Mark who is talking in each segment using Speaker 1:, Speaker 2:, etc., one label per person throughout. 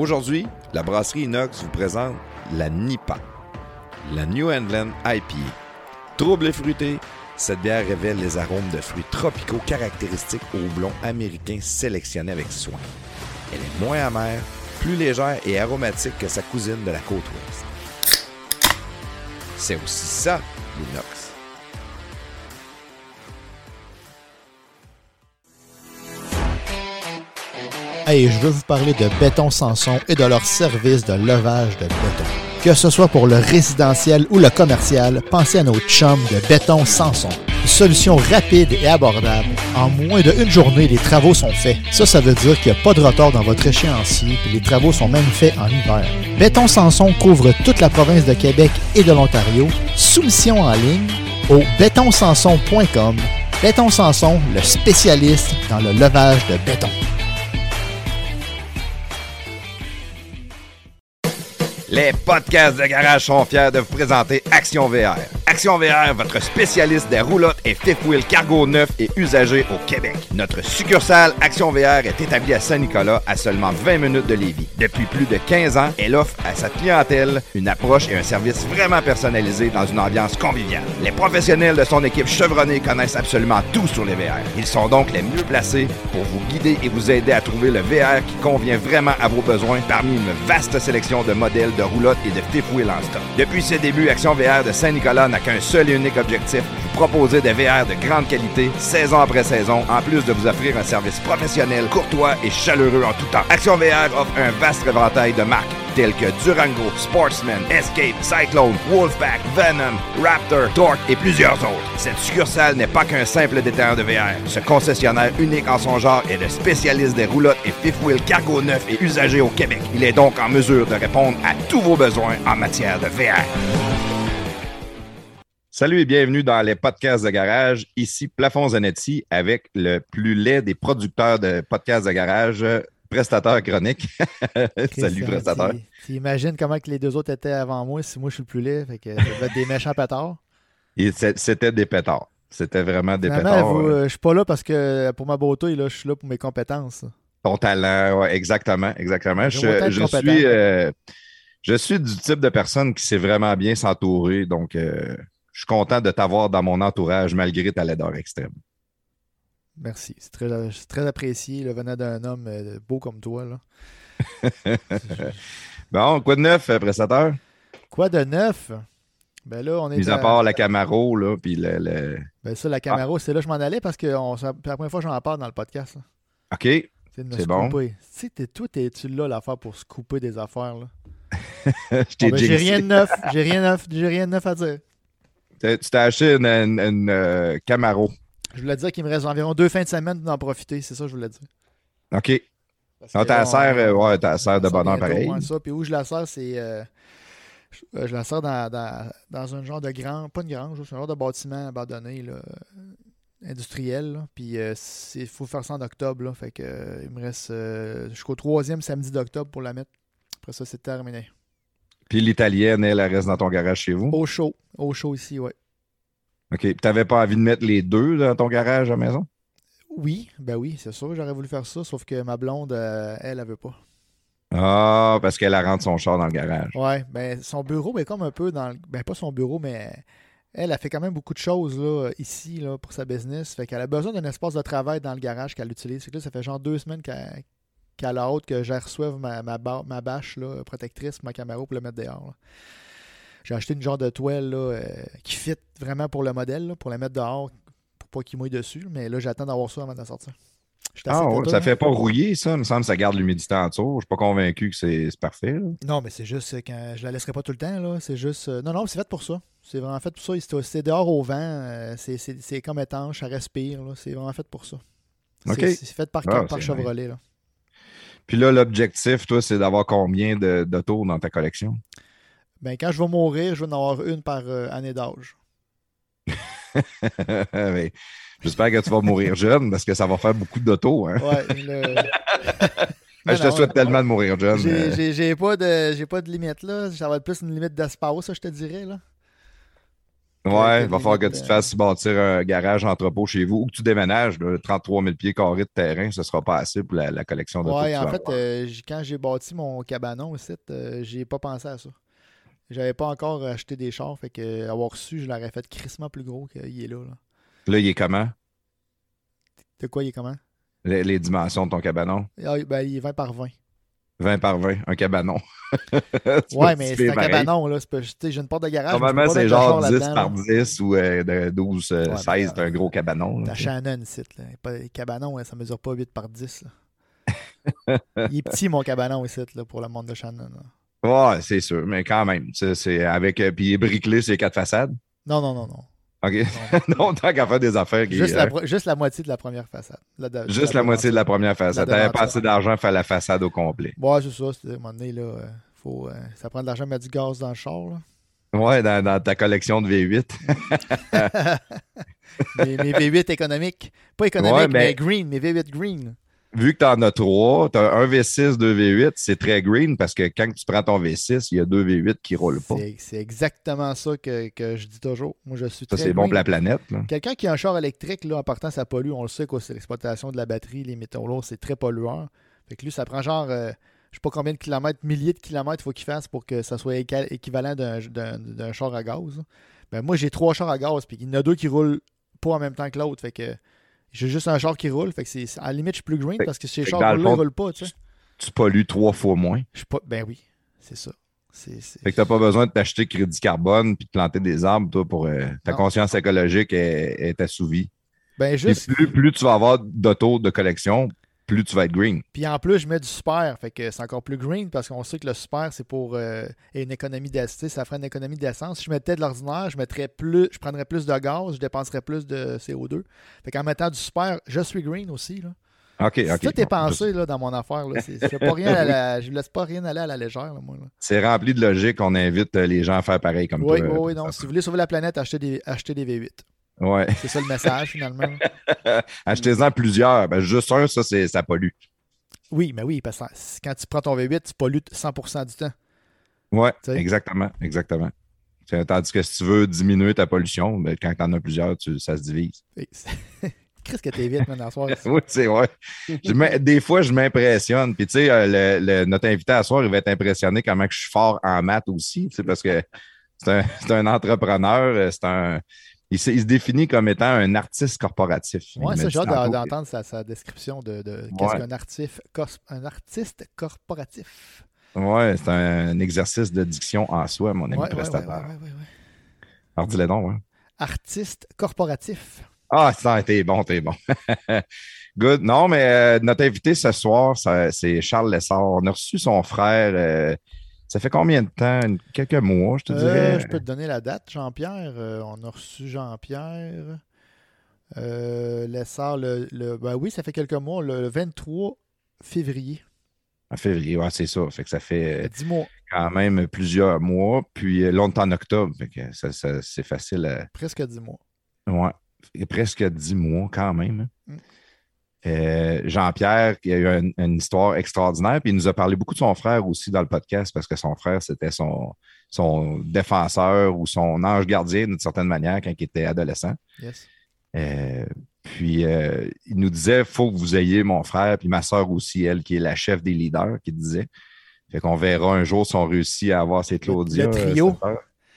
Speaker 1: Aujourd'hui, la brasserie Inox vous présente la NIPA, la New England IPA. Trouble et fruité, cette bière révèle les arômes de fruits tropicaux caractéristiques au blond américain sélectionné avec soin. Elle est moins amère, plus légère et aromatique que sa cousine de la côte ouest. C'est aussi ça, l'inox.
Speaker 2: Je veux vous parler de Béton Sanson et de leur service de levage de béton. Que ce soit pour le résidentiel ou le commercial, pensez à nos chums de Béton Sanson. Solution rapide et abordable. En moins d'une journée, les travaux sont faits. Ça, ça veut dire qu'il n'y a pas de retard dans votre échéancier les travaux sont même faits en hiver. Béton Sanson couvre toute la province de Québec et de l'Ontario. Soumission en ligne au bétonsanson.com. Béton Sanson, le spécialiste dans le levage de béton.
Speaker 1: Les podcasts de garage sont fiers de vous présenter Action VR. Action VR, votre spécialiste des roulottes et fifth wheel cargo neufs et usagés au Québec. Notre succursale Action VR est établie à Saint-Nicolas, à seulement 20 minutes de Lévis. Depuis plus de 15 ans, elle offre à sa clientèle une approche et un service vraiment personnalisé dans une ambiance conviviale. Les professionnels de son équipe chevronnée connaissent absolument tout sur les VR. Ils sont donc les mieux placés pour vous guider et vous aider à trouver le VR qui convient vraiment à vos besoins parmi une vaste sélection de modèles de roulottes et de en stock. Depuis ses débuts, Action VR de Saint-Nicolas n'a qu'un seul et unique objectif, vous proposer des VR de grande qualité, saison après saison, en plus de vous offrir un service professionnel, courtois et chaleureux en tout temps. Action VR offre un vaste éventail de marques telles que Durango, Sportsman, Escape, Cyclone, Wolfpack, Venom, Raptor, Torque et plusieurs autres. Cette succursale n'est pas qu'un simple détaillant de VR. Ce concessionnaire unique en son genre est le spécialiste des roulottes et fifth wheel cargo neufs et usagés au Québec. Il est donc en mesure de répondre à tous vos besoins en matière de VR. Salut et bienvenue dans les podcasts de garage. Ici Plafond Zanetti avec le plus laid des producteurs de podcasts de garage, prestateur chronique. Salut, prestateur.
Speaker 2: Tu imagines comment que les deux autres étaient avant moi, si moi je suis le plus laid, fait que ça devait être des méchants pétards.
Speaker 1: C'était des pétards. C'était vraiment des
Speaker 2: Finalement,
Speaker 1: pétards.
Speaker 2: vous,
Speaker 1: euh,
Speaker 2: euh, je suis pas là parce que pour ma beauté, là, je suis là pour mes compétences.
Speaker 1: Ton talent, ouais, exactement, exactement. Je, suis, euh, je suis du type de personne qui sait vraiment bien s'entourer, donc euh, je suis content de t'avoir dans mon entourage malgré ta laideur extrême.
Speaker 2: Merci. C'est très, très apprécié, le venant d'un homme euh, beau comme toi. Là.
Speaker 1: Bon, quoi de neuf, euh, prestateur?
Speaker 2: Quoi de neuf? Ben là, on est.
Speaker 1: Mis à
Speaker 2: à-
Speaker 1: part la Camaro, là, puis le, le-
Speaker 2: Ben ça, la Camaro, c'est là que je m'en allais parce que c'est la première fois que j'en parle dans le podcast. là.
Speaker 1: OK,
Speaker 2: C'est
Speaker 1: bon.
Speaker 2: Tu sais, toi, t'es, tu l'as l'affaire pour se couper des affaires. Là? Bon, ben, j'ai rien de neuf. J'ai rien de neuf. J'ai rien de neuf à dire.
Speaker 1: Tu t'es acheté une, une- une, euh, Camaro.
Speaker 2: Je voulais dire qu'il me reste environ deux fins de semaine d'en profiter. C'est ça que je voulais dire.
Speaker 1: OK. Ah, t'as la serre,
Speaker 2: on-
Speaker 1: euh, ouais, t'as serre de bonheur pareil.
Speaker 2: ça. Puis où je la sers, c'est. euh, je, euh, je la sers dans, dans, dans un genre de grand. Pas une grange, c'est un genre de bâtiment abandonné, là, euh, industriel. là. Puis il faut faire ça en octobre. Là, fait que euh, il me reste euh, jusqu'au troisième samedi d'octobre pour la mettre. Après ça, c'est terminé.
Speaker 1: Puis l'italienne, elle, elle reste dans ton garage chez vous?
Speaker 2: Au chaud. Au chaud ici, ouais.
Speaker 1: OK. Puis t'avais pas envie de mettre les deux dans ton garage à la maison?
Speaker 2: Oui, ben oui, c'est sûr, j'aurais voulu faire ça, sauf que ma blonde, euh, elle, elle veut pas.
Speaker 1: Ah, parce qu'elle rentre son char dans le garage.
Speaker 2: Ouais, ben son bureau est comme un peu dans le... Ben pas son bureau, mais elle a fait quand même beaucoup de choses là, ici là, pour sa business. Fait qu'elle a besoin d'un espace de travail dans le garage qu'elle utilise. Fait que là, ça fait genre deux semaines qu'elle qu'à la haute que je reçoive ma, ma, ba- ma bâche là, protectrice, ma caméra pour le mettre dehors. là. J'ai acheté une genre de toile là, euh, qui fit vraiment pour le modèle, là, pour la mettre dehors, pour pas qu'il mouille dessus. Mais là, j'attends d'avoir ça avant de la sortir.
Speaker 1: Ah, ouais, ça fait pas rouiller, ça. Il me semble que ça garde l'humidité en dessous. Je suis pas convaincu que c'est parfait. là.
Speaker 2: Non, mais c'est juste euh, quand je la laisserai pas tout le temps. là. C'est juste. euh, Non, non, c'est fait pour ça. C'est vraiment fait pour ça. C'est- C'est dehors au vent. c'est- comme étanche, ça respire. C'est vraiment fait pour ça. C'est- fait par,
Speaker 1: Ah,
Speaker 2: par Chevrolet. Là.
Speaker 1: Puis là, l'objectif, toi, c'est d'avoir combien de- d'autos dans ta collection?
Speaker 2: Ben, quand je vais mourir, je vais en avoir une par euh, année d'âge.
Speaker 1: Mais J'espère que tu vas mourir jeune parce que ça va faire beaucoup d'autos. Hein?
Speaker 2: Ouais, le-
Speaker 1: je te
Speaker 2: Non,
Speaker 1: souhaite
Speaker 2: non,
Speaker 1: tellement de mourir jeune.
Speaker 2: J'ai
Speaker 1: euh,
Speaker 2: pas, de- j'ai pas de limite là. Ça va être plus une limite d'espace, ça, je te dirais. là.
Speaker 1: Ouais, il va falloir que tu te fasses bâtir un garage entrepôt chez vous ou que tu déménages. là, 33 000 pieds carrés de terrain, ce sera pas assez pour la, la collection d'autos.
Speaker 2: Ouais, en fait, euh, quand j'ai bâti mon cabanon ici, euh, j'ai pas pensé à ça. J'avais pas encore acheté des chars, fait que avoir su, je l'aurais fait crissement plus gros qu'il est là, là.
Speaker 1: Là, il est comment?
Speaker 2: De quoi il est comment?
Speaker 1: Les, les dimensions de ton cabanon?
Speaker 2: Ah, ben, il est 20 par 20.
Speaker 1: 20 par 20, un cabanon.
Speaker 2: Ouais, mais c'est un
Speaker 1: pareil.
Speaker 2: cabanon, là. J'ai une porte de garage.
Speaker 1: Normalement, c'est genre
Speaker 2: char
Speaker 1: 10
Speaker 2: là-dedans,
Speaker 1: par
Speaker 2: là.
Speaker 1: 10 ou euh, de 12, euh,
Speaker 2: Ouais,
Speaker 1: 16,
Speaker 2: mais,
Speaker 1: c'est un gros cabanon.
Speaker 2: T'as. Shannon ici, là. Pas- cabanon, là, ça mesure pas 8 par 10, là. il est petit, mon cabanon ici, là, pour le monde de Shannon.
Speaker 1: Ouais, c'est sûr, mais quand même. C'est avec. euh, puis il est bricolé sur les quatre façades.
Speaker 2: Non, non, non, non.
Speaker 1: OK.
Speaker 2: non.
Speaker 1: tant qu'à faire des affaires qui.
Speaker 2: juste,
Speaker 1: euh,
Speaker 2: la, juste la moitié de la première façade. La de-
Speaker 1: juste la moitié de la première façade. T'avais pas assez d'argent pour faire la façade au complet.
Speaker 2: Ouais, c'est ça. À un moment donné, là, euh, faut, euh, ça prend de l'argent, mettre du gaz dans le char. Là.
Speaker 1: Ouais, dans, dans ta collection de V8.
Speaker 2: mes, mes V8 économiques. Pas économiques,
Speaker 1: Ouais,
Speaker 2: mais...
Speaker 1: mais-
Speaker 2: green. Mes V8 green.
Speaker 1: Vu que tu en as trois, tu as un V6, deux V8, c'est très green parce que quand tu prends ton V6, il y a deux V8 qui roulent pas.
Speaker 2: C'est exactement ça que, que je dis toujours. Moi, je suis
Speaker 1: Ça, c'est bon pour la planète.
Speaker 2: Quelqu'un qui a un char électrique, là, en partant, ça pollue. On le sait, quoi. C'est l'exploitation de la batterie, les métaux lourds, c'est très pollueur. Fait que lui, ça prend genre, euh, je sais pas combien de kilomètres, milliers de kilomètres il faut qu'il fasse pour que ça soit équivalent d'un- char à gaz. Ben, moi, j'ai trois chars à gaz, puis il y en a deux qui roulent pas en même temps que l'autre. Fait que j'ai juste un char qui roule. Fait que c'est à la limite, je suis plus green parce que ces chars
Speaker 1: dans le
Speaker 2: roulent, pas, tu sais.
Speaker 1: Tu pollues trois fois moins.
Speaker 2: Je suis pas. Ben oui, c'est ça. C'est. c'est-
Speaker 1: Fait que t'as pas besoin de t'acheter crédit carbone puis de planter des arbres, toi, pour euh, ta
Speaker 2: Non.
Speaker 1: conscience écologique est, est assouvie.
Speaker 2: Ben juste.
Speaker 1: plus, plus tu vas avoir d'autos de collection, plus tu vas être green.
Speaker 2: Puis en plus, je mets du super. Fait que c'est encore plus green parce qu'on sait que le super, c'est pour euh, une économie d'essence. Ça ferait une économie d'essence. Si je mettais de l'ordinaire, je mettrais plus, je prendrais plus de gaz, je dépenserais plus de CO2. Fait qu'en mettant du super, je suis green aussi. Là.
Speaker 1: OK, OK.
Speaker 2: Tout est pensé là, dans mon affaire. Là. Je pas rien à la- je laisse pas rien aller à la légère, là, moi. là.
Speaker 1: C'est rempli de logique. On invite euh, les gens à faire pareil comme
Speaker 2: Oui,
Speaker 1: toi.
Speaker 2: oui, oui, non. Si vous voulez sauver la planète, achetez des, achetez des V8.
Speaker 1: Ouais.
Speaker 2: C'est ça le message, finalement.
Speaker 1: Achetez-en plusieurs. Ben, juste un, ça, ça pollue.
Speaker 2: Oui, mais oui, parce que quand tu prends ton V8, tu pollues 100% du temps. Sais?
Speaker 1: exactement, exactement. Tandis que si tu veux diminuer ta pollution, ben, quand tu en as plusieurs, tu- ça se divise.
Speaker 2: Qu'est-ce que t'es vite, maintenant, soir?
Speaker 1: Oui, c'est vrai. Je des fois, je m'impressionne. Puis, tu sais, euh, le- le- notre invité à soir, il va être impressionné comment que je suis fort en maths aussi, tu sais, parce que c'est un, un entrepreneur, euh, c'est un. Il se, il se définit comme étant un artiste corporatif. Tantôt
Speaker 2: d'en-
Speaker 1: que-
Speaker 2: d'entendre sa, sa description de, de qu'est-ce
Speaker 1: Ouais.
Speaker 2: qu'un artiste, cos- un artiste corporatif.
Speaker 1: Ouais, c'est un, exercice de diction en soi, mon ami
Speaker 2: Ouais,
Speaker 1: prestataire.
Speaker 2: ouais, ouais, ouais.
Speaker 1: Alors, dis-le donc, ouais.
Speaker 2: Artiste corporatif.
Speaker 1: Ah, ça, t'es bon, t'es bon. Good. Non, mais euh, notre invité ce soir, c'est Charles Lessard. On a reçu son frère. euh, ça fait combien de temps? Quelques mois, je te
Speaker 2: Euh,
Speaker 1: dirais.
Speaker 2: je peux te donner la date, Jean-Pierre. Euh, on a reçu Jean-Pierre. Euh, Lessard, le, le- ben oui, ça fait quelques mois, le 23 février.
Speaker 1: En février, ouais, c'est ça. Fait que ça fait euh,
Speaker 2: 10 mois,
Speaker 1: quand même plusieurs mois. Puis euh, est en octobre. Fait que ça, ça- c'est facile. à-
Speaker 2: presque 10 mois.
Speaker 1: Ouais. Presque dix mois quand même. hein. Euh, Jean-Pierre, qui a eu un- une histoire extraordinaire, puis il nous a parlé beaucoup de son frère aussi dans le podcast, parce que son frère, c'était son, son défenseur ou son ange gardien d'une certaine manière quand il était adolescent.
Speaker 2: Yes.
Speaker 1: Euh, puis euh, il nous disait faut que vous ayez mon frère, puis ma soeur aussi, elle, qui est la chef des leaders, qui disait. Fait qu'on verra un jour si on réussit à avoir ces Claudia.
Speaker 2: le trio.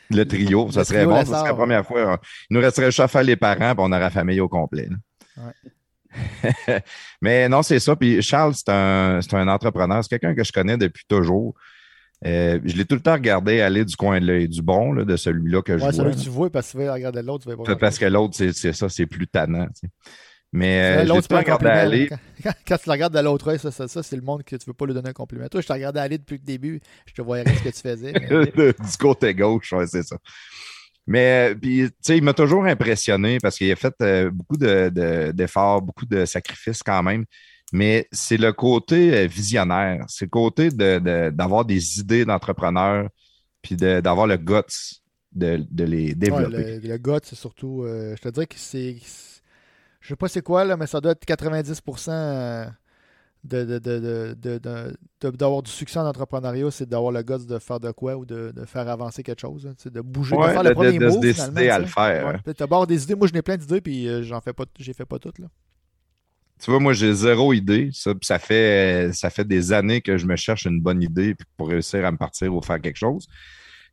Speaker 1: Le trio, ça
Speaker 2: Le
Speaker 1: serait
Speaker 2: trio
Speaker 1: bon, ça serait la première fois. Il nous resterait juste à faire les parents, puis on aurait la famille au complet. Mais non, c'est ça. Puis Charles, c'est un, un entrepreneur. C'est quelqu'un que je connais depuis toujours. Euh, je l'ai tout le temps regardé aller du coin de l'œil du bon, là, de celui-là que je
Speaker 2: Ouais,
Speaker 1: vois.
Speaker 2: celui que tu vois, parce que tu vas regarder l'autre, tu vas pas
Speaker 1: Parce que l'autre, c'est, ça, c'est plus tannant. tu sais. Mais euh, je
Speaker 2: L'autre,
Speaker 1: regardé
Speaker 2: compliment.
Speaker 1: aller.
Speaker 2: Quand, tu le regardes de l'autre œil, ça, ça, ça, c'est le monde que tu veux pas lui donner un compliment. Toi, je te regardais aller depuis le début, je te voyais ce que tu faisais. mais-
Speaker 1: du côté gauche, ouais, c'est ça. Mais euh, puis, tu sais, il m'a toujours impressionné parce qu'il a fait euh, beaucoup de- de- d'efforts, beaucoup de sacrifices quand même. Mais c'est le côté euh, visionnaire, c'est le côté de- d'avoir des idées d'entrepreneur, puis de- d'avoir le guts de, de les
Speaker 2: Ouais,
Speaker 1: développer.
Speaker 2: le, le gars, c'est surtout. euh, je te dirais que c'est. Je sais pas c'est quoi, là, mais ça doit être 90% euh, de, de, de, d'avoir du succès en entrepreneuriat, c'est d'avoir le guts de faire de quoi ou de, de faire avancer quelque chose. hein, de bouger,
Speaker 1: Ouais,
Speaker 2: de faire le premier
Speaker 1: de se
Speaker 2: mot.
Speaker 1: décider à le faire,
Speaker 2: Ouais.
Speaker 1: hein.
Speaker 2: Des idées. Moi, j'en ai plein d'idées, puis euh, j'en fais pas, j'ai fait pas toutes. Là.
Speaker 1: Tu vois, moi, j'ai zéro idée. Ça, ça, fait, ça fait des années que je me cherche une bonne idée pour réussir à me partir ou faire quelque chose.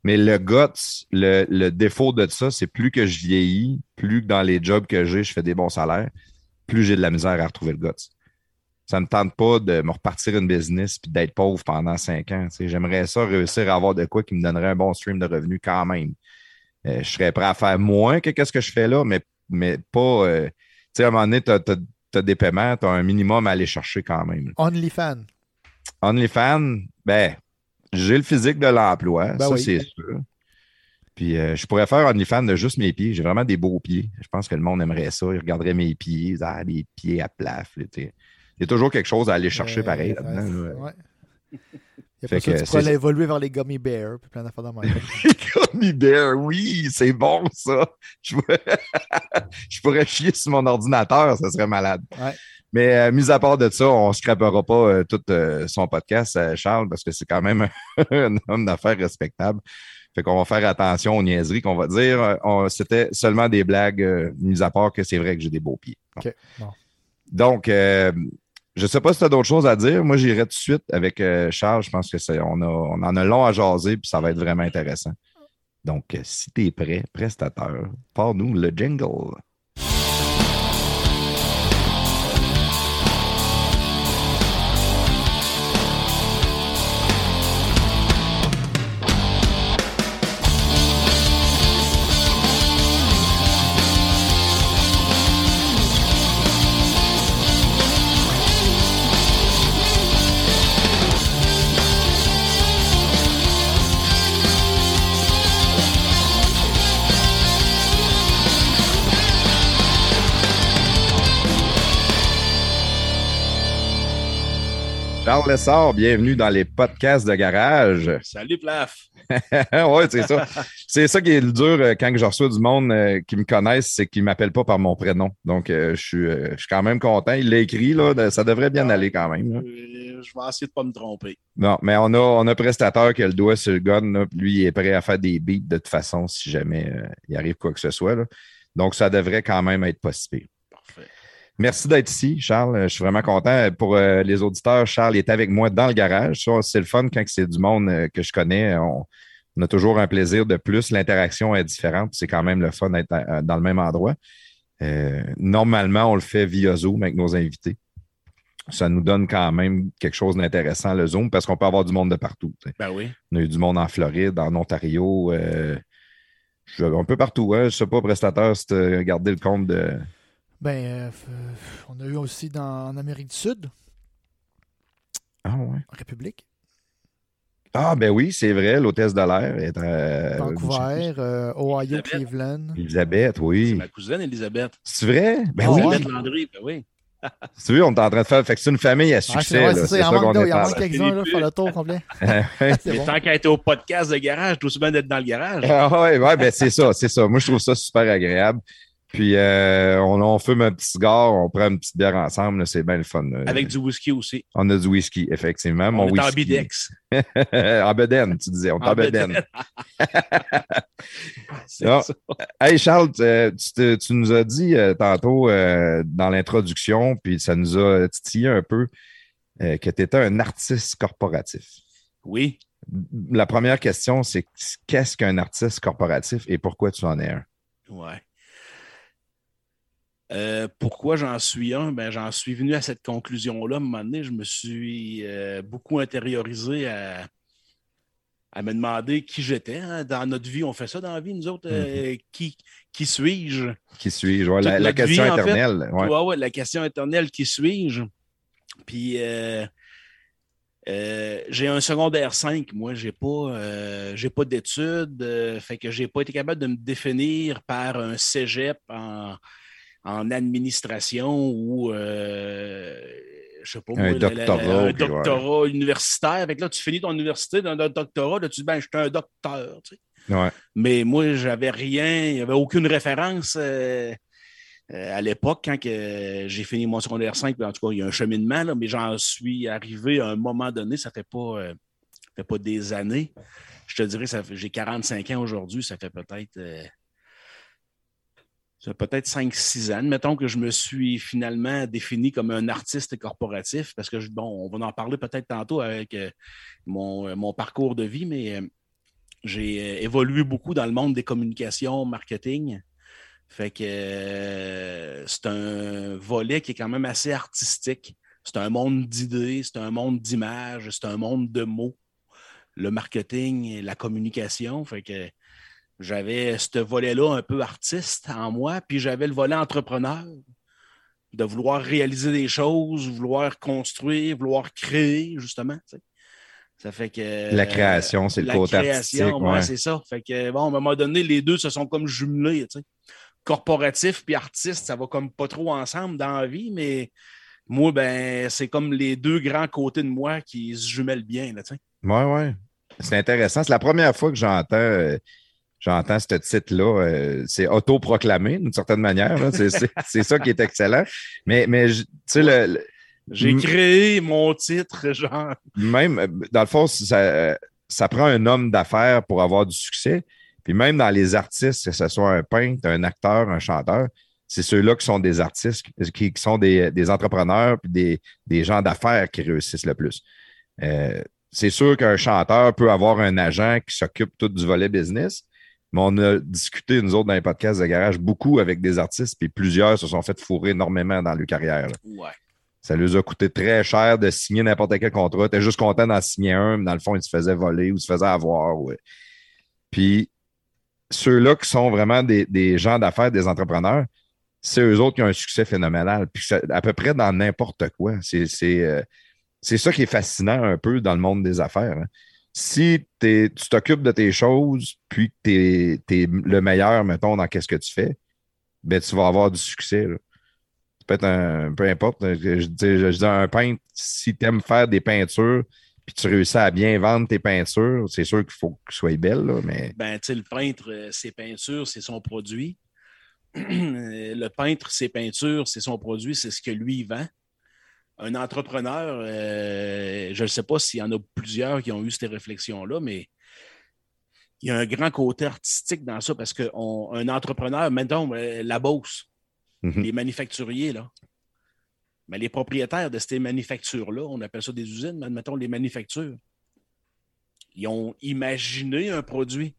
Speaker 1: Mais le guts, le, le défaut de ça, c'est plus que je vieillis, plus que dans les jobs que j'ai, je fais des bons salaires, plus j'ai de la misère à retrouver le guts. Ça ne me tente pas de me repartir une business puis d'être pauvre pendant cinq ans. J'aimerais ça réussir à avoir de quoi qui me donnerait un bon stream de revenus quand même. Euh, je serais prêt à faire moins que ce que je fais là, mais, mais pas. euh, tu sais, à un moment donné, tu as, des paiements, tu as un minimum à aller chercher quand même.
Speaker 2: OnlyFans.
Speaker 1: OnlyFans, ben, j'ai le physique de l'emploi,
Speaker 2: Ben
Speaker 1: ça
Speaker 2: oui.
Speaker 1: c'est sûr. Puis euh, je pourrais faire OnlyFans de juste mes pieds. J'ai vraiment des beaux pieds. Je pense que le monde aimerait ça. Il regarderait mes pieds. Ah, des pieds à plaf. là, tu sais. Il y a toujours quelque chose à aller chercher pareil là-dedans. là.
Speaker 2: Il y a
Speaker 1: Fait que
Speaker 2: tu évoluer vers les gummy bears, puis plein d'affaires de même.
Speaker 1: Gummy bear, oui, c'est bon ça. Je pourrais... je pourrais chier sur mon ordinateur, ça serait malade.
Speaker 2: Ouais.
Speaker 1: Mais euh, mis à part de ça, on ne scrapera pas euh, tout euh, son podcast, Charles, parce que c'est quand même un homme d'affaires respectable. Fait qu'on va faire attention aux niaiseries qu'on va dire. C'était seulement des blagues, mis à part que c'est vrai que j'ai des beaux pieds. Bon.
Speaker 2: OK, bon.
Speaker 1: Donc, je ne sais pas si tu as d'autres choses à dire. Moi, j'irai tout de suite avec euh, Charles. Je pense que c'est on, a, on en a long à jaser, puis ça va être vraiment intéressant. Donc, euh, si tu es prêt, prestateur, pars-nous le jingle. Charles Lessard, bienvenue dans les podcasts de garage.
Speaker 3: Salut, Plaf.
Speaker 1: ouais, c'est ça. C'est ça qui est le dur euh, quand je reçois du monde euh, qui me connaissent, c'est qu'ils ne m'appellent pas par mon prénom. Donc, euh, je, suis, je suis quand même content. Il l'a écrit, là, ça devrait bien aller quand même. là.
Speaker 3: Je vais essayer de ne pas me tromper.
Speaker 1: Non, mais on a, on a un prestateur qui a le doigt sur le gun. là, lui, il est prêt à faire des beats de toute façon si jamais euh, il arrive quoi que ce soit. là. Donc, ça devrait quand même être possible.
Speaker 3: Parfait.
Speaker 1: Merci d'être ici, Charles. Euh, Je suis vraiment content. Pour euh, les auditeurs, Charles est avec moi dans le garage. C'est le fun quand c'est du monde euh, que je connais. On, on a toujours un plaisir de plus. L'interaction est différente. C'est quand même le fun d'être euh, dans le même endroit. Euh, normalement, on le fait via Zoom avec nos invités. Ça nous donne quand même quelque chose d'intéressant, le Zoom, parce qu'on peut avoir du monde de partout.
Speaker 3: Ben oui.
Speaker 1: On a eu du monde en Floride, en Ontario, euh, un peu partout. Hein. Je sais pas, prestataire, si tu as gardé le compte de.
Speaker 2: Ben, euh, f- on a eu aussi dans, en Amérique du Sud,
Speaker 1: Ah ouais.
Speaker 2: en République,
Speaker 1: Ah, ben oui, c'est vrai, l'hôtesse de l'air est à
Speaker 2: Vancouver, euh, Ohio,
Speaker 3: Elisabeth.
Speaker 2: Cleveland.
Speaker 1: Elisabeth,
Speaker 3: C'est
Speaker 1: oui.
Speaker 3: ma cousine, Elisabeth.
Speaker 1: C'est vrai? Ben
Speaker 2: Ah
Speaker 1: oui.
Speaker 3: Elisabeth Landry, ben oui.
Speaker 1: Tu vois, on est en train de faire. Fait que c'est une famille à
Speaker 2: Ah,
Speaker 1: succès.
Speaker 2: c'est
Speaker 1: là.
Speaker 2: c'est ça,
Speaker 1: C'est
Speaker 2: il
Speaker 1: qu'on est
Speaker 2: il en
Speaker 1: en
Speaker 2: manque quelques-uns, là, faire le tour complet. C'est
Speaker 3: Mais
Speaker 2: bon.
Speaker 3: tant qu'à être au podcast de garage, tout bien d'être dans le garage.
Speaker 1: Ah ouais, ouais, ben c'est ça, c'est ça. Moi, je trouve ça super agréable. Puis, euh, on, on fume un petit cigare, on prend une petite bière ensemble, c'est bien le fun.
Speaker 3: Avec du whisky aussi.
Speaker 1: On a du whisky, effectivement. Mon
Speaker 3: On est en
Speaker 1: whisky.
Speaker 3: bidex.
Speaker 1: en bedaine, tu disais. On est en
Speaker 3: En
Speaker 1: bedaine.
Speaker 3: bedaine.
Speaker 1: Ah. Hey Charles, tu, tu te- tu nous as dit euh, tantôt euh, dans l'introduction, puis ça nous a titillé un peu euh, que tu étais un artiste corporatif.
Speaker 3: Oui.
Speaker 1: La première question, c'est qu'est-ce qu'un artiste corporatif et pourquoi tu en es un?
Speaker 3: Ouais. Euh, pourquoi j'en suis un? Ben, j'en suis venu à cette conclusion-là. À un moment donné, je me suis euh, beaucoup intériorisé à, à me demander qui j'étais. hein. Dans notre vie, on fait ça dans la vie, nous autres. euh, qui qui suis-je?
Speaker 1: Qui suis-je? Ouais, la, question
Speaker 3: vie, en fait.
Speaker 1: éternelle. ouais.
Speaker 3: Ouais, ouais, la question éternelle, qui suis-je? Puis euh, j'ai un secondaire 5, moi, j'ai pas, euh, j'ai pas d'études, euh, fait que j'ai pas été capable de me définir par un cégep en, en administration ou euh, je sais pas
Speaker 1: Un
Speaker 3: moi, la-
Speaker 1: doctorat,
Speaker 3: un
Speaker 1: ouais.
Speaker 3: doctorat universitaire. Que là, tu finis ton université dans un doctorat, là, tu dis ben, je suis un docteur. tu sais.
Speaker 1: Ouais.
Speaker 3: Mais moi, j'avais rien, il n'y avait aucune référence euh, euh, à l'époque quand j'ai fini mon secondaire 5. puis En tout cas, il y a un cheminement, là, mais j'en suis arrivé à un moment donné, ça fait pas, ça fait pas des années. Je te dirais, j'ai 45 ans aujourd'hui, ça fait peut-être peut-être 5-6 ans. Mettons que je me suis finalement défini comme un artiste corporatif, parce que, bon, on va en parler peut-être tantôt avec euh, mon, euh, mon parcours de vie, mais euh, j'ai évolué beaucoup dans le monde des communications, marketing. Fait que c'est un volet qui est quand même assez artistique. C'est un monde d'idées, c'est un monde d'images, c'est un monde de mots. Le marketing et la communication. Fait que j'avais ce volet-là un peu artiste en moi, puis j'avais le volet entrepreneur, de vouloir réaliser des choses, vouloir construire, vouloir créer, justement. Ça fait que.
Speaker 1: La création, c'est le côté
Speaker 3: création,
Speaker 1: artistique.
Speaker 3: ouais,
Speaker 1: ouais.
Speaker 3: c'est ça. Fait que, bon, à un moment donné, les deux se sont comme jumelés. Corporatif puis artiste, ça va comme pas trop ensemble dans la vie, mais moi, ben, c'est comme les deux grands côtés de moi qui se jumellent bien, là, sais.
Speaker 1: Ouais, ouais. C'est intéressant. C'est la première fois que j'entends euh, j'entends ce titre-là. euh, c'est autoproclamé d'une certaine manière. C'est- C'est c'est ça qui est excellent. Mais, mais tu sais, le- le-
Speaker 3: J'ai créé mon titre, genre.
Speaker 1: même, euh, dans le fond, ça, ça prend un homme d'affaires pour avoir du succès. Puis même dans les artistes, que ce soit un peintre, un acteur, un chanteur, c'est ceux-là qui sont des artistes, qui, qui sont des, des entrepreneurs, puis des, des gens d'affaires qui réussissent le plus. Euh, c'est sûr qu'un chanteur peut avoir un agent qui s'occupe tout du volet business, mais on a discuté, nous autres, dans les podcasts de garage, beaucoup avec des artistes, puis plusieurs se sont fait fourrer énormément dans leur carrière. là.
Speaker 3: Ouais.
Speaker 1: Ça leur a coûté très cher de signer n'importe quel contrat. T'es juste content d'en signer un, mais dans le fond, ils se faisaient voler ou se faisaient avoir. ouais. Puis ceux-là qui sont vraiment des, des gens d'affaires, des entrepreneurs, c'est eux autres qui ont un succès phénoménal. Puis ça- à peu près dans n'importe quoi. C'est euh, c'est ça qui est fascinant un peu dans le monde des affaires. hein. Si tu t'occupes de tes choses, puis que tu es, le meilleur, mettons, dans qu'est-ce que tu fais, ben tu vas avoir du succès. là. Ça peut être un. Peu importe. euh, Je dis, à un peintre, si tu aimes faire des peintures, puis tu réussis à bien vendre tes peintures, c'est sûr qu'il faut qu'elles soient belles, là, mais.
Speaker 3: Ben, tu le peintre, euh, ses peintures, c'est son produit. le peintre, ses peintures, c'est son produit, c'est ce que lui vend. Un entrepreneur, euh, je ne sais pas s'il y en a plusieurs qui ont eu ces réflexions-là, mais il y a un grand côté artistique dans ça parce qu'un entrepreneur, mettons, euh, la Beauce,
Speaker 1: Mhm.
Speaker 3: les manufacturiers, là. Mais les propriétaires de ces manufactures-là, on appelle ça des usines, mais admettons les manufactures, ils ont imaginé un produit.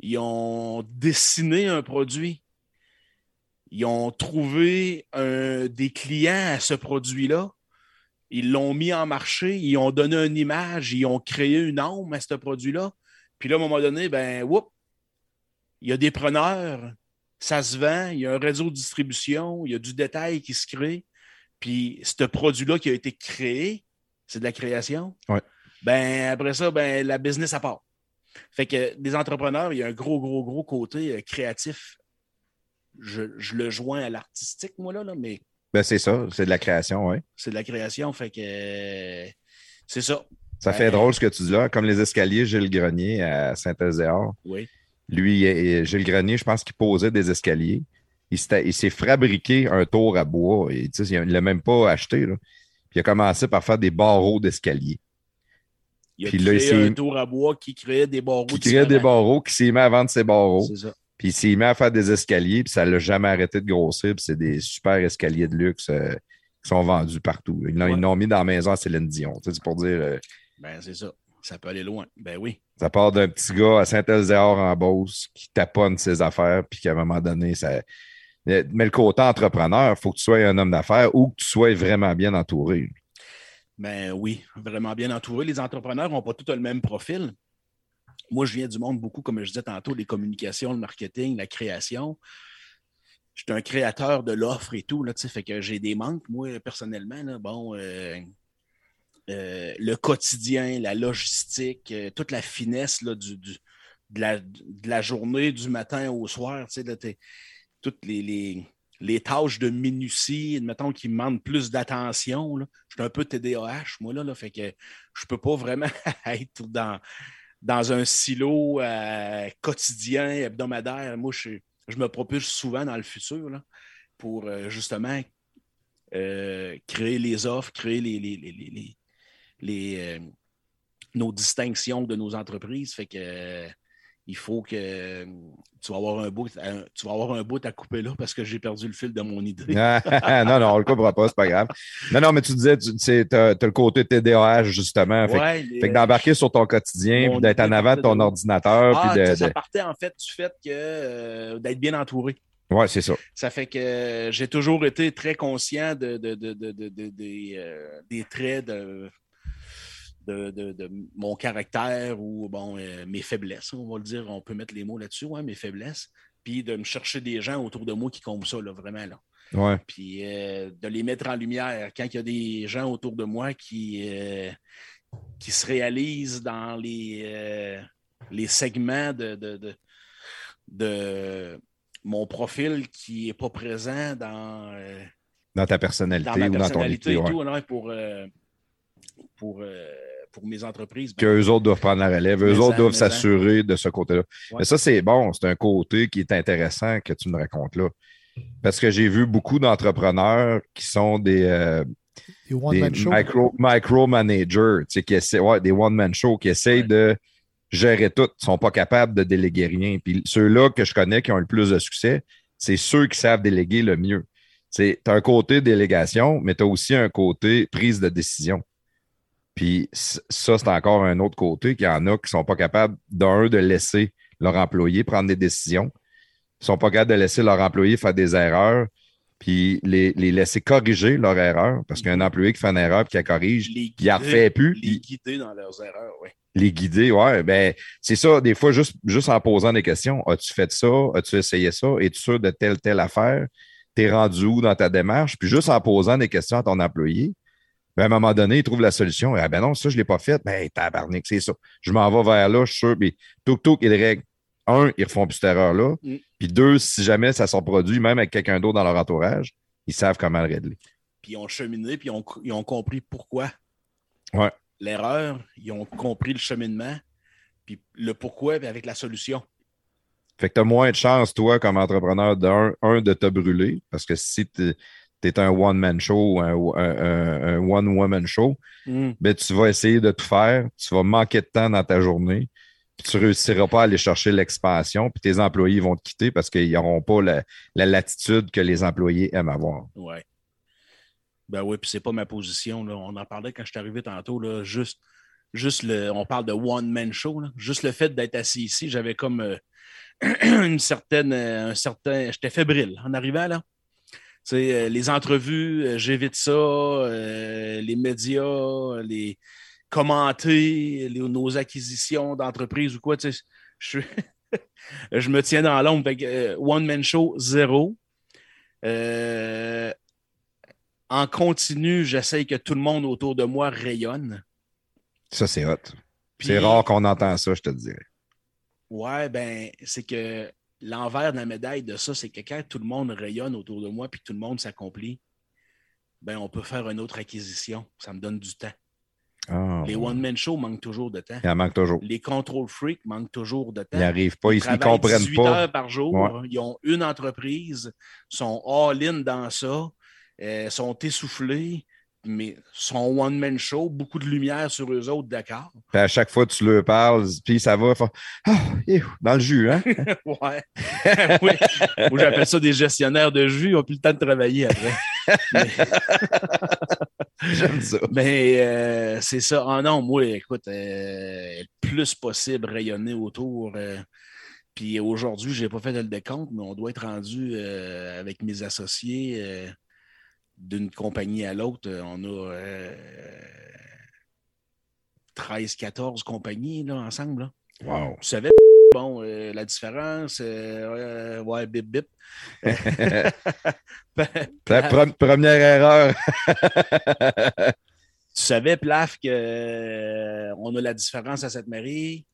Speaker 3: Ils ont dessiné un produit. Ils ont trouvé un- des clients à ce produit-là. Ils l'ont mis en marché, ils ont donné une image, ils ont créé une âme à ce produit-là. Puis là, à un moment donné, ben, whoop, il y a des preneurs, ça se vend, il y a un réseau de distribution, il y a du détail qui se crée. Puis ce produit-là qui a été créé, c'est de la création.
Speaker 1: Ouais.
Speaker 3: Ben, après ça, ben, la business à part. Fait que des entrepreneurs, il y a un gros, gros, gros côté euh, créatif. Je, je le joins à l'artistique, moi, là, là, mais
Speaker 1: Ben, c'est ça, c'est de la création, oui.
Speaker 3: c'est de la création. Fait que euh, c'est ça.
Speaker 1: Ça fait
Speaker 3: Ben-
Speaker 1: drôle ce que tu dis là, comme les escaliers Gilles Grenier à Saint-Euséard.
Speaker 3: Oui.
Speaker 1: Lui, Gilles Grenier, je pense qu'il posait des escaliers. Il s'est fabriqué un tour à bois. Et, il ne l'a même pas acheté. là. Puis il a commencé par faire des barreaux d'escalier.
Speaker 3: Il a
Speaker 1: Puis là, il
Speaker 3: créé un tour à bois qui créait des barreaux.
Speaker 1: Qui créait des barreaux, qui s'est mis à vendre ses barreaux.
Speaker 3: C'est ça.
Speaker 1: Puis il s'est mis à faire des escaliers, puis ça l'a jamais arrêté de grossir. Puis c'est des super escaliers de luxe euh, qui sont vendus partout. Ils l'ont
Speaker 3: Ouais.
Speaker 1: ils l'ont mis dans la maison à Céline Dion. C'est pour dire, euh,
Speaker 3: Ben, c'est ça. Ça peut aller loin. Ben oui.
Speaker 1: ça part d'un petit gars à Saint-Euséard en Beauce qui taponne ses affaires, puis qu'à un moment donné, ça, Mais le côté entrepreneur, il faut que tu sois un homme d'affaires ou que tu sois vraiment bien entouré.
Speaker 3: Ben oui, vraiment bien entouré. Les entrepreneurs n'ont pas tous le même profil. Moi, je viens du monde beaucoup, comme je disais tantôt, les communications, le marketing, la création. Je suis un créateur de l'offre et tout, là, fait que j'ai des manques, moi, personnellement. bon, euh, euh, le quotidien, la logistique, euh, toute la finesse là, de, la, journée, du matin au soir, toutes les, les, tâches de minutie, mettons, qui demandent plus d'attention. Je suis un peu TDAH, moi, là, là fait que je ne peux pas vraiment être dans, dans un silo euh, quotidien, hebdomadaire. Moi, je, me propulse souvent dans le futur là, pour justement créer les offres, créer les, euh, nos distinctions de nos entreprises. Fait que euh, il faut que euh, tu vas avoir un bout, tu vas avoir un bout à couper là parce que j'ai perdu le fil de mon idée.
Speaker 1: non, non, on le coupera pas, c'est pas grave. Non, non, mais tu disais, tu as, le côté TDAH, justement. Fait, que d'embarquer sur ton quotidien, d'être en avant de ton ordinateur.
Speaker 3: Ah,
Speaker 1: de,
Speaker 3: ça partait en fait du fait que d'être bien entouré.
Speaker 1: Oui, c'est ça.
Speaker 3: Ça fait que j'ai toujours été très conscient de, des traits de de, mon caractère ou bon, euh, mes faiblesses, on va le dire, on peut mettre les mots là-dessus, ouais, mes faiblesses, puis de me chercher des gens autour de moi qui comptent ça, là, vraiment. Là.
Speaker 1: Ouais.
Speaker 3: Puis euh, de les mettre en lumière quand il y a des gens autour de moi qui, euh, qui se réalisent dans les, les segments de, de, mon profil qui n'est pas présent dans,
Speaker 1: dans ta personnalité
Speaker 3: dans
Speaker 1: ou dans ton
Speaker 3: et tout, pour, pour pour mes entreprises.
Speaker 1: Ben, qu'eux autres doivent prendre la relève, eux autres doivent s'assurer de ce côté-là. Mais ça, c'est bon, c'est un côté qui est intéressant que tu me racontes là. Parce que j'ai vu beaucoup d'entrepreneurs qui sont des, euh, micro, micro, managers, qui des one-man shows qui essayent de gérer tout, ne sont pas capables de déléguer rien. Puis ceux-là que je connais qui ont le plus de succès, c'est ceux qui savent déléguer le mieux. Tu as un côté délégation, mais tu as aussi un côté prise de décision. Puis ça, c'est encore un autre côté qu'il y en a qui ne sont pas capables, d'un, de laisser leur employé prendre des décisions. Ils ne sont pas capables de laisser leur employé faire des erreurs, puis les, laisser corriger leurs erreurs. Parce qu'un employé qui fait une erreur puis qui la corrige, il ne refait plus.
Speaker 3: Les guider dans leurs erreurs, oui.
Speaker 1: Les guider, oui. Ben, c'est ça, des fois, juste, juste en posant des questions. As-tu fait ça? As-tu essayé ça? Es-tu sûr de telle, telle affaire? T'es rendu où dans ta démarche? Puis juste en posant des questions à ton employé, ben, à un moment donné, il trouve la solution. Ah ben non, ça, je ne l'ai pas fait. Ben, tabarnak, c'est ça. Je m'en vais vers là, je suis sûr. Puis, tout, tout, ils règlent. Un, ils refont plus cette erreur-là. Mm. Puis deux, si jamais ça s'en produit, même avec quelqu'un d'autre dans leur entourage, ils savent comment le régler.
Speaker 3: Puis ils ont cheminé, puis ils ont, compris pourquoi.
Speaker 1: Ouais.
Speaker 3: L'erreur, ils ont compris le cheminement, puis le pourquoi, puis avec la solution.
Speaker 1: Fait que tu as moins de chance, toi, comme entrepreneur, d'un, un, de te brûler, parce que si tu tu es un one-man show, un, un, one-woman show, mm. ben, tu vas essayer de tout faire, tu vas manquer de temps dans ta journée, puis tu ne réussiras pas à aller chercher l'expansion, puis tes employés vont te quitter parce qu'ils n'auront pas la, latitude que les employés aiment avoir.
Speaker 3: Oui. Ben oui, puis c'est pas ma position. Là. On en parlait quand je suis arrivé tantôt, là, juste, juste le. On parle de one-man show. Juste le fait d'être assis ici, j'avais comme euh, une certaine. Euh, un certain. J'étais fébrile en arrivant là. Euh, les entrevues, euh, j'évite ça. Euh, les médias, les commenter nos acquisitions d'entreprises ou quoi. Je, je me tiens dans l'ombre. One Man Show, zéro. en continu, j'essaye que tout le monde autour de moi rayonne.
Speaker 1: Ça, c'est hot. C'est rare qu'on entend ça, je te dirais.
Speaker 3: Ouais, ben, c'est que l'envers de la médaille de ça, c'est que quand tout le monde rayonne autour de moi puis tout le monde s'accomplit, ben on peut faire une autre acquisition. Ça me donne du temps.
Speaker 1: Ah,
Speaker 3: les one-man shows manquent toujours de temps.
Speaker 1: Il en manque toujours.
Speaker 3: Les control freaks manquent toujours de temps.
Speaker 1: Ils n'arrivent pas, ils ne comprennent 18 pas.
Speaker 3: heures par jour. Ils ont une entreprise, sont all-in dans ça, euh, sont essoufflés mais son one-man show, beaucoup de lumière sur eux autres, d'accord.
Speaker 1: à chaque fois tu leur parles, puis ça va, ah, dans le jus, hein?
Speaker 3: ouais. oui. Moi, j'appelle ça des gestionnaires de jus, ils n'ont plus le temps de travailler après.
Speaker 1: J'aime ça.
Speaker 3: Mais euh, c'est ça. Ah non, moi, écoute, euh, plus possible rayonner autour. Euh, Puis aujourd'hui, je n'ai pas fait le décompte, mais on doit être rendu avec mes associés d'une compagnie à l'autre. On a 13-14 compagnies là, ensemble. Là.
Speaker 1: Wow.
Speaker 3: Tu savais, bon, la différence, ouais, bip bip.
Speaker 1: première erreur.
Speaker 3: tu savais, Plaf, qu'on a la différence à cette mairie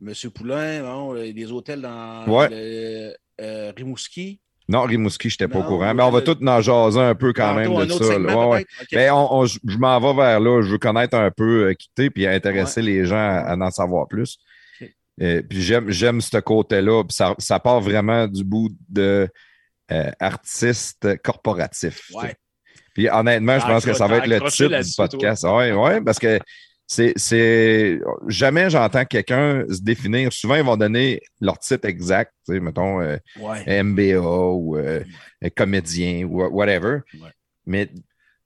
Speaker 3: Monsieur Poulain, bon, euh, des hôtels dans euh, Rimouski.
Speaker 1: Non, Rimouski, je n'étais pas au courant. Mais on va tout en jaser un peu quand même de ça. Ouais, Mais je m'en vais vers là. Je veux connaître un peu, euh, quitter, puis intéresser les gens à, en savoir plus. puis j'aime ce côté-là. Ça, ça, part vraiment du bout de artiste corporatif. Puis honnêtement, je pense que ça va être le titre du podcast. Oui, ouais, parce que c'est jamais j'entends quelqu'un se définir. Souvent, ils vont donner leur titre exact, mettons euh, MBA ou euh, comédien ou whatever. Mais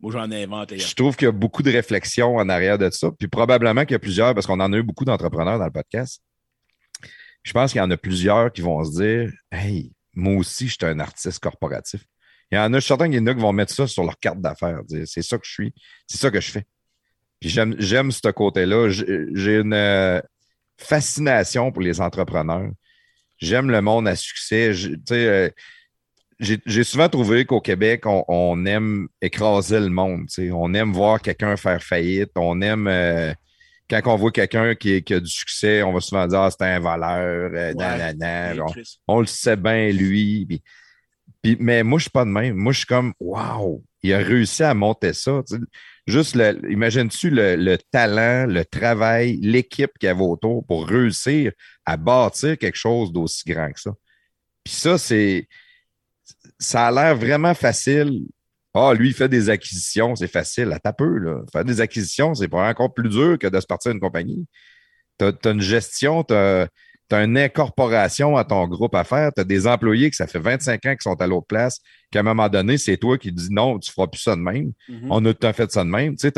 Speaker 3: moi, j'en ai inventé.
Speaker 1: Je trouve qu'il y a beaucoup de réflexions en arrière de ça. Puis probablement qu'il y a plusieurs, parce qu'on en a eu beaucoup d'entrepreneurs dans le podcast. Je pense qu'il y en a plusieurs qui vont se dire Hey, moi aussi, je suis un artiste corporatif. Il y en a, je suis certain qu'il y en a qui vont mettre ça sur leur carte d'affaires. C'est ça que je suis, c'est ça que je fais. Puis j'aime ce côté-là. J'ai une euh, fascination pour les entrepreneurs. J'aime le monde à succès. Euh, j'ai souvent trouvé qu'au Québec, on, aime écraser le monde. On aime voir quelqu'un faire faillite. On aime euh, quand on voit quelqu'un qui, a du succès, on va souvent dire ah, c'est un voleur, on, le sait bien, lui. mais moi, je suis pas de même. Moi, je suis comme Wow, il a réussi à monter ça. Juste, imagines-tu le, talent, le travail, l'équipe qu'il y avait autour pour réussir à bâtir quelque chose d'aussi grand que ça? Puis ça, c'est. Ça a l'air vraiment facile. Ah, lui, il fait des acquisitions, c'est facile. À peu, là. Faire des acquisitions, c'est encore plus dur que de se partir d'une compagnie. Tu as, une gestion, tu as, tu as une incorporation à ton groupe à faire, tu as des employés que ça fait 25 ans qui sont à l'autre place, qu'à un moment donné, c'est toi qui dis non, tu ne feras plus ça de même. Mm-hmm. On a tout à fait ça de même. Tu sais,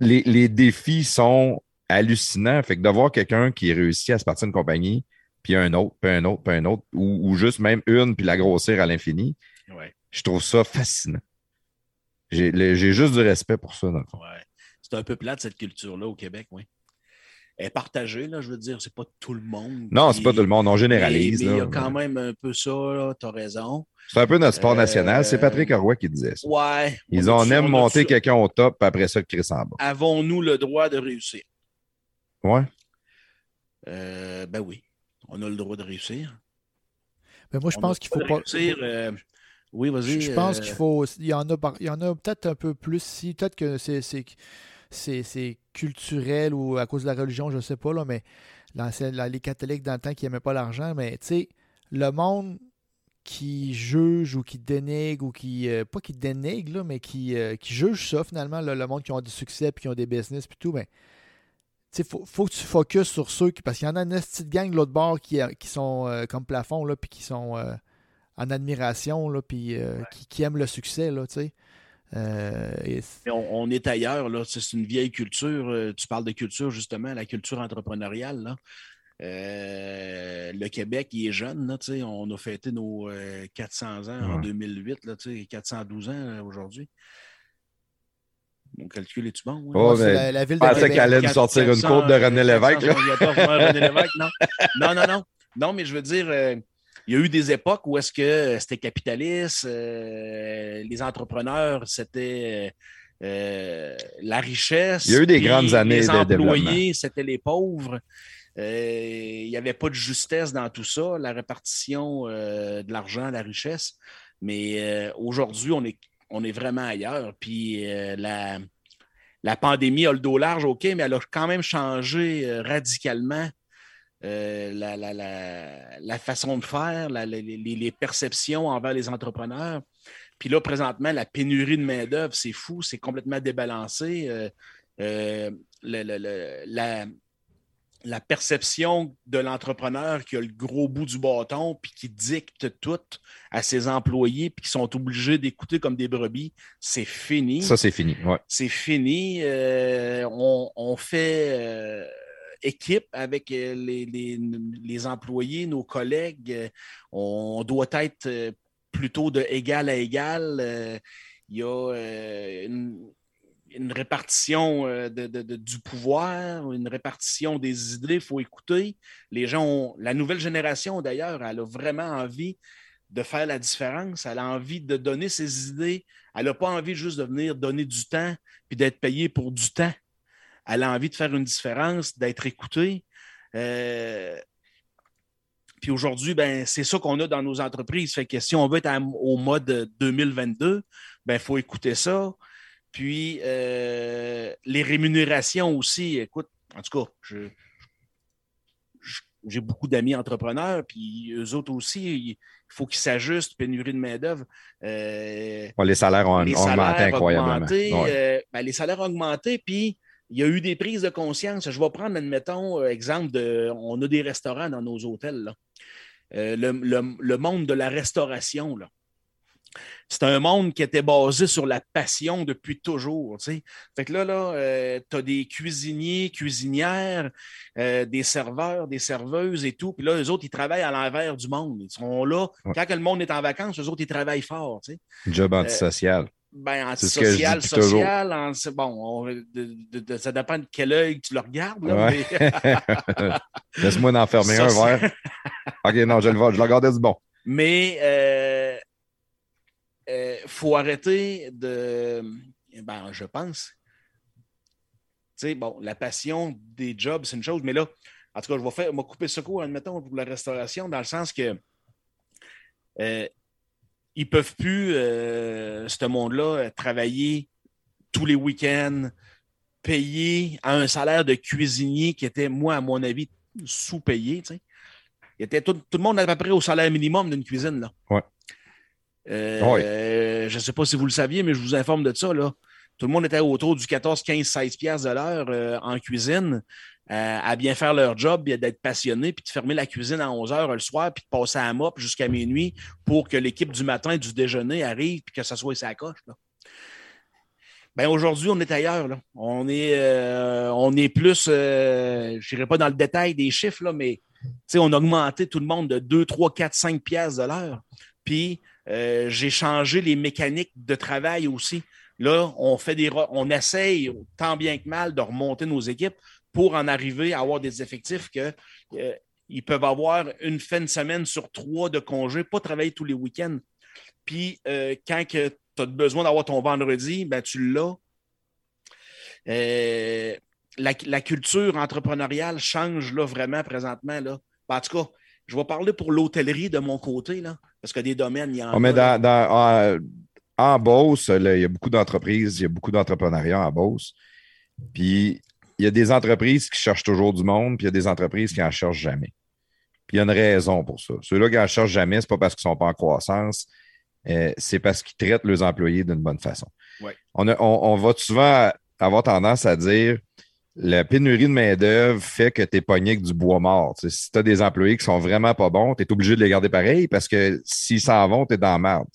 Speaker 1: les, les, défis sont hallucinants. Fait que de voir quelqu'un qui réussit à se partir d'une compagnie, puis un autre, puis un autre, puis un autre, ou, juste même une, puis la grossir à l'infini, je trouve ça fascinant. J'ai juste du respect pour ça, dans le fond.
Speaker 3: C'est un peu plate, cette culture-là au Québec, oui est partagée, là, je veux dire, c'est pas tout le monde.
Speaker 1: Non, c'est pas tout le monde, on généralise.
Speaker 3: Mais, il y a quand même un peu ça, tu as raison.
Speaker 1: C'est un peu notre sport national. C'est Patrick euh, Roy qui disait ça.
Speaker 3: Ouais.
Speaker 1: Ils ont aime monter quelqu'un au top, puis après ça, Chris en bas.
Speaker 3: Avons-nous le droit de réussir?
Speaker 1: Ouais.
Speaker 3: Euh, ben oui, on a le droit de réussir.
Speaker 2: Mais moi, je pense qu'il faut pas.
Speaker 3: Réussir, euh, oui, vas-y.
Speaker 2: Je pense qu'il faut. Il y en a, il y en a peut-être un peu plus. Si, peut-être que c'est c'est culturel ou à cause de la religion, je ne sais pas, là, mais les catholiques dans le temps qui n'aimaient pas l'argent, mais tu sais, le monde qui juge ou qui dénigre ou qui, euh, pas qui dénigre, là, mais qui, euh, qui juge ça finalement, le monde qui ont du succès puis qui ont des business puis tout, mais il faut, faut, que tu focuses sur ceux qui. Parce qu'il y en a une petite gang de l'autre bord qui, euh, qui sont comme plafond, là, puis qui sont en admiration, là, puis qui, qui, aiment le succès, là, tu sais.
Speaker 3: Euh, on, est ailleurs, là. C'est une vieille culture. Euh, tu parles de culture, justement, la culture entrepreneuriale. Euh, le Québec, il est jeune. Là, on a fêté nos 400 ans en 2008, là, 412 ans aujourd'hui. Mon calcul est-tu bon?
Speaker 1: Oh, la, la, ville de Je pensais qu'elle allait nous sortir une courbe de René Lévesque.
Speaker 3: René Lévesque, non. non, non, non. Non, mais je veux dire, il y a eu des époques où est-ce que euh, c'était capitaliste, euh, les entrepreneurs, c'était euh, la richesse.
Speaker 1: Il y a eu des grandes années
Speaker 3: les employés, c'était les pauvres. il n'y avait pas de justesse dans tout ça, la répartition de l'argent, la richesse. Mais aujourd'hui, on est, on est vraiment ailleurs. Puis la, la pandémie a le dos large, OK, mais elle a quand même changé radicalement euh, la, façon de faire, les, perceptions envers les entrepreneurs. Puis là, présentement, la pénurie de main-d'œuvre, c'est fou, c'est complètement débalancé. Euh, euh, la, la, perception de l'entrepreneur qui a le gros bout du bâton puis qui dicte tout à ses employés puis qui sont obligés d'écouter comme des brebis, c'est fini.
Speaker 1: Ça, c'est fini. Ouais.
Speaker 3: C'est fini. on, on, fait équipe avec les, les, employés, nos collègues. On doit être plutôt de égal à égal. Il y a une répartition euh, de, du pouvoir, une répartition des idées, il faut écouter. Les gens la nouvelle génération d'ailleurs, elle a vraiment envie de faire la différence, elle a envie de donner ses idées, elle n'a pas envie juste de venir donner du temps puis d'être payée pour du temps. Elle a envie de faire une différence, d'être écoutée. Euh, puis aujourd'hui, ben, c'est ça qu'on a dans nos entreprises. Fait que si on veut être au mode 2022, ben, il faut écouter ça. Puis euh, les rémunérations aussi, écoute, en tout cas, j'ai beaucoup d'amis entrepreneurs, puis eux autres aussi, il faut qu'ils s'ajustent, pénurie de main-d'œuvre.
Speaker 1: Euh, les salaires ont, augmenté incroyablement.
Speaker 3: Euh, ben, les salaires ont augmenté, puis il y a eu des prises de conscience. Je vais prendre, admettons, exemple de on a des restaurants dans nos hôtels. le, le, monde de la restauration. Là c'est un monde qui était basé sur la passion depuis toujours. Fait que là, là euh, tu as des cuisiniers, cuisinières, euh, des serveurs, des serveuses et tout. Puis là, eux autres, ils travaillent à l'envers du monde. Ils sont là. Quand le monde est en vacances, eux autres, ils travaillent fort.
Speaker 1: Job euh, antisocial.
Speaker 3: Ben, antisocial, social, bon, ça dépend de quel œil tu le regardes.
Speaker 1: Laisse-moi en fermer un verre. OK, non, je le vois, je le regardais du bon.
Speaker 3: Mais il euh, faut arrêter de. Ben, je pense. Tu sais, bon, la passion des jobs, c'est une chose, mais là, en tout cas, je vais faire, couper ce coup, admettons, pour la restauration, dans le sens que euh, ils ne peuvent plus, euh, ce monde-là, travailler tous les week-ends, payer à un salaire de cuisinier qui était, moi, à mon avis, sous-payé. Il était tout, tout, le monde à peu près au salaire minimum d'une cuisine. Là.
Speaker 1: Ouais.
Speaker 3: Euh, je ne sais pas si vous le saviez, mais je vous informe de ça. Là. Tout le monde était autour du 14, 15, 16 piastres de l'heure euh, en cuisine euh, à bien faire leur job, d'être passionné, puis de fermer la cuisine à 11 heures le soir, puis de passer à mop jusqu'à minuit pour que l'équipe du matin du déjeuner arrive, puis que ça soit sa coche. Ben aujourd'hui, on est ailleurs. Là. On, est, on est plus, je n'irai pas dans le détail des chiffres, là, mais on a augmenté tout le monde de 2, 3, 4, 5 piastres de l'heure. Puis euh, j'ai changé les mécaniques de travail aussi. Là, on fait des on essaye tant bien que mal de remonter nos équipes pour en arriver à avoir des effectifs que euh, ils peuvent avoir une fin de semaine sur trois de congé, pas travailler tous les week-ends. Puis euh, quand tu as besoin d'avoir ton vendredi, ben, tu l'as. la, culture entrepreneuriale change là, vraiment présentement. Là. Ben, en tout cas, je vais parler pour l'hôtellerie de mon côté, là, parce que des domaines, il y en
Speaker 1: a. dans, en, Beauce, il y a beaucoup d'entreprises, il y a beaucoup d'entrepreneuriat en Beauce. Puis il y a des entreprises qui cherchent toujours du monde, puis il y a des entreprises qui n'en cherchent jamais. Puis il y a une raison pour ça. Ceux-là qui n'en cherchent jamais, ce n'est pas parce qu'ils ne sont pas en croissance, euh, c'est parce qu'ils traitent leurs employés d'une bonne façon. On, on, va souvent avoir tendance à dire la pénurie de main-d'œuvre fait que tu es pogné avec du bois mort. si tu as des employés qui sont vraiment pas bons, tu es obligé de les garder pareil parce que s'ils s'en vont, tu es dans la merde.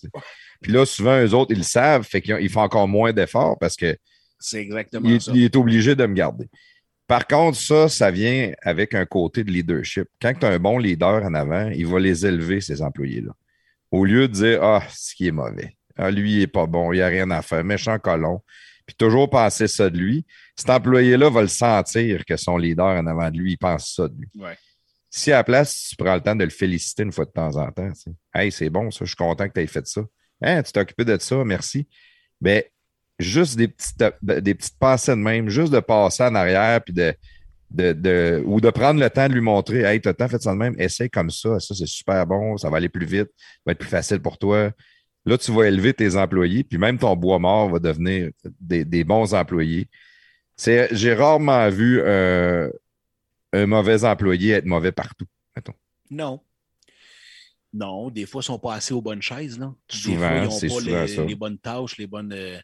Speaker 1: Puis là, souvent, eux autres, ils le savent, fait qu'ils font encore moins d'efforts parce que
Speaker 3: c'est exactement
Speaker 1: il,
Speaker 3: ça.
Speaker 1: il est obligé de me garder. Par contre, ça, ça vient avec un côté de leadership. Quand tu as un bon leader en avant, il va les élever, ces employés-là. Au lieu de dire Ah, ce qui est mauvais. Ah, lui, il n'est pas bon, il n'y a rien à faire, méchant colon puis toujours penser ça de lui. Cet employé-là va le sentir que son leader en avant de lui, il pense ça de lui. Si à la place, tu prends le temps de le féliciter une fois de temps en temps, Hey, c'est bon, ça, je suis content que tu aies fait ça. Hein, tu t'es occupé de ça, merci. Mais ben, juste des petites, des petites pensées de même, juste de passer en arrière, puis de, de, ou de prendre le temps de lui montrer Hey, tu as fait ça de même, essaye comme ça, ça c'est super bon, ça va aller plus vite, ça va être plus facile pour toi. Là, tu vas élever tes employés, puis même ton bois mort va devenir des, bons employés. J'ai rarement vu un mauvais employé être mauvais partout.
Speaker 3: Non. Non, des fois, ils ne sont pas assez aux bonnes chaises. Là.
Speaker 1: Souvent, c'est souvent
Speaker 3: les,
Speaker 1: ça.
Speaker 3: les bonnes tâches, les bonnes. Euh,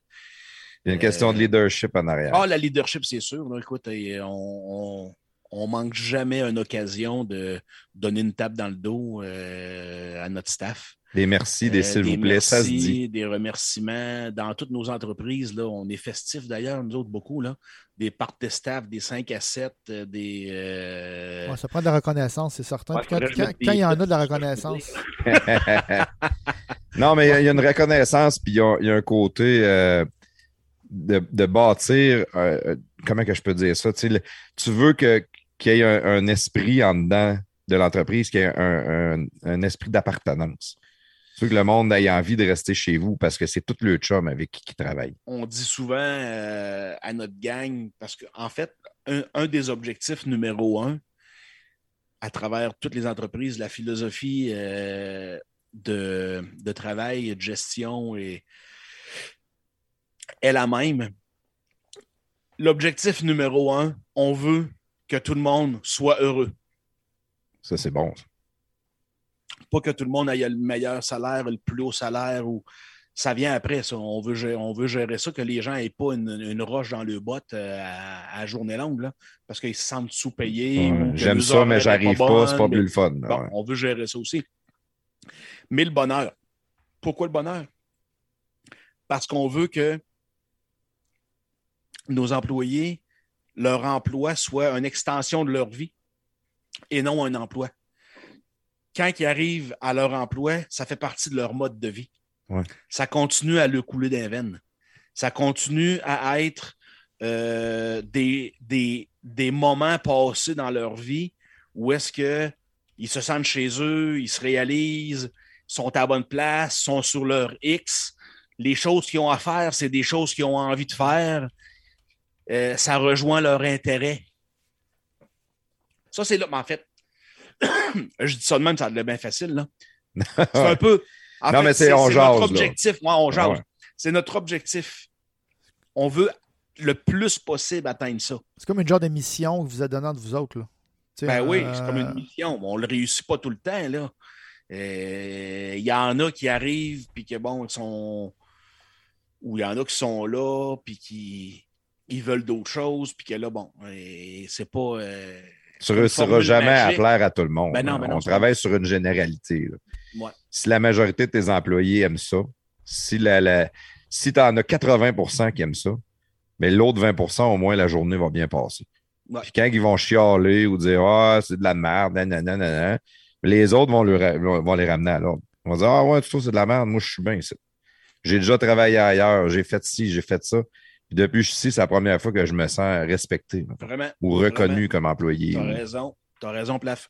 Speaker 1: Il y a une question de leadership en arrière.
Speaker 3: Ah, la leadership, c'est sûr. écoute, on, on manque jamais une occasion de donner une tape dans le dos euh, à notre staff.
Speaker 1: Des merci, des
Speaker 3: Euh,
Speaker 1: s'il vous plaît, ça se dit.
Speaker 3: Des remerciements. Dans toutes nos entreprises, là, on est festifs d'ailleurs, nous autres, beaucoup. Là. Des parties staff, des 5 à 7, euh, des. euh,
Speaker 2: Ouais, ça prend de la reconnaissance, c'est certain.
Speaker 3: Ouais,
Speaker 2: quand, il y en a de la reconnaissance,
Speaker 1: non, mais il y a- il y, a une reconnaissance, puis il y a, il y a un côté euh, de, bâtir, euh, euh, comment que je peux dire ça? Tu, veux que- qu'il y ait un, esprit en dedans de l'entreprise, qu'il y ait un, un- esprit d'appartenance. Tu veux que le monde ait envie de rester chez vous parce que c'est tout le chum avec qui qui travaille.
Speaker 3: on dit souvent euh, à notre gang, parce qu'en en fait, un, des objectifs numéro un, à travers toutes les entreprises, la philosophie de, de travail et de gestion est, est la même. L'objectif numéro un, on veut que tout le monde soit heureux.
Speaker 1: Ça, c'est bon.
Speaker 3: Pas que tout le monde ait le meilleur salaire, le plus haut salaire ou ça vient après, ça. On veut gérer, on veut gérer ça, que les gens n'aient pas une, une roche dans le botte euh, à, à journée longue, là, parce qu'ils se sentent sous-payés.
Speaker 1: Ouais, J'aime ça, mais j'arrive pas, c'est pas plus le fun. là,
Speaker 3: Bon,
Speaker 1: ouais.
Speaker 3: on veut gérer ça aussi. Mais le bonheur. Pourquoi le bonheur? Parce qu'on veut que nos employés, leur emploi soit une extension de leur vie et non un emploi. Quand ils arrivent à leur emploi, ça fait partie de leur mode de vie.
Speaker 1: Ouais.
Speaker 3: Ça continue à le couler d'un veine. Ça continue à être euh, des, des, des moments passés dans leur vie où est-ce qu'ils se sentent chez eux, ils se réalisent, sont à la bonne place, sont sur leur X. Les choses qu'ils ont à faire, c'est des choses qu'ils ont envie de faire. Euh, ça rejoint leur intérêt. Ça, c'est là. Mais en fait, je dis ça de même, ça a l'air bien facile. là. C'est un peu. en
Speaker 1: Non,
Speaker 3: fait,
Speaker 1: mais c'est- on
Speaker 3: notre
Speaker 1: jase,
Speaker 3: objectif. Ouais, on jase.
Speaker 1: Ouais.
Speaker 3: C'est notre objectif. On veut le plus possible atteindre ça.
Speaker 2: c'est comme une genre de mission que vous êtes donnée entre vous autres. Là.
Speaker 3: Ben oui,
Speaker 2: euh,
Speaker 3: c'est comme une mission. mais On ne le réussit pas tout le temps. là. Euh, Il y en a qui arrivent, puis que bon, ils sont. Ou il y en a qui sont là, puis qui ils veulent d'autres choses, puis que là, bon, et c'est pas. euh,
Speaker 1: Tu ne réussiras jamais à plaire à tout le monde.
Speaker 3: Ben non,
Speaker 1: là.
Speaker 3: ben non,
Speaker 1: on travaille sur une généralité.
Speaker 3: Ouais.
Speaker 1: Si la majorité de tes employés aiment ça, si, la, la- si tu en as 80% qui aiment ça, mais l'autre 20% au moins, la journée va bien passer.
Speaker 3: Ouais.
Speaker 1: Puis quand ils vont chialer ou dire Ah, c'est de la merde, nanana, nanana, les autres vont, le vont les ramener à l'ordre. Ils vont dire Ah ouais, tu trouves que c'est de la merde, moi je suis bien ici. J'ai déjà travaillé ailleurs, j'ai fait ci, j'ai fait ça. Puis depuis que je suis ici, c'est la première fois que je me sens respecté
Speaker 3: vraiment.
Speaker 1: ou reconnu comme employé.
Speaker 3: Tu as raison. Tu as raison, Plaf.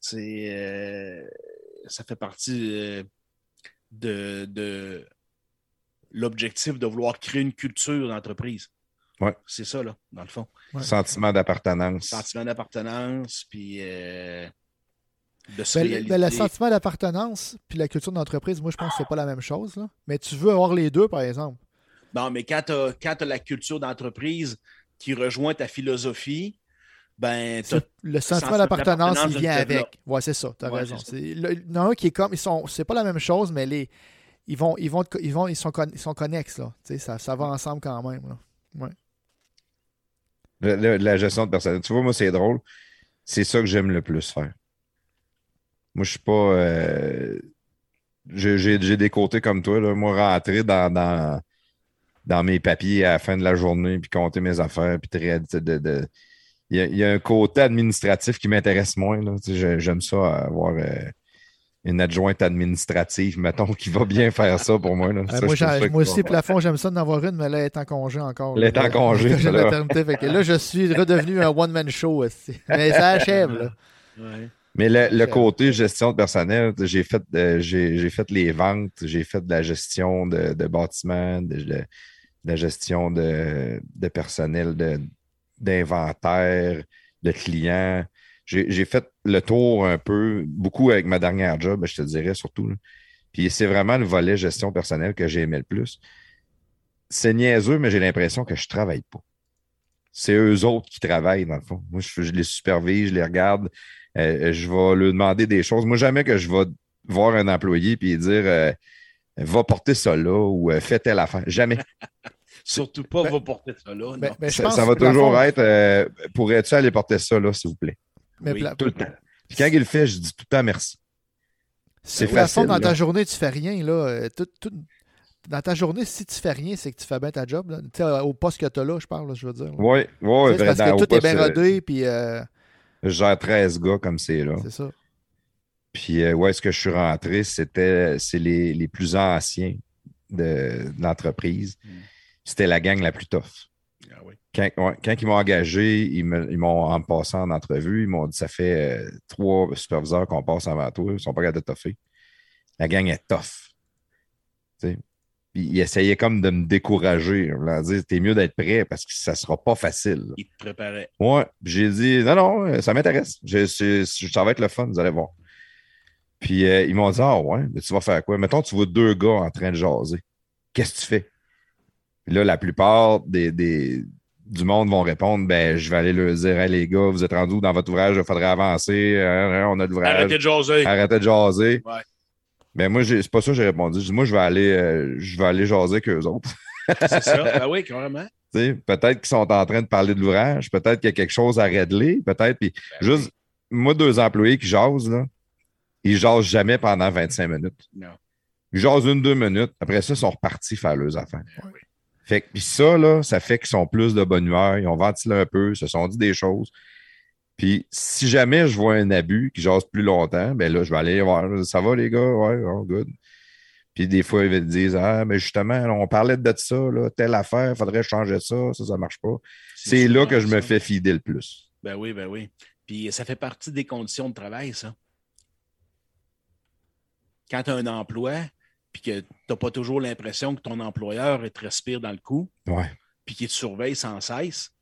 Speaker 3: C'est. euh, ça fait partie euh, de, de l'objectif de vouloir créer une culture d'entreprise.
Speaker 1: Ouais.
Speaker 3: C'est ça, là, dans le fond.
Speaker 2: Ouais.
Speaker 1: Sentiment d'appartenance.
Speaker 3: Sentiment d'appartenance, puis euh, de
Speaker 2: Ben,
Speaker 3: solidarité.
Speaker 2: ben, le sentiment d'appartenance puis la culture d'entreprise, moi, je pense que c'est pas la même chose. là. Mais tu veux avoir les deux, par exemple.
Speaker 3: Non, mais quand tu as, la culture d'entreprise qui rejoint ta philosophie, ben,
Speaker 2: Le sentiment d'appartenance, il vient avec. Ouais, c'est ça, tu as
Speaker 3: Ouais,
Speaker 2: raison. Il y en a un qui est comme. Ils sont. C'est pas la même chose, mais les. Ils vont, ils vont, ils vont, ils sont, con- ils sont connexes, là. Tu sais, ça, ça va ensemble quand même, là.
Speaker 1: Le- le- la gestion de personnel. Tu vois, moi, c'est drôle. C'est ça que j'aime le plus faire. Moi, je suis pas. euh, j'ai des côtés comme toi. Là. Moi, rentrer dans, dans, dans mes papiers à la fin de la journée, puis compter mes affaires, puis très- de, de- de- il, y a, il y a un côté administratif qui m'intéresse moins. là. Tu sais, j'ai- J'aime ça avoir euh, une adjointe administrative, mettons, qui va bien faire ça pour moi. là.
Speaker 2: Euh,
Speaker 1: Ça,
Speaker 2: moi,
Speaker 1: ça
Speaker 2: aussi,
Speaker 1: va-
Speaker 2: plafond, j'aime ça d'en avoir une, mais là, elle est en congé encore.
Speaker 1: Elle est en congé, là.
Speaker 2: maternité, fait que là, je suis redevenu un one-man show. aussi. Mais ça achève, là.
Speaker 3: Ouais.
Speaker 1: Mais le, le côté gestion de personnel, j'ai fait, euh, j'ai, j'ai fait les ventes, j'ai fait de la gestion de, de bâtiments, de, de- de la gestion de, de personnel, d'inventaire, de clients. J'ai, fait le tour un peu, beaucoup avec ma dernière job, je te dirais surtout. Puis c'est vraiment le volet gestion personnelle que j'ai aimé le plus. C'est niaiseux, mais j'ai l'impression que je travaille pas. C'est eux autres qui travaillent, dans le fond. Moi, je, les supervise, je les regarde. Euh, je vais lui demander des choses. Moi, jamais que je vais voir un employé et dire euh, va porter ça là ou euh, fais telle affaire. Jamais.
Speaker 3: Surtout pas,
Speaker 2: Ben,
Speaker 3: va porter ça là.
Speaker 2: ben, ben,
Speaker 1: Ça, va toujours
Speaker 2: fond,
Speaker 1: être. euh, Pourrais-tu aller porter ça, là, s'il vous plaît?
Speaker 2: mais
Speaker 3: Oui,
Speaker 2: pla-
Speaker 1: Tout le temps. Puis quand il le fait, je dis tout le temps merci. C'est facile,
Speaker 2: dans ta journée, tu fais rien. Là, euh, tout- tout- dans ta journée, si tu fais rien, c'est que tu fais bien ta job. là. Tu sais, au poste que tu as là, je parle, là, je veux dire.
Speaker 1: Oui, oui,
Speaker 2: parce que tout est bien rodé, puis euh,
Speaker 1: Je gère 13 gars comme c'est là.
Speaker 2: c'est ça.
Speaker 1: Puis euh, où est-ce que je suis rentré, c'était c'est les, les plus anciens de, de l'entreprise.
Speaker 3: Mm.
Speaker 1: C'était la gang la plus tough.
Speaker 3: Ah oui.
Speaker 1: Quand, ouais, quand ils m'ont engagé, ils me- ils m'ont en me passant en entrevue, ils m'ont dit ça fait euh, trois superviseurs qu'on passe avant toi, ils sont pas capables de toffer. La gang est tough. Puis ils essayaient comme de me décourager. Ils m'ont dit T'es mieux d'être prêt parce que ça sera pas facile.
Speaker 3: Il te préparait.
Speaker 1: Ouais. J'ai dit non, non, ça m'intéresse. Je- Ça va être le fun, vous allez voir. Puis euh, ils m'ont dit Ah ouais, mais tu vas faire quoi? Mettons, tu vois deux gars en train de jaser. Qu'est-ce que tu fais? Puis là, la plupart des, des- du monde vont répondre Ben, je vais aller leur dire Hey les gars, vous êtes rendus dans votre ouvrage, il faudrait avancer, Hein, on a de l'ouvrage.
Speaker 3: Arrêtez de jaser.
Speaker 1: Arrêtez de jaser.
Speaker 3: Ouais.
Speaker 1: Ben moi, c'est pas ça que j'ai répondu. J'ai dit, moi, je vais aller, euh, je vais aller jaser avec eux autres.
Speaker 3: C'est ça. Ah oui, carrément.
Speaker 1: Peut-être qu'ils sont en train de parler de l'ouvrage, peut-être qu'il y a quelque chose à régler, peut-être. Puis
Speaker 3: Ben
Speaker 1: juste, moi, deux employés qui jasent, là, ils jasent jamais pendant 25 minutes.
Speaker 3: Non.
Speaker 1: Ils jasent une, deux minutes. Après ça, ils sont repartis faire leurs affaires. Fait que, puis ça, là, ça fait qu'ils sont plus de bonne humeur. Ils ont ventilé un peu, se sont dit des choses. Puis si jamais je vois un abus qui jase plus longtemps, ben là, je vais aller voir. Ça va, les gars? Ouais, oh, good. Puis des fois, ils me disent Ah, mais justement, on parlait de ça, là, telle affaire, faudrait changer ça, ça, ça marche pas. C'est là que je me fais fider le plus.
Speaker 3: Ben oui, ben oui. Puis ça fait partie des conditions de travail, ça. Quand tu as un emploi, puis que tu n'as pas toujours l'impression que ton employeur te respire dans le cou,
Speaker 1: Ouais.
Speaker 3: puis qu'il te surveille sans cesse,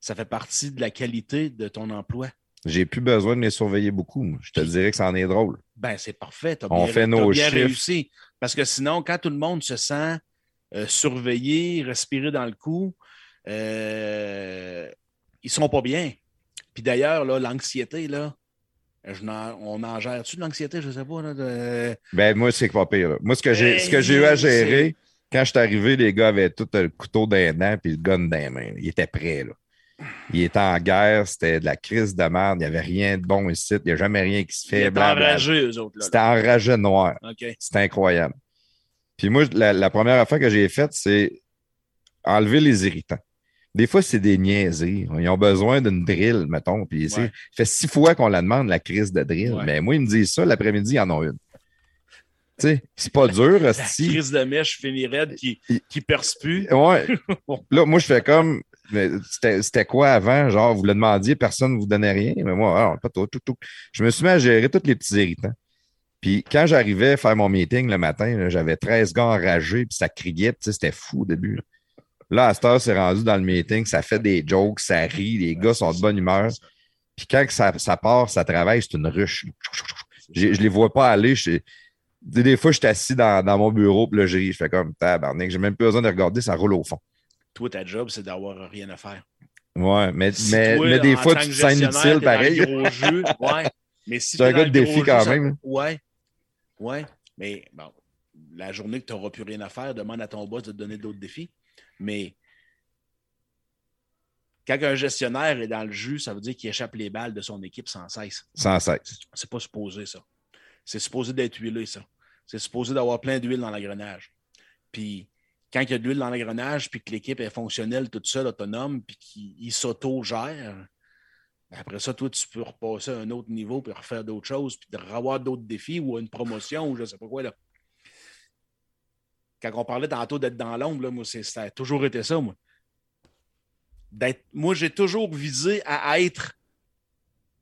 Speaker 3: ça fait partie de la qualité de ton emploi.
Speaker 1: J'ai plus besoin de les surveiller beaucoup. Je te dirais que c'en est drôle.
Speaker 3: Ben, c'est parfait. As
Speaker 1: On
Speaker 3: bien,
Speaker 1: fait nos
Speaker 3: bien
Speaker 1: chiffres.
Speaker 3: réussi. Parce que sinon, quand tout le monde se sent euh, surveillé, respirer dans le cou, euh, ils sont pas bien. Puis d'ailleurs, l'anxiété, là, je on en gère-tu de l'anxiété? Je ne sais pas. Là, de-
Speaker 1: Ben, moi, c'est pas pire. là. Moi, ce que j'ai eu à gérer, quand je suis arrivé, les gars avaient tout le couteau dans les dents et le gun dans les mains. Ils étaient prêts. Là. Ils étaient en guerre, c'était de la crise de merde, il n'y avait rien de bon ici, il n'y a jamais rien qui se
Speaker 3: Ils
Speaker 1: fait.
Speaker 3: étaient
Speaker 1: blablabla.
Speaker 3: enragés, eux autres. Là,
Speaker 1: C'était enragé noir.
Speaker 3: là. OK.
Speaker 1: C'était incroyable. Puis moi, la, la première affaire que j'ai faite, c'est enlever les irritants. Des fois, c'est des niaiseries. Ils ont besoin d'une drill, mettons. Puis
Speaker 3: Ouais.
Speaker 1: ça fait six fois qu'on la demande, la crise de drill.
Speaker 3: Ouais.
Speaker 1: Mais moi, ils me disent ça, l'après-midi, ils en ont une. Tu sais, c'est pas dur,
Speaker 3: La crise de mèche finie raide qui, qui perce plus.
Speaker 1: Ouais. Là, moi, je fais comme. C'était quoi avant? Genre, vous le demandiez, personne ne vous donnait rien. Mais moi, alors, pas tout, tout, tout. Je me suis mis à gérer tous les petits irritants. Puis quand j'arrivais à faire mon meeting le matin, j'avais 13 gars enragés, puis ça criait, tu sais, c'était fou au début. Là. Là, à cette heure, c'est rendu dans le meeting, ça fait des jokes, ça rit, les gars sont de bonne humeur. Puis quand ça, ça part, ça travaille, c'est une ruche. Je les vois pas aller. je- des fois, je suis assis dans, dans mon bureau, puis là, je fais comme tabarnak, j'ai même plus besoin de regarder, ça roule au fond.
Speaker 3: Toi, ta job, c'est d'avoir rien à faire.
Speaker 1: Ouais, mais,
Speaker 3: Si
Speaker 1: mais,
Speaker 3: toi,
Speaker 1: mais des fois, tu te sens inutile pareil.
Speaker 3: gros jeu, ouais. Mais si
Speaker 1: C'est un gars de défi
Speaker 3: jeu,
Speaker 1: quand
Speaker 3: ça-
Speaker 1: même.
Speaker 3: Ouais. Ouais. Mais bon, la journée que tu n'auras plus rien à faire, demande à ton boss de te donner d'autres défis. Mais quand un gestionnaire est dans le jus, ça veut dire qu'il échappe les balles de son équipe sans cesse.
Speaker 1: Sans cesse.
Speaker 3: C'est pas supposé, ça. C'est supposé d'être huilé, ça. C'est supposé d'avoir plein d'huile dans l'engrenage. Puis, quand il y a de l'huile dans l'engrenage, puis que l'équipe est fonctionnelle toute seule, autonome, puis qu'il s'auto-gère, après ça, toi, tu peux repasser à un autre niveau, puis refaire d'autres choses, puis de revoir d'autres défis ou une promotion ou je ne sais pas quoi. Là. Quand on parlait tantôt d'être dans l'ombre, moi, c'est- ça a toujours été ça, moi. D'être- moi, j'ai toujours visé à être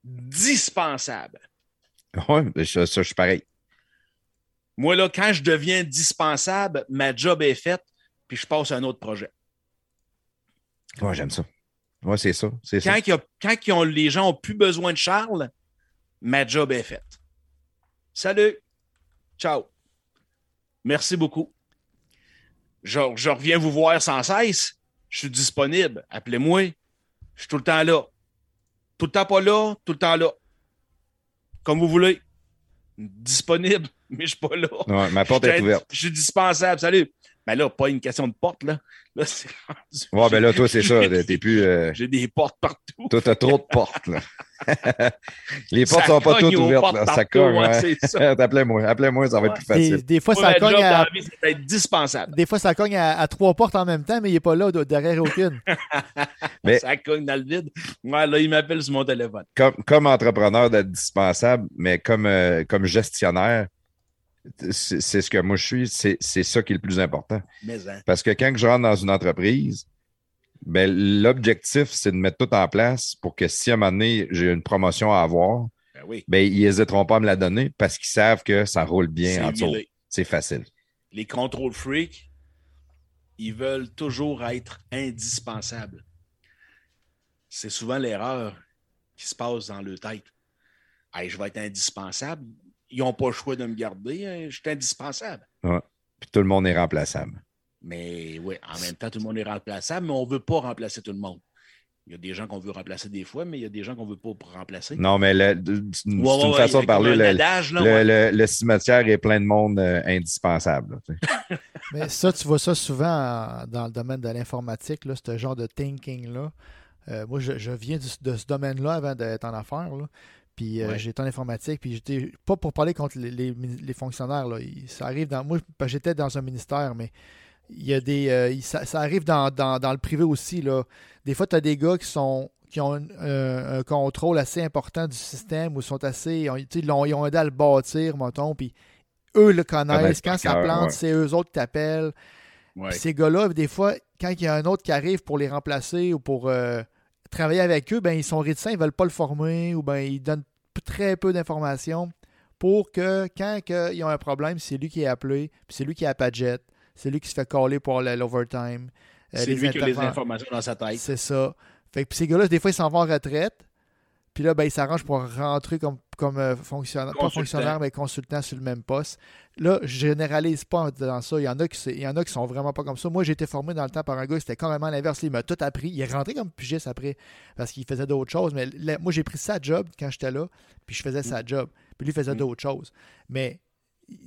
Speaker 3: dispensable.
Speaker 1: Mais ça, ça, je suis pareil.
Speaker 3: Moi, là, quand je deviens dispensable, ma job est faite, puis je passe à un autre projet.
Speaker 1: Ouais, j'aime ça. Ouais, c'est ça. C'est ça.
Speaker 3: Quand, il y a- quand ils ont- les gens n'ont plus besoin de Charles, ma job est faite. Salut. Ciao. Merci beaucoup. Je, je reviens vous voir sans cesse. Je suis disponible. Appelez-moi. Je suis tout le temps là. Tout le temps pas là, tout le temps là. Comme vous voulez. Disponible, mais je suis pas là.
Speaker 1: Ouais, ma porte
Speaker 3: Je
Speaker 1: est ouverte.
Speaker 3: Je suis dispensable. Salut. Ben là, pas une question de porte, là. Là, c'est rendu-
Speaker 1: Ouais, ben là, toi, c'est ça.
Speaker 3: J'ai-
Speaker 1: T'es plus. euh,
Speaker 3: J'ai des portes partout.
Speaker 1: Toi, t'as trop de portes, là. Les portes
Speaker 3: Ça
Speaker 1: sont pas toutes ouvertes, là. Ça cogne,
Speaker 3: ouais, ça.
Speaker 1: Appelez-moi, appelez-moi, ça va être plus facile.
Speaker 2: des fois, ça cogne
Speaker 3: job
Speaker 2: à,
Speaker 3: vie, dispensable.
Speaker 2: des fois, ça cogne à, à trois portes en même temps, mais il n'est pas là de- derrière aucune.
Speaker 1: Mais-
Speaker 3: Ça cogne dans le vide. Ouais, là, il m'appelle sur mon téléphone.
Speaker 1: Comme, comme entrepreneur d'être dispensable, mais comme, euh, comme gestionnaire, c'est ce que moi je suis, c'est ça qui est le plus important.
Speaker 3: Mais, hein,
Speaker 1: Parce que quand je rentre dans une entreprise, ben, l'objectif, c'est de mettre tout en place pour que si à un moment donné, j'ai une promotion à avoir,
Speaker 3: ben oui.
Speaker 1: ben, ils n'hésiteront pas à me la donner parce qu'ils savent que ça roule bien en dessous. C'est facile.
Speaker 3: Les contrôles freaks, ils veulent toujours être indispensables. C'est souvent l'erreur qui se passe dans leur tête. Hey, je vais être indispensable. Ils n'ont pas le choix de me garder. hein, Je suis indispensable.
Speaker 1: Puis tout le monde est remplaçable.
Speaker 3: Mais oui, en même temps, tout le monde est remplaçable, mais on ne veut pas remplacer tout le monde. Il y a des gens qu'on veut remplacer des fois, mais il y a des gens qu'on ne veut pas remplacer.
Speaker 1: Non, mais c'est une,
Speaker 3: Ouais, ouais,
Speaker 1: façon
Speaker 3: ouais,
Speaker 1: de parler. Le,
Speaker 3: un adage, là,
Speaker 1: le-
Speaker 3: ouais.
Speaker 1: le- le cimetière est plein de monde euh, indispensable. là.
Speaker 2: Mais ça, tu vois ça souvent en- dans le domaine de l'informatique, là, ce genre de thinking-là. Euh, moi, je, je viens du- de ce domaine-là avant d'être en affaires. là. Puis euh,
Speaker 3: Ouais.
Speaker 2: j'étais en informatique, puis j'étais pas pour parler contre les, les- les fonctionnaires. Là. Ça arrive dans. Moi, j'étais dans un ministère, mais il y a des. euh, ça, ça arrive dans, dans- dans le privé aussi. Là. Des fois, tu as des gars qui sont qui ont un, un- un contrôle assez important du système ou sont assez. Ils ont, ils ont aidé à le bâtir, mettons, puis eux le connaissent.
Speaker 1: Connaissent
Speaker 2: Quand ça plante,
Speaker 1: ouais.
Speaker 2: c'est eux autres qui t'appellent.
Speaker 3: Ouais.
Speaker 2: Puis ces gars-là, des fois, quand il y a un autre qui arrive pour les remplacer ou pour euh, travailler avec eux, ben ils sont réticents, ils ne veulent pas le former ou ben ils donnent très peu d'informations pour que quand que ils ont un problème, c'est lui qui est appelé, puis c'est lui qui de jet, c'est lui qui se fait caller pour l'overtime. euh,
Speaker 3: C'est lui qui a les informations dans sa tête.
Speaker 2: C'est ça. Fait que puis ces gars-là, des fois, ils s'en vont en retraite. Puis là, ben, ils s'arrangent pour rentrer comme, comme euh, fonctionnaire, pas fonctionnaire, mais consultant sur le même poste. Là, je généralise pas dans ça. Il y en a qui, il y en a qui sont vraiment pas comme ça. Moi, j'ai été formé dans le temps par un gars, c'était carrément l'inverse. Il m'a tout appris. Il est rentré comme pigiste après parce qu'il faisait d'autres choses. Mais là, moi, j'ai pris sa job quand j'étais là, puis je faisais sa job. Puis lui faisait
Speaker 3: Mm.
Speaker 2: d'autres choses. Mais il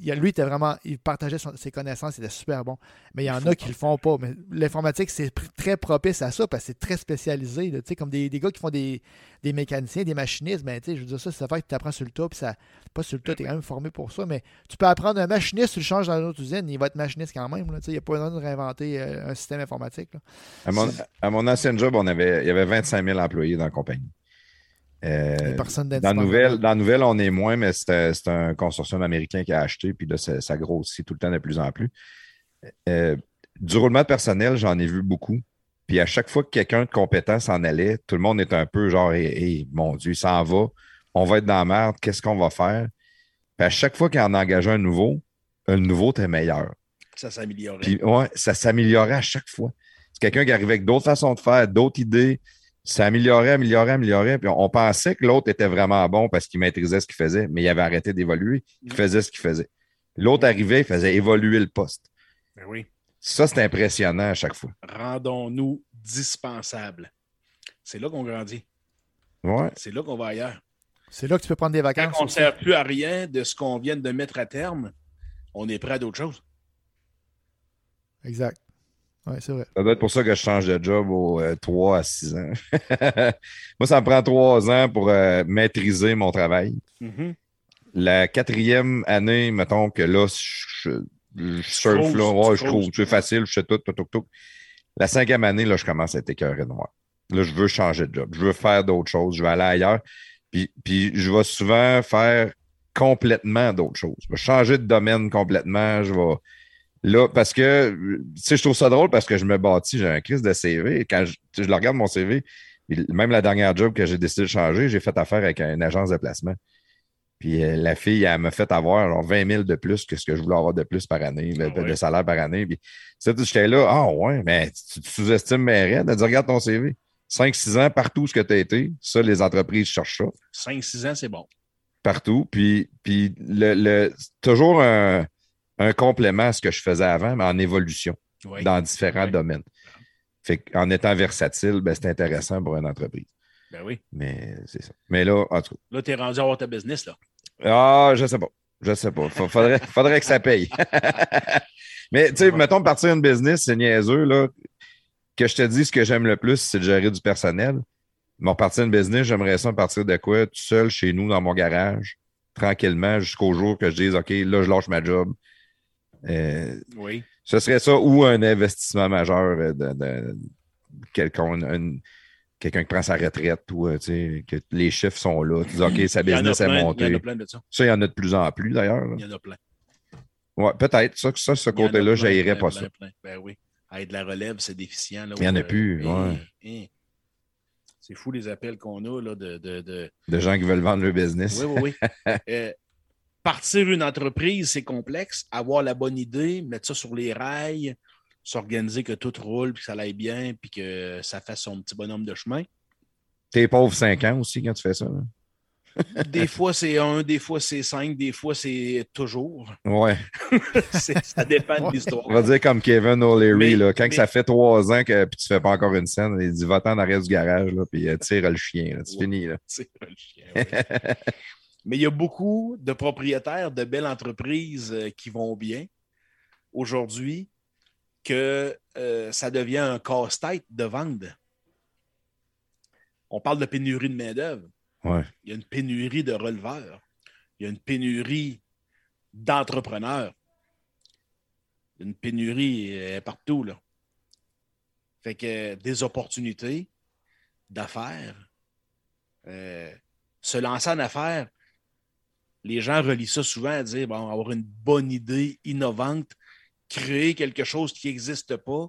Speaker 2: lui, était vraiment, il partageait son- ses connaissances, il était super bon. Mais il y en a qui le font pas. Mais l'informatique, c'est pr- très propice à ça parce que c'est très spécialisé. là. Tu sais, comme des, des gars qui font des, des mécaniciens, des machinistes, ben, tu sais, je veux dire ça, c'est fait que tu apprends sur le tas, puis ça, pas sur le tas, tu es quand même formé pour ça. Mais tu peux apprendre un machiniste, tu le changes dans une autre usine, il va être machiniste quand même. là. Tu sais, Il n'y a pas besoin de réinventer euh, un système informatique. là.
Speaker 1: À mon, à mon ancien job, on avait, il y avait 25 000 employés dans la compagnie. Euh, dans,
Speaker 2: d'indispensable.
Speaker 1: nouvelle, dans Nouvelle, on est moins, mais c'est c'est un consortium américain qui a acheté, puis là, ça, ça grossit tout le temps de plus en plus. Euh, du roulement de personnel, j'en ai vu beaucoup. Puis à chaque fois que quelqu'un de compétent s'en allait, tout le monde est un peu genre, Hey, hey, mon Dieu, il s'en va, on va être dans la merde, qu'est-ce qu'on va faire? Puis à chaque fois qu'il en engageait un nouveau, le nouveau était meilleur.
Speaker 3: Ça s'améliorait.
Speaker 1: Puis ouais, ça s'améliorait à chaque fois. C'est quelqu'un qui arrivait avec d'autres façons de faire, d'autres idées. Ça améliorait, améliorait, améliorait. Puis on, on pensait que l'autre était vraiment bon parce qu'il maîtrisait ce qu'il faisait, mais il avait arrêté d'évoluer. Il
Speaker 3: Mm.
Speaker 1: faisait ce qu'il faisait. L'autre arrivait, il faisait évoluer le poste.
Speaker 3: Ben oui.
Speaker 1: Ça, c'est impressionnant à chaque fois.
Speaker 3: Rendons-nous dispensables. C'est là qu'on grandit.
Speaker 1: Ouais.
Speaker 3: C'est là qu'on va ailleurs.
Speaker 2: C'est là que tu peux prendre des
Speaker 3: Quand
Speaker 2: vacances.
Speaker 3: on ne sert plus à rien de ce qu'on vient de mettre à terme, on est prêt à d'autres choses.
Speaker 2: Exact. Oui, c'est vrai.
Speaker 1: Ça doit être pour ça que je change de job aux 3 à 6 ans. Moi, ça me prend 3 ans pour euh, maîtriser mon travail.
Speaker 3: Mhm.
Speaker 1: La quatrième année, mettons que là, je, je, je surfe,
Speaker 3: Cruise,
Speaker 1: là, ouais, je trouve, c'est facile, je fais tout, tout, tout, tout. La cinquième année, là, je commence à être écœuré de moi. Là, je veux changer de job. Je veux faire d'autres choses. Je veux aller ailleurs. Puis, puis je vais souvent faire complètement d'autres choses. Je vais changer de domaine complètement. Je vais. Là, parce que, tu sais, je trouve ça drôle parce que je me bâtis, j'ai un crise de CV. Et quand je, je le regarde mon CV, même la dernière job que j'ai décidé de changer, j'ai fait affaire avec une agence de placement. Puis euh, la fille, elle m'a fait avoir genre 20 000 de plus que ce que je voulais avoir de plus par année, de,
Speaker 3: Ah ouais.
Speaker 1: de salaire par année. Puis tu sais, j'étais là, ah ouais, mais tu sous-estimes mes raids? Elle dit, regarde ton CV. 5-6 ans, partout ce que tu as été, ça, les entreprises cherchent ça.
Speaker 3: 5-6 ans, c'est bon.
Speaker 1: Partout. Puis, puis le, le- toujours un, un complément à ce que je faisais avant, mais en évolution
Speaker 3: Oui.
Speaker 1: dans différents domaines. Fait qu'en étant versatile, ben, c'est intéressant pour une entreprise.
Speaker 3: Ben oui.
Speaker 1: Mais c'est ça. Mais là, en tout cas.
Speaker 3: Là, tu es rendu à avoir ta business, là.
Speaker 1: Ah, je sais pas. Je sais pas. Fa- Faudrait, faudrait que ça paye. Mais tu sais, mettons partir une business, c'est niaiseux, là. Que je te dis ce que j'aime le plus, c'est de gérer du personnel. Mais partir une business, j'aimerais ça partir de quoi? Tout seul chez nous dans mon garage, tranquillement, jusqu'au jour que je dise OK, là, je lâche ma job. Euh,
Speaker 3: oui.
Speaker 1: Ce serait ça ou un investissement majeur de, de quelqu'un quelqu'un qui prend sa retraite ou euh, que les chiffres sont là. Tu dis OK, sa business est montée. Il y en a plein de ça. Ça, il y en a de plus en plus d'ailleurs.
Speaker 3: Il y en a plein.
Speaker 1: Ouais, peut-être. Ça, ça, ce côté-là, j'aillerais pas ça.
Speaker 3: Ben oui. De la relève, c'est déficient. Là,
Speaker 1: il n'y en a plus. ouais.
Speaker 3: C'est fou les appels qu'on a là, de, de, de,
Speaker 1: de, gens qui veulent vendre leur business.
Speaker 3: Oui, oui, oui. euh, partir une entreprise, c'est complexe. Avoir la bonne idée, mettre ça sur les rails, s'organiser que tout roule, puis que ça aille bien, puis que ça fasse son petit bonhomme de chemin.
Speaker 1: T'es pauvre 5 ans aussi quand tu fais ça.
Speaker 3: des fois, c'est un, des fois, c'est cinq, des fois, c'est toujours.
Speaker 1: Ouais.
Speaker 3: ça dépend de l'histoire.
Speaker 1: On va dire comme Kevin O'Leary, là, quand ça fait trois ans que puis tu fais pas encore une scène, il dit va-t'en en arrière du garage, là, puis euh, tire le chien. C'est fini. Là. Tire le chien.
Speaker 3: Mais il y a beaucoup de propriétaires de belles entreprises euh, qui vont bien aujourd'hui que euh, ça devient un casse-tête de vente. On parle de pénurie de main-d'œuvre.
Speaker 1: Il
Speaker 3: y a une pénurie de releveurs. Il y a une pénurie d'entrepreneurs. Une pénurie euh, partout. Là. Fait que des opportunités d'affaires. Se lancer en affaires, les gens relient ça souvent à dire bon, avoir une bonne idée innovante, créer quelque chose qui n'existe pas,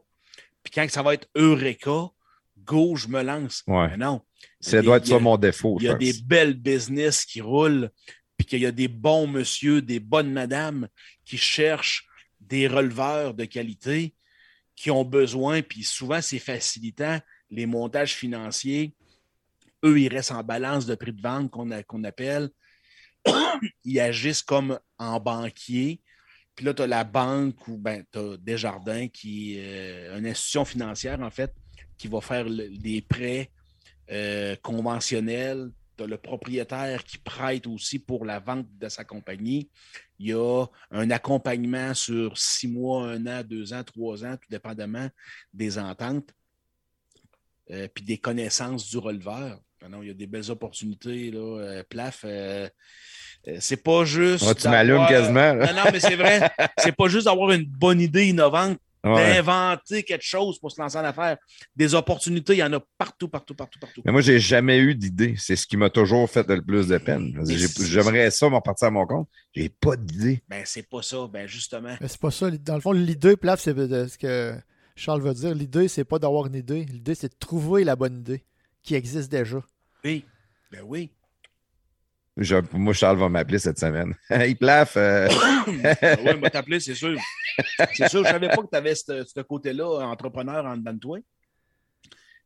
Speaker 3: puis quand ça va être Eureka, go, je me lance.
Speaker 1: Ouais.
Speaker 3: non.
Speaker 1: Ça doit être ça mon défaut.
Speaker 3: Il y a des belles business qui roulent, puis qu'il y a des bons monsieur, des bonnes madames qui cherchent des releveurs de qualité qui ont besoin, puis souvent c'est facilitant, les montages financiers, eux, ils restent en balance de prix de vente qu'on appelle. ils agissent comme en banquier. Puis là, tu as la banque ou ben, tu as Desjardins qui est euh, une institution financière, en fait, qui va faire des prêts euh, conventionnels. Tu as le propriétaire qui prête aussi pour la vente de sa compagnie. Il y a un accompagnement sur six mois, un an, deux ans, trois ans, tout dépendamment des ententes, euh, puis des connaissances du releveur. Non, il y a des belles opportunités, là, euh, plaf. c'est pas juste.
Speaker 1: tu m'allumes quasiment.
Speaker 3: Non, non, mais c'est vrai. c'est pas juste d'avoir une bonne idée innovante d'inventer quelque chose pour se lancer en affaires. Des opportunités, il y en a partout, partout, partout, partout.
Speaker 1: Mais moi, j'ai jamais eu d'idée. C'est ce qui m'a toujours fait le plus de peine. J'aimerais ça m'en partir à mon compte. J'ai pas d'idée.
Speaker 3: Ben, c'est pas ça. Ben, justement.
Speaker 2: c'est pas ça. Dans le fond, l'idée, plaf, c'est ce que Charles veut dire. L'idée, c'est pas d'avoir une idée. L'idée, c'est de trouver la bonne idée qui existe déjà.
Speaker 3: Oui. Ben oui
Speaker 1: moi, Charles va m'appeler cette semaine. il plaffe. Euh.
Speaker 3: Oui, il va t'appeler, c'est sûr. C'est sûr, je ne savais pas que tu avais ce côté-là, entrepreneur en dedans de toi.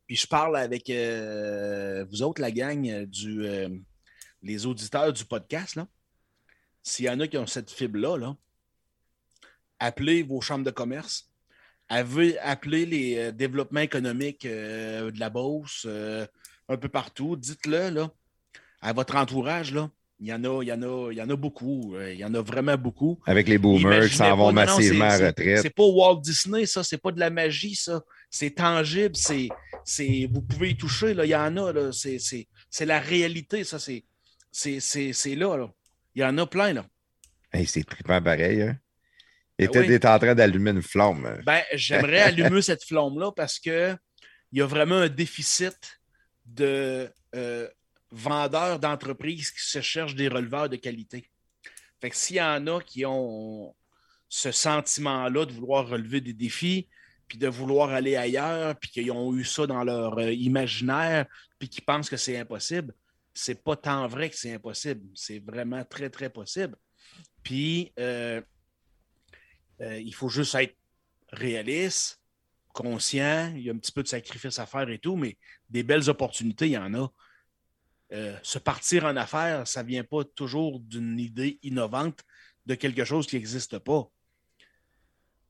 Speaker 3: Puis je parle avec euh, vous autres, la gang, du, euh, les auditeurs du podcast. S'il y en a qui ont cette fibre-là, là, appelez vos chambres de commerce. Appelez les développements économiques de la Beauce, un peu partout. Dites-le, là à votre entourage, là, il y en a, il y en a, il y en a beaucoup. Euh, il y en a vraiment beaucoup.
Speaker 1: Avec les boomers qui s'en vont massivement à retraite.
Speaker 3: C'est pas Walt Disney, ça. C'est pas de la magie, ça. C'est tangible. C'est, c'est, vous pouvez y toucher. Là. Il y en a. Là. C'est, c'est, c'est la réalité, ça. C'est, c'est, c'est, c'est là, là, Il y en a plein. Là.
Speaker 1: c'est trippant pareil. Hein? Et ben tu es en train d'allumer une flamme.
Speaker 3: Ben, j'aimerais allumer cette flamme-là parce qu'il y a vraiment un déficit de. Euh, vendeurs d'entreprises qui se cherchent des releveurs de qualité. Fait que s'il y en a qui ont ce sentiment-là de vouloir relever des défis, puis de vouloir aller ailleurs, puis qu'ils ont eu ça dans leur euh, imaginaire, puis qui pensent que c'est impossible, c'est pas tant vrai que c'est impossible. C'est vraiment très, très possible. Puis, euh, il faut juste être réaliste, conscient. Il y a un petit peu de sacrifice à faire et tout, mais des belles opportunités, il y en a. Euh, se partir en affaires, ça ne vient pas toujours d'une idée innovante de quelque chose qui n'existe pas.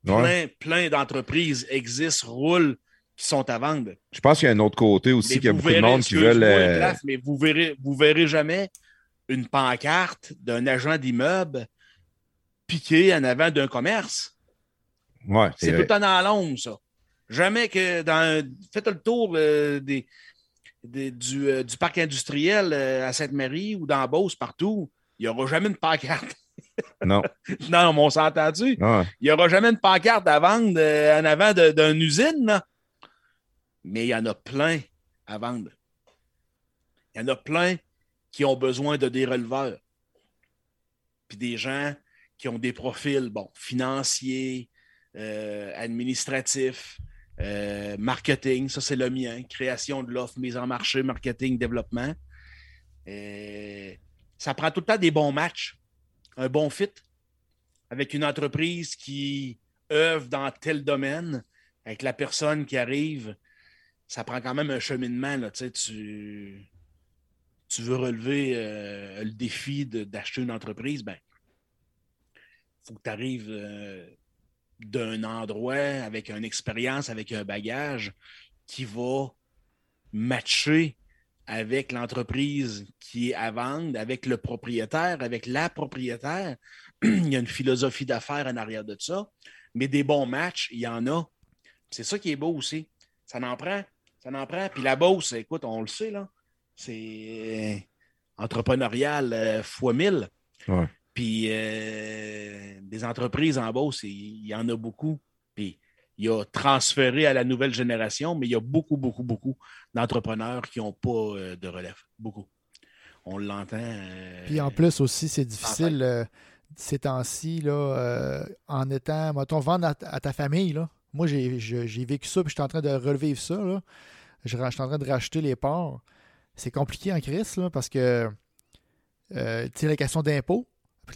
Speaker 3: Plein, plein d'entreprises existent, roulent, qui sont à vendre.
Speaker 1: Je pense qu'il y a un autre côté aussi, qu'il y a beaucoup de monde qui veulent. Euh,
Speaker 3: mais vous verrez, vous verrez jamais une pancarte d'un agent d'immeuble piqué en avant d'un commerce.
Speaker 1: Ouais,
Speaker 3: c'est tout temps dans l'ombre, ça. Jamais que dans. Faites le tour euh, des, du, euh, du, parc industriel euh, à Sainte-Marie ou dans Beauce, partout. Il n'y aura jamais une pancarte.
Speaker 1: Non.
Speaker 3: non, on s'est entendu. Il n'y aura jamais une pancarte à vendre en avant d'une usine. Mais il y en a plein à vendre. Il y en a plein qui ont besoin de des releveurs. Puis des gens qui ont des profils, bon, financiers, administratifs, euh, marketing, ça c'est le mien. Création de l'offre, mise en marché, marketing, développement. Euh, ça prend tout le temps des bons matchs, un bon fit avec une entreprise qui œuvre dans tel domaine, avec la personne qui arrive. Ça prend quand même un cheminement. Là, tu, veux relever euh, le défi d'acheter une entreprise, ben, faut que tu arrives d'un endroit avec une expérience, avec un bagage qui va matcher avec l'entreprise qui est à vendre, avec le propriétaire, avec la propriétaire. il y a une philosophie d'affaires en arrière de ça, mais des bons matchs, il y en a. C'est ça qui est beau aussi. Ça n'en prend. Ça n'en prend. Puis la bourse, écoute, on le sait, là, c'est entrepreneurial euh, fois mille. Puis euh, des entreprises en Beauce, il y en a beaucoup. Puis il a transféré à la nouvelle génération, mais il y a beaucoup, beaucoup, beaucoup d'entrepreneurs qui n'ont pas euh, de relève. Beaucoup. On l'entend. Euh,
Speaker 2: puis en plus aussi, c'est difficile ces temps-ci, en étant, mettons, vendre à, ta famille. Là. Moi, j'ai vécu ça, puis je suis en train de revivre ça. Là. Je, suis en train de racheter les parts. C'est compliqué en crise, là, parce que, tu sais, la question d'impôt,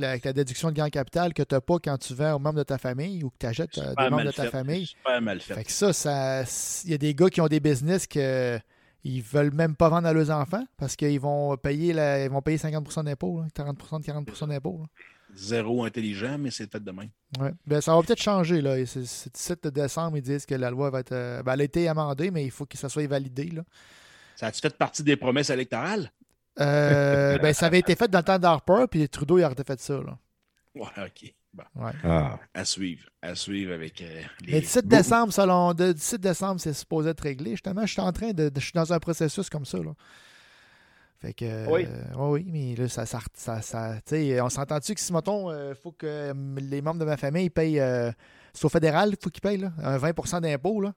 Speaker 2: avec la déduction de gain capital que tu n'as pas quand tu vends aux membres de ta famille ou que tu achètes euh, des membres de ta famille.
Speaker 3: Super mal fait.
Speaker 2: fait que ça, ça, il y a des gars qui ont des business que ils veulent même pas vendre à leurs enfants parce qu'ils vont payer la, ils vont payer 50% d'impôts, 40 de 40% d'impôts.
Speaker 3: Zéro intelligent, mais c'est fait de même.
Speaker 2: Ouais. Ben, ça va peut-être changer. Là. C'est 7 décembre, ils disent que la loi va être. Euh, ben, elle a été amendée, mais il faut que ça soit validé. Là.
Speaker 3: Ça a-tu fait partie des promesses électorales?
Speaker 2: Euh, ben, ça avait été fait dans le temps d'Harper, puis Trudeau, il a fait ça. Là.
Speaker 3: Ouais, OK.
Speaker 2: Ouais.
Speaker 1: Ah.
Speaker 3: À suivre. À suivre avec euh,
Speaker 2: les... Le 17 décembre, selon... Le 17 décembre, c'est supposé être réglé. Justement, je suis en train de... Je suis dans un processus comme ça, là. Fait que...
Speaker 3: Oui.
Speaker 2: Euh, oui, mais là, ça... ça, ça, ça on s'entend-tu que si, mettons, il euh, faut que les membres de ma famille payent... c'est au fédéral il faut qu'ils payent, là, un 20% d'impôt, là.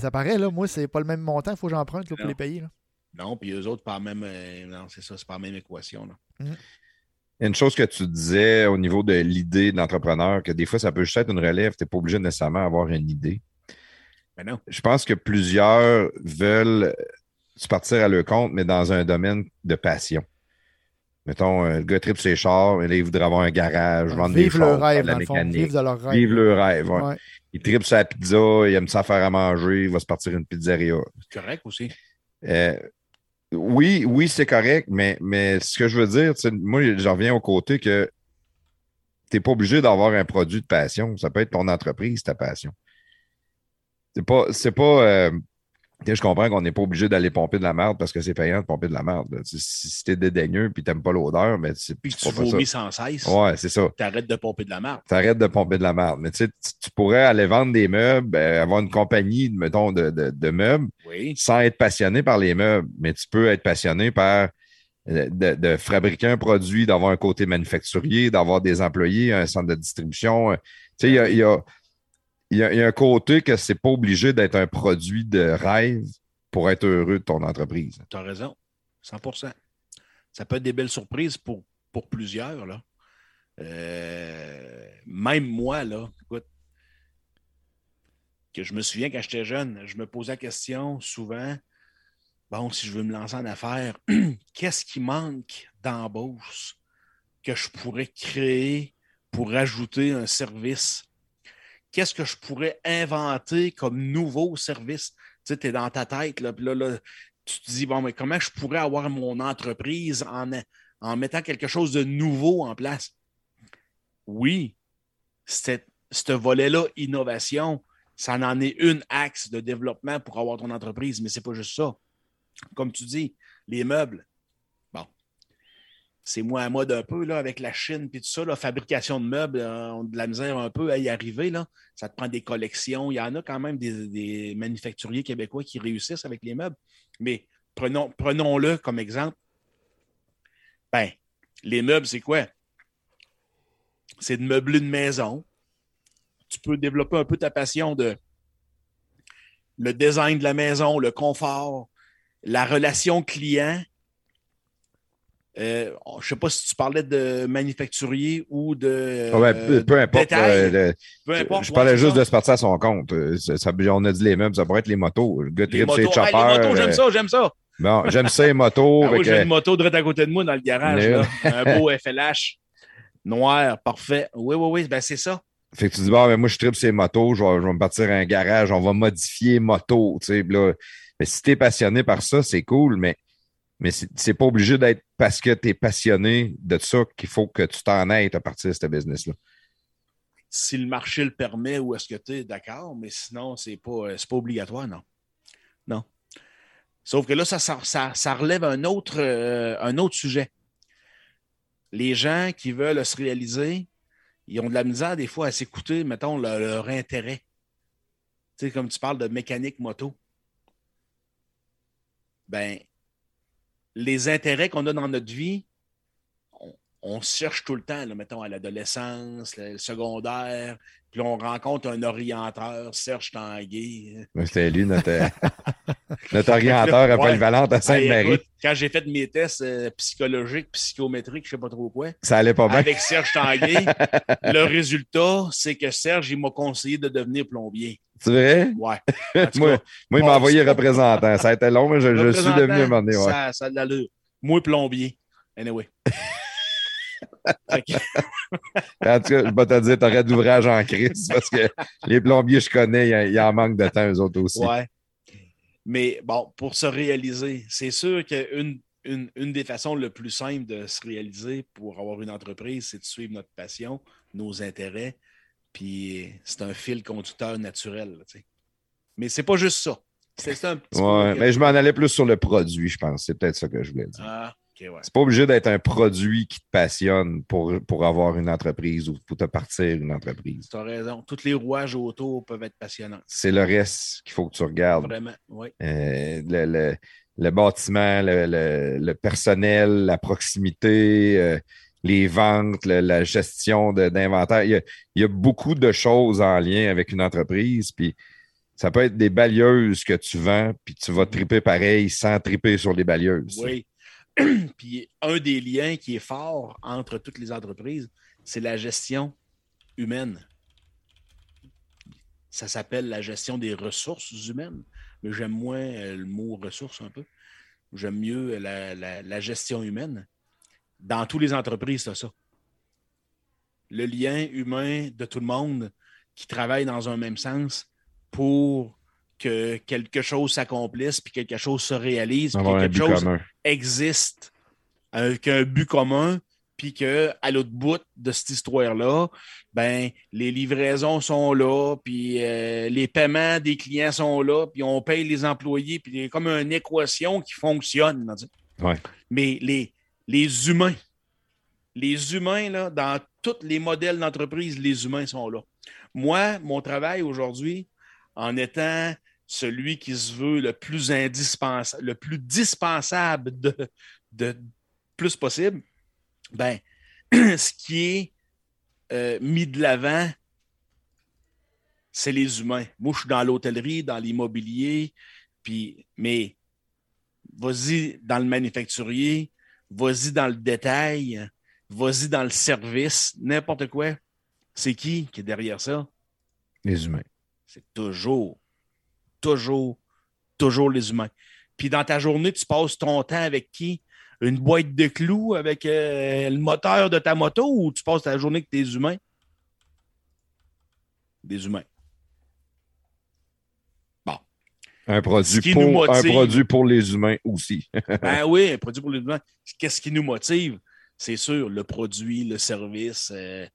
Speaker 2: ça paraît, là. Moi, c'est pas le même montant. Il faut que j'emprunte pour les payer, là.
Speaker 3: Non, puis eux autres, pas même. Euh, non, c'est ça, c'est pas la même équation. Là.
Speaker 2: Mm.
Speaker 1: Une chose que tu disais au niveau de l'idée de l'entrepreneur, que des fois, ça peut juste être une relève, tu n'es pas obligé nécessairement d'avoir une idée.
Speaker 3: Mais ben non.
Speaker 1: Je pense que plusieurs veulent se partir à leur compte, mais dans un domaine de passion. Mettons, euh, le gars tripe ses chars, et là, il voudrait avoir un garage, vendre des chars,
Speaker 2: rêve, la mécanique. Vivre de leur rêve.
Speaker 1: Vivre le rêve, Il tripe sa pizza, il aime ça faire à manger, il va se partir une pizzeria.
Speaker 3: Correct aussi.
Speaker 1: Euh, oui, oui, c'est correct, mais, mais ce que je veux dire, moi, j'en reviens au côté que tu n'es pas obligé d'avoir un produit de passion. Ça peut être ton entreprise, ta passion. C'est pas, c'est pas, euh, je comprends qu'on n'est pas obligé d'aller pomper de la merde parce que c'est payant de pomper de la merde. Si, tu es dédaigneux et tu n'aimes pas l'odeur, mais
Speaker 3: tu Puis tu vomis sans cesse.
Speaker 1: Ouais, c'est ça.
Speaker 3: Tu arrêtes de pomper de la merde.
Speaker 1: Tu arrêtes de pomper de la merde. Mais tu, sais, tu pourrais aller vendre des meubles, euh, avoir une compagnie, mettons, de, de, meubles sans être passionné par les meubles. Mais tu peux être passionné par euh, de, fabriquer un produit, d'avoir un côté manufacturier, d'avoir des employés, un centre de distribution. Tu sais, il y a il y, a, un côté que c'est pas obligé d'être un produit de rêve pour être heureux de ton entreprise.
Speaker 3: Tu as raison, 100% Ça peut être des belles surprises pour, plusieurs. Là. Euh, même moi, que je me souviens quand j'étais jeune, je me posais la question souvent bon, si je veux me lancer en affaires, qu'est-ce qui manque d'embauche que je pourrais créer pour ajouter un service qu'est-ce que je pourrais inventer comme nouveau service? Tu sais, es dans ta tête, là, là, tu te dis, bon, mais comment je pourrais avoir mon entreprise en, en mettant quelque chose de nouveau en place? Oui, ce volet-là, innovation, ça en est une axe de développement pour avoir ton entreprise, mais ce n'est pas juste ça. Comme tu dis, les meubles. C'est moins à mode un peu là, avec la Chine et tout ça, la fabrication de meubles, euh, on a de la misère un peu à y arriver. Là. Ça te prend des collections. Il y en a quand même des, manufacturiers québécois qui réussissent avec les meubles. Mais prenons, prenons-le comme exemple. Ben, les meubles, c'est quoi? C'est de meubler une maison. Tu peux développer un peu ta passion de le design de la maison, le confort, la relation client euh, je ne sais pas si tu parlais de manufacturier ou de.
Speaker 1: Ah peu, importe, euh, peu, importe. Je parlais juste de se partir à son compte. Euh, on a dit les mêmes, ça pourrait être les motos. Le gars trip, c'est
Speaker 3: les motos, j'aime ça, j'aime ça.
Speaker 1: Bon, j'aime ça, les motos.
Speaker 3: Ah j'ai une moto direct à côté de moi dans le garage. Un beau FLH noir, parfait. Oui, oui, oui, ben c'est ça.
Speaker 1: Fait que tu dis, bon, mais moi, je tripe ces motos, je vais, je vais, me partir à un garage, on va modifier moto. Tu sais, là. Mais si tu es passionné par ça, c'est cool, mais mais c'est pas obligé d'être parce que tu es passionné de ça qu'il faut que tu t'en aies à partir de ce business-là.
Speaker 3: Si le marché le permet, ou est-ce que tu es d'accord, mais sinon, c'est pas, euh, pas obligatoire, non. Non. Sauf que là, ça, ça, relève un autre, euh, un autre sujet. Les gens qui veulent se réaliser, ils ont de la misère des fois à s'écouter, mettons, leur, leur intérêt. Tu sais, comme tu parles de mécanique moto. Ben, les intérêts qu'on a dans notre vie, on, cherche tout le temps, mettons, à l'adolescence, le secondaire, puis on rencontre un orienteur, Serge Tanguay.
Speaker 1: C'était lui, notre, notre orienteur à Polyvalente à Sainte-Marie.
Speaker 3: quand j'ai fait mes tests euh, psychologiques, psychométriques, je ne sais pas trop quoi.
Speaker 1: Ça allait pas bien.
Speaker 3: Avec Serge Tanguay, le résultat, c'est que Serge, il m'a conseillé de devenir plombier.
Speaker 1: C'est vrai?
Speaker 3: Ouais.
Speaker 1: moi, moi, il m'a envoyé représentant. Ça a été long, mais je, je suis devenu un moment donné. Ouais.
Speaker 3: Ça, ça a de l'allure. Moi, plombier. Anyway.
Speaker 1: en tout cas, je vais te dire, tu aurais d'ouvrage en crise parce que les plombiers, je connais, il y, en manque de temps, eux autres aussi.
Speaker 3: Ouais. Mais bon, pour se réaliser, c'est sûr qu'une une, une, des façons le plus simples de se réaliser pour avoir une entreprise, c'est de suivre notre passion, nos intérêts, puis c'est un fil conducteur naturel. Tu sais. Mais c'est pas juste ça.
Speaker 1: C'est un petit ouais, mais je m'en allais plus sur le produit, je pense. C'est peut-être ça que je voulais dire.
Speaker 3: Ah, okay, ouais.
Speaker 1: C'est pas obligé d'être un produit qui te passionne pour, pour avoir une entreprise ou pour te partir une entreprise.
Speaker 3: Tu as raison. Tous les rouages autour peuvent être passionnants.
Speaker 1: C'est le reste qu'il faut que tu regardes.
Speaker 3: Vraiment, oui.
Speaker 1: Euh, le, le, le, bâtiment, le, le, personnel, la proximité. Euh, les ventes, la gestion d'inventaire. Il, y a beaucoup de choses en lien avec une entreprise. Puis ça peut être des balayeuses que tu vends, puis tu vas triper pareil sans triper sur les balayeuses.
Speaker 3: Oui. puis un des liens qui est fort entre toutes les entreprises, c'est la gestion humaine. Ça s'appelle la gestion des ressources humaines, mais j'aime moins euh, le mot ressources un peu. J'aime mieux la gestion humaine dans toutes les entreprises, c'est ça. Le lien humain de tout le monde qui travaille dans un même sens pour que quelque chose s'accomplisse, puis quelque chose se réalise, puis que quelque chose existe avec un but commun, puis qu'à l'autre bout de cette histoire-là, ben, les livraisons sont là, puis euh, les paiements des clients sont là, puis on paye les employés, puis il y a comme une équation qui fonctionne. Mais les, les humains. Les humains, dans tous les modèles d'entreprise, les humains sont là. Moi, mon travail aujourd'hui, en étant celui qui se veut le plus indispensable, le plus dispensable de, de plus possible, ben, ce qui est euh, mis de l'avant, c'est les humains. Moi, je suis dans l'hôtellerie, dans l'immobilier, puis, mais vas-y dans le manufacturier, vas-y dans le détail, vas-y dans le service, n'importe quoi. C'est qui qui est derrière ça?
Speaker 1: Les humains.
Speaker 3: C'est toujours, toujours, toujours les humains. Puis dans ta journée, tu passes ton temps avec qui? Une boîte de clous avec euh, le moteur de ta moto ou tu passes ta journée avec tes humains? Des humains.
Speaker 1: Un produit, pour, un produit pour les humains aussi.
Speaker 3: ben oui, un produit pour les humains. Qu'est-ce qui nous motive? C'est sûr, le produit, le service, euh,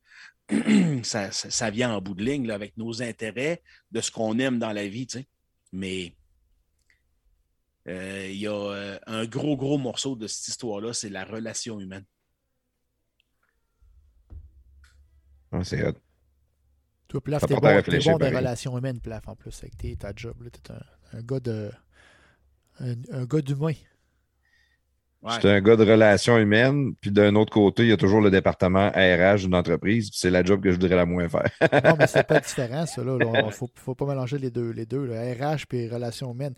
Speaker 3: ça, ça, vient en bout de ligne là, avec nos intérêts, de ce qu'on aime dans la vie. Mais euh, il y a euh, un gros, gros morceau de cette histoire-là, c'est la relation humaine.
Speaker 1: Ah, c'est hot.
Speaker 2: Toi, Plaf, t'es bon, bon relations humaines, Plaf, en plus, avec tes, ta job. Là, t'es un gars de. Un, un gars d'humain.
Speaker 3: Ouais.
Speaker 1: C'est un gars de relations humaines, puis d'un autre côté, il y a toujours le département RH d'une entreprise, puis c'est la job que je voudrais la moins faire.
Speaker 2: Non, mais c'est pas différent, ça. Là. Il faut, faut pas mélanger les deux. Les deux là. RH puis relations humaines.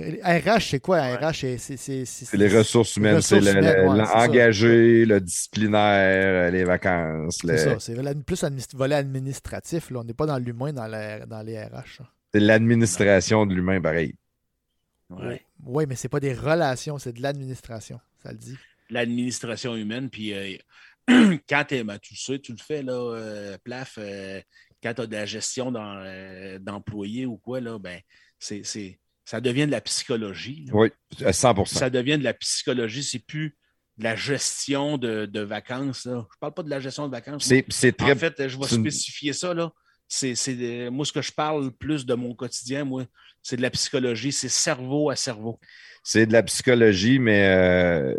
Speaker 2: Euh, RH, c'est quoi? RH, c'est.
Speaker 1: Les ressources humaines, c'est le- le-
Speaker 2: ouais,
Speaker 1: l'engagé, le disciplinaire, les vacances. le-
Speaker 2: C'est ça. C'est plus administ- volet administratif. Là. On n'est pas dans l'humain dans, la- dans les RH. là.
Speaker 1: C'est l'administration de l'humain, pareil.
Speaker 3: Ouais.
Speaker 2: Oui, mais c'est pas des relations, c'est de l'administration. Ça le dit.
Speaker 3: L'administration humaine, puis euh, quand t'es- ben, tu sais, tu le fais, là, euh, plaf, euh, quand tu as de la gestion euh, d'employés ou quoi, là, ben, c'est, c'est- ça devient de la psychologie. là.
Speaker 1: Oui, à 100%
Speaker 3: Ça devient de la psychologie, c'est plus de la gestion de, de vacances. Là. Je parle pas de la gestion de vacances.
Speaker 1: C'est c'est très.
Speaker 3: En fait, je vais spécifier ça. Là. C'est, moi, ce que je parle plus de mon quotidien, moi, c'est de la psychologie, c'est cerveau à cerveau.
Speaker 1: C'est de la psychologie, mais euh,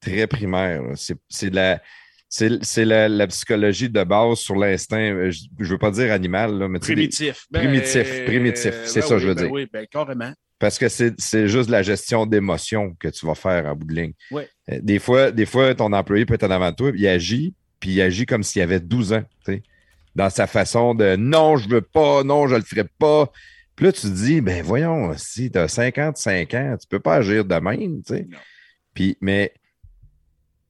Speaker 1: très primaire. C'est c'est de la. C'est c'est la, la psychologie de base sur l'instinct. euh, Je ne veux pas dire animal, là, mais sais, des-
Speaker 3: Primitif.
Speaker 1: primitif, primitif, c'est ça,
Speaker 3: oui,
Speaker 1: je veux
Speaker 3: ben
Speaker 1: dire.
Speaker 3: Oui, ben, carrément.
Speaker 1: parce que c'est c'est juste la gestion d'émotions que tu vas faire en bout de ligne. Euh, Des fois, des fois, ton employé peut être en avant de toi, il agit, puis il agit comme s'il avait 12 ans, dans sa façon de non, je veux pas, non, je le ferai pas. Puis là, tu te dis, ben voyons, si tu as 55 ans, tu peux pas agir de même, tu sais. Puis, mais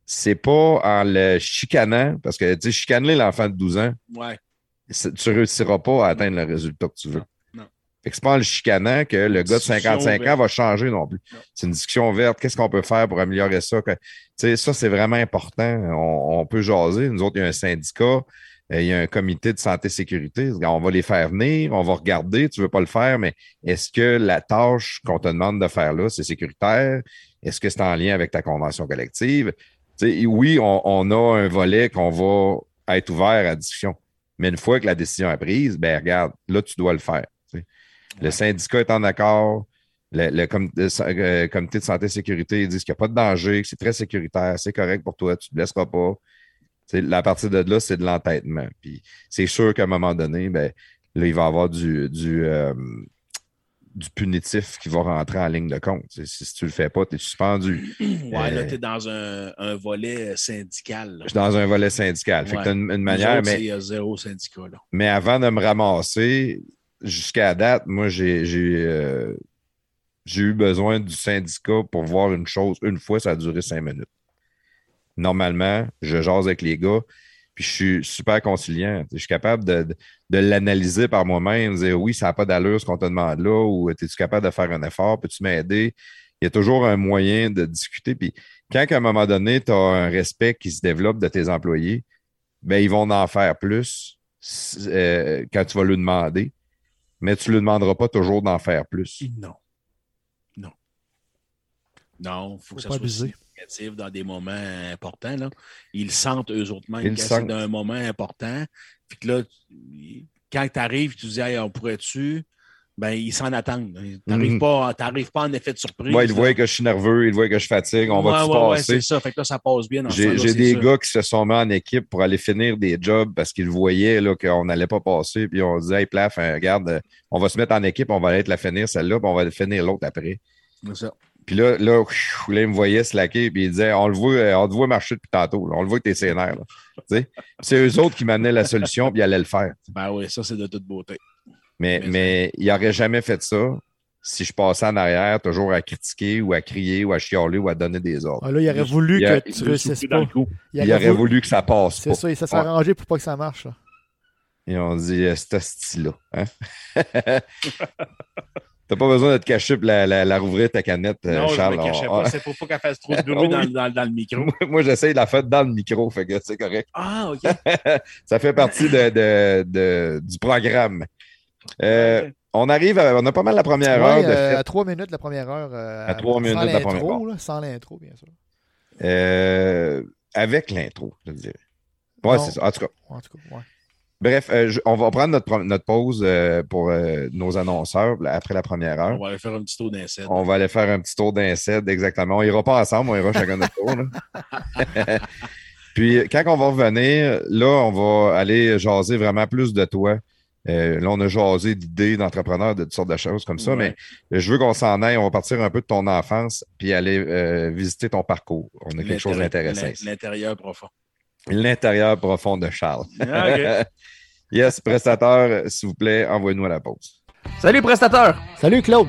Speaker 1: c'est pas en le chicanant, parce que, tu sais, chicaner l'enfant de 12 ans,
Speaker 3: Ouais.
Speaker 1: tu réussiras pas à atteindre le résultat que tu veux.
Speaker 3: Non, non.
Speaker 1: Fait que c'est pas en le chicanant que le gars de
Speaker 3: Discussion
Speaker 1: 55 ans va changer non plus. C'est une discussion ouverte. Qu'est-ce qu'on peut faire pour améliorer ça? Que- Tu sais, ça, c'est vraiment important. On, on peut jaser. Nous autres, il y a un syndicat, il y a un comité de santé-sécurité. On va les faire venir, on va regarder. Tu veux pas le faire, mais est-ce que la tâche qu'on te demande de faire là, c'est sécuritaire? Est-ce que c'est en lien avec ta convention collective? Tu sais, oui, on, on a un volet qu'on va être ouvert à discussion. Mais une fois que la décision est prise, ben regarde, là, tu dois le faire. Le syndicat est en accord. Le, le com- le sa- euh, comité de santé et sécurité ils disent qu'il n'y a pas de danger, que c'est très sécuritaire, c'est correct pour toi, tu ne te blesseras pas. La partie de là, c'est de l'entêtement. Puis c'est sûr qu'à un moment donné, ben, là, il va y avoir du, du, euh, du punitif qui va rentrer en ligne de compte. Si, si tu le fais pas, tu es suspendu.
Speaker 3: Ouais, là,
Speaker 1: Euh,
Speaker 3: tu es dans un, un volet syndical. là.
Speaker 1: Je suis dans un volet syndical. Fait que t'as une, manière,
Speaker 3: autres,
Speaker 1: mais,
Speaker 3: y a zéro syndicat. Là.
Speaker 1: mais avant de me ramasser, jusqu'à date, moi, j'ai euh, j'ai eu besoin du syndicat pour voir une chose. Une fois, ça a duré cinq minutes. Normalement, je jase avec les gars, puis je suis super conciliant. Je suis capable de, de, de l'analyser par moi-même, de dire oui, ça n'a pas d'allure ce qu'on te demande là, ou es-tu capable de faire un effort, peux-tu m'aider? Il y a toujours un moyen de discuter. Puis quand à un moment donné, tu as un respect qui se développe de tes employés, ben, ils vont en faire plus euh, quand tu vas lui demander, mais tu ne lui demanderas pas toujours d'en faire plus.
Speaker 3: Non. Non. Non, il faut, que ça
Speaker 2: pas
Speaker 3: soit
Speaker 2: abuser.
Speaker 3: Dans des moments importants. Là. Ils sentent eux autres
Speaker 1: Ils le
Speaker 3: quand c'est d'un moment important. Puis que là, quand tu arrives, tu dis hey, on pourrait-tu, ben ils s'en attendent. Tu n'arrives
Speaker 1: Mhm.
Speaker 3: pas, en effet de surprise.
Speaker 1: Moi, il
Speaker 3: là.
Speaker 1: voit que je suis nerveux, il voit que je fatigue, on va
Speaker 3: Ouais,
Speaker 1: tout
Speaker 3: ouais, ouais,
Speaker 1: passer.
Speaker 3: c'est ça. Fait que là, ça passe bien
Speaker 1: J'ai des
Speaker 3: sûr.
Speaker 1: gars qui se sont mis en équipe pour aller finir des jobs parce qu'ils voyaient qu'on n'allait pas passer. Puis on disait, hey, plaf, hein, regarde, euh, on va se mettre en équipe, on va aller te la finir celle-là, puis on va finir l'autre après.
Speaker 3: C'est ça.
Speaker 1: Puis là, là, pfiou, là, il me voyait slacker, puis il disait, on le voit, euh, on te voit marcher depuis tantôt, là. on le voit que t'es sénère. C'est eux autres qui m'amenaient la solution, puis ils allaient le faire.
Speaker 3: Ben oui, ça, c'est de toute beauté.
Speaker 1: Mais,
Speaker 3: Mais
Speaker 1: mais il n'aurait jamais fait ça si je passais en arrière, toujours à critiquer ou à crier ou à chialer ou à donner des ordres.
Speaker 2: Ah, là, il aurait voulu
Speaker 1: il y a-
Speaker 2: que tu
Speaker 3: Il
Speaker 2: réussisses pas.
Speaker 1: aurait voulu que ça passe
Speaker 2: C'est
Speaker 1: pas.
Speaker 2: ça, il s'est
Speaker 1: Ouais.
Speaker 2: arrangé pour pas que ça marche. là.
Speaker 1: Et on dit, euh, c'est style-là. Hein? T'as pas besoin de te cacher pour la, la, la rouvrir ta canette, euh,
Speaker 3: non,
Speaker 1: Charles.
Speaker 3: je me cachais
Speaker 1: On-
Speaker 3: pas. C'est pour pas qu'elle fasse trop de bruit
Speaker 1: oui.
Speaker 3: dans, dans- dans le micro.
Speaker 1: Moi, moi, j'essaye de la faire dans le micro, fait que c'est correct.
Speaker 3: Ah, OK.
Speaker 1: Ça fait partie de, de- de- du programme. Euh,
Speaker 3: Ouais.
Speaker 1: on arrive, à- on a pas mal la première
Speaker 2: Ouais,
Speaker 1: heure de
Speaker 2: euh, à trois minutes la première heure. euh,
Speaker 1: À trois minutes la première heure.
Speaker 2: là, Sans l'intro, bien sûr.
Speaker 1: Euh, avec l'intro, je dirais. Ouais, c'est ça. En tout cas,
Speaker 2: En tout cas, ouais.
Speaker 1: Bref, euh, je- on va prendre notre, pause euh, pour euh, nos annonceurs là, après la première heure.
Speaker 3: On va aller faire un petit tour d'inceste.
Speaker 1: On va aller faire un petit tour d'incède, exactement. On ira pas ensemble, on ira chacun notre tour. Puis quand on va revenir, là, on va aller jaser vraiment plus de toi. Là, on a jasé d'idées d'entrepreneurs, de toutes sortes de choses comme ça,
Speaker 3: Ouais.
Speaker 1: mais je veux qu'on s'en aille. On va partir un peu de ton enfance puis aller visiter ton parcours. On a quelque chose d'intéressant.
Speaker 3: L'intérieur profond.
Speaker 1: L'intérieur profond de Charles.
Speaker 3: Ah,
Speaker 1: yes, prestateur, s'il vous plaît, envoyez-nous à la pause.
Speaker 4: Salut prestateur!
Speaker 2: Salut Claude!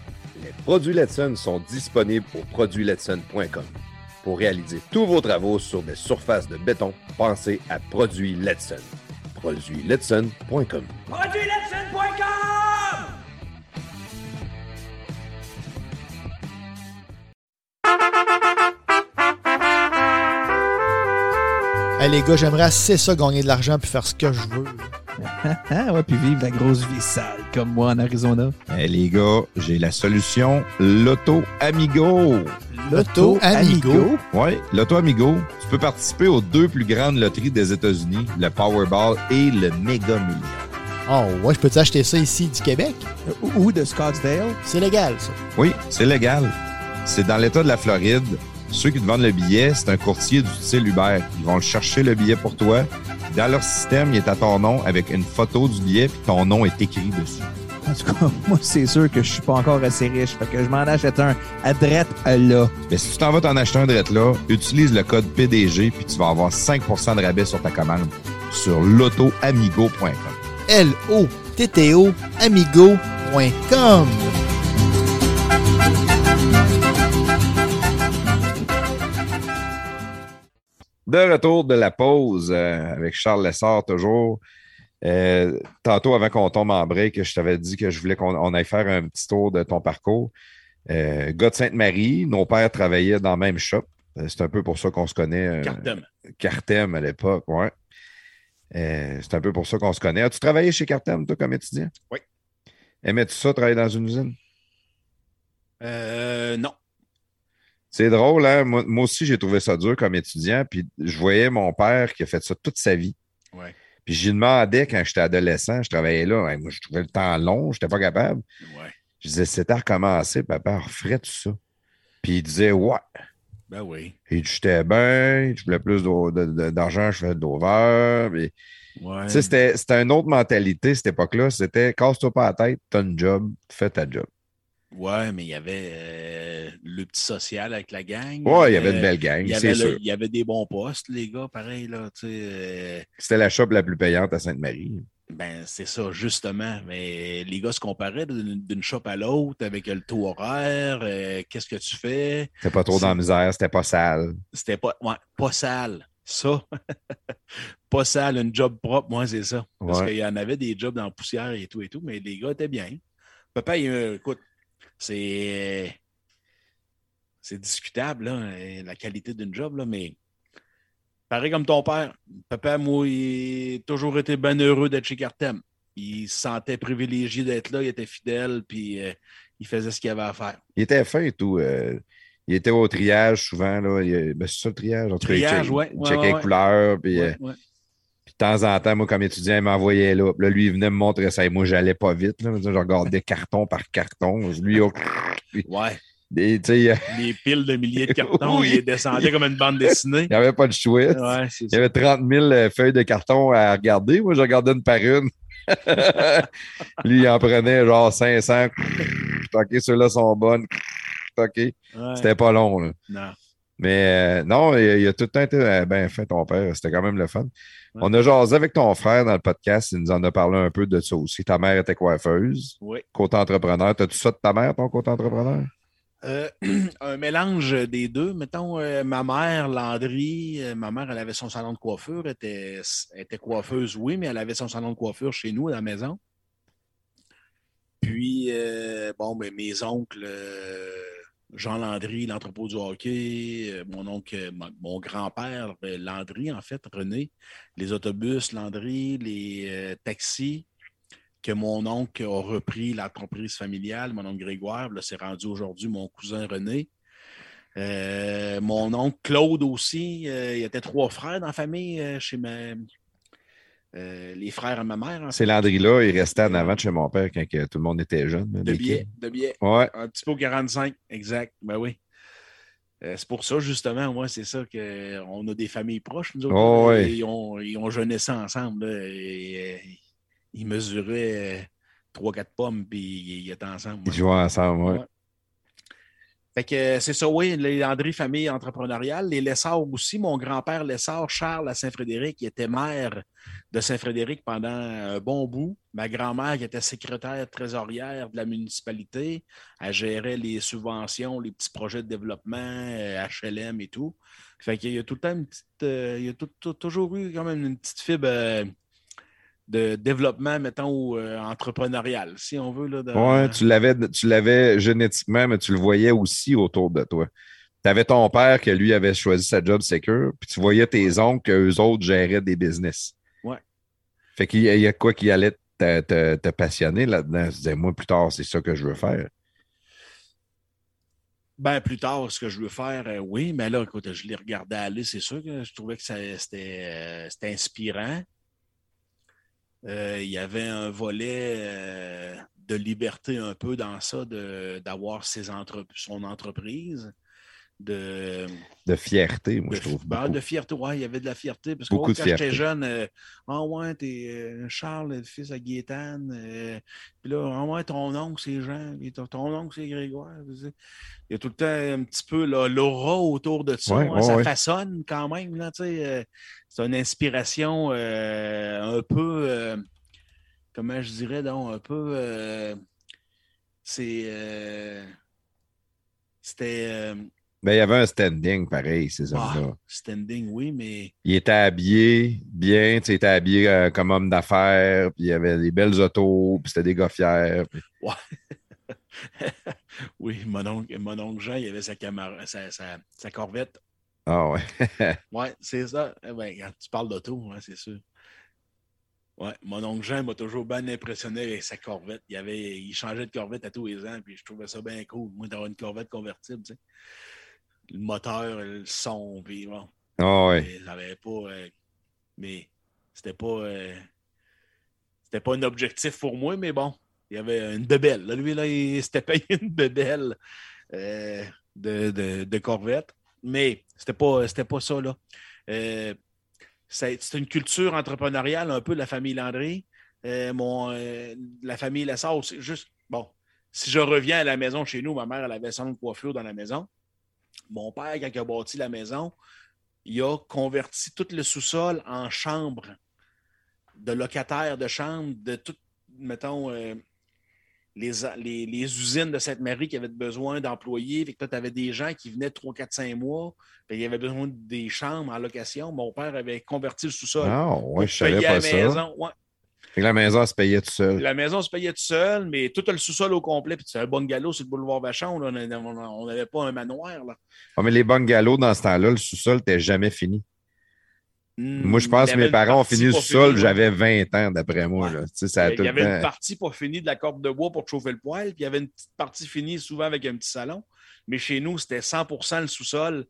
Speaker 1: Les produits Letson sont disponibles au produitsletson.com. Pour réaliser tous vos travaux sur des surfaces de béton, pensez à Produits Letson. Produitsletson.com.
Speaker 2: Hey les gars, j'aimerais assez ça gagner de l'argent puis faire ce que je veux.
Speaker 4: Ouais, puis vivre la grosse vie sale comme moi en Arizona.
Speaker 1: Eh, les gars, j'ai la solution Loto Amigo.
Speaker 2: Loto Amigo?
Speaker 1: Oui, Loto Amigo. Tu peux participer aux deux plus grandes loteries des États-Unis, le Powerball et le Mega Million.
Speaker 2: Oh ouais, je peux-tu acheter ça ici du Québec?
Speaker 4: Ou de Scottsdale?
Speaker 2: C'est légal ça.
Speaker 1: Oui, c'est légal. C'est dans l'État de la Floride. Ceux qui te vendent le billet, c'est un courtier du style Uber. Ils vont le chercher le billet pour toi. Dans leur système, il est à ton nom avec une photo du billet, puis ton nom est écrit dessus.
Speaker 4: En tout cas, moi, c'est sûr que je suis pas encore assez riche. Fait que je m'en achète un à drette là.
Speaker 1: Mais si tu t'en vas t'en acheter un drette là, utilise le code PDG, puis tu vas avoir 5% de rabais sur ta commande sur lotoamigo.com.
Speaker 2: L-O-T-T-O amigo.com.
Speaker 1: De retour de la pause euh, avec Charles Lessard toujours. Euh, tantôt, avant qu'on tombe en break, je t'avais dit que je voulais qu'on on aille faire un petit tour de ton parcours. Euh, gars de Sainte-Marie, nos pères travaillaient dans le même shop. Euh, C'est un peu pour ça qu'on se connaît.
Speaker 3: Cartem.
Speaker 1: Cartem à l'époque, ouais. C'est un peu pour ça qu'on se connaît. As-tu travaillé chez Cartem, toi, comme étudiant?
Speaker 3: Oui.
Speaker 1: Aimais-tu ça, travailler dans une usine?
Speaker 3: Euh, non.
Speaker 1: C'est drôle, hein? Moi, moi aussi, j'ai trouvé ça dur comme étudiant. Puis je voyais mon père qui a fait ça toute sa vie.
Speaker 3: Ouais.
Speaker 1: Puis j'y demandais quand j'étais adolescent, je travaillais là. Hey, moi, je trouvais le temps long, je n'étais pas capable.
Speaker 3: Ouais.
Speaker 1: Je disais, c'était à recommencer, papa, referait tout ça. Puis il disait, ouais.
Speaker 3: Ben oui.
Speaker 1: Et j'étais bien, je voulais plus d'argent, je faisais de l'over. Puis,
Speaker 3: Ouais.
Speaker 1: Tu sais, c'était c'était une autre mentalité, cette époque-là. C'était casse-toi pas la tête, t'as une job, fais ta job.
Speaker 3: Ouais, mais il y avait euh, le petit social avec la gang.
Speaker 1: Ouais, il y avait
Speaker 3: Euh,
Speaker 1: une belle gang,
Speaker 3: Il y,
Speaker 1: c'est
Speaker 3: avait le-
Speaker 1: sûr.
Speaker 3: il y avait des bons postes, les gars, pareil, là, tu sais. euh,
Speaker 1: C'était la shop la plus payante à Sainte-Marie.
Speaker 3: ben, c'est ça, justement. Mais les gars se comparaient d'une shop à l'autre avec le taux horaire. euh, Qu'est-ce que tu fais?
Speaker 1: C'était pas trop dans la misère, c'était pas sale.
Speaker 3: C'était pas, ouais, pas sale. Ça. pas sale, une job propre, moi, c'est ça. Parce
Speaker 1: Ouais.
Speaker 3: qu'il y en avait des jobs dans la poussière et tout et tout, mais les gars étaient bien. Papa, il, euh, écoute, c'est. C'est discutable, là, euh, la qualité d'une job, là, mais pareil comme ton père. Papa, moi, il a toujours été bien heureux d'être chez Cartem. Il se sentait privilégié d'être là, il était fidèle, puis euh, il faisait ce qu'il avait à faire.
Speaker 1: Il était fin et tout. euh, il était au triage souvent. Là. Il- ben, c'est ça le triage. En
Speaker 3: Triage, ouais,
Speaker 1: checkait
Speaker 3: ouais,
Speaker 1: les
Speaker 3: ouais.
Speaker 1: couleurs. Puis, euh,
Speaker 3: Ouais, ouais.
Speaker 1: puis de temps en temps, moi, comme étudiant, il m'envoyait là. Puis là, lui, il venait me montrer ça. Et moi, j'allais pas vite. Là. Je regardais carton par carton. Lui, oh,
Speaker 3: Ouais.
Speaker 1: tu sais, il
Speaker 3: des piles de milliers de cartons.
Speaker 1: Oui.
Speaker 3: Il descendait comme une bande dessinée.
Speaker 1: n'y avait pas de choix.
Speaker 3: Ouais, c'est
Speaker 1: Il y avait 30 000 euh, feuilles de carton à regarder. Moi, je regardais une par une. Lui, il en prenait genre 500. OK, ceux-là sont bonnes. OK.
Speaker 3: Ouais.
Speaker 1: C'était pas long. Là.
Speaker 3: Non.
Speaker 1: Mais euh, non, il, il a tout le temps été euh, bien fait, ton père. C'était quand même le fun. On a jasé avec ton frère dans le podcast. Il nous en a parlé un peu de ça aussi. Ta mère était coiffeuse,
Speaker 3: Oui.
Speaker 1: côté entrepreneur. T'as-tu ça de ta mère, ton côté entrepreneur?
Speaker 3: Euh, un mélange des deux. Mettons, euh, ma mère, Landry, euh, ma mère, elle avait son salon de coiffure. Elle était, était coiffeuse, oui, mais elle avait son salon de coiffure chez nous, à la maison. Puis, bon, ben, mes oncles, Jean Landry, l'entrepôt du hockey, euh, mon oncle, mon, mon grand-père euh, Landry, en fait, René, les autobus Landry, les euh, taxis, que mon oncle a repris l'entreprise familiale, mon oncle Grégoire, là, c'est rendu aujourd'hui mon cousin René. Euh, mon oncle Claude aussi, euh, il y était trois frères dans la famille euh, chez ma, euh, les frères à ma mère. en
Speaker 1: Ces
Speaker 3: fait.
Speaker 1: Landry-là, ils restaient en avant de chez mon père quand que tout le monde était jeune. là,
Speaker 3: De
Speaker 1: kids.
Speaker 3: de biais.
Speaker 1: Ouais.
Speaker 3: Un petit peu au 45, exact. Ben oui. Euh, c'est pour ça, justement, moi, c'est ça qu'on a des familles proches, nous autres.
Speaker 1: Oh,
Speaker 3: là,
Speaker 1: ouais.
Speaker 3: Ils ont, ils ont jeûné ça ensemble. là, et, euh, ils mesuraient 3-4 pommes, puis ils étaient ensemble.
Speaker 1: Ils jouaient ensemble, ouais.
Speaker 3: Ouais. Fait que euh, c'est ça, oui, les Landry, famille entrepreneuriale. Les Lessard aussi. Mon grand-père Lessard, Charles à Saint-Frédéric, était maire de Saint-Frédéric pendant un bon bout. Ma grand-mère, qui était secrétaire trésorière de la municipalité, elle gérait les subventions, les petits projets de développement, euh, HLM et tout. Fait qu'il y a tout le temps une petite. euh, il y a tout- toujours eu quand même une petite fibre euh, de développement, mettons, euh, entrepreneurial, si on veut. Là, de-
Speaker 1: Ouais, tu l'avais, tu l'avais génétiquement, mais tu le voyais aussi autour de toi. Tu avais ton père que lui avait choisi sa job secure, puis tu voyais tes oncles qu'eux autres géraient des business.
Speaker 3: Ouais.
Speaker 1: Fait qu'il y a- quoi qui allait te, te- te passionner là-dedans. Tu disais, moi, plus tard, c'est ça que je veux faire.
Speaker 3: Ben, plus tard, ce que je veux faire, euh, oui, mais là, écoute, je l'ai regardé aller, c'est sûr que je trouvais que ça- c'était euh, c'était inspirant. Euh, il y avait un volet euh, de liberté un peu dans ça, d'avoir ses entre- son entreprise, de,
Speaker 1: De fierté, moi,
Speaker 3: de,
Speaker 1: je trouve.
Speaker 3: ben,
Speaker 1: beaucoup.
Speaker 3: de fierté. Ouais, il y avait de la fierté. Parce que quand j'étais jeune, euh, ah ouais, t'es euh, Charles, le fils à Gaétane. euh, puis là, ah ouais, ton oncle, c'est Jean. ton, ton oncle, c'est Grégoire. tu sais. Il y a tout le temps un petit peu l'aura autour de ça.
Speaker 1: Ouais,
Speaker 3: hein,
Speaker 1: ouais,
Speaker 3: ça
Speaker 1: ouais.
Speaker 3: façonne quand même. Là, tu sais, euh, c'est une inspiration un peu, comment je dirais, donc, un peu. c'est. C'était.
Speaker 1: Il y avait un standing pareil, ces
Speaker 3: ah,
Speaker 1: hommes-là.
Speaker 3: standing, oui, mais.
Speaker 1: Il était habillé bien, tu sais, il était habillé euh, comme homme d'affaires, puis il avait des belles autos, puis c'était des gars fiers. puis-
Speaker 3: oui, mon oncle, mon oncle Jean, il avait sa, camara- sa, sa, sa corvette.
Speaker 1: Ah ouais.
Speaker 3: Oui, c'est ça. Eh ben, quand tu parles d'auto, ouais, c'est sûr. Ouais, mon oncle Jean m'a toujours bien impressionné avec sa corvette. Il, avait, il changeait de corvette à tous les ans, puis je trouvais ça bien cool, moi, d'avoir une corvette convertible, tu sais. Le moteur, le son, puis bon.
Speaker 1: Ah ouais.
Speaker 3: J'avais pas. euh, mais c'était pas. euh, c'était pas un objectif pour moi, mais bon, il y avait une bebelle. Là, lui, là, il s'était payé une bebelle euh, de, de, de Corvette. Mais c'était pas, c'était pas ça, là. C'est une culture entrepreneuriale un peu de la famille Landry. Mon, la famille Lessard, c'est juste. Bon, si je reviens à la maison chez nous, ma mère, elle avait de coiffure dans la maison. Mon père, quand il a bâti la maison, il a converti tout le sous-sol en chambre de locataires de chambre, de tout, mettons, euh, les, a- les, les usines de Sainte-Marie qui avaient besoin d'employés. Fait que tu avais des gens qui venaient 3, 4, 5 mois. Fait il y avait besoin des chambres en location. Mon père avait converti le sous-sol.
Speaker 1: Ah ouais, je savais pas
Speaker 3: la
Speaker 1: ça.
Speaker 3: maison. Ouais.
Speaker 1: Fait que la maison se payait tout seul.
Speaker 3: La maison se payait tout seul, mais tout le sous-sol au complet. Puis c'est un bungalow sur le boulevard Vachon. là. On n'avait pas un manoir. Là.
Speaker 1: Ah, mais les bungalows, dans ce temps-là, le sous-sol n'était jamais fini. Moi, je pense
Speaker 3: Hmm,
Speaker 1: que mes parents ont fini le sous-sol, j'avais 20 ans, d'après moi.
Speaker 3: Ouais.
Speaker 1: là. Tu sais, ça a
Speaker 3: Il y avait une partie pas finie de la corde de bois pour chauffer le poêle, puis il y avait une petite partie finie souvent avec un petit salon. Mais chez nous, c'était 100% le sous-sol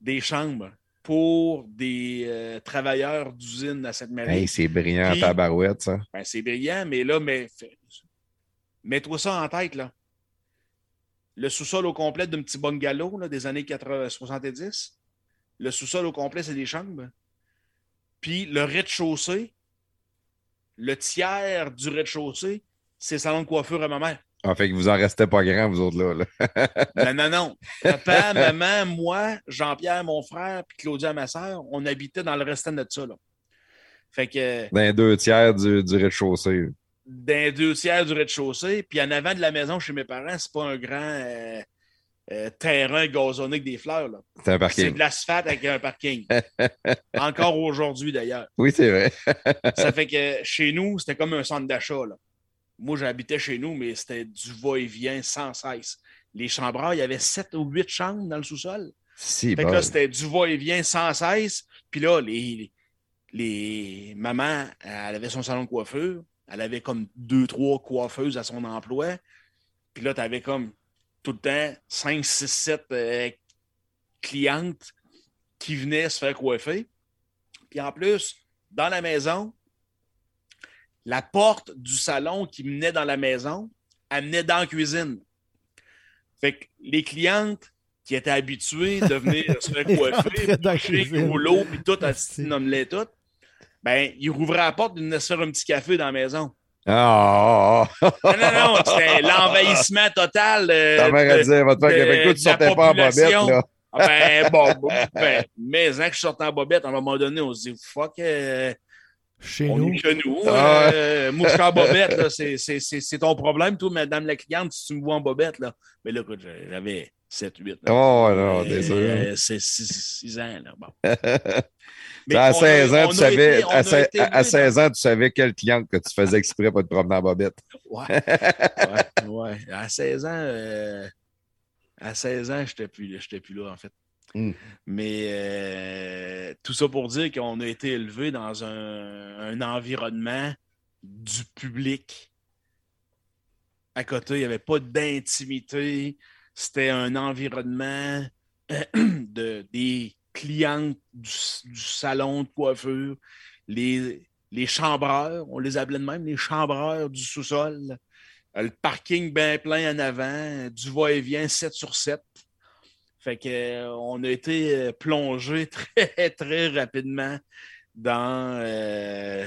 Speaker 3: des chambres pour des euh, travailleurs d'usine à cette marie
Speaker 1: Hey, c'est brillant,
Speaker 3: Puis-
Speaker 1: tabarouette, ça.
Speaker 3: Ben, c'est brillant, mais là, mais, mets-toi ça en tête. Là. Le sous-sol au complet d'un petit bungalow là, des années 80, 70, le sous-sol au complet, c'est des chambres. Puis le rez-de-chaussée, le tiers du rez-de-chaussée, c'est le salon de coiffure à ma mère.
Speaker 1: Ah, fait que vous en restez pas grand, vous autres, là. là.
Speaker 3: Non, non, non. Papa, maman, moi, Jean-Pierre, mon frère, puis Claudia, ma soeur, on habitait dans le restant de ça. Là. Fait que
Speaker 1: Dans les deux tiers du, du rez-de-chaussée.
Speaker 3: d'un deux tiers du rez-de-chaussée, puis en avant de la maison chez mes parents, c'est pas un grand euh, euh, terrain gazonné avec des fleurs. là.
Speaker 1: C'est un
Speaker 3: C'est
Speaker 1: parking.
Speaker 3: de l'asphalte avec un parking. Encore aujourd'hui, d'ailleurs.
Speaker 1: Oui, c'est vrai.
Speaker 3: Ça fait que chez nous, c'était comme un centre d'achat. là. Moi, j'habitais chez nous, mais c'était du va-et-vient sans cesse. les chambreurs, il y avait sept ou huit chambres dans le sous-sol.
Speaker 1: Si,
Speaker 3: Fait que là, c'était du va-et-vient sans cesse. Puis là, les, les mamans, elle avait son salon de coiffure. Elle avait comme deux, trois coiffeuses à son emploi. Puis là, tu avais comme tout le temps 5, 6, 7 clientes qui venaient se faire coiffer. Puis en plus, dans la maison, la porte du salon qui menait dans la maison, elle menait dans la cuisine. Fait que les clientes qui étaient habituées de venir se faire coiffer,
Speaker 2: cuisine.
Speaker 3: rouleau, puis tout, à
Speaker 2: Merci.
Speaker 3: nommer tout, ben, ils rouvraient la porte, ils venaient se faire un petit café dans la maison.
Speaker 1: Ah.
Speaker 3: Non, non, non, c'était l'envahissement total. euh,
Speaker 1: Ta mère
Speaker 3: de-
Speaker 1: faire
Speaker 3: de-
Speaker 1: avec toi, tu sortais pas en bobette, là.
Speaker 3: Ah ben, bon, bon, ben, mais hein, que je sortais en bobette, à un moment donné, on se dit, fuck, euh,
Speaker 2: Chez
Speaker 3: on
Speaker 2: nous.
Speaker 3: est nous.
Speaker 1: Ah
Speaker 3: euh, moi, je suis en bobette, c'est- ton problème, toi, madame la cliente, si tu me vois en bobette, là. Mais là, écoute, j'avais 7, 8. là.
Speaker 1: Oh, non, t'es sûr?
Speaker 3: Euh, C'est 6 ans, là. Bon. Mais
Speaker 1: à
Speaker 3: on a-
Speaker 1: 16 ans, tu savais,
Speaker 3: été-
Speaker 1: à,
Speaker 3: a
Speaker 1: se-
Speaker 3: été
Speaker 1: à- à
Speaker 3: élevés
Speaker 1: 16 ans, tu savais quelle cliente que tu faisais exprès pour te promener en bobette.
Speaker 3: Ouais. ouais, ouais. À 16 ans, euh, à 16 ans, je n'étais plus, plus là, en fait.
Speaker 1: Mm.
Speaker 3: Mais euh, tout ça pour dire qu'on a été élevé dans un, environnement du public. À côté, il n'y avait pas d'intimité. C'était un environnement de, des clientes du, salon de coiffure, les, les chambreurs, on les appelait de même, les chambreurs du sous-sol. Le parking bien plein en avant, du va-et-vient 7 sur 7. Fait que, euh, on a été euh, plongé très, très rapidement dans. euh,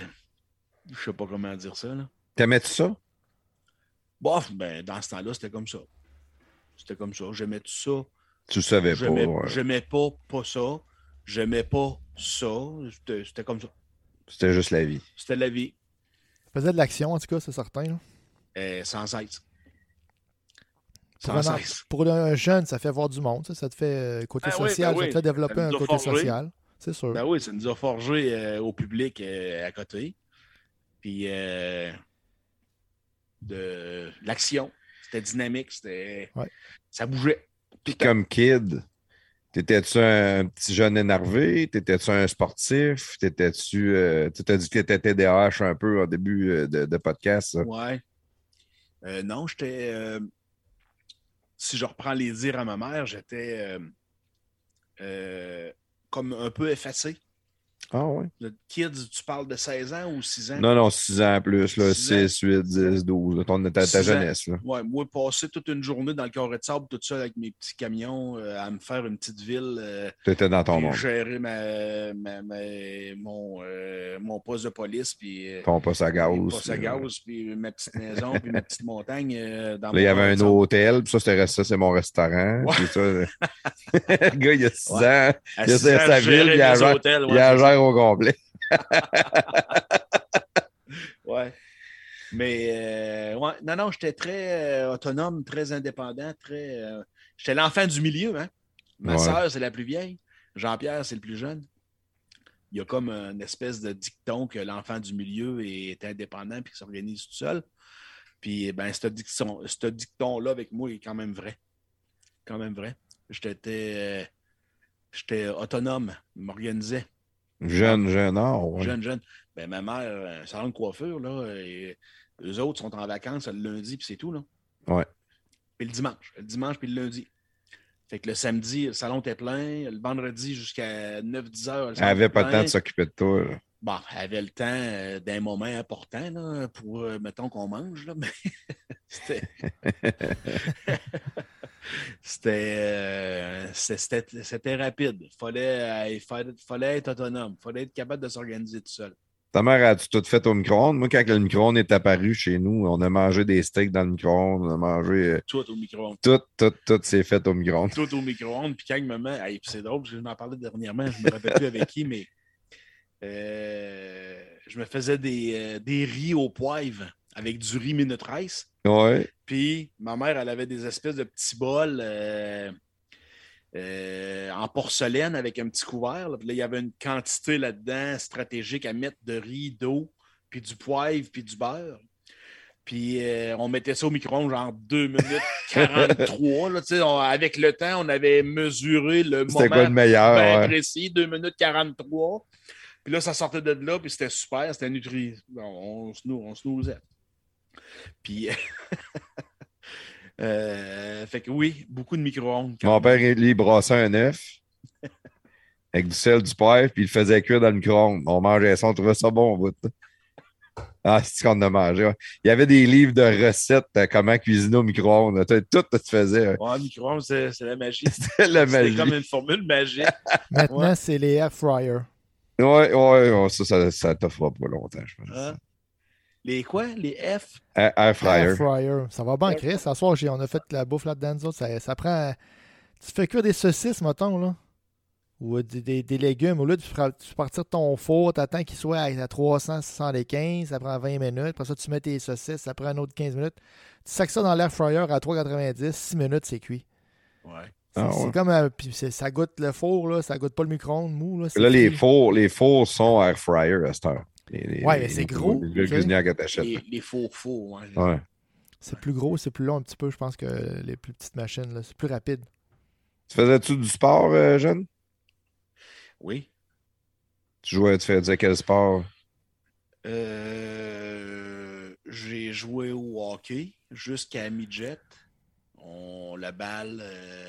Speaker 3: je sais pas comment dire ça. Là.
Speaker 1: T'aimais-tu ça?
Speaker 3: Bof, ben, dans ce temps-là, c'était comme ça. C'était comme ça. J'aimais tout ça?
Speaker 1: Tu savais pas.
Speaker 3: J'aimais
Speaker 1: ouais.
Speaker 3: j'aimais pas, pas ça. J'aimais pas ça. C'était comme ça.
Speaker 1: C'était juste la vie.
Speaker 3: C'était la vie.
Speaker 2: Ça faisait de l'action, en tout cas, c'est certain. là.
Speaker 3: Euh, sans cesse.
Speaker 2: Pour un,
Speaker 3: cesse.
Speaker 2: pour un jeune, ça fait voir du monde. Ça, ça te fait euh, côté
Speaker 3: Ben oui,
Speaker 2: social,
Speaker 3: ben oui.
Speaker 2: ça te fait développer un côté
Speaker 3: forgé.
Speaker 2: social. C'est sûr.
Speaker 3: Ben oui, ça nous a forgé euh, au public euh, à côté. Puis euh, de l'action. C'était dynamique, c'était.
Speaker 2: Ouais.
Speaker 3: Ça bougeait.
Speaker 1: Puis comme kid, t'étais-tu un petit jeune énervé? T'étais-tu un sportif? T'étais-tu. euh, tu t'as dit que t'étais TDAH un peu au début de, de podcast. ça?
Speaker 3: Ouais. Euh, non, j'étais. euh, si je reprends les dires à ma mère, j'étais euh, euh, comme un peu effacé.
Speaker 1: Ah ouais?
Speaker 3: Le kids, tu parles de 16 ans ou 6 ans?
Speaker 1: Non, non, 6 ans plus, là,
Speaker 3: Six ans.
Speaker 1: 6, 8, 10, 12, là, ton, ta, ta jeunesse. Là.
Speaker 3: Ouais, moi, passer toute une journée dans le carré de sable, tout seul avec mes petits camions, euh, à me faire une petite ville, euh,
Speaker 1: T'étais dans ton monde.
Speaker 3: gérer ma, ma- ma- mon, euh, mon poste de police, puis euh,
Speaker 1: Ton poste à gaz.
Speaker 3: mon poste à
Speaker 1: puis, euh,
Speaker 3: gaz, puis ma petite maison, puis ma petite montagne. euh, dans
Speaker 1: Là, il y avait un hôtel, puis ça, c'était ça, c'est mon restaurant.
Speaker 3: Ouais.
Speaker 1: Puis ça, le gars, il a 6
Speaker 3: Ouais.
Speaker 1: ans,
Speaker 3: À
Speaker 1: il a
Speaker 3: six ans,
Speaker 1: sa ville, il a
Speaker 3: ouais,
Speaker 1: a au complet.
Speaker 3: Ouais. Mais euh, ouais, non, non, j'étais très euh, autonome, très indépendant, très. euh, j'étais l'enfant du milieu, hein. Ma
Speaker 1: Ouais.
Speaker 3: sœur, c'est la plus vieille. Jean-Pierre, c'est le plus jeune. Il y a comme une espèce de dicton que l'enfant du milieu est indépendant puis qu'il s'organise tout seul. Puis ben, ce dicton, ce dicton-là avec moi est quand même vrai. Quand même vrai. J'étais j'étais autonome, je m'organisais.
Speaker 1: Jeune, jeune, ouais.
Speaker 3: Jeune, jeune. Ben, ma mère, salon de coiffure, là, et eux autres sont en vacances le lundi, puis c'est tout, là.
Speaker 1: Ouais.
Speaker 3: Puis le dimanche. Le dimanche, puis le lundi. Fait que le samedi, le salon était plein. Le vendredi, jusqu'à 9-10 heures, le
Speaker 1: Elle
Speaker 3: salon
Speaker 1: avait
Speaker 3: était
Speaker 1: pas le temps de s'occuper de toi. là.
Speaker 3: Bon, elle avait le temps euh, d'un moment important, là, pour, euh, mettons, qu'on mange, là, mais c'était... c'était, euh, c'était... C'était rapide. Fallait, euh, il fallait, fallait être autonome. Fallait être capable de s'organiser tout seul.
Speaker 1: Ta mère a-tu tout fait au micro-ondes? Moi, quand le micro-ondes est apparu chez nous, on a mangé des steaks dans le micro-ondes, on a mangé. euh,
Speaker 3: Tout au micro-ondes.
Speaker 1: tout, tout, tout s'est fait au micro-ondes.
Speaker 3: tout au micro-ondes. Puis quand il met, hey, c'est drôle, parce que je m'en parlais dernièrement, je me rappelle plus avec qui, mais euh, je me faisais des, euh, des riz au poivre avec du riz minute rice.
Speaker 1: Ouais.
Speaker 3: Puis ma mère, elle avait des espèces de petits bols euh, euh, en porcelaine avec un petit couvert. là. Puis là, il y avait une quantité là-dedans stratégique à mettre de riz, d'eau, puis du poivre, puis du beurre. Puis euh, on mettait ça au micro-ondes genre 2 minutes 43. là, tu sais, on- avec le temps, on avait mesuré le
Speaker 1: C'était quoi le
Speaker 3: moment
Speaker 1: meilleur?
Speaker 3: bien
Speaker 1: ouais?
Speaker 3: précis, 2 minutes 43. Puis là, ça sortait de là, puis c'était super, c'était nutri. On, se on se nourrissait. Puis, euh, fait que oui, beaucoup de micro-ondes.
Speaker 1: Mon père, il brassait un œuf avec du sel, du poivre, puis il le faisait cuire dans le micro-ondes. On mangeait ça, on trouvait ça bon au bout. Ah, c'est ce qu'on a mangé. ouais. Il y avait des livres de recettes, euh, comment cuisiner au micro-ondes. Tout, tout tu faisais. ouais.
Speaker 3: Ouais, le micro-ondes, c'est c'est la magie.
Speaker 1: La magie.
Speaker 3: comme une formule magique.
Speaker 2: Maintenant,
Speaker 3: Ouais.
Speaker 2: c'est les air fryers.
Speaker 1: Ouais, ouais, ouais, ça, ça, ça t'offre pas longtemps, je pense.
Speaker 3: Hein? Les quoi? Les F?
Speaker 1: Air, air fryer.
Speaker 2: Air fryer. Ça va bien, Chris. Ce soir, on a fait la bouffe là-dedans. nous autres. Ça, ça prend. Tu fais cuire des saucisses, mettons, là. Ou des, des- des légumes. Au lieu de tu partir de ton four, t'attends qu'il soit à, à 375, ça prend 20 minutes. Après ça, tu mets tes saucisses, ça prend un autre 15 minutes. Tu sacs ça dans l'air fryer à 3,90, 6 minutes, c'est cuit.
Speaker 3: Ouais.
Speaker 2: C'est
Speaker 1: Ah ouais.
Speaker 2: comme. puis ça goûte le four, là. Ça goûte pas le micro-ondes mou, là.
Speaker 1: Là, les fours, les fours sont air fryer à cette heure. Les- les-
Speaker 2: Ouais,
Speaker 1: les-
Speaker 2: mais c'est gros,
Speaker 1: Les t'achètes.
Speaker 3: Les. Ouais.
Speaker 1: Ouais.
Speaker 2: C'est plus gros, c'est plus long un petit peu, je pense, que les plus petites machines. là. C'est plus rapide.
Speaker 1: Tu faisais-tu du sport, euh, jeune?
Speaker 3: Oui.
Speaker 1: Tu jouais, tu faisais quel sport?
Speaker 3: Euh, J'ai joué au hockey jusqu'à midget. On, la balle, euh,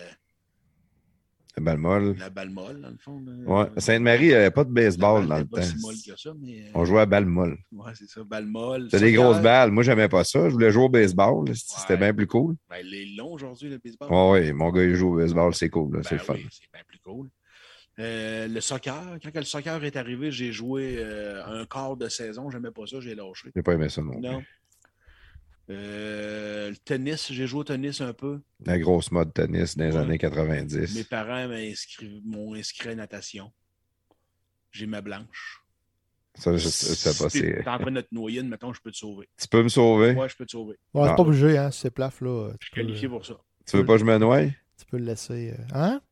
Speaker 1: La balle molle.
Speaker 3: la balle molle, dans le fond.
Speaker 1: Ouais. Sainte-Marie, il n'y avait pas de baseball dans le
Speaker 3: pas
Speaker 1: temps.
Speaker 3: si molle que ça, mais. euh,
Speaker 1: On jouait à balle molle.
Speaker 3: Ouais, c'est ça, balle molle.
Speaker 1: C'était des grosses balles. Moi, j'aimais pas ça. Je voulais jouer au baseball. C'était bien plus cool.
Speaker 3: Ben, il est long aujourd'hui, le baseball.
Speaker 1: Ouais, ouais, mon gars, il joue au baseball. C'est cool.
Speaker 3: Ben
Speaker 1: c'est le fun.
Speaker 3: oui, c'est bien plus cool. Euh, le soccer, quand le soccer est arrivé, j'ai joué euh, un quart de saison. J'aimais pas ça, j'ai lâché.
Speaker 1: J'ai pas aimé ça non.
Speaker 3: Non. Euh, le tennis, j'ai joué au tennis un peu.
Speaker 1: La grosse mode tennis dans les
Speaker 3: Ouais.
Speaker 1: années 90.
Speaker 3: Mes parents m'ont inscrit, m'ont inscrit à natation. J'ai ma blanche.
Speaker 1: Ça, je sais pas.
Speaker 3: Si t'es en train de te noyer, mettons, je peux te sauver.
Speaker 1: Tu peux me sauver?
Speaker 3: Moi, je peux te sauver.
Speaker 2: Ouais, c'est
Speaker 1: Ah.
Speaker 2: pas obligé, hein, c'est plaf, là.
Speaker 3: Je
Speaker 2: Tu
Speaker 3: suis qualifié pour ça.
Speaker 1: Tu veux pas que je me noie?
Speaker 2: tu peux le laisser. euh, Hein?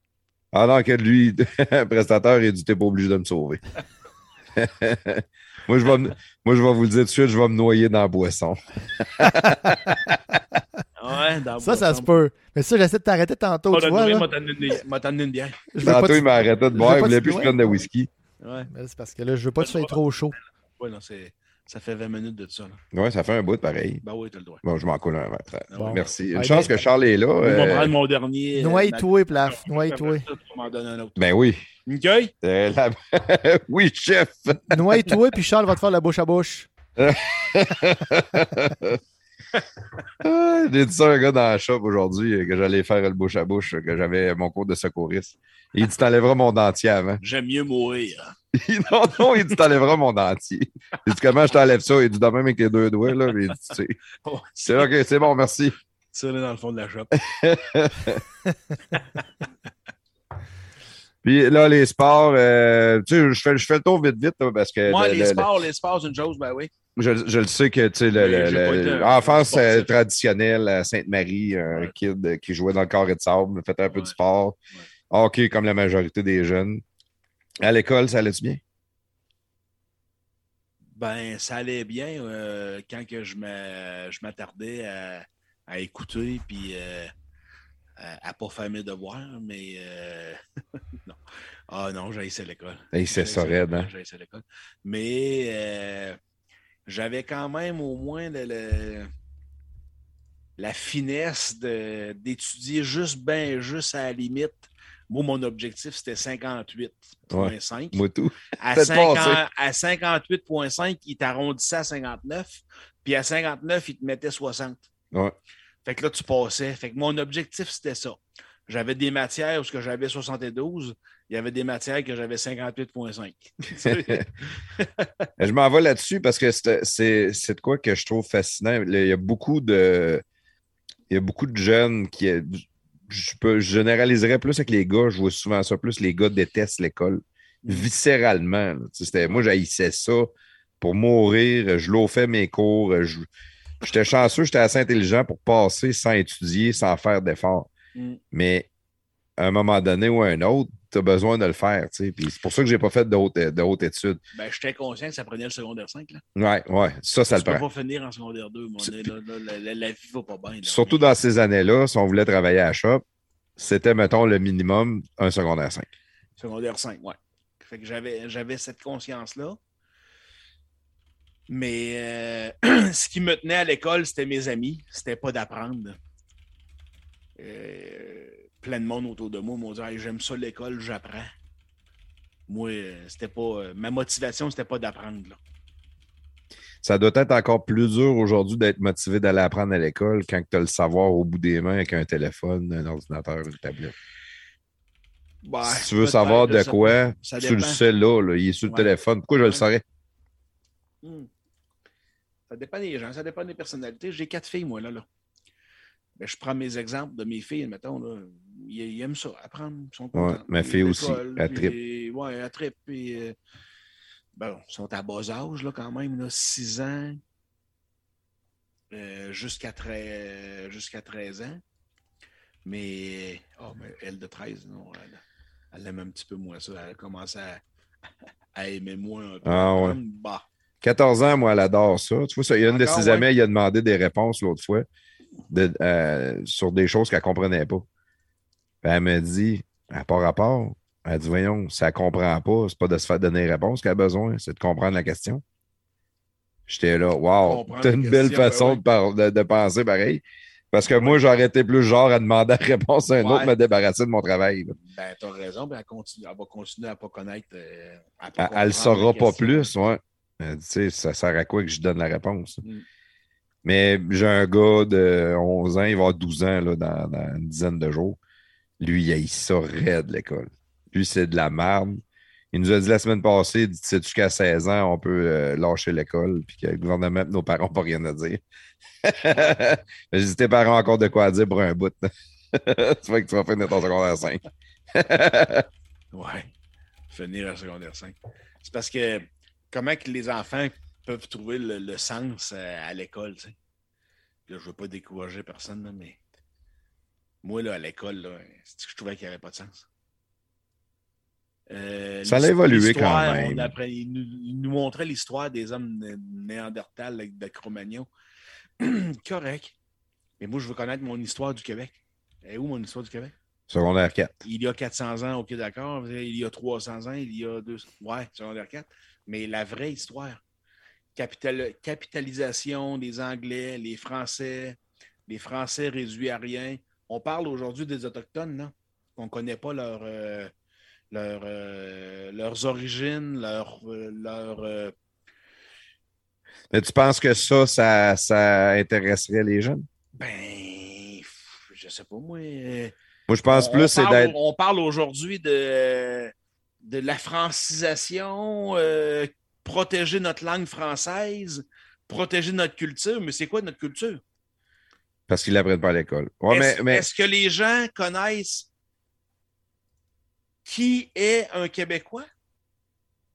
Speaker 1: Ah non, que lui, prestataire, il dit T'es pas obligé de me sauver. moi, je vais me- moi, je vais vous le dire tout de suite, je vais me noyer dans la boisson.
Speaker 3: Ouais, dans
Speaker 2: Ça, ça se peut. Mais ça, j'essaie de t'arrêter tantôt, tu vois.
Speaker 3: une- bière.
Speaker 1: Tantôt, il m'a arrêté de boire, il voulait plus que je prenne de whisky.
Speaker 3: Ouais,
Speaker 2: Mais C'est parce que là, je veux pas que tu sois trop chaud.
Speaker 3: ouais non, c'est... ça fait 20 minutes de ça.
Speaker 1: Ouais, ça fait un bout de pareil.
Speaker 3: Ben oui, t'as le droit.
Speaker 1: Bon, je m'en coule un verre.
Speaker 2: Bon.
Speaker 1: Merci. Une
Speaker 2: Ouais,
Speaker 1: chance
Speaker 2: mais-
Speaker 1: que Charles est là.
Speaker 3: On va
Speaker 1: euh,
Speaker 3: prendre mon dernier. euh,
Speaker 2: Noie-toi, plaf. Noie-toi.
Speaker 3: Tu.
Speaker 1: Ben oui.
Speaker 3: OK?
Speaker 1: Euh, la- oui, chef.
Speaker 2: Noie-toi, puis Charles va te faire la bouche à bouche.
Speaker 1: Ah, J'ai dit ça à un gars dans la shop aujourd'hui euh, que j'allais faire le bouche à bouche, que j'avais mon cours de secouriste. Il dit T'enlèveras mon dentier avant.
Speaker 3: J'aime mieux mourir.
Speaker 1: non, non, il dit T'enlèveras mon dentier. Il dit Comment je t'enlève ça? Il dit De même avec tes deux doigts. Là. Mais il dit, Tu sais.
Speaker 3: Ouais,
Speaker 1: C'est OK, c'est bon, merci.
Speaker 3: Ça, là, dans le fond de la shop.
Speaker 1: Puis là, les sports, euh, tu sais, je fais, je fais le tour vite, vite, là, parce que
Speaker 3: Moi,
Speaker 1: le-
Speaker 3: les
Speaker 1: le-
Speaker 3: sports, les sports, c'est une chose, ben oui.
Speaker 1: Je, je le sais que tu sais, le,
Speaker 3: Mais
Speaker 1: le-
Speaker 3: j'ai sportif.
Speaker 1: traditionnelle à Sainte-Marie, un
Speaker 3: Ouais.
Speaker 1: kid qui jouait dans le carré de sable, fait un peu de
Speaker 3: Ouais.
Speaker 1: sport, hockey comme la majorité des jeunes. À l'école, ça allait-tu bien?
Speaker 3: Ben, ça allait bien euh, quand que je m'a- je m'attardais à, à écouter puis euh, à, à pas faire mes devoirs, mais euh, non. Ah non, j'ai essayé l'école.
Speaker 1: Hey, c'est ça, raide, hein?
Speaker 3: J'ai essayé l'école. Mais euh, j'avais quand même au moins le- le- la finesse d'étudier juste ben juste à la limite. Moi, mon objectif, c'était 58,5.
Speaker 1: Moi, tout.
Speaker 3: À,
Speaker 1: Faites
Speaker 3: 50
Speaker 1: passer.
Speaker 3: à 58,5, il t'arrondissait à 59. Puis à 59, il te mettait 60.
Speaker 1: Ouais.
Speaker 3: Fait que là, tu passais. Fait que mon objectif, c'était ça. J'avais des matières où j'avais 72. Il y avait des matières que j'avais 58,5.
Speaker 1: Je m'en vais là-dessus parce que c'est- de quoi que je trouve fascinant. Il y a beaucoup de, il y a beaucoup de jeunes qui. Je, peux, je généraliserais plus avec les gars. Je vois souvent ça plus. Les gars détestent l'école viscéralement. sais, c'était- Moi, j'haïssais ça pour mourir. Je l'offais mes cours. J'étais chanceux, j'étais assez intelligent pour passer sans étudier, sans faire d'efforts.
Speaker 3: Mm.
Speaker 1: Mais à un moment donné ou à un autre, tu as besoin de le faire. tu c'est pour ça que j'ai pas fait de haute, de haute étude.
Speaker 3: Ben, j'étais conscient que ça prenait le secondaire 5. Là.
Speaker 1: Ouais, ouais, ça, ça
Speaker 3: tu
Speaker 1: le
Speaker 3: peux
Speaker 1: prend.
Speaker 3: pas finir en secondaire 2. mon
Speaker 1: C'est-
Speaker 3: là, là, la, vie va pas bien.
Speaker 1: Surtout dans ces années-là, si on voulait travailler à la shop, c'était, mettons, le minimum, un secondaire 5.
Speaker 3: Secondaire 5, ouais. Fait que j'avais, j'avais cette conscience-là. Mais euh, ce qui me tenait à l'école, c'était mes amis. C'était pas d'apprendre. Euh, plein de monde autour de moi m'ont dit Hey, J'aime ça l'école, j'apprends. Moi, euh, c'était pas. euh, ma motivation, c'était pas d'apprendre. là.
Speaker 1: Ça doit être encore plus dur aujourd'hui d'être motivé d'aller apprendre à l'école quand tu as le savoir au bout des mains avec un téléphone, un ordinateur, une tablette.
Speaker 3: Ouais,
Speaker 1: si tu veux savoir de quoi.
Speaker 3: Ça
Speaker 1: tu le sais là, là, il est sur le
Speaker 3: Ouais.
Speaker 1: téléphone. Pourquoi je le saurais?
Speaker 3: Hmm. Ça dépend des gens, ça dépend des personnalités. J'ai quatre filles, moi, là. là. Ben, je prends mes exemples de mes filles, mettons. Là. Ils aiment ça, apprendre. Ils sont
Speaker 1: Ouais, ma fille aussi, elle
Speaker 3: trippe. Puis, euh, bon, ils sont à bas âge, là, quand même. Là, 6 ans euh, jusqu'à 13, jusqu'à 13 ans. Mais, oh, mais elle de 13, non, elle, elle aime un petit peu moins ça. Elle commence à, à aimer moins un peu.
Speaker 1: Ah, ouais.
Speaker 3: Bah.
Speaker 1: 14 ans, moi, elle adore ça. Tu vois, ça, il y a une de ses
Speaker 3: ouais.
Speaker 1: amies, il a demandé des réponses l'autre fois de- euh, sur des choses qu'elle ne comprenait pas. Elle m'a dit, à part rapport, elle dit, voyons, ça ne comprend pas, c'est pas de se faire donner des réponses qu'elle a besoin, c'est de comprendre la question. J'étais là, wow, t'as une belle
Speaker 3: ben
Speaker 1: façon
Speaker 3: ouais.
Speaker 1: de, penser pareil. Parce que moi, j'aurais été plus genre à demander la réponse à un
Speaker 3: Ouais.
Speaker 1: autre, me débarrasser de mon travail. là.
Speaker 3: Ben, t'as raison, ben, elle, continue, elle va continuer à pas connaître. euh, à
Speaker 1: Elle,
Speaker 3: pas
Speaker 1: elle le
Speaker 3: comprendre
Speaker 1: saura pas plus, ouais. Elle dit, tu sais, ça sert à quoi que je donne la réponse?
Speaker 3: Mm.
Speaker 1: Mais j'ai un gars de 11 ans, il va avoir 12 ans là, dans, dans une dizaine de jours. Lui, il a ça raide, l'école. Lui, c'est de la merde. Il nous a dit la semaine passée, dit, sais-tu jusqu'à 16 ans, on peut euh, lâcher l'école, puis que le gouvernement nos parents n'ont pas rien à dire? J'ai dit, tes parents ont encore de quoi dire pour un bout. tu vois que tu vas finir ton secondaire 5.
Speaker 3: Ouais. Finir à secondaire 5. C'est parce que comment que les enfants peuvent trouver le, sens euh, à l'école, tu sais? Là, je veux pas décourager personne, mais moi, là, à l'école, je trouvais qu'il n'y avait pas de sens? Euh,
Speaker 1: Ça a évolué quand même.
Speaker 3: il, nous, il nous montrait l'histoire des hommes né- néandertals avec de Cro-Magnon. Correct. Mais moi, je veux connaître mon histoire du Québec. Et où mon histoire du Québec?
Speaker 1: Secondaire 4.
Speaker 3: il y a 400 ans, OK, d'accord. Il y a 300 ans, il y a 200. Ouais, secondaire 4. Mais la vraie histoire, capital- capitalisation des Anglais, les Français, les Français réduits à rien. On parle aujourd'hui des Autochtones, non? On ne connaît pas leur, euh, leur, euh, leurs origines, leur. euh, leur
Speaker 1: Mais tu penses que ça, ça, ça intéresserait les jeunes?
Speaker 3: ben, je sais pas, moi.
Speaker 1: Moi, je pense
Speaker 3: On-
Speaker 1: plus, c'est
Speaker 3: parle-
Speaker 1: d'être.
Speaker 3: On parle aujourd'hui de, de la francisation, euh, protéger notre langue française, protéger notre culture. Mais c'est quoi notre culture?
Speaker 1: Parce qu'ils l'apprennent pas à l'école. Ouais,
Speaker 3: est-ce,
Speaker 1: mais
Speaker 3: est-ce que les gens connaissent qui est un Québécois?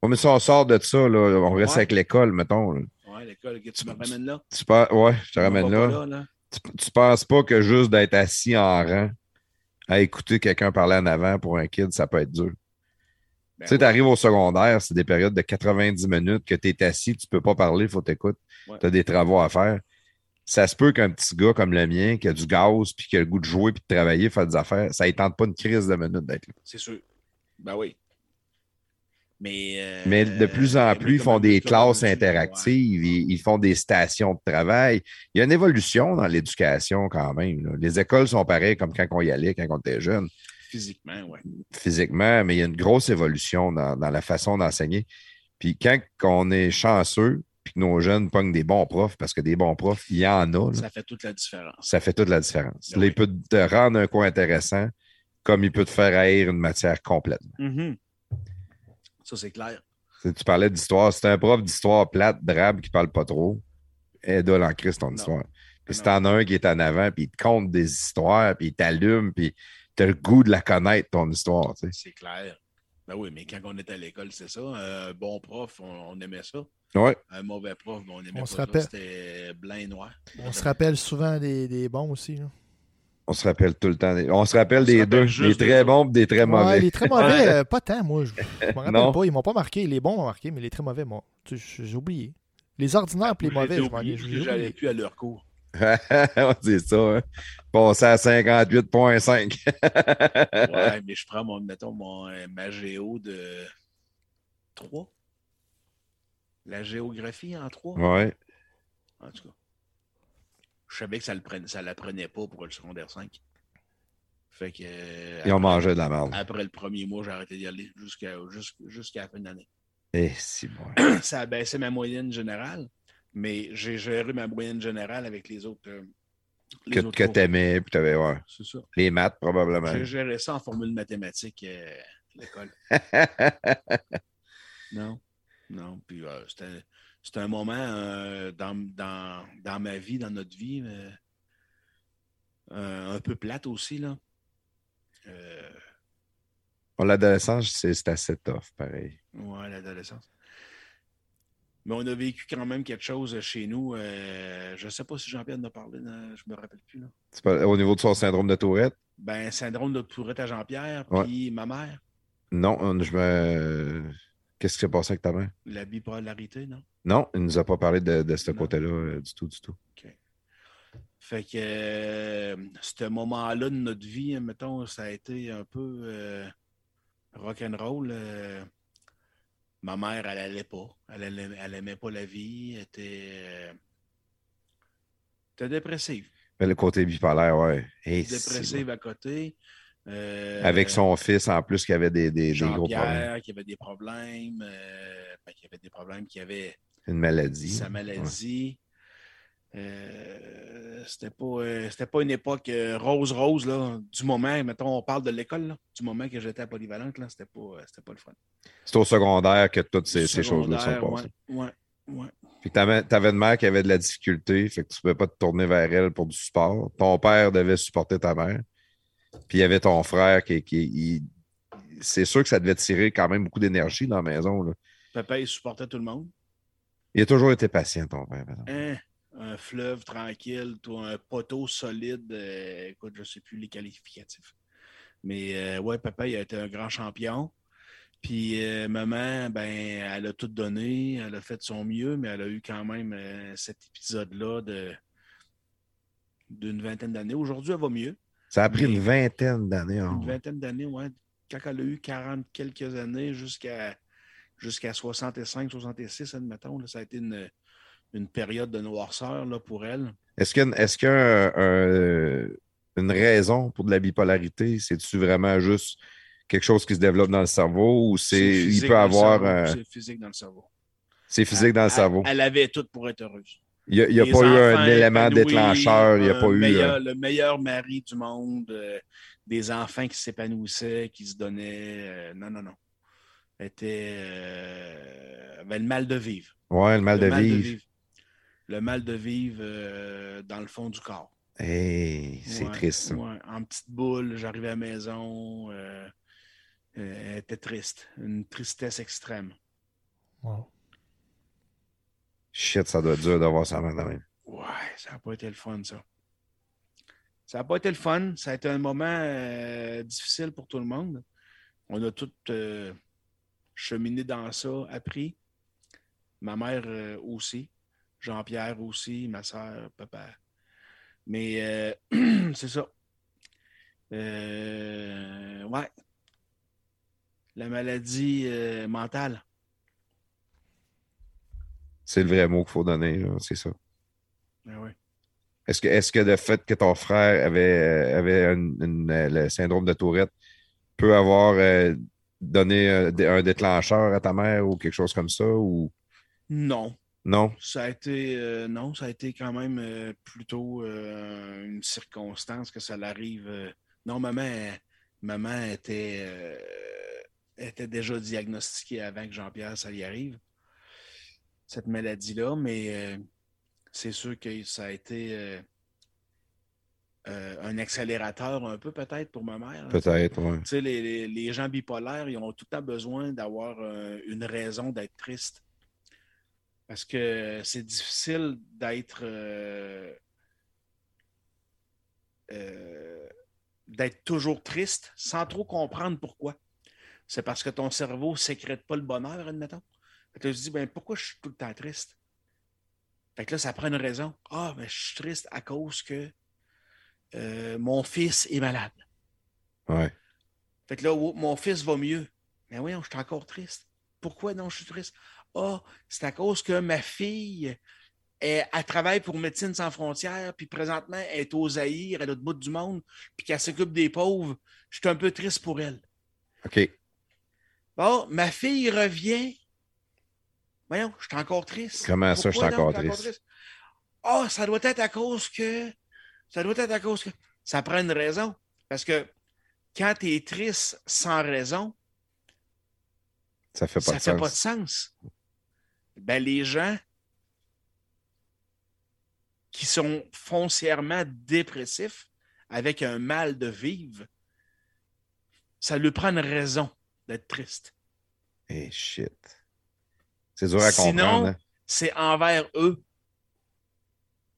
Speaker 1: ouais, mais si on sort de ça, là, on reste
Speaker 3: Ouais.
Speaker 1: avec l'école, mettons.
Speaker 3: Ouais, l'école, tu me ramènes là.
Speaker 1: Tu ouais, je te ramène là. Tu, tu penses pas que juste d'être assis en rang à écouter quelqu'un parler en avant pour un kid, ça peut être dur.
Speaker 3: Ben
Speaker 1: tu sais,
Speaker 3: oui.
Speaker 1: tu arrives au secondaire, c'est des périodes de 90 minutes que tu es assis, tu peux pas parler, il faut t'écouter.
Speaker 3: Ouais.
Speaker 1: Tu as des travaux à faire. Ça se peut qu'un petit gars comme le mien, qui a du gaz, puis qui a le goût de jouer, puis de travailler, faire des affaires, ça ne tente pas une crise de minutes d'être là.
Speaker 3: C'est sûr. Ben oui. Mais, euh,
Speaker 1: Mais de plus en plus, ils font des classes interactives, ils, ils font des stations de travail. Il y a une évolution dans l'éducation quand même. là. Les écoles sont pareilles comme quand on y allait, quand on était jeune.
Speaker 3: Physiquement, oui.
Speaker 1: physiquement, mais il y a une grosse évolution dans, dans la façon d'enseigner. Puis quand on est chanceux, que nos jeunes pognent des bons profs, parce que des bons profs, il y en a, là,
Speaker 3: Ça fait toute la différence.
Speaker 1: ça fait toute la différence.
Speaker 3: Ben
Speaker 1: Là, il peut te rendre un cours intéressant, comme il peut te faire haïr une matière complètement.
Speaker 3: Mhm. Ça, c'est clair.
Speaker 1: Tu parlais d'histoire. C'est un prof d'histoire plate, drabe, qui parle pas trop. Aide-le en Christ ton
Speaker 3: Non.
Speaker 1: histoire. Puis si t'en as un qui est en avant, puis il te conte des histoires, puis il t'allume, puis t'as le goût de la connaître, ton histoire. tu sais.
Speaker 3: C'est clair. Ben oui, mais quand on était à l'école, c'est ça. Un bon prof, on, on aimait ça.
Speaker 1: Ouais.
Speaker 3: Un mauvais prof, ben, on aimait
Speaker 2: On
Speaker 3: pas
Speaker 2: se rappelle.
Speaker 3: C'était blanc et noir.
Speaker 2: On se rappelle souvent des, des bons aussi. là.
Speaker 1: On se rappelle tout le temps. des- On se rappelle
Speaker 3: On se
Speaker 1: des
Speaker 3: rappelle
Speaker 1: deux. Des très bons et des très
Speaker 2: Ouais,
Speaker 1: mauvais.
Speaker 2: les très mauvais, euh, pas tant, moi. Je je me rappelle pas. Ils m'ont pas marqué. Les bons m'ont marqué, mais les très mauvais, moi, j'ai oublié. Les ordinaires et les mauvais,
Speaker 3: j'ai
Speaker 2: je
Speaker 3: été
Speaker 2: m'en ai
Speaker 3: j'allais plus à leur cours.
Speaker 1: c'est ça. Hein? Passer à 58,5.
Speaker 3: Ouais, mais je prends mon, mettons, mon, euh, ma géo de 3. La géographie en 3.
Speaker 1: ouais.
Speaker 3: En tout cas. Je savais que ça ne ça la prenait pas pour le secondaire 5. Fait que. euh,
Speaker 1: Ils ont
Speaker 3: après-
Speaker 1: mangé de la merde.
Speaker 3: Après le premier mois, j'ai arrêté d'y aller jusqu'à jusqu'- jusqu'à la fin de l'année.
Speaker 1: Eh, si bon.
Speaker 3: Ça a baissé ma moyenne générale, mais j'ai géré ma moyenne générale avec les autres. euh, les
Speaker 1: Que, que t'aimais, puis t'avais, ouais.
Speaker 3: C'est ça.
Speaker 1: Les maths, probablement.
Speaker 3: J'ai géré ça en formule mathématique euh, à l'école. Non? Non. Puis euh, c'était, un moment euh, dans, dans, dans ma vie, dans notre vie, euh, un peu plate aussi. Là. Euh,
Speaker 1: L'adolescence, c'est assez tough, pareil.
Speaker 3: ouais, l'adolescence. Mais on a vécu quand même quelque chose chez nous. euh, je ne sais pas si Jean-Pierre en a parlé, je me rappelle plus. Là.
Speaker 1: Pas- au niveau de son syndrome de Tourette?
Speaker 3: Ben, syndrome de Tourette à Jean-Pierre,
Speaker 1: Ouais.
Speaker 3: puis ma mère,
Speaker 1: Non, on- je me. Qu'est-ce qui s'est passé avec ta mère?
Speaker 3: la bipolarité, non?
Speaker 1: Non, il nous a pas parlé de, de ce côté-là euh, du tout, du tout.
Speaker 3: Fait que euh, ce moment-là de notre vie, mettons, ça a été un peu euh, rock'n'roll. euh. ma mère, elle allait pas. Elle, allait- elle aimait pas la vie. Elle était, était dépressive.
Speaker 1: Mais le côté bipolaire, ouais. Si,
Speaker 3: Dépressive à côté. Euh,
Speaker 1: Avec son fils, en plus, qui avait des, des, des gros problèmes.
Speaker 3: Qui avait des problèmes. euh, ben, qui avait des problèmes, qui avait
Speaker 1: Une maladie.
Speaker 3: sa maladie. Euh, c'était pas, euh, pas une époque rose-rose, là, du moment, mettons, on parle de l'école, du moment que j'étais à Polyvalente, là, c'était pas, pas le fun.
Speaker 1: C'est au secondaire que toutes ces, ces choses-là sont passées.
Speaker 3: Ouais, ouais, ouais.
Speaker 1: Puis t'avais, t'avais une mère qui avait de la difficulté, fait que tu ne pouvais pas te tourner vers elle pour du support. Ton père devait supporter ta mère. Puis il y avait ton frère qui. qui c'est sûr que ça devait tirer quand même beaucoup d'énergie dans la maison. Là.
Speaker 3: Papa, il supportait tout le monde?
Speaker 1: Il a toujours été patient, ton père.
Speaker 3: Hein? Un fleuve tranquille, toi, un poteau solide. euh, écoute, je ne sais plus les qualificatifs. Mais euh, ouais, papa, il a été un grand champion. Puis euh, maman, ben, elle a tout donné, elle a fait de son mieux, mais elle a eu quand même euh, cet épisode-là de d'une vingtaine d'années. Aujourd'hui, elle va mieux.
Speaker 1: Ça a pris
Speaker 3: Mais-
Speaker 1: une vingtaine d'années. hein.
Speaker 3: Une vingtaine d'années, ouais. Quand elle a eu 40 quelques années jusqu'à jusqu'à 65, 66, admettons, là, ça a été une, une période de noirceur là, pour elle.
Speaker 1: Est-ce un- un- une raison pour de la bipolarité? C'est-tu vraiment juste quelque chose qui se développe dans le cerveau ou c'est il peut avoir.
Speaker 3: C'est physique dans le cerveau.
Speaker 1: c'est physique dans le
Speaker 3: Elle-
Speaker 1: cerveau.
Speaker 3: Elle, elle avait tout pour être heureuse.
Speaker 1: Il n'y a, y pas eu un élément déclencheur. Il n'y a
Speaker 3: un
Speaker 1: pas eu.
Speaker 3: meilleur-
Speaker 1: euh,
Speaker 3: Le meilleur mari du monde, euh, des enfants qui s'épanouissaient, qui se donnaient. euh, non, non, non. Elle était. euh, avait le mal de vivre.
Speaker 1: ouais, le mal
Speaker 3: le
Speaker 1: de
Speaker 3: mal
Speaker 1: vivre.
Speaker 3: Le mal de vivre euh, dans le fond du corps.
Speaker 1: Hey, c'est
Speaker 3: Ouais,
Speaker 1: triste.
Speaker 3: ouais. En petite boule, j'arrivais à la maison. euh, euh, elle était triste. Une tristesse extrême.
Speaker 2: Wow.
Speaker 1: Shit, ça doit être dur d'avoir ça maintenant.
Speaker 3: Ouais, ça n'a pas été le fun, ça. Ça n'a pas été le fun. Ça a été un moment euh, difficile pour tout le monde. On a tous euh, cheminé dans ça, appris. Ma mère euh, aussi. Jean-Pierre aussi, ma soeur, papa. Mais euh, c'est ça. Ouais. La maladie mentale.
Speaker 1: C'est le vrai mot qu'il faut donner, c'est ça.
Speaker 3: Ah ouais.
Speaker 1: Est-ce que, est-ce que le fait que ton frère avait, euh, avait une- une, euh, le syndrome de Tourette peut avoir euh, donné un, dé- un déclencheur à ta mère ou quelque chose comme ça? Ou?
Speaker 3: Non.
Speaker 1: non?
Speaker 3: Ça a été euh, non, ça a été quand même euh, plutôt une circonstance que ça l'arrive. non, maman, maman était, était déjà diagnostiquée avant que Jean-Pierre ça y arrive, cette maladie-là, mais euh, c'est sûr que ça a été euh, euh, un accélérateur un peu peut-être pour ma mère. hein.
Speaker 1: Peut-être, ouais.
Speaker 3: Tu sais, les, les- les gens bipolaires, ils ont tout le temps besoin d'avoir une raison d'être triste. Parce que c'est difficile d'être d'être toujours triste sans trop comprendre pourquoi. C'est parce que ton cerveau ne sécrète pas le bonheur, admettons. Fait que là, tu te dis, ben, pourquoi je suis tout le temps triste? Fait que là, ça prend une raison. Ah, mais je suis triste à cause que euh, mon fils est malade.
Speaker 1: Ouais.
Speaker 3: Fait que là, oh, mon fils va mieux. Mais oui, je suis encore triste. Pourquoi non, je suis triste? Ah, c'est à cause que ma fille, elle, elle travaille pour Médecine sans frontières, puis présentement, elle est aux Zaïre, à l'autre bout du monde, puis qu'elle s'occupe des pauvres. Je suis un peu triste pour elle.
Speaker 1: OK.
Speaker 3: Bon, ma fille revient. Voyons, je suis encore triste.
Speaker 1: Comment ça, je suis encore triste?
Speaker 3: Ah, ça doit être à cause que. Ça doit être à cause que. Ça prend une raison. Parce que quand tu es triste sans raison,
Speaker 1: Ça fait pas
Speaker 3: ça
Speaker 1: de
Speaker 3: fait
Speaker 1: sens.
Speaker 3: pas de sens. Ben, les gens qui sont foncièrement dépressifs, avec un mal de vivre, ça lui prend une raison d'être triste.
Speaker 1: Eh, shit. C'est dur à
Speaker 3: Sinon,
Speaker 1: comprendre. hein?
Speaker 3: c'est envers eux.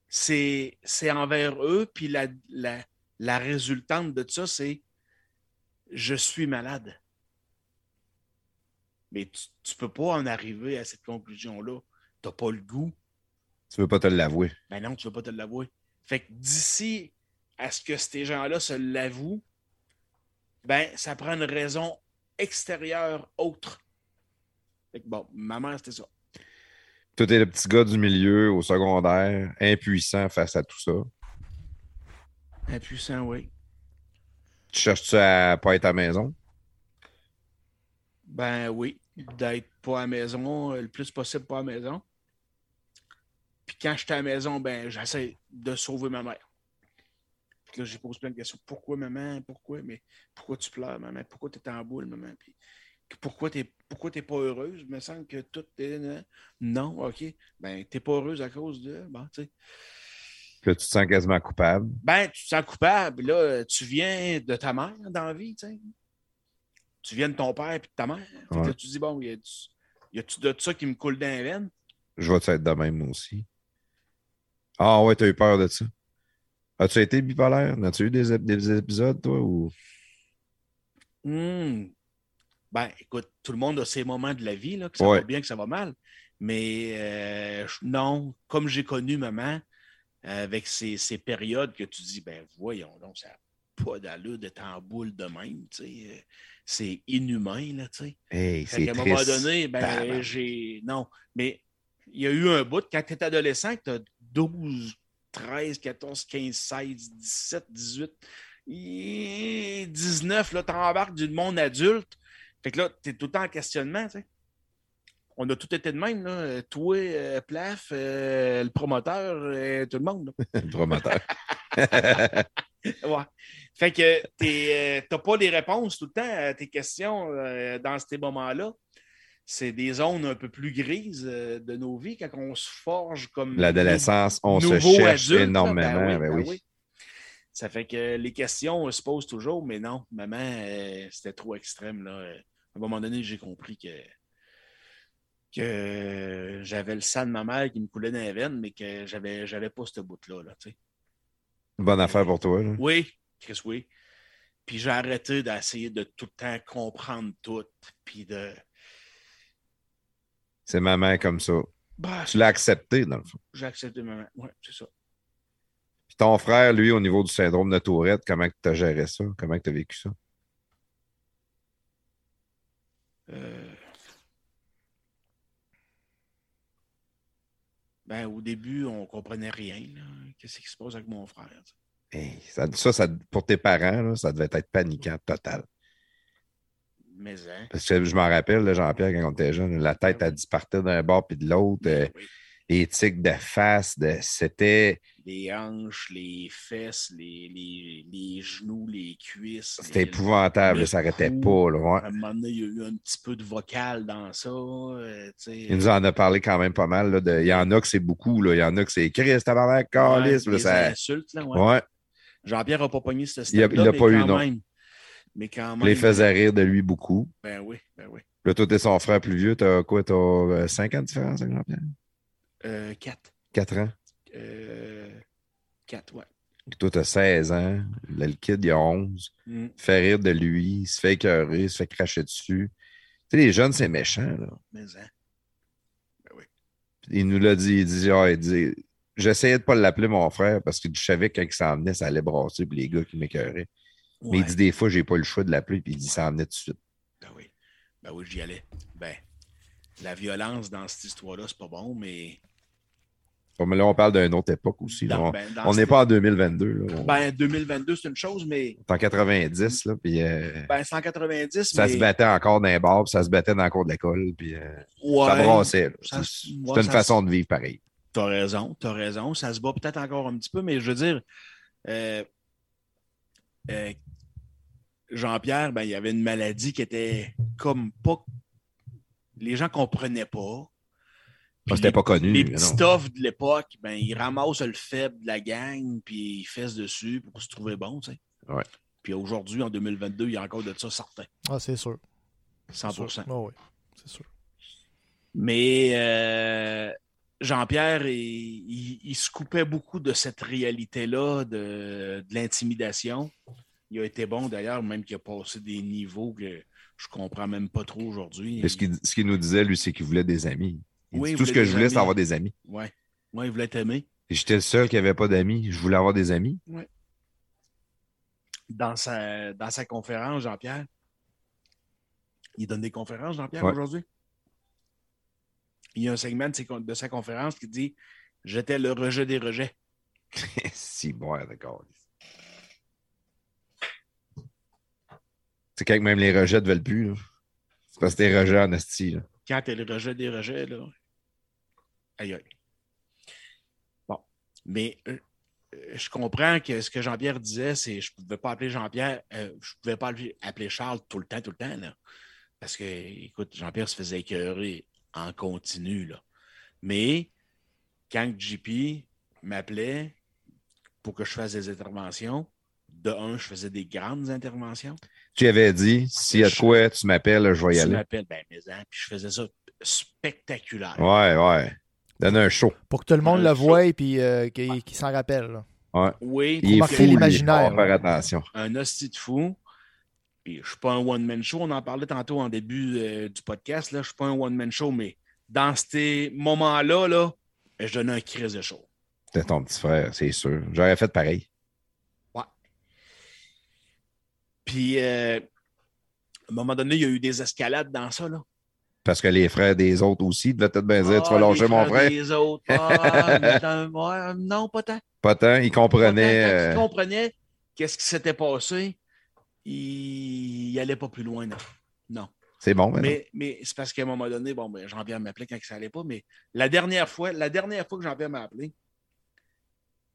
Speaker 3: C'est c'est envers eux, puis la, la, la résultante de ça, c'est je suis malade. Mais tu ne peux pas en arriver à cette conclusion-là. Tu n'as pas le goût.
Speaker 1: Tu veux pas te l'avouer.
Speaker 3: Ben non, tu ne veux pas te l'avouer. Fait que d'ici à ce que ces gens-là se l'avouent, ben ça prend une raison extérieure autre. Fait que bon, ma mère, c'était ça.
Speaker 1: Toi, t'es le petit gars du milieu au secondaire, impuissant face à tout ça.
Speaker 3: Impuissant, oui.
Speaker 1: Tu cherches-tu à pas être à la maison?
Speaker 3: Ben oui, d'être pas à la maison, euh, le plus possible pas à la maison. Puis quand j'étais à la maison, ben j'essaie de sauver ma mère. Puis là, j'ai posé plein de questions. Pourquoi, maman? Pourquoi? Mais pourquoi tu pleures, maman? Pourquoi tu es en boule, maman? Puis pourquoi tu n'es pas heureuse? Il me semble que tout est. Non, OK. Ben, tu n'es pas heureuse à cause de. Bon, tu sais.
Speaker 1: Que tu te sens quasiment coupable.
Speaker 3: Ben, tu te sens coupable. Là, tu viens de ta mère dans la vie, tu sais. Tu viens de ton père et de ta mère.
Speaker 1: Ouais.
Speaker 3: là, tu dis, bon, y a-tu y a-tu de ça qui me coule dans les veines?
Speaker 1: Je vais-tu être de même, aussi? Ah ouais, t'as eu peur de ça. As-tu été bipolaire? As-tu eu des, des épisodes, toi? Ou...
Speaker 3: Hmm. Ben, écoute, tout le monde a ses moments de la vie, là, que ça
Speaker 1: Ouais.
Speaker 3: va bien, que ça va mal. Mais euh, non, comme j'ai connu maman, euh, avec ces, ces périodes que tu dis, ben voyons donc, ça n'a pas d'allure d'être en boule de même, tu sais. euh, C'est inhumain, là, tu sais.
Speaker 1: Hey,
Speaker 3: qu'à un moment donné, ben, j'ai. Non, mais il y a eu un bout, quand tu es adolescent, que tu as 12, 13, 14, 15, 16, 17, 18, et 19, là, tu embarques du monde adulte. Fait que là, tu es tout le temps en questionnement, tu sais. On a tout été de même, là. Toi, euh, Plaf, euh, le promoteur, euh, tout le monde.
Speaker 1: Le promoteur.
Speaker 3: Ouais. Fait que tu n'as pas les réponses tout le temps à tes questions euh, dans ces moments-là. C'est des zones un peu plus grises euh, de nos vies quand on se forge comme
Speaker 1: L'adolescence, on se cherche
Speaker 3: adulte, là.
Speaker 1: énormément.
Speaker 3: Ben oui,
Speaker 1: ben
Speaker 3: ben
Speaker 1: oui.
Speaker 3: Ça fait que les questions se posent toujours, mais non, maman, euh, c'était trop extrême. Là. À un moment donné, j'ai compris que, que j'avais le sang de ma mère qui me coulait dans les veines, mais que j'avais, j'avais pas ce bout-là. Là.
Speaker 1: Bonne affaire pour toi. là.
Speaker 3: Oui, Chris, oui. Puis j'ai arrêté d'essayer de tout le temps comprendre tout. Puis de.
Speaker 1: C'est ma mère comme ça.
Speaker 3: Bah,
Speaker 1: Tu l'as accepté, dans le fond.
Speaker 3: j'ai accepté maman. Oui, c'est ça.
Speaker 1: Ton frère, lui, au niveau du syndrome de Tourette, comment tu as géré ça? Comment tu as vécu ça?
Speaker 3: Euh, Ben, au début, on comprenait rien. Qu'est-ce qui se passe avec mon frère?
Speaker 1: Hey, ça, ça, ça- pour tes parents, là, ça devait être paniquant total.
Speaker 3: Mais, hein?
Speaker 1: Parce que je m'en rappelle, Jean-Pierre, quand on était jeune, la tête a dispartait d'un bord puis de l'autre. euh,
Speaker 3: Oui.
Speaker 1: les tics de face, de, c'était,
Speaker 3: Les hanches, les fesses, les, les, les genoux, les cuisses.
Speaker 1: c'était épouvantable. ça n'arrêtait
Speaker 3: cou.
Speaker 1: pas. Là, ouais.
Speaker 3: À un moment donné, il y a eu un petit peu de vocal dans ça. euh.
Speaker 1: Il nous en a parlé quand même pas mal. là, de- il y en a que c'est beaucoup. là. Il y en a que c'est Christ, tabarnak, calice.
Speaker 3: Ouais,
Speaker 1: ça...
Speaker 3: insultes, là, ouais.
Speaker 1: ouais.
Speaker 3: Jean-Pierre n'a pas pogné ce stade-là,
Speaker 1: il a
Speaker 3: mais
Speaker 1: pas eu, non.
Speaker 3: même. Mais quand même.
Speaker 1: Les faisait rire de lui beaucoup.
Speaker 3: Ben oui, ben oui.
Speaker 1: Là, toi, t'es son frère plus vieux. T'as quoi? T'as 5 ans de différence avec Jean-Pierre?
Speaker 3: Euh, quatre.
Speaker 1: 4 ans?
Speaker 3: Euh, quatre, ouais.
Speaker 1: Puis toi, t'as 16 ans. Le kid, il a 11.
Speaker 3: Mm.
Speaker 1: Il fait rire de lui. Il se fait écœurer. Il se fait cracher dessus. Tu sais, les jeunes, c'est méchant, là.
Speaker 3: Mais, hein.
Speaker 1: Il nous l'a dit. Il dit, ah, il dit J'essayais de pas l'appeler mon frère parce que je savais que quand il s'en venait, ça allait brasser. Puis les gars qui m'écœuraient. Mais il dit des fois, j'ai pas le choix de l'appeler. Puis il dit, ça en venait tout de suite.
Speaker 3: Ben oui. Ben oui, j'y allais. Ben, la violence dans cette histoire-là, c'est pas bon, mais.
Speaker 1: Comme là, on parle d'une autre époque aussi.
Speaker 3: dans- ben,
Speaker 1: on n'est pas en 2022. Là. On
Speaker 3: Ben, 2022, c'est une chose, mais.
Speaker 1: est en 90. Là, puis, euh,
Speaker 3: Ben, 190,
Speaker 1: ça
Speaker 3: mais.
Speaker 1: se battait encore dans les bars. Puis ça se battait dans le cours de l'école. Puis euh,
Speaker 3: Ouais,
Speaker 1: ça brassait.
Speaker 3: ça-
Speaker 1: C'est c'est
Speaker 3: ouais,
Speaker 1: une
Speaker 3: ça-
Speaker 1: façon de vivre pareil.
Speaker 3: T'as raison, t'as raison. Ça se bat peut-être encore un petit peu, mais je veux dire, euh, euh, Jean-Pierre, ben, il y avait une maladie qui était comme pas. Les gens comprenaient pas. Puis
Speaker 1: C'était
Speaker 3: les-
Speaker 1: pas connu.
Speaker 3: Les petits toughs de l'époque, ben, ils ramassent le faible de la gang, puis ils fessent dessus pour se trouver bon, tu sais.
Speaker 1: Ouais.
Speaker 3: Puis aujourd'hui, en 2022, il y a encore de ça certain,
Speaker 2: Ah, c'est sûr.
Speaker 3: 100
Speaker 2: Ah oui, c'est sûr.
Speaker 3: Mais euh, Jean-Pierre, il, il- il se coupait beaucoup de cette réalité-là, de, de l'intimidation. Il a été bon d'ailleurs, même qu'il a passé des niveaux que je comprends même pas trop aujourd'hui.
Speaker 1: Mais ce qu'il ce qu'il nous disait, lui, c'est qu'il voulait des amis. Il
Speaker 3: Oui,
Speaker 1: dit, tout ce que je voulais, c'est avoir des amis.
Speaker 3: Ouais. Ouais, il voulait être aimé.
Speaker 1: Et J'étais le seul qui n'avait pas d'amis. Je voulais avoir des amis.
Speaker 3: Dans sa, dans sa conférence, Jean-Pierre, il donne des conférences, Jean-Pierre,
Speaker 1: Ouais.
Speaker 3: aujourd'hui. Il y a un segment de, ses con- de sa conférence qui dit J'étais le rejet des rejets.
Speaker 1: si, bon, d'accord. C'est quand même les rejets ne veulent plus. C'est parce que t'es rejet en esti. là.
Speaker 3: quand elle rejet des rejets, là. Aïe aïe. Bon. Mais euh, euh, je comprends que ce que Jean-Pierre disait, c'est je ne pouvais pas appeler Jean-Pierre, euh, je ne pouvais pas appeler, Charles tout le temps, tout le temps, là. Parce que, écoute, Jean-Pierre se faisait écœurer en continu, là. Mais quand JP m'appelait pour que je fasse des interventions, de un, je faisais des grandes interventions.
Speaker 1: Tu avais dit, s'il y a de quoi, tu m'appelles, je vais y
Speaker 3: Tu
Speaker 1: aller.
Speaker 3: m'appelles, ben, mais hein, puis je faisais ça spectaculaire.
Speaker 1: Ouais, ouais. Donne un show.
Speaker 2: Pour que tout le monde
Speaker 3: Un
Speaker 2: le
Speaker 3: show.
Speaker 2: voie et puis euh, qu'il s'en rappelle. là.
Speaker 1: Ouais.
Speaker 3: Oui,
Speaker 1: Il est fou,
Speaker 2: l'imaginaire,
Speaker 1: faire attention.
Speaker 3: un hostie de fou. Puis je ne suis pas un one-man show. On en parlait tantôt en début euh, du podcast. Là. Je ne suis pas un one-man show, mais dans ces moments-là, là, ben, je donnais un crise de show.
Speaker 1: C'était ton petit frère, c'est sûr. J'aurais fait pareil.
Speaker 3: Puis euh, à un moment donné, il y a eu des escalades dans ça. Là.
Speaker 1: Parce que les frères des autres aussi devaient peut-être bien dire, tu vas
Speaker 3: Ah,
Speaker 1: lâcher mon frère.
Speaker 3: Les autres. Ah, mais ouais, non, pas tant.
Speaker 1: Pas tant, il
Speaker 3: Pas tant.
Speaker 1: comprenait.
Speaker 3: Quand
Speaker 1: euh,
Speaker 3: il comprenait qu'est-ce qui s'était passé, il n'allait pas plus loin. Non. non.
Speaker 1: C'est bon, mais,
Speaker 3: Mais, mais c'est parce qu'à un moment donné, bon, ben, Jean-Pierre m'appelait quand ça allait pas, mais la dernière fois, la dernière fois que Jean-Pierre m'a appelé,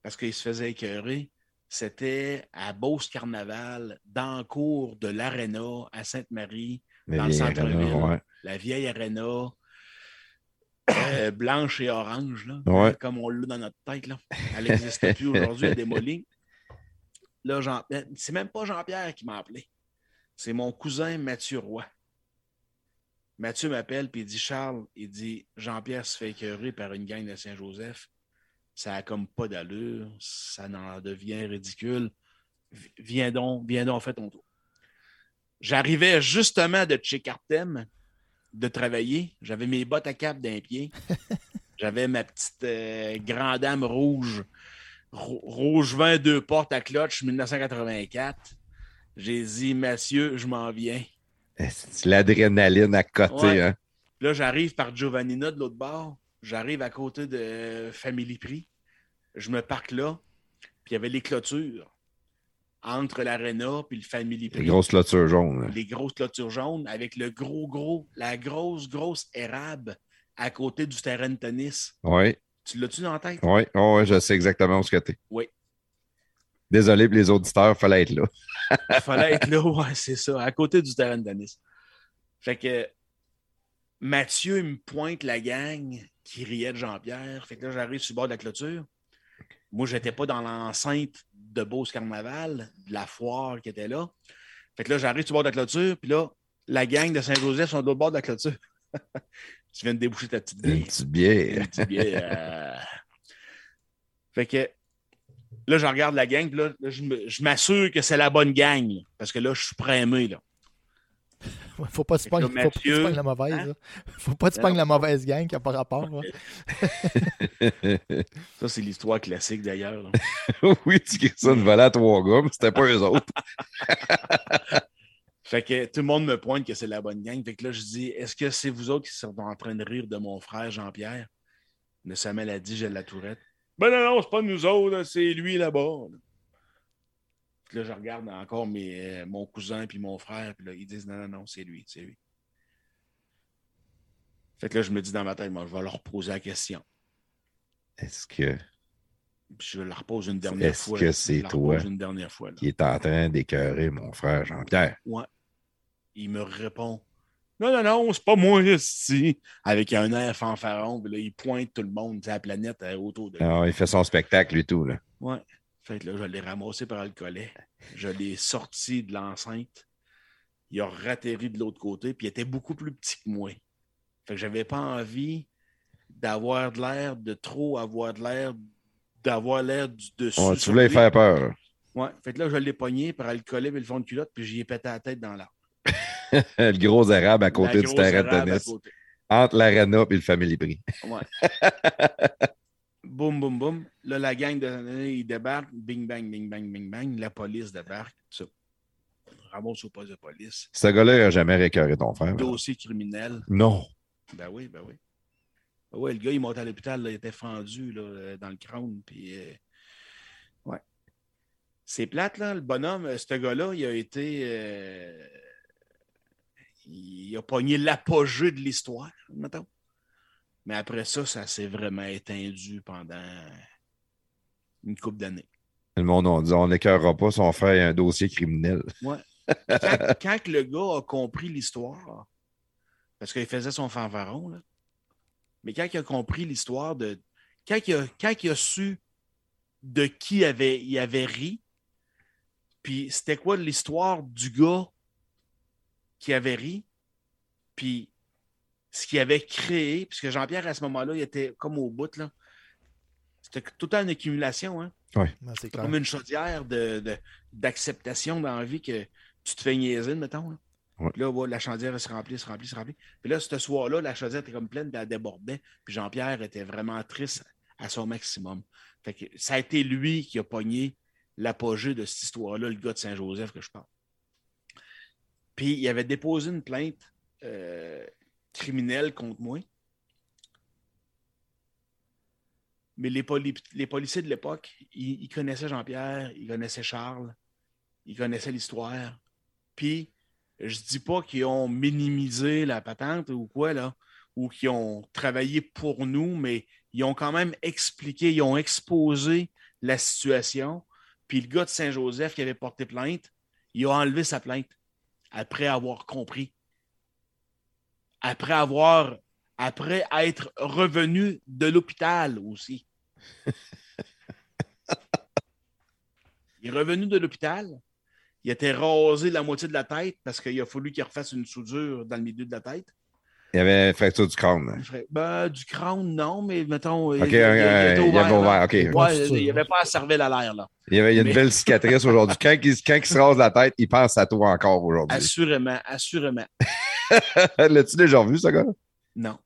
Speaker 3: parce qu'il se faisait écœurer, c'était à Beauce Carnaval, dans le cours de l'Arena à Sainte-Marie, dans le centre-ville.
Speaker 1: Ouais.
Speaker 3: La vieille Arena, euh, blanche et orange, là,
Speaker 1: Ouais.
Speaker 3: comme on l'a dans notre tête. Là. Elle n'existe plus aujourd'hui, elle est démolie. Là, Jean... c'est même pas Jean-Pierre qui m'a appelé. C'est mon cousin Mathieu Roy. Mathieu m'appelle puis il dit Charles, il dit Jean-Pierre se fait écœurer par une gang de Saint-Joseph. Ça a comme pas d'allure, ça en devient ridicule. Viens donc, viens donc, fais ton tour. J'arrivais justement de chez Cartem, de travailler. J'avais mes bottes à cap d'un pied. J'avais ma petite euh, grande dame rouge, rou- rouge vin, deux portes à clutch, 1984. J'ai dit, Mathieu, je m'en viens.
Speaker 1: C'est l'adrénaline à côté.
Speaker 3: Ouais.
Speaker 1: Hein?
Speaker 3: Là, j'arrive par Giovannina de l'autre bord. J'arrive à côté de Family Prix. Je me parque là. Puis il y avait les clôtures entre l'Arena puis le Family Prix.
Speaker 1: Les grosses clôtures jaunes. là.
Speaker 3: les grosses clôtures jaunes avec le gros, gros, la grosse, grosse érable à côté du terrain de tennis.
Speaker 1: Oui,
Speaker 3: Tu l'as-tu dans la tête?
Speaker 1: oui, oui, je sais exactement où ce que t'es.
Speaker 3: Oui.
Speaker 1: Désolé pour les auditeurs, il fallait être là.
Speaker 3: Il fallait être là, ouais, c'est ça, à côté du terrain de tennis. Fait que Mathieu me pointe la gang qui riait de Jean-Pierre. Fait que là, j'arrive sur le bord de la clôture. Moi, je n'étais pas dans l'enceinte de Beauce Carnaval, de la foire qui était là. Fait que là, j'arrive sur le bord de la clôture, puis là, la gang de Saint-Joseph sont de l'autre bord de la clôture. tu viens de déboucher ta petite
Speaker 1: Une
Speaker 3: bière.
Speaker 1: petite bière.
Speaker 3: Euh, Fait que Là, je regarde la gang, puis là, là, je m'assure que c'est la bonne gang. parce que là, je suis aimer, là.
Speaker 2: Faut pas te pogner pognes la mauvaise.
Speaker 3: hein?
Speaker 2: Faut pas que tu
Speaker 3: Non,
Speaker 2: pognes la mauvaise gang qui n'a pas rapport.
Speaker 3: Ça, c'est l'histoire classique d'ailleurs.
Speaker 1: oui, tu cries ça une volée à trois gars, mais c'était pas eux autres.
Speaker 3: Fait que tout le monde me pointe que c'est la bonne gang. Fait que là, je dis Est-ce que c'est vous autres qui sont en train de rire de mon frère Jean-Pierre? Le Samuel a dit J'ai la tourette. Ben non, non, c'est pas nous autres, c'est lui là-bas. là. Puis là, je regarde encore mes, euh, mon cousin puis mon frère, puis là, ils disent Non, non, non, c'est lui, c'est lui. Fait que là, je me dis dans ma tête, moi, je vais leur poser la question.
Speaker 1: Est-ce que
Speaker 3: Puis je leur pose une dernière
Speaker 1: Est-ce
Speaker 3: fois.
Speaker 1: que
Speaker 3: Je
Speaker 1: c'est toi?
Speaker 3: une dernière fois. là.
Speaker 1: qui est en train d'écœurer mon frère Jean-Pierre?
Speaker 3: Ouais. Il me répond Non, non, non, c'est pas moi ici. Avec un air fanfaron, puis là, il pointe tout le monde, la planète euh, autour de lui.
Speaker 1: Alors, il fait son spectacle et tout. Là.
Speaker 3: Ouais. Fait que là, je l'ai ramassé par le collet. Je l'ai sorti de l'enceinte. Il a ratterri de l'autre côté, puis il était beaucoup plus petit que moi. Fait que j'avais pas envie d'avoir de l'air, de trop avoir de l'air, d'avoir l'air du dessus.
Speaker 1: Ouais, tu voulais
Speaker 3: lui.
Speaker 1: faire peur.
Speaker 3: Ouais. Fait que là, je l'ai pogné par le collet et le fond de culotte, puis j'y ai pété la tête dans l'arbre.
Speaker 1: le gros arabe à côté
Speaker 3: La
Speaker 1: du terrain de tennis. Entre l'arena et le Family Prix.
Speaker 3: Ouais. boum, boum, boum. Là, la gang de ils débarquent. Bing, bang, bing, bang, bing, bang. La police débarque. Tout ça. Ramasse au poste de police.
Speaker 1: Ce gars-là, il n'a jamais récœuré ton frère. là.
Speaker 3: Dossier criminel.
Speaker 1: Non.
Speaker 3: Ben oui, ben oui. Ben oui, le gars, il monte à l'hôpital, là, il était fendu là, euh, dans le crâne. Puis, euh, ouais. C'est plate, là. Le bonhomme, euh, ce gars-là, il a été. euh, il a pogné l'apogée de l'histoire, mettons. Mais après ça, ça s'est vraiment étendu pendant une couple d'années.
Speaker 1: Le monde, on dit, on n'écœurera pas son frère, a un dossier criminel.
Speaker 3: Ouais. Quand, quand le gars a compris l'histoire, parce qu'il faisait son fanfaron, là, mais quand il a compris l'histoire de. Quand il a, quand il a su de qui avait, il avait ri, puis c'était quoi l'histoire du gars qui avait ri, puis ce qu'il avait créé, puisque Jean-Pierre, à ce moment-là, il était comme au bout, là. C'était tout le temps une accumulation, hein?
Speaker 2: Non, c'est clair.
Speaker 3: comme une chaudière de- de- d'acceptation dans la vie que tu te fais niaiser, mettons. Là,
Speaker 1: Ouais.
Speaker 3: Puis là ouais, la chaudière elle se remplit, se remplit, se remplit. Puis là, ce soir-là, la chaudière était comme pleine, puis elle débordait. Puis Jean-Pierre était vraiment triste à son maximum. Fait que ça a été lui qui a pogné l'apogée de cette histoire-là, le gars de Saint-Joseph que je parle. Puis il avait déposé une plainte euh, criminelle contre moi. Mais les policiers de l'époque, ils, ils connaissaient Jean-Pierre, ils connaissaient Charles, ils connaissaient l'histoire. Puis, je dis pas qu'ils ont minimisé la patente ou quoi, là, ou qu'ils ont travaillé pour nous, mais ils ont quand même expliqué, ils ont exposé la situation. Puis le gars de Saint-Joseph qui avait porté plainte, il a enlevé sa plainte après avoir compris. Après avoir, après être revenu de l'hôpital aussi. il est revenu de l'hôpital. Il était rasé la moitié de la tête parce qu'il a fallu qu'il refasse une soudure dans le milieu de la tête.
Speaker 1: Il y avait une fracture du crâne.
Speaker 3: ferais, Ben, du crâne, non, mais mettons.
Speaker 1: OK, un- un- il avait ouvert, OK.
Speaker 3: Ouais, il n'y avait pas à servir à l'air, là.
Speaker 1: Il y avait il y a une
Speaker 3: Mais-
Speaker 1: belle cicatrice aujourd'hui. Quand, il, quand il se rase la tête, il pense à toi encore aujourd'hui.
Speaker 3: Assurément, assurément.
Speaker 1: L'as-tu déjà vu, ce gars?
Speaker 3: Non.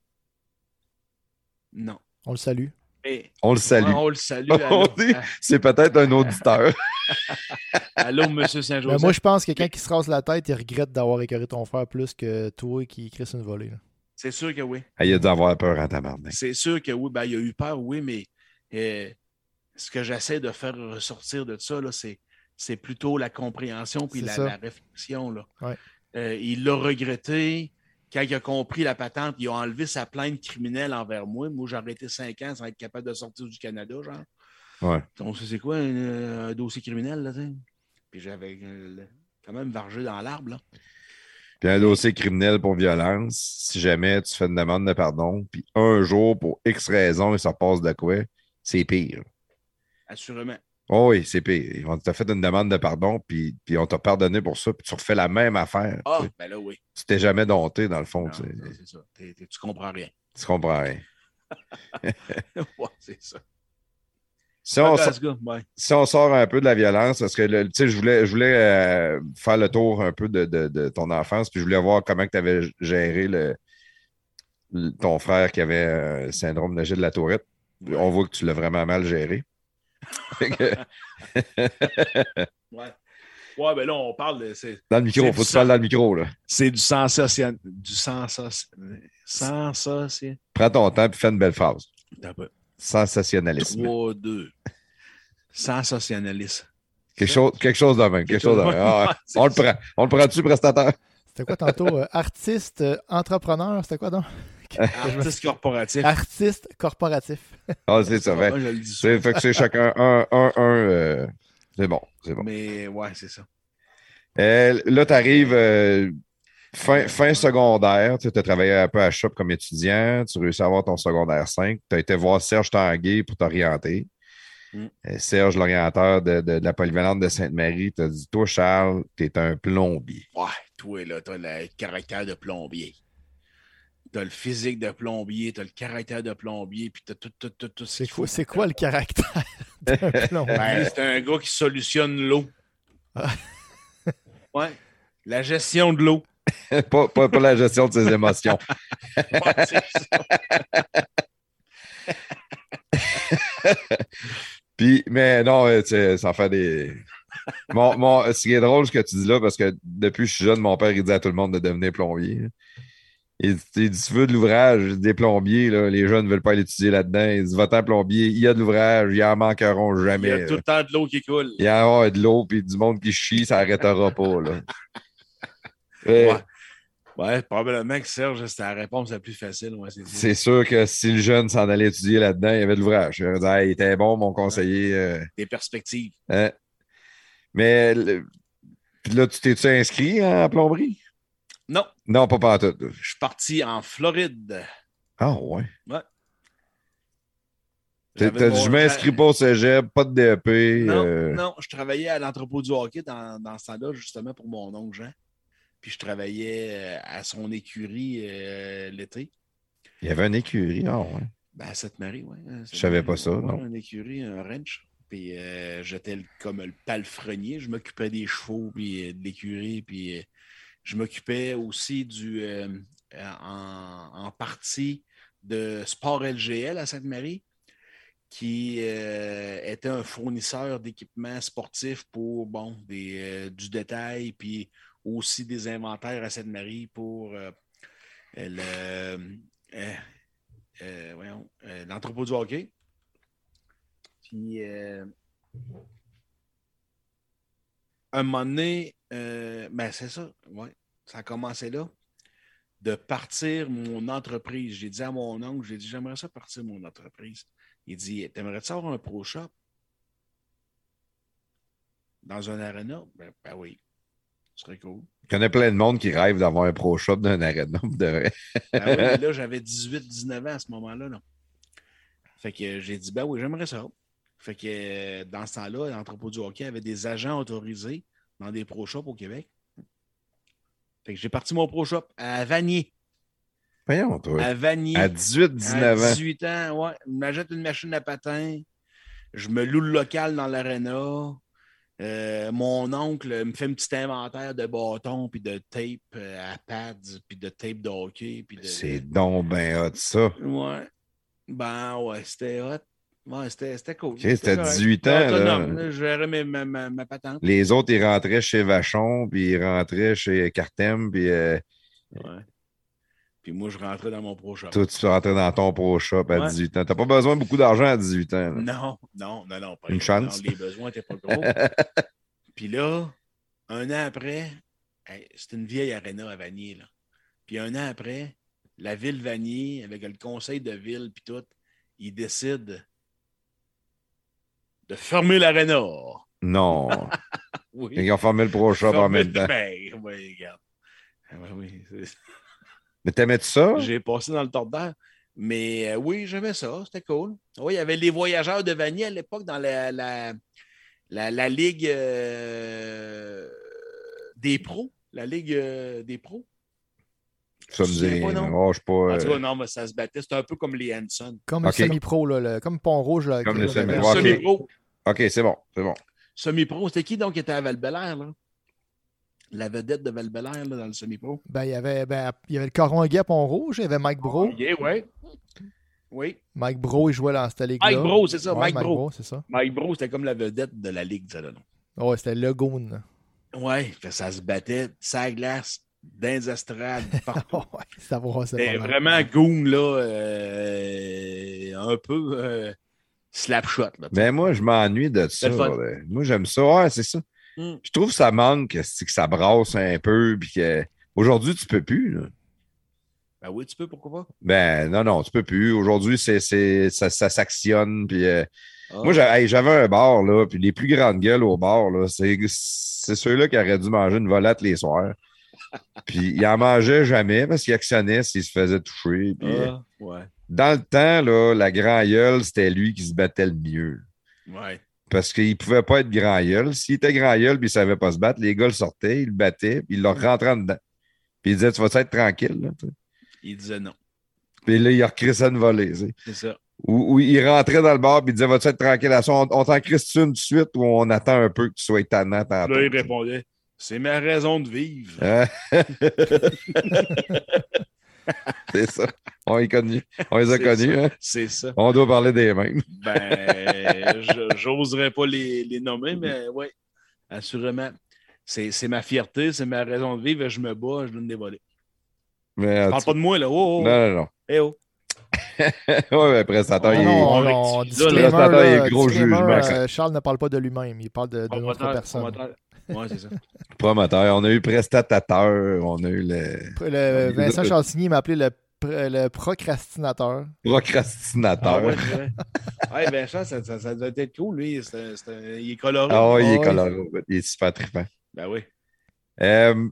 Speaker 3: Non.
Speaker 2: On le salue.
Speaker 3: Mais,
Speaker 1: On le salue.
Speaker 3: On le salue.
Speaker 1: On
Speaker 3: Allô,
Speaker 1: dit- C'est peut-être un auditeur.
Speaker 3: allô, monsieur
Speaker 2: Ben,
Speaker 3: Saint-Joseph.
Speaker 2: moi, je pense que quand il se rase la tête, il regrette d'avoir écœuré ton frère plus que toi qui crisse une volée. là.
Speaker 3: C'est sûr que oui.
Speaker 1: Ah, il a dû avoir peur en tabarnak.
Speaker 3: C'est sûr que oui. Ben, il a eu peur, oui, mais euh, ce que j'essaie de faire ressortir de ça, là, c'est, c'est plutôt la compréhension puis la, réflexion. Là.
Speaker 2: Ouais.
Speaker 3: Euh, il l'a regretté. Quand il a compris la patente, il a enlevé sa plainte criminelle envers moi. Moi, j'ai arrêté cinq ans sans être capable de sortir du Canada, genre.
Speaker 1: Ouais.
Speaker 3: Donc, c'est quoi un, un dossier criminel, là? Puis j'avais euh, quand même vargé dans l'arbre, là.
Speaker 1: Puis un dossier criminel pour violence, si jamais tu fais une demande de pardon, puis un jour, pour X raison, il se passe de quoi, c'est pire.
Speaker 3: Assurément.
Speaker 1: Oh oui, c'est pire. On t'a fait une demande de pardon, puis, puis on t'a pardonné pour ça, puis tu refais la même affaire.
Speaker 3: Ah, ben là, oui.
Speaker 1: Tu t'es jamais dompté, dans le fond.
Speaker 3: C'est ça. Tu comprends rien.
Speaker 1: Tu comprends rien.
Speaker 3: ouais, c'est ça.
Speaker 1: Si on,
Speaker 3: Let's go, ouais.
Speaker 1: si on sort un peu de la violence, parce que le- tu sais, je voulais, je voulais euh, faire le tour un peu de, de- de ton enfance, puis je voulais voir comment tu avais géré le, le- ton frère qui avait un syndrome de Gilles de la Tourette. On voit que tu l'as vraiment mal géré.
Speaker 3: Ouais. Ouais, ben là, on parle de. C'est,
Speaker 1: dans le micro, faut que tu parles dans le micro. Là.
Speaker 3: c'est du sensation. Du sensation. Sensation.
Speaker 1: Prends ton temps et fais une belle phrase. Sensationnalisme.
Speaker 3: 3, 2. Sensationnalisme.
Speaker 1: Quelque chose, quelque chose de même. Quelque chose de même. Ah, on le prend. On le prend-tu, prestataire?
Speaker 2: C'était quoi tantôt? euh, artiste, euh, entrepreneur, c'était quoi donc?
Speaker 3: Artiste corporatif.
Speaker 2: Artiste corporatif.
Speaker 1: Ah, c'est ça. fait-
Speaker 3: Moi, je le dis
Speaker 1: c'est- fait que c'est chacun un, un, un. euh, c'est bon, c'est bon.
Speaker 3: Mais ouais, c'est ça.
Speaker 1: Euh, là, tu arrives fin, fin secondaire. Tu as travaillé un peu à Shop comme étudiant. Tu réussis à avoir ton secondaire 5. Tu as été voir Serge Tanguay pour t'orienter.
Speaker 3: Mm.
Speaker 1: Euh, Serge, l'orienteur de, de- de la polyvalente de Sainte-Marie, t'a dit Toi, Charles, tu es un plombier.
Speaker 3: Ouais, toi, là, t'as le caractère de plombier. T'as le physique de plombier, t'as le caractère de plombier, puis t'as tout, tout, tout, tout ce
Speaker 2: C'est
Speaker 3: qu'il
Speaker 2: quoi,
Speaker 3: faut.
Speaker 2: c'est quoi le caractère d'un plombier?
Speaker 3: Ben, c'est un gars qui solutionne l'eau. ouais. La gestion de l'eau.
Speaker 1: pas, pas, pas la gestion de ses émotions.
Speaker 3: Ouais.
Speaker 1: Puis, mais non, euh, ça fait des. Mon, mon, ce qui est drôle, ce que tu dis là, parce que depuis que je suis jeune, mon père, il dit à tout le monde de devenir plombier. Il, dit- il Tu veux de l'ouvrage, des plombiers, là, les jeunes ne veulent pas aller étudier là-dedans. Il dit Va-t'en plombier, il y a de l'ouvrage, ils en manqueront
Speaker 3: Il y
Speaker 1: jamais.
Speaker 3: a tout le temps de l'eau qui coule.
Speaker 1: Il y en aura de l'eau, puis du monde qui chie, ça n'arrêtera pas. Là.
Speaker 3: Ouais. Ouais, probablement que Serge, c'était la réponse la plus facile. Ouais, c'est
Speaker 1: sûr que si le jeune s'en allait étudier là-dedans, il y avait de l'ouvrage. Il Hey, il était bon, mon conseiller. euh,
Speaker 3: des perspectives.
Speaker 1: Hein? Mais le- puis là, tu t'es-tu inscrit en plomberie?
Speaker 3: Non,
Speaker 1: Non, pas partout.
Speaker 3: je suis parti en Floride.
Speaker 1: Ah ouais.
Speaker 3: Ouais.
Speaker 1: T'as dit, je m'inscris pas au cégep, pas de DEP.
Speaker 3: Non,
Speaker 1: euh,
Speaker 3: non, je travaillais à l'entrepôt du hockey dans, dans ce temps-là, justement, pour mon oncle Jean. Puis je travaillais euh, à son écurie euh, l'été.
Speaker 1: Il y avait une écurie. Ah ouais.
Speaker 3: Ben, à Sainte-Marie, oui.
Speaker 1: Je savais pas ça, non.
Speaker 3: Une écurie, un ranch. Puis euh, j'étais comme le palefrenier. Je m'occupais des chevaux, puis de l'écurie. Puis je m'occupais aussi du, euh, en, partie de Sport LGL à Sainte-Marie, qui euh, était un fournisseur d'équipements sportifs pour bon, euh, du détail, puis aussi des inventaires à Sainte-Marie pour euh, euh, euh, euh, l'entrepôt du hockey. Puis, euh, un moment donné, euh, ben c'est ça, ouais, ça a commencé là, de partir mon entreprise. J'ai dit à mon oncle, j'ai dit, j'aimerais ça partir mon entreprise. Il dit, t'aimerais-tu avoir un pro shop? Dans un arena? Ben, ben oui, ce serait cool.
Speaker 1: Je connais plein de monde qui rêve d'avoir un pro shop d'un arena. pour de vrai.
Speaker 3: Ben oui, là, j'avais 18-19 ans à ce moment-là. là. Fait que j'ai dit, ben oui, j'aimerais ça. Fait que euh, dans ce temps-là, l'entrepôt du hockey avait des agents autorisés dans des pro shops au Québec. Fait que j'ai parti mon pro shop à Vanier.
Speaker 1: Voyons, toi.
Speaker 3: À Vanier.
Speaker 1: À 18, 19
Speaker 3: À
Speaker 1: ans.
Speaker 3: 18 ans, ouais. Je m'achète une machine à patin. Je me loue le local dans l'aréna. Euh, mon oncle me fait un petit inventaire de bâtons, puis de tape euh, à pads, puis de tape de hockey. De...
Speaker 1: C'est donc ben hot, ça.
Speaker 3: Ouais. Ben ouais, c'était hot. Ouais, c'était cool.
Speaker 1: Ok, c'était
Speaker 3: correct.
Speaker 1: 18 ans, là.
Speaker 3: Je gérais mes- ma, ma, ma patente.
Speaker 1: Les autres, ils rentraient chez Vachon, puis ils rentraient chez Cartem, puis euh,
Speaker 3: Ouais. Puis moi, je rentrais dans mon pro shop.
Speaker 1: toi, tu rentrais dans ton pro shop à
Speaker 3: Ouais.
Speaker 1: 18 ans. T'as pas besoin de beaucoup d'argent à 18 ans. là.
Speaker 3: Non, non, non, non. Pas
Speaker 1: Une chance.
Speaker 3: non, les besoins n'étaient pas gros. Puis là, un an après, c'était une vieille aréna à Vanier. Là. Puis un an après, la ville Vanier, avec le conseil de ville, puis tout, ils décident de fermer l'aréna.
Speaker 1: Non.
Speaker 3: Oui.
Speaker 1: Ils ont formé le pro shop en même temps.
Speaker 3: Ben, oui, regarde. Ben oui,
Speaker 1: Mais t'aimais-tu ça?
Speaker 3: J'ai passé dans le tordeur. Mais euh, oui, j'aimais ça. C'était cool. Oui, il y avait les voyageurs de Vanier à l'époque dans la, la, la, la Ligue euh, des pros. La Ligue euh, des pros.
Speaker 1: Ça me dit
Speaker 3: pas, non?
Speaker 1: Oh, je pas.
Speaker 3: En tout cas, non, mais ça se battait. C'était un peu comme les Hanson.
Speaker 2: Comme
Speaker 1: Ok.
Speaker 2: le semi-pro, là, le- comme Pont-Rouge. là,
Speaker 1: Comme le semi-
Speaker 2: le-
Speaker 1: Ouais, ok. C'est bon, c'est bon.
Speaker 3: Semi-pro, c'était qui donc qui était à val là? La vedette de val là, dans le semi-pro.
Speaker 2: Ben, il y avait, ben, il y avait le Coron à Pont-Rouge, il y avait Mike Bro.
Speaker 3: Yeah, ouais. Oui.
Speaker 2: Mike Bro, il jouait dans cette ligue-là.
Speaker 3: Mike Bro, c'est ça,
Speaker 2: Ouais,
Speaker 3: Mike Bro.
Speaker 2: c'est ça.
Speaker 3: Mike Bro, c'était comme la vedette de la ligue, ça, là.
Speaker 2: Ouais, c'était le Goon.
Speaker 3: Ouais, ça se battait, ça glace, dans les estrades, partout.
Speaker 2: ouais, ça va, c'est
Speaker 3: vraiment goon, là, euh, un peu euh, slapshot.
Speaker 1: Mais moi, je m'ennuie de ça. Moi, j'aime ça. Ouais, c'est ça.
Speaker 3: Mm.
Speaker 1: Je trouve que ça manque, c'est que ça brasse un peu. Puis que... Aujourd'hui, tu peux plus. là.
Speaker 3: Ben oui, tu peux, pourquoi pas?
Speaker 1: Ben non, non, tu peux plus. Aujourd'hui, c'est, c'est, ça, ça s'actionne. Puis, euh,
Speaker 3: Ah.
Speaker 1: Moi, hey, j'avais un bar, là, puis les plus grandes gueules au bar, là, c'est, c'est ceux-là qui auraient dû manger une volette les soirs. Puis ils en mangeaient jamais parce qu'ils actionnaient s'ils se faisaient toucher. Puis, euh,
Speaker 3: Ah, ouais,
Speaker 1: dans le temps, là, la grand gueule, c'était lui qui se battait le mieux.
Speaker 3: ouais.
Speaker 1: Parce qu'il ne pouvait pas être grand gueule. S'il était grand gueule puis il ne savait pas se battre, les gars le sortaient, ils le battaient, puis ils le rentraient en dedans. Puis il disait Tu vas être tranquille? Là.
Speaker 3: Il disait non.
Speaker 1: puis là, il recrissait une volée.
Speaker 3: C'est ça.
Speaker 1: Ou, ou il rentrait dans le bar puis il disait Vas-tu être tranquille? À ça? On, on t'en crisse une de suite ou on attend un peu que tu sois tantôt?
Speaker 3: Là, il répondait C'est ma raison de vivre.
Speaker 1: C'est ça. On, les connu. on les a connus.
Speaker 3: ça.
Speaker 1: Hein?
Speaker 3: C'est ça.
Speaker 1: On doit parler des mêmes.
Speaker 3: Ben, je- j'oserais pas les, les nommer, mais oui, assurément. C'est c'est ma fierté, c'est ma raison de vivre. Je me bats, je donne des volets.
Speaker 1: Mais,
Speaker 3: Je parle pas de moi, là. Oh, oh.
Speaker 1: Non, non, non.
Speaker 3: Eh oh.
Speaker 1: ouais, le prestataire, il est- gros jugement.
Speaker 2: euh, Charles ne parle pas de lui-même, il parle de, de notre
Speaker 3: Promoteur,
Speaker 2: personne.
Speaker 3: Promoteur. Ouais, c'est ça.
Speaker 1: promoteur. On a eu prestatateur, on a eu le
Speaker 2: Le, Vincent Chansigny m'a appelé le, pr- le procrastinateur.
Speaker 1: procrastinateur.
Speaker 3: Ah ouais, Vincent, ça, ça, ça doit être cool, lui. C'est un- c'est un- il est coloré.
Speaker 1: Ah ouais, il est
Speaker 2: Ah
Speaker 1: coloré. Il est super trippant.
Speaker 3: Ben oui.
Speaker 1: Euh,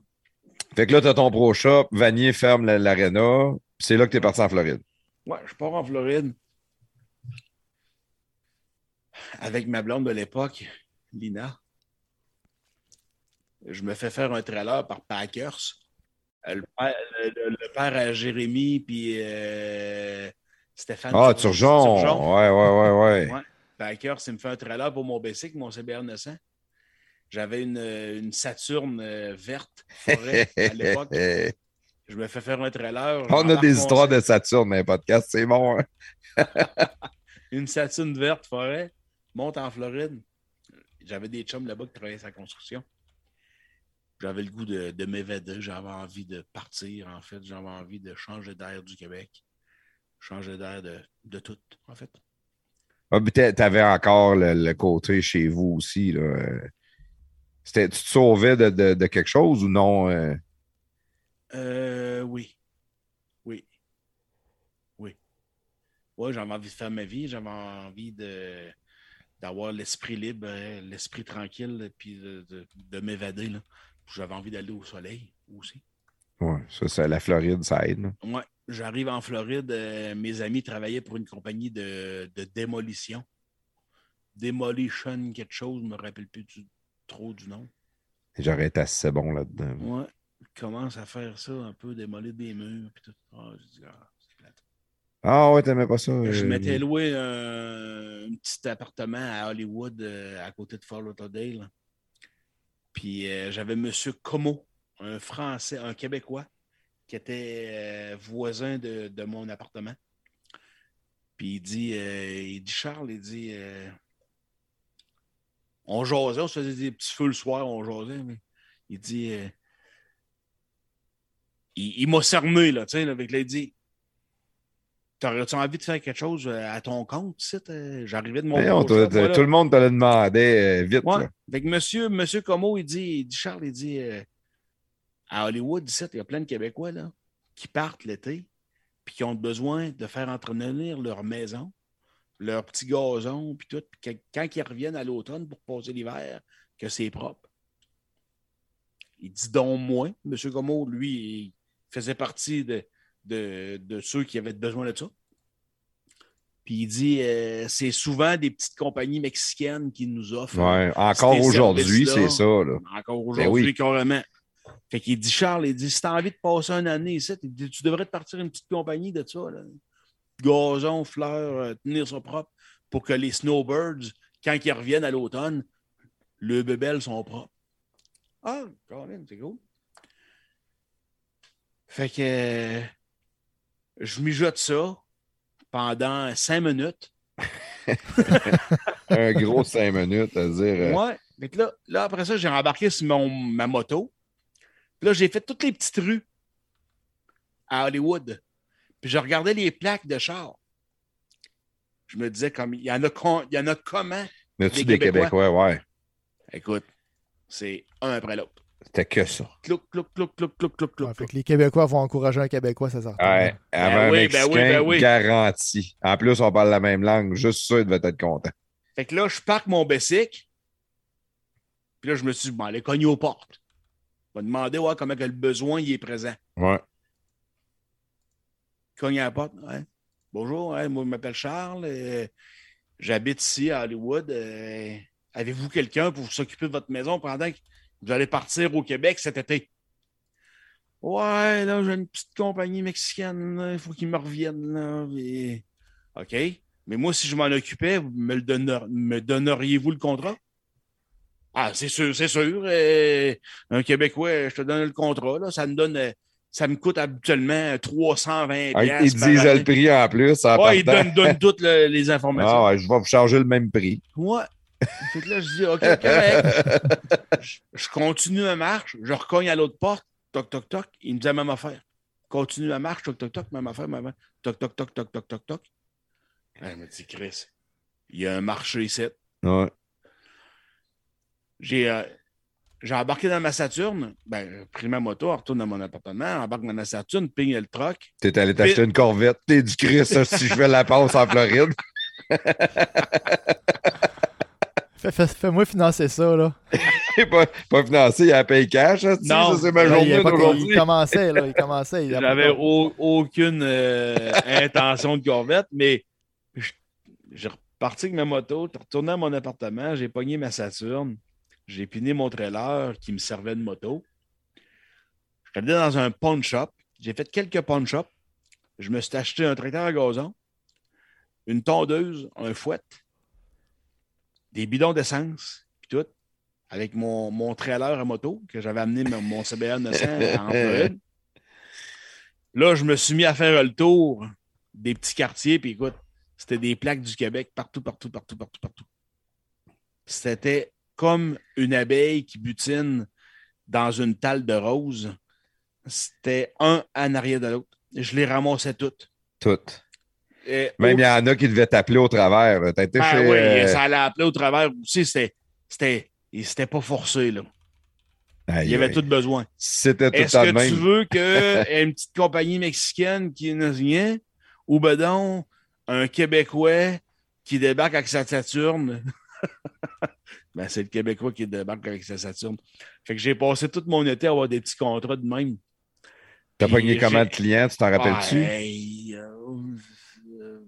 Speaker 1: fait que là, tu as ton pro shop, Vanier ferme la- l'aréna. C'est là que tu es parti en Floride.
Speaker 3: Ouais, je pars en Floride. Avec ma blonde de l'époque, Lina. Je me fais faire un trailer par Packers. Euh, Le père, le- le- le père à Jérémy, puis euh, Stéphane.
Speaker 1: Ah,
Speaker 3: Tur-
Speaker 1: Turgeon.
Speaker 3: Turgeon.
Speaker 1: Ouais, ouais, ouais, ouais.
Speaker 3: Ouais. Packers, il me fait un trailer pour mon bicycle, mon CBR 900. J'avais une, une Saturne euh, verte forêt à l'époque. Je me fais faire un trailer.
Speaker 1: On a des
Speaker 3: mon
Speaker 1: histoires de Saturne dans les podcasts, c'est bon. hein?
Speaker 3: une Saturne verte forêt, monte en Floride. J'avais des chums là-bas qui travaillaient sa construction. J'avais le goût de, de m'évader, j'avais envie de partir, en fait. J'avais envie de changer d'air du Québec, changer d'air de, de tout, en fait.
Speaker 1: Ah, puis t'a- t'avais encore le, le côté chez vous aussi. Là. Euh, tu te sauvais de, de- de quelque chose ou non? euh?
Speaker 3: Euh, oui. Oui. Oui. Oui, j'avais envie de faire ma vie, j'avais envie de d'avoir l'esprit libre, euh, l'esprit tranquille, puis de, de- de m'évader. J'avais envie d'aller au soleil aussi.
Speaker 1: Ouais, ça, c'est la Floride, ça aide.
Speaker 3: Ouais, j'arrive en Floride. euh, mes amis travaillaient pour une compagnie de, de démolition. Demolition, quelque chose, je me rappelle plus du- trop du nom.
Speaker 1: J'aurais été assez bon là-dedans.
Speaker 3: Ouais, ils commencent à faire ça un peu, démolir des murs. Puis tout. Ah, je dis, ah, c'est plate.
Speaker 1: Ah ouais, t'aimais pas ça?
Speaker 3: Je
Speaker 1: euh,
Speaker 3: m'étais loué un, un petit appartement à Hollywood, euh, à côté de Fort Lauderdale. Puis euh, j'avais M. Como, un Français, un Québécois, qui était euh, voisin de, mon appartement. Puis il dit, euh, il dit Charles, il dit, on jasait, on se faisait des petits feux le soir, on jasait, mais il dit, il, m'a cerné, là, tu sais, là, avec là, il T'aurais-tu envie de faire quelque chose euh, à ton compte, tu sais, t'es- J'arrivais de mon voilà.
Speaker 1: Tout le monde te le demandait euh, vite.
Speaker 3: Ouais.
Speaker 1: là.
Speaker 3: Fait que monsieur, monsieur Como, il dit, il dit Charles, il dit euh, à Hollywood, ici, il y a plein de Québécois là, qui partent l'été, puis qui ont besoin de faire entretenir leur maison, leur petit gazon, puis tout, puis que- quand ils reviennent à l'automne pour passer l'hiver, que c'est propre. Il dit donc moi, monsieur Como, lui, il faisait partie de, de, de ceux qui avaient besoin de ça. Puis il dit, euh, c'est souvent des petites compagnies mexicaines qui nous offrent
Speaker 1: Ouais, Encore aujourd'hui, c'est ça. Là.
Speaker 3: encore
Speaker 1: Ben
Speaker 3: aujourd'hui,
Speaker 1: oui.
Speaker 3: carrément. Fait qu'il dit, Charles, il dit, si t'as envie de passer une année ici, il dit, tu devrais te partir une petite compagnie de ça. Là. Gazon, fleurs, euh, tenir ça propre pour que les snowbirds, quand ils reviennent à l'automne, le bébel sont propres. Ah, Colin, c'est cool. Fait que euh, je mijote ça pendant cinq minutes.
Speaker 1: Un gros cinq minutes, à dire. euh,
Speaker 3: Ouais. Que là, là, après ça, j'ai embarqué sur mon, ma moto. Puis là, j'ai fait toutes les petites rues à Hollywood. Puis je regardais les plaques de char. Je me disais, comme, il y en a, con- il y en a comment?
Speaker 1: N'as-tu
Speaker 3: des
Speaker 1: des
Speaker 3: Québécois?
Speaker 1: Québécois, ouais.
Speaker 3: Écoute, c'est un après l'autre.
Speaker 1: C'était que ça.
Speaker 3: Clouc, clouc, clouc, clouc, clouc, clouc,
Speaker 2: Ouais, fait que les Québécois vont encourager un Québécois, ça sort.
Speaker 1: Ouais, avant un
Speaker 3: oui, ben
Speaker 1: Mexicain,
Speaker 3: oui, ben oui.
Speaker 1: garanti. En plus, on parle la même langue. Juste ça, il devait être content.
Speaker 3: Fait que là, je parque mon Bessic. Puis là, je me suis dit, bon, aller cogner aux portes. Je vais demander ouais, comment que le besoin il est présent.
Speaker 1: Ouais.
Speaker 3: Cogne à la porte. Ouais. Bonjour, ouais, moi, je m'appelle Charles. euh, J'habite ici à Hollywood. euh, Avez-vous quelqu'un pour s'occuper de votre maison pendant que vous allez partir au Québec cet été? Ouais, là, j'ai une petite compagnie mexicaine. Il faut qu'ils me reviennent. Là, OK? Mais moi, si je m'en occupais, vous me, le donner- me donneriez-vous le contrat? Ah, c'est sûr, c'est sûr. un Québécois, je te donne le contrat. Là, ça me donne. Ça me coûte habituellement 320
Speaker 1: Ah, Ils disent le prix en plus. En
Speaker 3: Ouais, il
Speaker 1: partant.
Speaker 3: donne, donne toutes le- les informations.
Speaker 1: Ah ouais, je vais vous charger le même prix.
Speaker 3: Ouais. Fait que là, je dis, OK, correct. je, je continue ma marche, je recogne à l'autre porte, toc, toc, toc. Il me dit la même affaire. Continue ma marche, toc, toc, toc, même affaire, même affaire. Toc, toc, toc, toc, toc, toc, toc. Il me dit, Chris, il y a un marché ici.
Speaker 1: Ouais.
Speaker 3: J'ai euh, j'ai embarqué dans ma Saturne, ben, j'ai pris ma moto, retourne dans mon appartement, embarque dans ma Saturne, pigne le truck.
Speaker 1: T'es allé t'acheter une corvette. T'es du Christ ça, si je fais la passe en Floride.
Speaker 2: Fais- fais- Fais-moi financer ça, là.
Speaker 1: Il pas, pas financé, il a payé cash. hein,
Speaker 3: Non.
Speaker 1: ça, c'est ma
Speaker 2: il,
Speaker 1: journée
Speaker 2: pas-
Speaker 1: d'aujourd'hui.
Speaker 2: il commençait, là. Il commençait. il
Speaker 3: J'avais au- aucune euh, intention de corvette, mais je- j'ai reparti avec ma moto, retourné à mon appartement, j'ai pogné ma Saturne, j'ai piné mon trailer qui me servait de moto. Je suis allé dans un pawn shop, j'ai fait quelques pawn shops. Je me suis acheté un tracteur à gazon, une tondeuse, un fouet, des bidons d'essence, puis tout, avec mon, mon trailer à moto que j'avais amené mon, mon CBA 900 en Floride. Là, je me suis mis à faire le tour des petits quartiers, puis écoute, c'était des plaques du Québec partout, partout, partout, partout, partout. C'était comme une abeille qui butine dans une talle de rose. C'était un en arrière de l'autre. Je les ramassais toutes.
Speaker 1: Tout.
Speaker 3: Et
Speaker 1: Même il y en a qui devaient t'appeler au travers. T'as été
Speaker 3: Ben
Speaker 1: chez.
Speaker 3: oui,
Speaker 1: euh,
Speaker 3: ça allait appeler au travers aussi. C'était, c'était, pas forcé, là.
Speaker 1: aïe,
Speaker 3: Il y avait
Speaker 1: aïe.
Speaker 3: tout besoin.
Speaker 1: C'était tout
Speaker 3: Est-ce que
Speaker 1: même.
Speaker 3: tu veux que une petite compagnie mexicaine qui n'a rien ou ben donc un Québécois qui débarque avec sa Saturne? ben, c'est le Québécois qui débarque avec sa Saturne. Fait que j'ai passé tout mon été à avoir des petits contrats de même.
Speaker 1: T'as pogné comment de clients, tu t'en rappelles-tu?
Speaker 3: Ouais, euh, euh,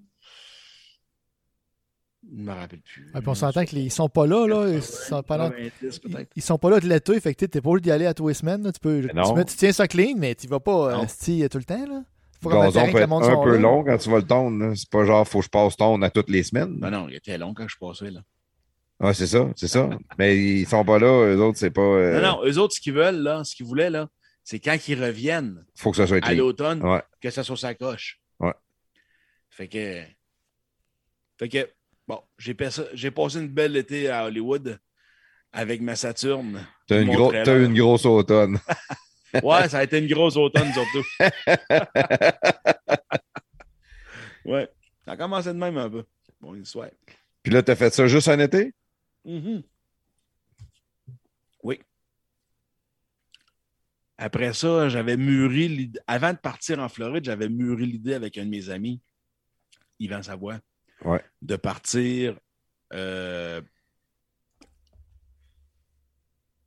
Speaker 3: Je me rappelle plus.
Speaker 2: Ouais, on s'entend qu'ils sont pas là, là. Ils sont pas là.
Speaker 3: 90 peut-être.
Speaker 2: Ils sont pas là de l'été, fait que t'es pas obligé d'y aller à tous les semaines. là. Tu, peux, tu,
Speaker 1: non.
Speaker 2: mets- tu tiens ça clean, mais tu vas pas
Speaker 3: Non.
Speaker 2: euh, sti, tout le temps. Là. Faut
Speaker 1: Le gazon peut être un peu
Speaker 2: là.
Speaker 1: long quand tu vas le tondre. C'est pas genre, faut que je passe tondre à toutes les semaines.
Speaker 3: Ben non, il était long quand je passais là.
Speaker 1: Ah, c'est ça, c'est ça. Mais ils sont pas là, eux autres, c'est pas. euh,
Speaker 3: Non, non, eux autres, ce qu'ils veulent, là, ce qu'ils voulaient, là, c'est quand ils reviennent
Speaker 1: Faut que ça soit
Speaker 3: à l'automne,
Speaker 1: Ouais.
Speaker 3: que ça soit sa coche.
Speaker 1: Ouais.
Speaker 3: Fait que. Fait que, bon, j'ai passé, une belle été à Hollywood avec ma Saturne.
Speaker 1: T'as une, gros- une grosse automne.
Speaker 3: Ouais, ça a été une grosse automne, surtout. ouais. Ça a commencé de même un peu. Bon, une soirée.
Speaker 1: Puis là, t'as fait ça juste en été?
Speaker 3: Mhm. Oui. Après ça, j'avais mûri l'idée. Avant de partir en Floride, j'avais mûri l'idée avec un de mes amis, Yvan Savoie,
Speaker 1: Ouais.
Speaker 3: de partir. euh,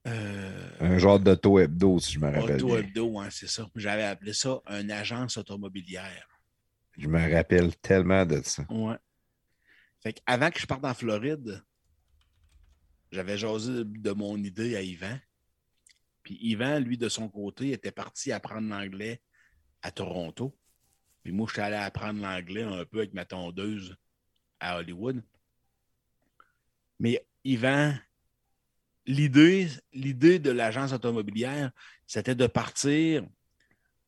Speaker 3: euh,
Speaker 1: Un genre d'auto hebdo, si je me rappelle
Speaker 3: Auto
Speaker 1: bien.
Speaker 3: Hebdo, hein, c'est ça. J'avais appelé ça une agence automobilière.
Speaker 1: Je me rappelle tellement de ça.
Speaker 3: Ouais. Fait avant que je parte en Floride, j'avais jasé de mon idée à Yvan. Puis Yvan, lui, de son côté, était parti apprendre l'anglais à Toronto. Puis moi, je suis allé apprendre l'anglais un peu avec ma tondeuse à Hollywood. Mais Yvan, l'idée, l'idée de l'agence automobilière, c'était de partir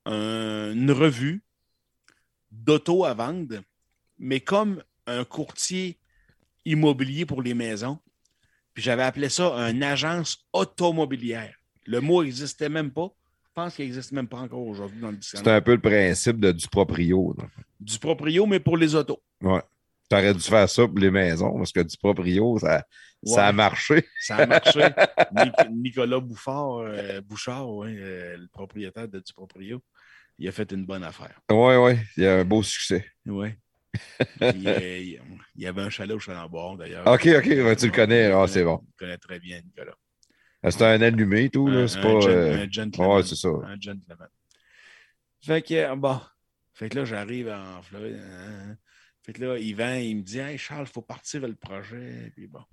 Speaker 3: une revue d'auto à vendre, mais comme un courtier immobilier pour les maisons. Puis j'avais appelé ça une agence automobilière. Le mot n'existait même pas. Je pense qu'il n'existe même pas encore aujourd'hui dans le
Speaker 1: dictionnaire. C'est un peu le principe de, du proprio.
Speaker 3: Du proprio, mais pour les autos.
Speaker 1: Ouais. Tu aurais dû faire ça pour les maisons, parce que du proprio, ça, ça a marché.
Speaker 3: Ça a marché. Nicolas Bouchard, euh, Bouchard euh, le propriétaire de du proprio, il a fait une bonne affaire.
Speaker 1: Oui, oui, il a un beau succès.
Speaker 3: Oui. Euh, il, y avait un chalet au Chalambord, d'ailleurs.
Speaker 1: OK, OK, tu le connais. Ah, c'est bon.
Speaker 3: Je connais très bien, Nicolas.
Speaker 1: Ah, c'est un allumé, tout. Là. C'est pas,
Speaker 3: un, gentleman.
Speaker 1: Ouais, c'est ça.
Speaker 3: Un gentleman. Fait que, bon. Fait que là, j'arrive en Floride. Hein. Fait que là, Yvan, il me dit Hey Charles, il faut partir le projet. Puis bon.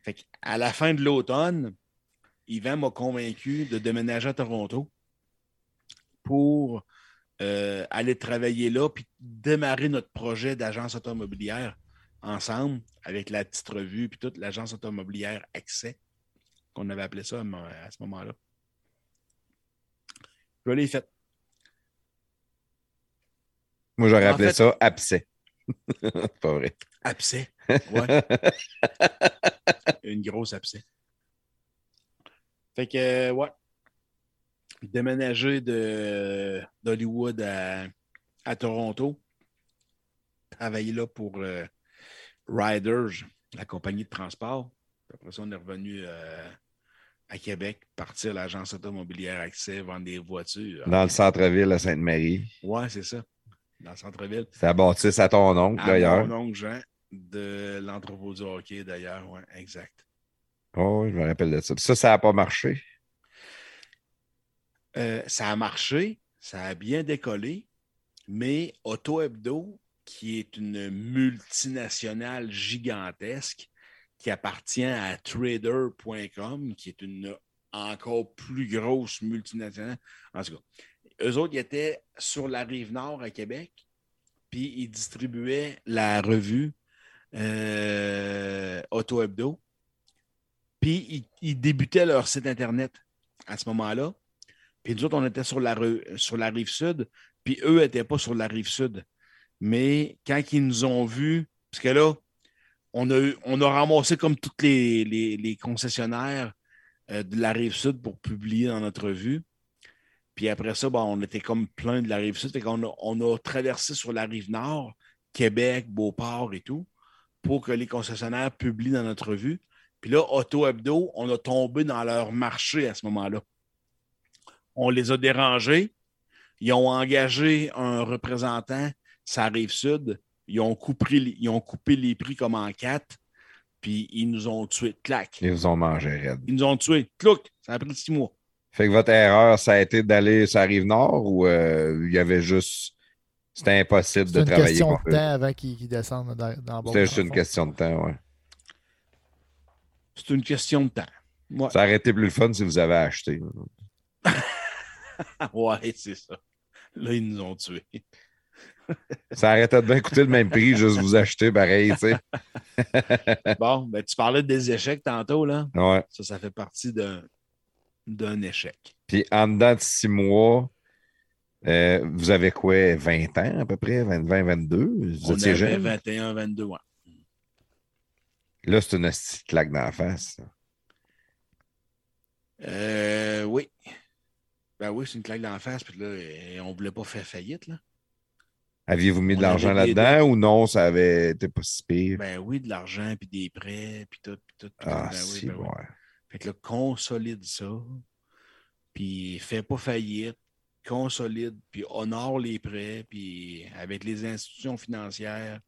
Speaker 3: Fait qu'à la fin de l'automne, Yvan m'a convaincu de déménager à Toronto pour euh, aller travailler là puis démarrer notre projet d'agence automobilière ensemble avec la petite revue puis toute l'agence automobilière Accès, qu'on avait appelé ça à ce moment-là. Je l'ai fait.
Speaker 1: Moi, j'aurais appelé ça abcès. pas vrai.
Speaker 3: Abcès. Ouais. Une grosse abcès. Fait que, ouais. Déménager d'Hollywood à, à, Toronto. Travailler là pour euh, Riders, la compagnie de transport. Après ça, on est revenu euh, à Québec, partir à l'agence automobilière Accès, vendre des voitures.
Speaker 1: Dans le centre-ville à Sainte-Marie.
Speaker 3: Ouais, c'est ça dans le centre-ville.
Speaker 1: C'est à bâtisse à ton oncle, d'ailleurs.
Speaker 3: mon oncle Jean, de l'entrepôt du hockey, d'ailleurs. Oui, exact.
Speaker 1: Oh, je me rappelle de ça. Ça, ça n'a pas marché?
Speaker 3: Euh, ça a marché, ça a bien décollé, mais Auto Hebdo, qui est une multinationale gigantesque, qui appartient à trader.com, qui est une encore plus grosse multinationale. En tout cas, eux autres, ils étaient sur la rive nord à Québec, puis ils distribuaient la revue euh, Auto Hebdo, puis ils, débutaient leur site Internet à ce moment-là. Puis nous autres, on était sur la, rive sud, puis eux n'étaient pas sur la rive sud. Mais quand ils nous ont vus, parce que là, on a, on ramassé comme tous les, concessionnaires euh, de la rive sud pour publier dans notre revue. Puis après ça, on était comme plein de la rive sud. On a, on a traversé sur la rive nord, Québec, Beauport et tout, pour que les concessionnaires publient dans notre revue. Puis là, Auto Hebdo, on a tombé dans leur marché à ce moment-là. On les a dérangés. Ils ont engagé un représentant, ça rive sud. Ils ont, coupé, ils ont coupé les prix comme en quatre. Puis ils nous ont tués. Clac.
Speaker 1: Ils nous ont mangé
Speaker 3: Ils nous ont tués. Clouc. Ça a pris six mois.
Speaker 1: Fait que votre erreur, ça a été d'aller sur la rive nord ou euh, il y avait juste. C'était impossible de travailler.
Speaker 2: C'est une question de temps avant qu'ils descendent dans, dans
Speaker 1: C'était juste une question de temps, oui.
Speaker 3: C'est une question de temps.
Speaker 1: Ça aurait été plus le fun si vous avez acheté.
Speaker 3: ouais, c'est ça. Là, ils nous ont tués.
Speaker 1: ça arrêtait de bien coûter le même prix, juste vous acheter pareil, tu sais.
Speaker 3: bon, ben, tu parlais des échecs tantôt, là.
Speaker 1: Ouais.
Speaker 3: Ça, ça fait partie d'un d'un échec.
Speaker 1: Puis en dedans de six mois, euh, vous avez quoi, 20 ans à peu près, 20, 22? Vous
Speaker 3: On étiez jeune? 21, 22 ans.
Speaker 1: Là, c'est une petite claque dans la face.
Speaker 3: Euh, oui. Ben oui, c'est une claque dans la face. Puis là, on ne voulait pas faire faillite. Là.
Speaker 1: Aviez-vous mis de l'argent là-dedans ou non, ça avait été pas si pire?
Speaker 3: Ben oui, de l'argent, puis des prêts, puis tout, puis tout.
Speaker 1: ah,
Speaker 3: ben
Speaker 1: si,
Speaker 3: ben
Speaker 1: ouais.
Speaker 3: Fait que là, consolide ça, puis fais pas faillite, consolide, puis honore les prêts, puis avec les institutions financières,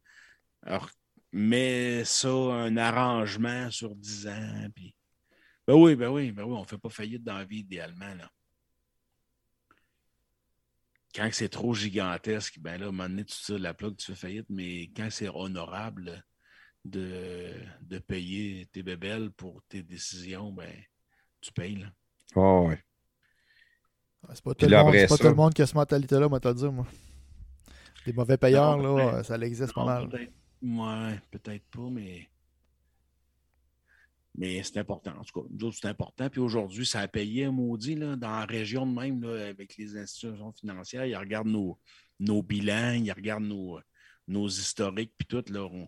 Speaker 3: alors, mets ça, un arrangement sur 10 ans, puis... Ben oui, ben oui, ben oui, on fait pas faillite dans la vie idéalement, là. Quand c'est trop gigantesque, ben là, à un moment donné, tu tires la plaque, tu fais faillite, mais quand c'est honorable, de, de payer tes bébelles pour tes décisions, ben, tu payes. Là.
Speaker 1: Oh, oui.
Speaker 2: C'est pas, tout
Speaker 1: Puis
Speaker 2: le,
Speaker 1: là,
Speaker 2: monde,
Speaker 1: après
Speaker 2: c'est pas
Speaker 1: ça-
Speaker 2: tout le monde qui a cette mentalité-là, moi, le dire, moi. Des mauvais payeurs,
Speaker 3: Non,
Speaker 2: là,
Speaker 3: ben,
Speaker 2: ça existe pas mal.
Speaker 3: peut-être- Ouais, peut-être pas, mais. Mais c'est important. En tout cas, nous autres, c'est important. Puis aujourd'hui, ça a payé un maudit là, dans la région de même, là, avec les institutions financières. Ils regardent nos, nos bilans, ils regardent nos, nos historiques, puis tout. Là, on-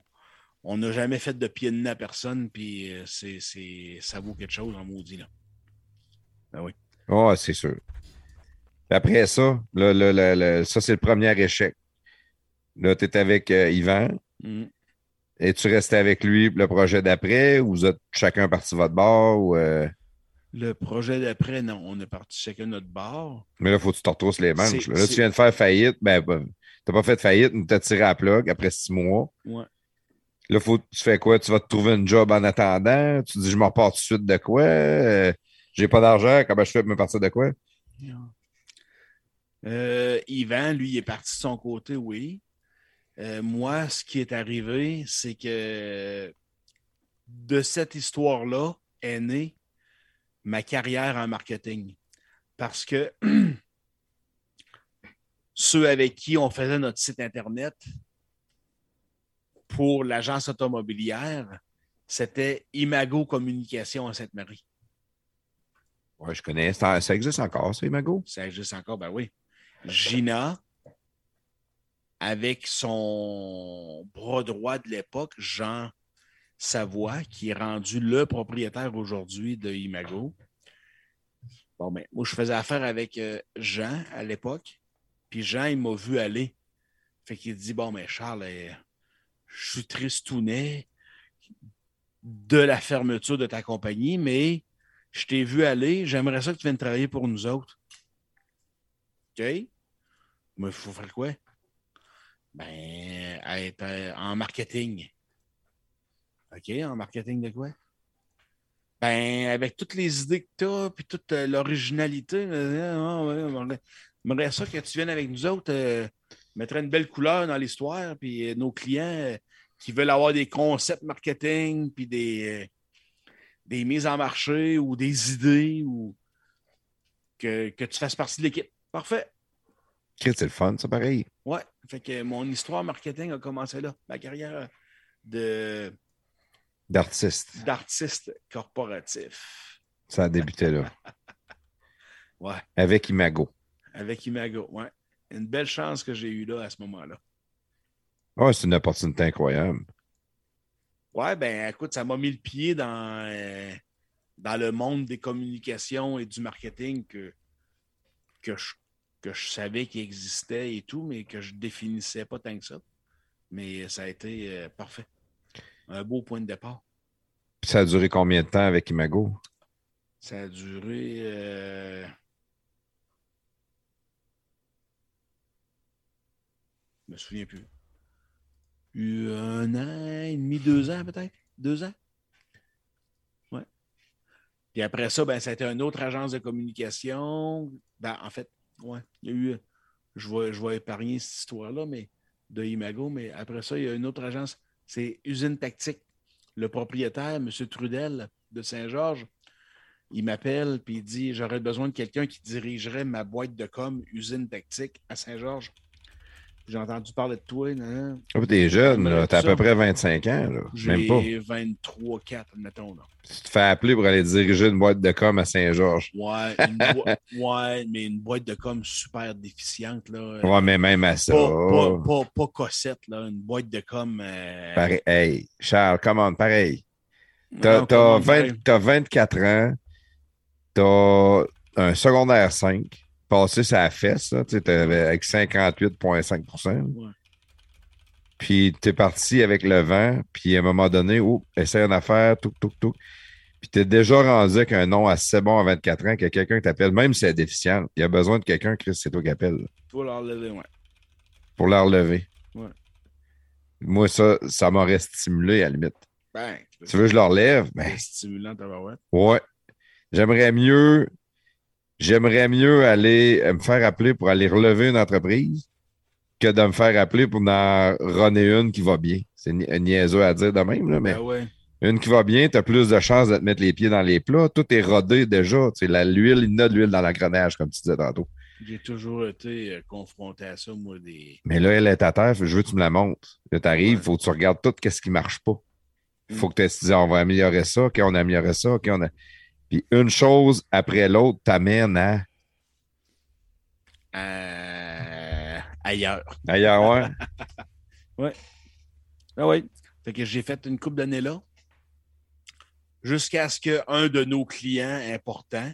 Speaker 3: on n'a jamais fait de pied de nez à personne, puis euh, c'est, c'est, ça vaut quelque chose en maudit. Là. Ben oui.
Speaker 1: Oh, c'est sûr. Après ça, là, là, là, là, ça, c'est le premier échec. Là, tu es avec euh, Yvan.
Speaker 3: Mhm.
Speaker 1: Et tu restais avec lui le projet d'après ou vous êtes chacun parti de votre bord? Ou, euh,
Speaker 3: Le projet d'après, non, on est parti chacun de notre bar.
Speaker 1: Mais là, il faut que tu te retrousses les manches. Là, Là, tu viens de faire faillite. Ben, ben, t'as pas fait faillite, mais t'as tiré à la plug après six mois.
Speaker 3: Ouais.
Speaker 1: Là, faut, tu fais quoi? Tu vas te trouver une job en attendant? Tu te dis, je me repars tout de suite de quoi? Euh, J'ai pas d'argent, comment je fais pour me partir de quoi?
Speaker 3: Euh, Yvan, lui, il est parti de son côté, oui. Euh, moi, ce qui est arrivé, c'est que de cette histoire-là est née ma carrière en marketing. Parce que ceux avec qui on faisait notre site Internet pour l'agence automobilière, c'était Imago Communication à Sainte-Marie.
Speaker 1: Ouais, je connais. Ça, ça existe encore, ça, Imago?
Speaker 3: Ça existe encore, ben oui. Gina, avec son bras droit de l'époque, Jean Savoie, qui est rendu le propriétaire aujourd'hui de Imago. Bon, ben, moi, je faisais affaire avec euh, Jean à l'époque. Puis Jean, il m'a vu aller. Fait qu'il dit Bon, mais Charles, euh, je suis tristounet de la fermeture de ta compagnie, mais je t'ai vu aller. J'aimerais ça que tu viennes travailler pour nous autres. OK? Mais il faut faire quoi? Ben, être euh, en marketing. OK? En marketing de quoi? Ben, avec toutes les idées que tu as, puis toute euh, l'originalité, euh, j'aimerais- ça que tu viennes avec nous autres, mettrais une belle couleur dans l'histoire, puis euh, nos clients euh, qui veulent avoir des concepts marketing, puis des, euh, des mises en marché ou des idées, ou que, que tu fasses partie de l'équipe. Parfait.
Speaker 1: C'est le fun, ça, pareil.
Speaker 3: Ouais. Fait que mon histoire marketing a commencé là. Ma carrière de
Speaker 1: D'artiste.
Speaker 3: d'artiste corporatif.
Speaker 1: Ça a débuté là.
Speaker 3: Ouais.
Speaker 1: Avec Imago.
Speaker 3: Avec Imago. Ouais. Une belle chance que j'ai eue là à ce moment-là.
Speaker 1: Ouais, c'est une opportunité incroyable.
Speaker 3: Ouais, ben écoute, ça m'a mis le pied dans, euh, dans le monde des communications et du marketing que, que, je, que je savais qu'il existait et tout, mais que je définissais pas tant que ça. Mais ça a été euh, parfait. Un beau point de départ.
Speaker 1: Puis ça a duré combien de temps avec Imago?
Speaker 3: Ça a duré. euh, Je me souviens plus. Eu un an et demi, deux ans peut-être? Deux ans? Ouais. Puis après ça, ben, ça a été une autre agence de communication. Ben, en fait, ouais, il y a eu. Je vais, je épargner cette histoire-là, mais de Imago, mais après ça, il y a une autre agence. C'est Usine Tactique. Le propriétaire, M. Trudel de Saint-Georges, il m'appelle puis il dit J'aurais besoin de quelqu'un qui dirigerait ma boîte de com Usine Tactique à Saint-Georges. J'ai entendu parler de toi.
Speaker 1: Ah, puis t'es jeune, là. T'as à peu près 25 ans, là. Même pas.
Speaker 3: J'ai 23, 4, admettons. Là.
Speaker 1: Tu te fais appeler pour aller diriger une boîte de com à Saint-Georges.
Speaker 3: Ouais, ouais, mais une boîte de com super déficiente. Là.
Speaker 1: Ouais, mais même à ça.
Speaker 3: pas, pas, pas, pas cossette, là. une boîte de com. euh,
Speaker 1: Pareil. Hey, Charles, 20
Speaker 3: pareil.
Speaker 1: t'as 24 ans, t'as un secondaire 5, passé sa fesse, tu avec 58,5
Speaker 3: Ouais.
Speaker 1: Puis t'es parti avec le vent, puis à un moment donné, oh, essaie une affaire, tout, tout, tout. Puis t'es déjà rendu avec un nom assez bon à 24 ans que quelqu'un t'appelle, même si c'est déficient. Il y a besoin de quelqu'un, Chris, c'est toi qui appelle,
Speaker 3: Toi, leur lever, ouais.
Speaker 1: pour la relever.
Speaker 3: Ouais.
Speaker 1: Moi, ça, ça m'aurait stimulé à la limite.
Speaker 3: Ben,
Speaker 1: Tu veux que je le relève? Ben,
Speaker 3: stimulant, tabarouette.
Speaker 1: Ouais. J'aimerais mieux. J'aimerais mieux aller euh, me faire appeler pour aller relever une entreprise que de me faire appeler pour en runner une qui va bien. C'est ni- niaiseux à dire de même, là, mais
Speaker 3: Ben ouais.
Speaker 1: Une qui va bien, tu as plus de chances de te mettre les pieds dans les plats. Tout est rodé déjà. L'huile, il y a de l'huile dans l'engrenage, comme tu disais tantôt.
Speaker 3: J'ai toujours été euh, confronté à ça, moi, des.
Speaker 1: Mais là, elle est à terre, je veux que tu me la montres. Là, tu arrives, il
Speaker 3: Ouais.
Speaker 1: faut que tu regardes tout ce qui marche pas. Il faut
Speaker 3: Mm.
Speaker 1: que tu te dises, on va améliorer ça, OK, on a amélioré ça, OK, on a. Puis une chose après l'autre t'amène à?
Speaker 3: Euh, ailleurs.
Speaker 1: ailleurs. ouais.
Speaker 3: Ah oui. Fait que j'ai fait une coupe d'années là. Jusqu'à ce qu'un de nos clients importants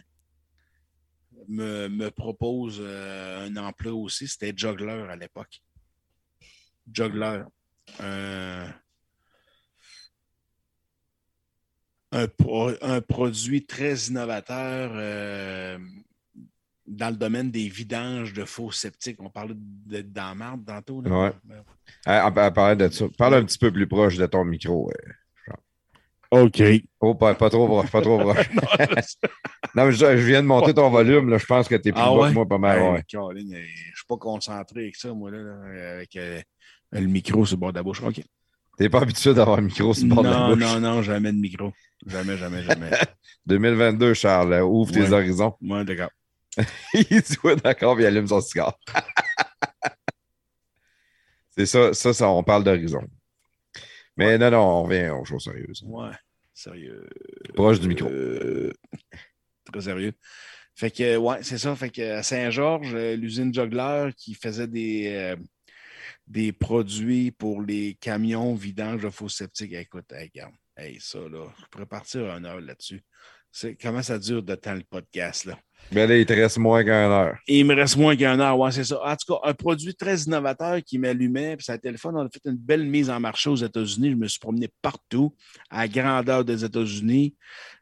Speaker 3: me, me propose euh, un emploi aussi. C'était Juggler à l'époque. Juggler. Un, un, pro- un produit très innovateur euh, dans le domaine des vidanges de faux sceptiques. On parlait d'être dans la marde tantôt. là.
Speaker 1: Ouais. À parler de ça. Parle un petit peu plus proche de ton micro. euh.
Speaker 3: OK.
Speaker 1: Oh, pas, pas trop proche, pas trop proche. non, mais je, je viens de monter ton volume. Là, je pense que tu es plus
Speaker 3: Ah
Speaker 1: bas
Speaker 3: ouais?
Speaker 1: que moi, pas mal.
Speaker 3: Hey,
Speaker 1: ouais.
Speaker 3: Caroline, euh, je suis pas concentré avec ça, moi, là, là, avec euh, le micro sur le bord de la bouche. OK.
Speaker 1: T'es pas habitué d'avoir un micro sur le bord de la
Speaker 3: Non,
Speaker 1: bouche.
Speaker 3: non, non, jamais de micro. Jamais, jamais, jamais.
Speaker 1: 2022, Charles, euh, ouvre tes horizons.
Speaker 3: Moi, d'accord.
Speaker 1: il dit ouais, d'accord, puis il allume son cigare. C'est ça, ça, ça, on parle d'horizon. Mais non, non, on revient aux choses sérieuses.
Speaker 3: Ouais, sérieux.
Speaker 1: Proche du micro.
Speaker 3: Euh, très sérieux. Fait que, ouais, c'est ça. Fait que à Saint-Georges, euh, l'usine Juggler qui faisait des, euh, des produits pour les camions vidanges de faux sceptiques. Écoute, hey, regarde, hey, ça, là, je pourrais partir un heure là-dessus. Comment ça dure de temps le podcast, là?
Speaker 1: Là, il te reste moins qu'une heure.
Speaker 3: Il me reste moins qu'un heure, ouais, c'est ça. En tout cas, un produit très innovateur qui m'allumait, puis ça a été le fun. On a fait une belle mise en marché aux États-Unis. Je me suis promené partout, à la grandeur des États-Unis.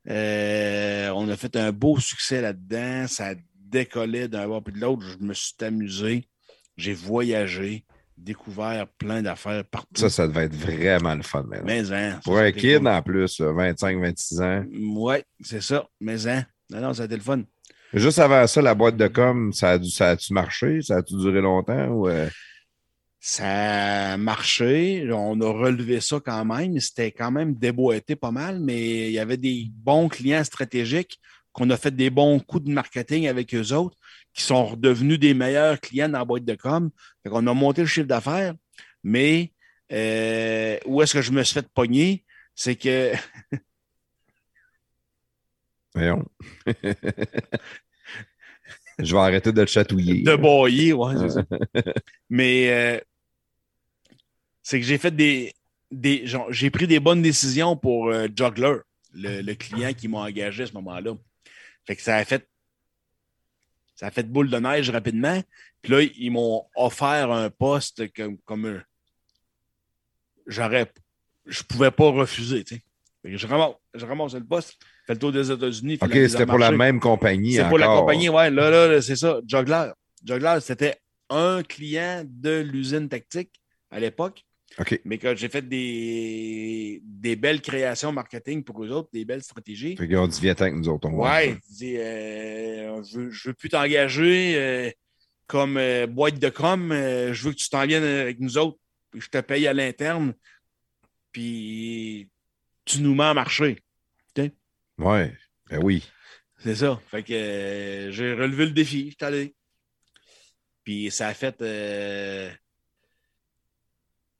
Speaker 3: Euh, on a fait un beau succès là-dedans. Ça décollait d'un bord puis de l'autre. Je me suis amusé. J'ai voyagé, découvert plein d'affaires partout.
Speaker 1: Ça, ça devait être vraiment le fun, maintenant.
Speaker 3: Mais, hein,
Speaker 1: Pour un kid,
Speaker 3: cool.
Speaker 1: en plus, 25-26 ans.
Speaker 3: Ouais, c'est ça. Mais, hein. Non, non, ça a été le fun.
Speaker 1: Juste avant ça, la boîte de com, ça a, dû- ça a-tu marché? Ça a-tu duré longtemps? Ou, euh,
Speaker 3: Ça a marché. On a relevé ça quand même. C'était quand même déboîté pas mal, mais il y avait des bons clients stratégiques qu'on a fait des bons coups de marketing avec eux autres qui sont redevenus des meilleurs clients dans la boîte de com. Fait qu'on a monté le chiffre d'affaires, mais euh, où est-ce que je me suis fait pogner? C'est que
Speaker 1: voyons. Je vais arrêter de te chatouiller.
Speaker 3: de boyer, ouais, c'est ça. Mais euh, c'est que j'ai fait des. des j'ai pris des bonnes décisions pour euh, Juggler, le, le client qui m'a engagé à ce moment-là. Fait que ça a fait. Ça a fait boule de neige rapidement. Puis là, ils m'ont offert un poste comme, comme un- j'aurais. Je pouvais pas refuser, tu sais. Je ramasse, je ramasse le poste, fais le tour des États-Unis.
Speaker 1: OK, c'était pour la même compagnie.
Speaker 3: C'est pour la compagnie, ouais. Là, là, là, c'est ça. Juggler. Juggler, c'était un client de l'usine tactique à l'époque. Mais quand j'ai fait des, des belles créations marketing pour eux autres, des belles stratégies.
Speaker 1: Fait qu'on dit, viens avec nous autres. on
Speaker 3: Ouais, dit, euh, je, veux, je veux plus t'engager euh, comme euh, boîte de com. je veux que tu t'en viennes avec nous autres. puis Je te paye à l'interne. Puis tu nous mets en marché.
Speaker 1: ça. Ouais, ben oui.
Speaker 3: C'est ça. Fait que j'ai relevé le défi. Je suis allé. Puis ça a fait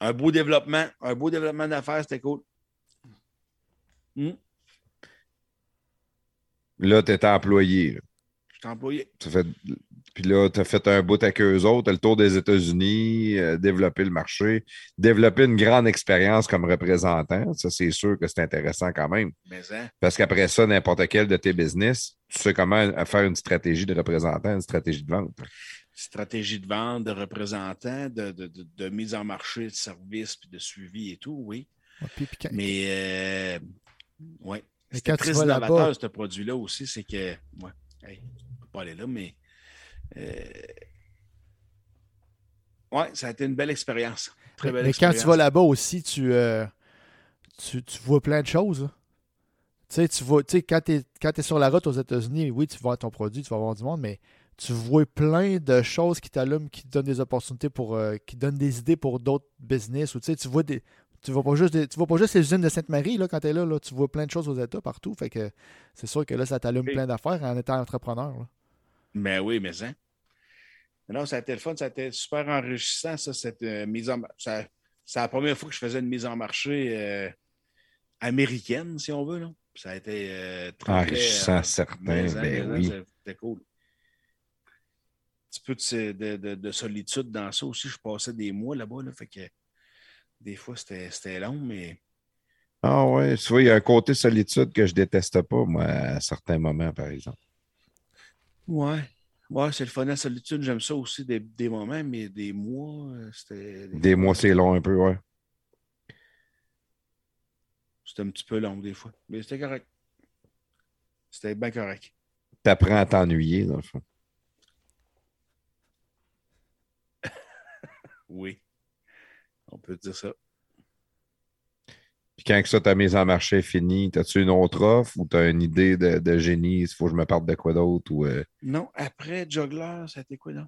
Speaker 3: un beau développement. Un beau développement d'affaires. C'était cool. Hmm.
Speaker 1: Là, tu étais employé.
Speaker 3: suis employé.
Speaker 1: Fait- Puis là, tu as fait un bout avec eux autres, t'as le tour des États-Unis, euh, développer le marché, développer une grande expérience comme représentant. Ça, c'est sûr que c'est intéressant quand même.
Speaker 3: Mais hein,
Speaker 1: Parce qu'après ça, n'importe quel de tes business, tu sais comment faire une stratégie de représentant, une stratégie de vente.
Speaker 3: Stratégie de vente, de représentant, de, de- de- de mise en marché, de service, puis de suivi et tout, oui.
Speaker 2: Ouais, puis- puis quand-
Speaker 3: Mais euh, ouais.
Speaker 2: Mais
Speaker 3: C'était très
Speaker 2: vas
Speaker 3: innovateur, ce produit-là aussi, c'est que. Ouais, hey, on peut pas aller là, mais. euh, ouais, ça a été une belle expérience. Très belle
Speaker 2: mais quand tu vas là-bas aussi, tu, euh, tu, tu vois plein de choses. là. Tu sais, tu vois, tu sais, quand tu es, sur la route aux États-Unis, oui, tu vois ton produit, tu vas voir du monde, mais tu vois plein de choses qui t'allument, qui te donnent des opportunités pour, euh, qui donnent des idées pour d'autres business. Ou tu sais, tu vois des, tu vois pas juste des- tu vois pas juste les usines de Sainte-Marie là, quand tu es là, là. Tu vois plein de choses aux États partout. Fait que c'est sûr que là, ça t'allume
Speaker 3: Oui.
Speaker 2: plein d'affaires en étant entrepreneur. là.
Speaker 3: Ben oui, mais hein. Non, ça a été le fun, ça a été super enrichissant, ça, cette euh, mise en ça, C'est la première fois que je faisais une mise en marché euh, américaine, si on veut. Là. Ça a été euh, très,
Speaker 1: Enrichissant,
Speaker 3: euh,
Speaker 1: certain,
Speaker 3: mais,
Speaker 1: ben
Speaker 3: mais,
Speaker 1: oui.
Speaker 3: C'était cool. Un petit peu de, de- de- de solitude dans ça aussi. Je passais des mois là-bas, là, fait que des fois, c'était long, mais
Speaker 1: Ah ouais, tu vois, il y a un côté solitude que je déteste pas, moi, à certains moments, par exemple.
Speaker 3: ouais. Ouais, c'est le fun la solitude. J'aime ça aussi des, des moments, mais des mois, euh, c'était.
Speaker 1: Des mois, c'est long un peu, ouais.
Speaker 3: C'était un petit peu long des fois. Mais c'était correct. C'était bien correct.
Speaker 1: T'apprends à t'ennuyer, dans le fond.
Speaker 3: Oui. On peut dire ça.
Speaker 1: Puis quand que ça, ta mise en marché est finie, as-tu une autre offre ou t'as une idée de, de génie, il faut que je me parte de quoi d'autre ou euh,
Speaker 3: Non, après Juggler, ça a été quoi, non?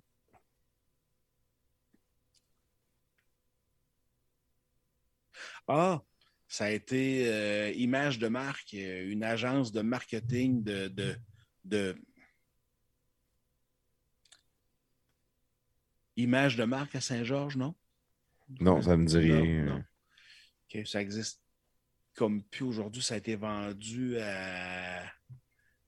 Speaker 3: Ah, ça a été euh, Image de marque, euh, une agence de marketing de, de, de- Image de marque à Saint-Georges, non?
Speaker 1: non, ça me dit rien.
Speaker 3: non. Ça existe comme plus aujourd'hui. Ça a été vendu à.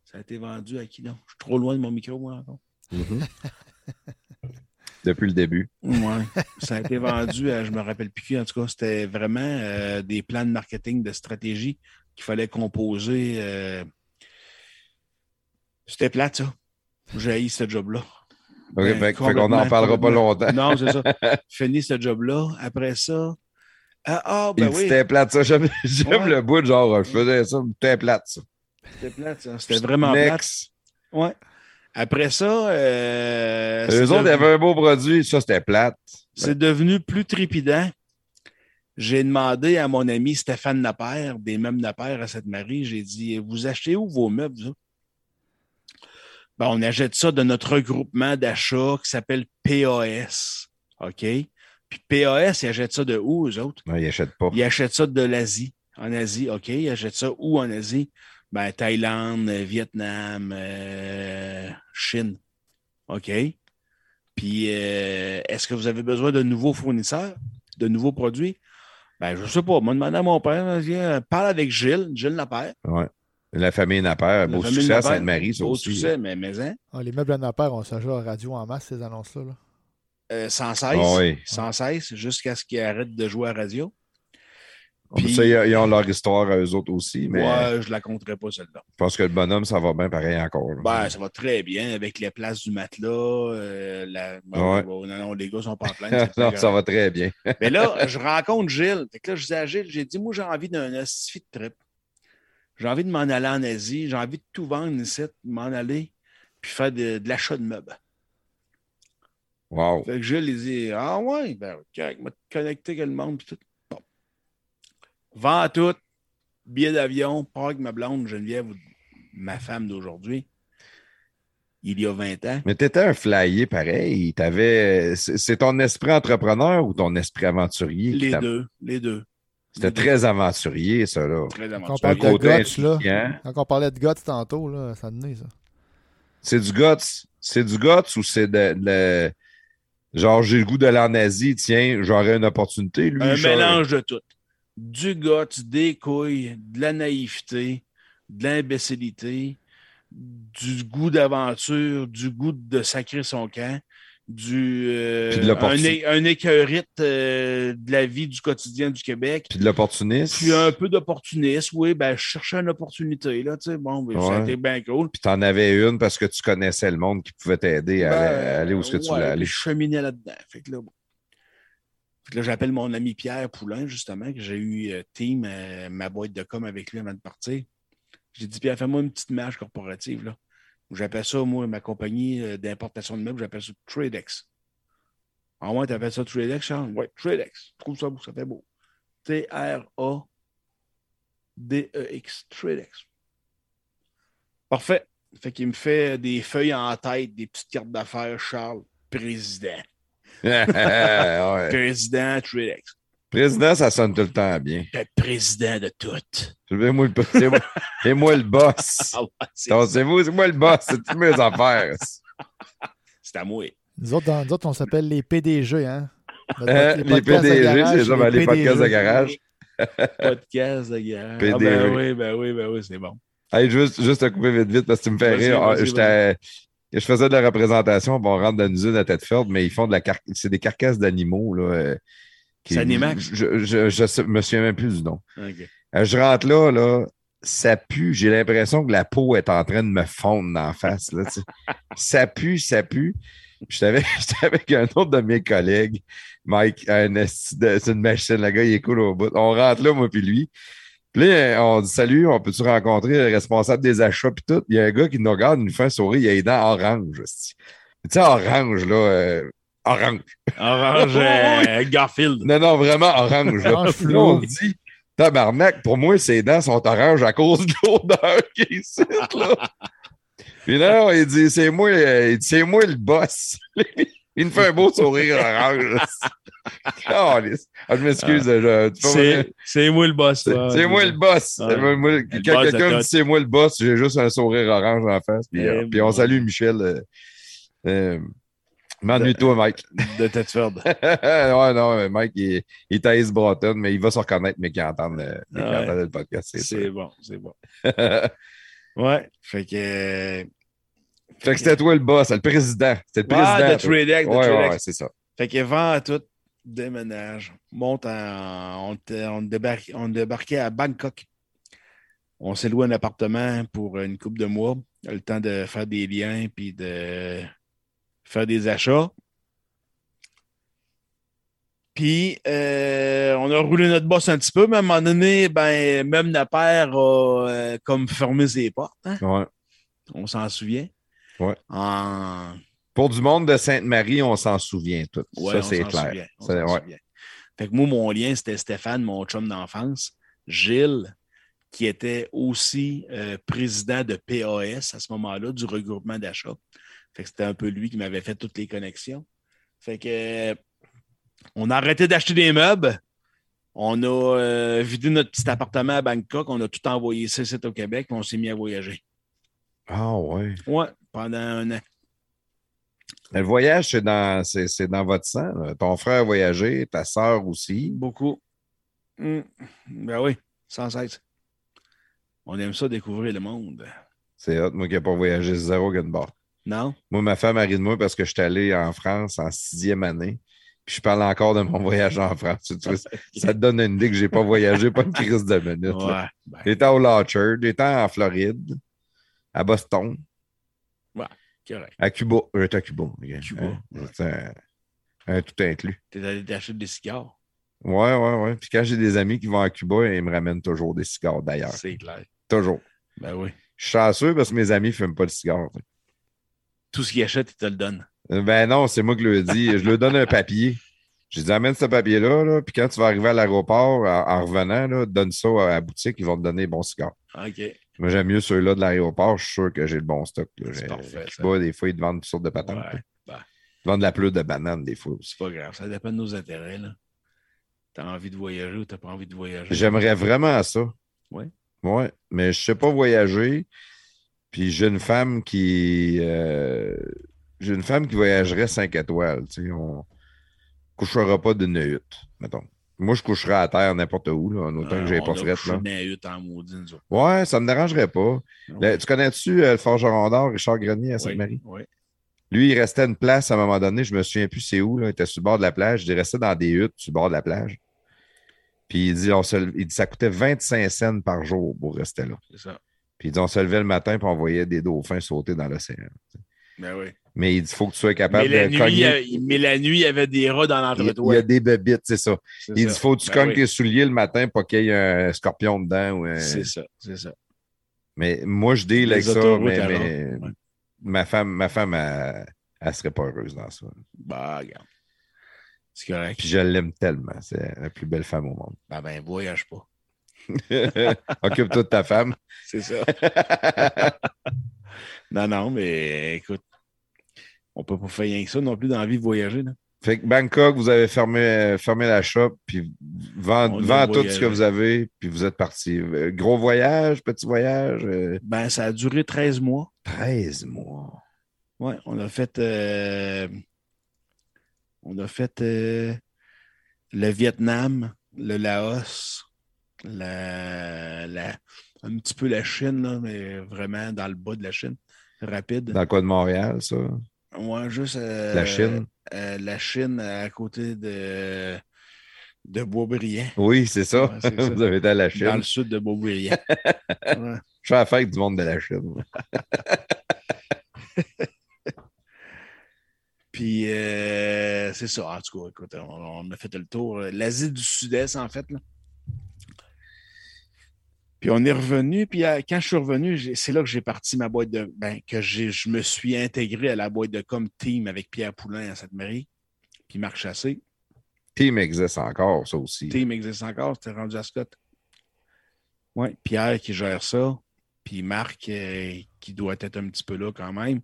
Speaker 3: Ça a été vendu à qui, non? Je suis trop loin de mon micro, moi, encore.
Speaker 1: Mhm. Depuis le début.
Speaker 3: Ouais. ça a été vendu à, je me rappelle plus qui, en tout cas, c'était vraiment euh, des plans de marketing, de stratégie qu'il fallait composer. euh, C'était plate, ça. J'ai haï ce job-là.
Speaker 1: OK,
Speaker 3: Ben,
Speaker 1: fait, fait qu'on n'en parlera pas longtemps.
Speaker 3: Non, c'est ça. Fini ce job-là. Après ça. Ah, ah, ben
Speaker 1: Il
Speaker 3: oui.
Speaker 1: C'était plate, ça. J'aime
Speaker 3: Ouais.
Speaker 1: le bout, de genre, je faisais ça, c'était plate, ça.
Speaker 3: C'était plate, ça. C'était vraiment plate.
Speaker 1: Next.
Speaker 3: Ouais. Après ça, euh,
Speaker 1: Eux autres,
Speaker 3: devenu-
Speaker 1: avait un beau produit, ça, c'était plate.
Speaker 3: c'est devenu plus trépidant. J'ai demandé à mon ami Stéphane Napère, des meubles Napère à Sainte-Marie, j'ai dit Vous achetez où vos meubles, vous? Ben, on achète ça de notre regroupement d'achat qui s'appelle PAS. OK? Puis PAS, ils achètent ça de où, eux autres?
Speaker 1: Non, ils n'achètent pas.
Speaker 3: Ils achètent ça de l'Asie. En Asie, OK? Ils achètent ça où en Asie? Ben, Thaïlande, euh, Vietnam, euh, Chine. OK? Puis, euh, est-ce que vous avez besoin de nouveaux fournisseurs, de nouveaux produits? Ben, je ne sais pas. Moi, demandé à mon père, parle avec Gilles, Gilles Lapère.
Speaker 1: Ouais. La famille Napper, beau succès à. Sainte-Marie,
Speaker 3: Beau
Speaker 1: aussi.
Speaker 3: succès, mais, mais hein,
Speaker 2: Ah, les meubles à Napper, on se joue à radio en masse, ces annonces-là. là.
Speaker 3: euh, sans cesse,
Speaker 1: Ah oui.
Speaker 3: sans cesse, jusqu'à ce qu'ils arrêtent de jouer à radio.
Speaker 1: Puis... Ça, ils ils ont leur histoire à eux autres aussi, mais
Speaker 3: Ouais, je la compterai pas, celle-là.
Speaker 1: je pense que le bonhomme, ça va bien pareil encore.
Speaker 3: Ben, ça va très bien avec les places du matelas. euh, la...
Speaker 1: Ouais.
Speaker 3: bon, non, non, les gars sont pas en plein.
Speaker 1: non, ça va très bien.
Speaker 3: Mais là, je rencontre Gilles. Fait que là, je dis à Gilles, j'ai dit, moi, j'ai envie d'un hostifie de trip. J'ai envie de m'en aller en Asie. J'ai envie de tout vendre ici, de m'en aller, puis faire de, de l'achat de meubles.
Speaker 1: Wow.
Speaker 3: Fait que Gilles, il dit, ah ouais, ben, correct, m'a connecté avec le monde, puis tout. Bon. Vends tout, billet d'avion, pars avec ma blonde, Geneviève, ma femme d'aujourd'hui, il y a 20 ans.
Speaker 1: Mais tu étais un flyer pareil. T'avais... C'est ton esprit entrepreneur ou ton esprit aventurier?
Speaker 3: Les deux, les deux.
Speaker 1: C'était très aventurier, ça, là.
Speaker 3: Très
Speaker 2: Quand on
Speaker 3: aventurier.
Speaker 2: parle de guts, là, quand on parlait de guts tantôt, là, ça tenait, ça.
Speaker 1: C'est du guts. C'est du guts ou c'est de, de- Genre, j'ai le goût d'aller en Asie, tiens, j'aurais une opportunité. Lui,
Speaker 3: Un mélange de tout. Du goth, des couilles, de la naïveté, de l'imbécilité, du goût d'aventure, du goût de sacrer son camp, du euh,
Speaker 1: de
Speaker 3: un, un écœurite euh, de la vie du quotidien du Québec.
Speaker 1: Puis de l'opportunisme.
Speaker 3: Puis un peu d'opportunisme, oui, ben, je cherchais une opportunité, là, tu sais, bon, ben, ça a
Speaker 1: Ouais.
Speaker 3: été bien cool.
Speaker 1: Puis t'en avais une parce que tu connaissais le monde qui pouvait t'aider à,
Speaker 3: Ben,
Speaker 1: aller- à aller où est-ce que tu
Speaker 3: ouais,
Speaker 1: voulais aller.
Speaker 3: Je cheminais là-dedans. Fait que là, bon. Fait que là, j'appelle mon ami Pierre Poulain, justement, que j'ai eu euh, team, ma boîte de com avec lui avant de partir. J'ai dit, Pierre, fais-moi une petite image corporative, là. J'appelle ça, moi, ma compagnie euh, d'importation de meubles, j'appelle ça Tradex. En moins, tu appelles ça Tradex, Charles? Oui, Tradex. Je trouve ça beau, ça fait beau. T-R-A-D-E-X, Tradex. Parfait. Fait qu'il me fait des feuilles en tête, des petites cartes d'affaires, Charles, président.
Speaker 1: ouais.
Speaker 3: Président Tradex.
Speaker 1: Président, ça sonne tout le temps bien.
Speaker 3: Le président de tout.
Speaker 1: C'est moi, le- moi- le boss.
Speaker 3: Ah ouais, c'est
Speaker 1: vous, c'est moi le boss. C'est toutes mes affaires.
Speaker 3: c'est à moi.
Speaker 2: Nous autres, dans- nous autres, on s'appelle les PDG, hein?
Speaker 1: Hein, les
Speaker 2: podcasts de
Speaker 1: PDG,
Speaker 2: garage,
Speaker 1: c'est ça, les podcasts de garage.
Speaker 3: Podcast de guerre. Ah, ben oui, ben oui, ben oui, c'est bon.
Speaker 1: Hey, juste, juste te couper vite, vite, parce que tu me fais rire. Ah, Je faisais de la représentation, on rentre dans une usine à Tedford, mais ils font de la car... c'est des carcasses d'animaux. là. Qui-
Speaker 3: C'est Animax?
Speaker 1: Je, je, je me souviens même plus du nom. Euh, Je rentre là, là, ça pue. J'ai l'impression que la peau est en train de me fondre dans la face. Là, ça pue, ça pue. J'étais avec, j'étais avec un autre de mes collègues, Mike, c'est une machine, le gars, il est cool au bout. On rentre là, moi puis lui. Puis là, on dit Salut, on peut-tu rencontrer le responsable des achats puis tout? Il y a un gars qui nous regarde, il nous fait un sourire, il a les dents orange. Tu sais, orange, là. euh, orange.
Speaker 3: Orange euh, Garfield.
Speaker 1: Non, non, vraiment orange. Là. On dit, tabarnak, pour moi, ses dents sont oranges à cause de l'odeur qui est ici, là. Puis là, il dit, c'est moi, euh, il dit, c'est moi le boss. il me fait un beau sourire orange. Ah, je m'excuse. peux
Speaker 3: C'est c'est moi le boss.
Speaker 1: c'est moi le boss.
Speaker 3: Ouais.
Speaker 1: Moi, moi,
Speaker 3: Le
Speaker 1: quand quelqu'un dit c'est moi le boss, j'ai juste un sourire orange en face. Puis,
Speaker 3: Eh
Speaker 1: euh, puis on salue Michel. Euh, M'ennuie-toi, Mike.
Speaker 3: De Tedford.
Speaker 1: ouais, non, Mike, il, il est à East Broughton, mais il va se reconnaître, mais qui entend le, mais
Speaker 3: Ouais.
Speaker 1: le podcast, c'est
Speaker 3: bon, c'est bon.
Speaker 1: fait
Speaker 3: Ouais. Fait que. euh,
Speaker 1: que c'était toi le boss, le président. C'était le
Speaker 3: Ah,
Speaker 1: président.
Speaker 3: Tradex, de
Speaker 1: ouais, ouais, c'est ça.
Speaker 3: Fait que vend tout, déménage, monte en. On, on, débarque- on débarquait à Bangkok. On s'est loué un appartement pour une couple de mois. Le temps de faire des liens puis de faire des achats. Puis, euh, on a roulé notre boss un petit peu, mais à un moment donné, ben, même la paire a euh, comme fermé ses portes. hein.
Speaker 1: Ouais.
Speaker 3: On s'en souvient.
Speaker 1: Ouais.
Speaker 3: En,
Speaker 1: Pour du monde de Sainte-Marie, on s'en souvient tout.
Speaker 3: Ouais,
Speaker 1: ça, c'est clair.
Speaker 3: souvient, on
Speaker 1: C'est-
Speaker 3: s'en
Speaker 1: ouais.
Speaker 3: souvient. Fait que moi, mon lien, c'était Stéphane, mon chum d'enfance, Gilles, qui était aussi euh, président de PAS à ce moment-là, du regroupement d'achat. Fait que c'était un peu lui qui m'avait fait toutes les connexions. Fait que euh, on a arrêté d'acheter des meubles. On a euh, vidé notre petit appartement à Bangkok. On a tout envoyé ça ici au Québec, puis on s'est mis à voyager.
Speaker 1: Ah, ouais.
Speaker 3: Ouais, pendant un an.
Speaker 1: Le voyage, c'est dans, c'est, c'est dans votre sang. là. Ton frère a voyagé, ta sœur aussi.
Speaker 3: Beaucoup. Hum, Ben oui, sans cesse. On aime ça découvrir le monde.
Speaker 1: C'est hot, moi qui n'ai pas voyagé zéro gunbar.
Speaker 3: Non?
Speaker 1: Moi, ma femme a ri de moi parce que je suis allé en France en sixième année. Puis je parle encore de mon voyage en France. Ça te donne une idée que j'ai pas voyagé, pas une crise de minutes. là.
Speaker 3: Ouais. ben,
Speaker 1: J'étais au Lorchard, j'étais en Floride, à Boston,
Speaker 3: correct.
Speaker 1: à Cuba. J'étais à Cuba.
Speaker 3: Cuba,
Speaker 1: Hein,
Speaker 3: ouais.
Speaker 1: Un, un tout inclus.
Speaker 3: T'es allé t'acheter des cigares.
Speaker 1: Ouais, ouais, ouais. Puis quand j'ai des amis qui vont à Cuba, ils me ramènent toujours des cigares d'ailleurs.
Speaker 3: C'est clair.
Speaker 1: Toujours.
Speaker 3: Ben oui.
Speaker 1: Je suis chanceux parce que mes amis ne fument pas de cigares.
Speaker 3: Tout ce qu'ils achètent, ils te le donnent.
Speaker 1: Euh, Ben non, c'est moi qui le dis. Je leur donne un papier. Je dis, amène ce papier-là, là, puis quand tu vas arriver à l'aéroport, en, en revenant, là, donne ça à la boutique, ils vont te donner les bons cigares.
Speaker 3: OK.
Speaker 1: Moi, j'aime mieux ceux-là de l'aéroport, je suis sûr que j'ai le bon stock. là.
Speaker 3: C'est
Speaker 1: J'ai-
Speaker 3: parfait,
Speaker 1: je sais pas, des fois, ils te vendent toutes sortes de.
Speaker 3: Ouais.
Speaker 1: là. Ils vendent de la pleure de banane, des fois.
Speaker 3: C'est pas grave. Ça dépend de nos intérêts. là. T'as envie de voyager ou t'as pas envie de voyager?
Speaker 1: J'aimerais vraiment ça.
Speaker 3: Ouais.
Speaker 1: Ouais, mais je sais pas voyager. Puis j'ai une femme qui. euh, j'ai une femme qui voyagerait 5 étoiles. Tu sais, on couchera pas d'une hutte, mettons. Moi, je coucherais à terre n'importe où, là, en autant que j'ai
Speaker 3: Euh,
Speaker 1: pas
Speaker 3: couché
Speaker 1: Là.
Speaker 3: hutte en autres.
Speaker 1: Ouais, ça me dérangerait pas. Le- tu connais-tu euh, le Forgeron d'Or, Richard Grenier à Sainte-Marie?
Speaker 3: Oui.
Speaker 1: Lui, il restait une place à un moment donné, je me souviens plus c'est où, là, il était sur le bord de la plage. Il restait dans des huttes sur le bord de la plage. Puis il dit, on se, il dit ça coûtait 25 cents par jour pour rester là.
Speaker 3: C'est ça.
Speaker 1: Puis on se levait le matin puis on voyait des dauphins sauter dans l'océan.
Speaker 3: Ben oui.
Speaker 1: Mais il dit, il faut que tu sois
Speaker 3: Mais
Speaker 1: capable
Speaker 3: la,
Speaker 1: de
Speaker 3: nuit,
Speaker 1: cogner.
Speaker 3: a- mais la nuit, il y avait des rats dans
Speaker 1: Il, il y
Speaker 3: l'entretoit.
Speaker 1: a des bébites, c'est ça. Il
Speaker 3: ça.
Speaker 1: dit, faut que tu
Speaker 3: Ben
Speaker 1: cognes
Speaker 3: oui.
Speaker 1: tes souliers le matin pour qu'il y ait un scorpion dedans. Un-
Speaker 3: C'est ça, c'est ça.
Speaker 1: Mais moi, je deal
Speaker 3: Les
Speaker 1: avec ça, mais, mais.
Speaker 3: Ouais.
Speaker 1: ma femme, ma femme elle, elle serait pas heureuse dans ça.
Speaker 3: Bah, regarde. C'est correct.
Speaker 1: Puis je l'aime tellement. C'est la plus belle femme au monde.
Speaker 3: Ben, ben, voyage pas.
Speaker 1: Occupe-toi de ta femme.
Speaker 3: C'est ça. non, non, mais écoute, on peut pas faire rien que ça non plus dans la vie de voyager. Là.
Speaker 1: Fait que Bangkok, vous avez fermé, fermé la shop, puis vend, vend tout ce que vous avez, puis vous êtes parti. Euh, Gros voyage, petit voyage, euh,
Speaker 3: Ben, ça a duré 13 mois.
Speaker 1: 13 mois.
Speaker 3: Ouais, on a fait. euh, on a fait euh, le Vietnam, le Laos, la, la- un petit peu la Chine, là, mais vraiment dans le bas de la Chine. Rapide.
Speaker 1: Dans le coin de Montréal, ça?
Speaker 3: Juste. euh,
Speaker 1: La Chine?
Speaker 3: euh, la Chine à côté de, de Boisbriand.
Speaker 1: Oui, c'est ça.
Speaker 3: Ouais, ça.
Speaker 1: vous avez été à la
Speaker 3: Dans
Speaker 1: Chine.
Speaker 3: le sud de Beaubriand. Ouais.
Speaker 1: Je suis à la fête du monde de la Chine.
Speaker 3: Puis euh, c'est ça. En tout cas, écoute, on, on a fait le tour. L'Asie du Sud-Est, en fait. Là. Puis on est revenu. Puis quand je suis revenu, c'est là que j'ai parti ma boîte de. Ben, que je me suis intégré à la boîte de com team avec Pierre Poulain à Sainte-Marie. Puis Marc Chassé.
Speaker 1: Team existe encore, ça aussi.
Speaker 3: Team existe encore, c'était rendu à Scott. Oui, Pierre qui gère ça. Puis Marc euh, qui doit être un petit peu là quand même.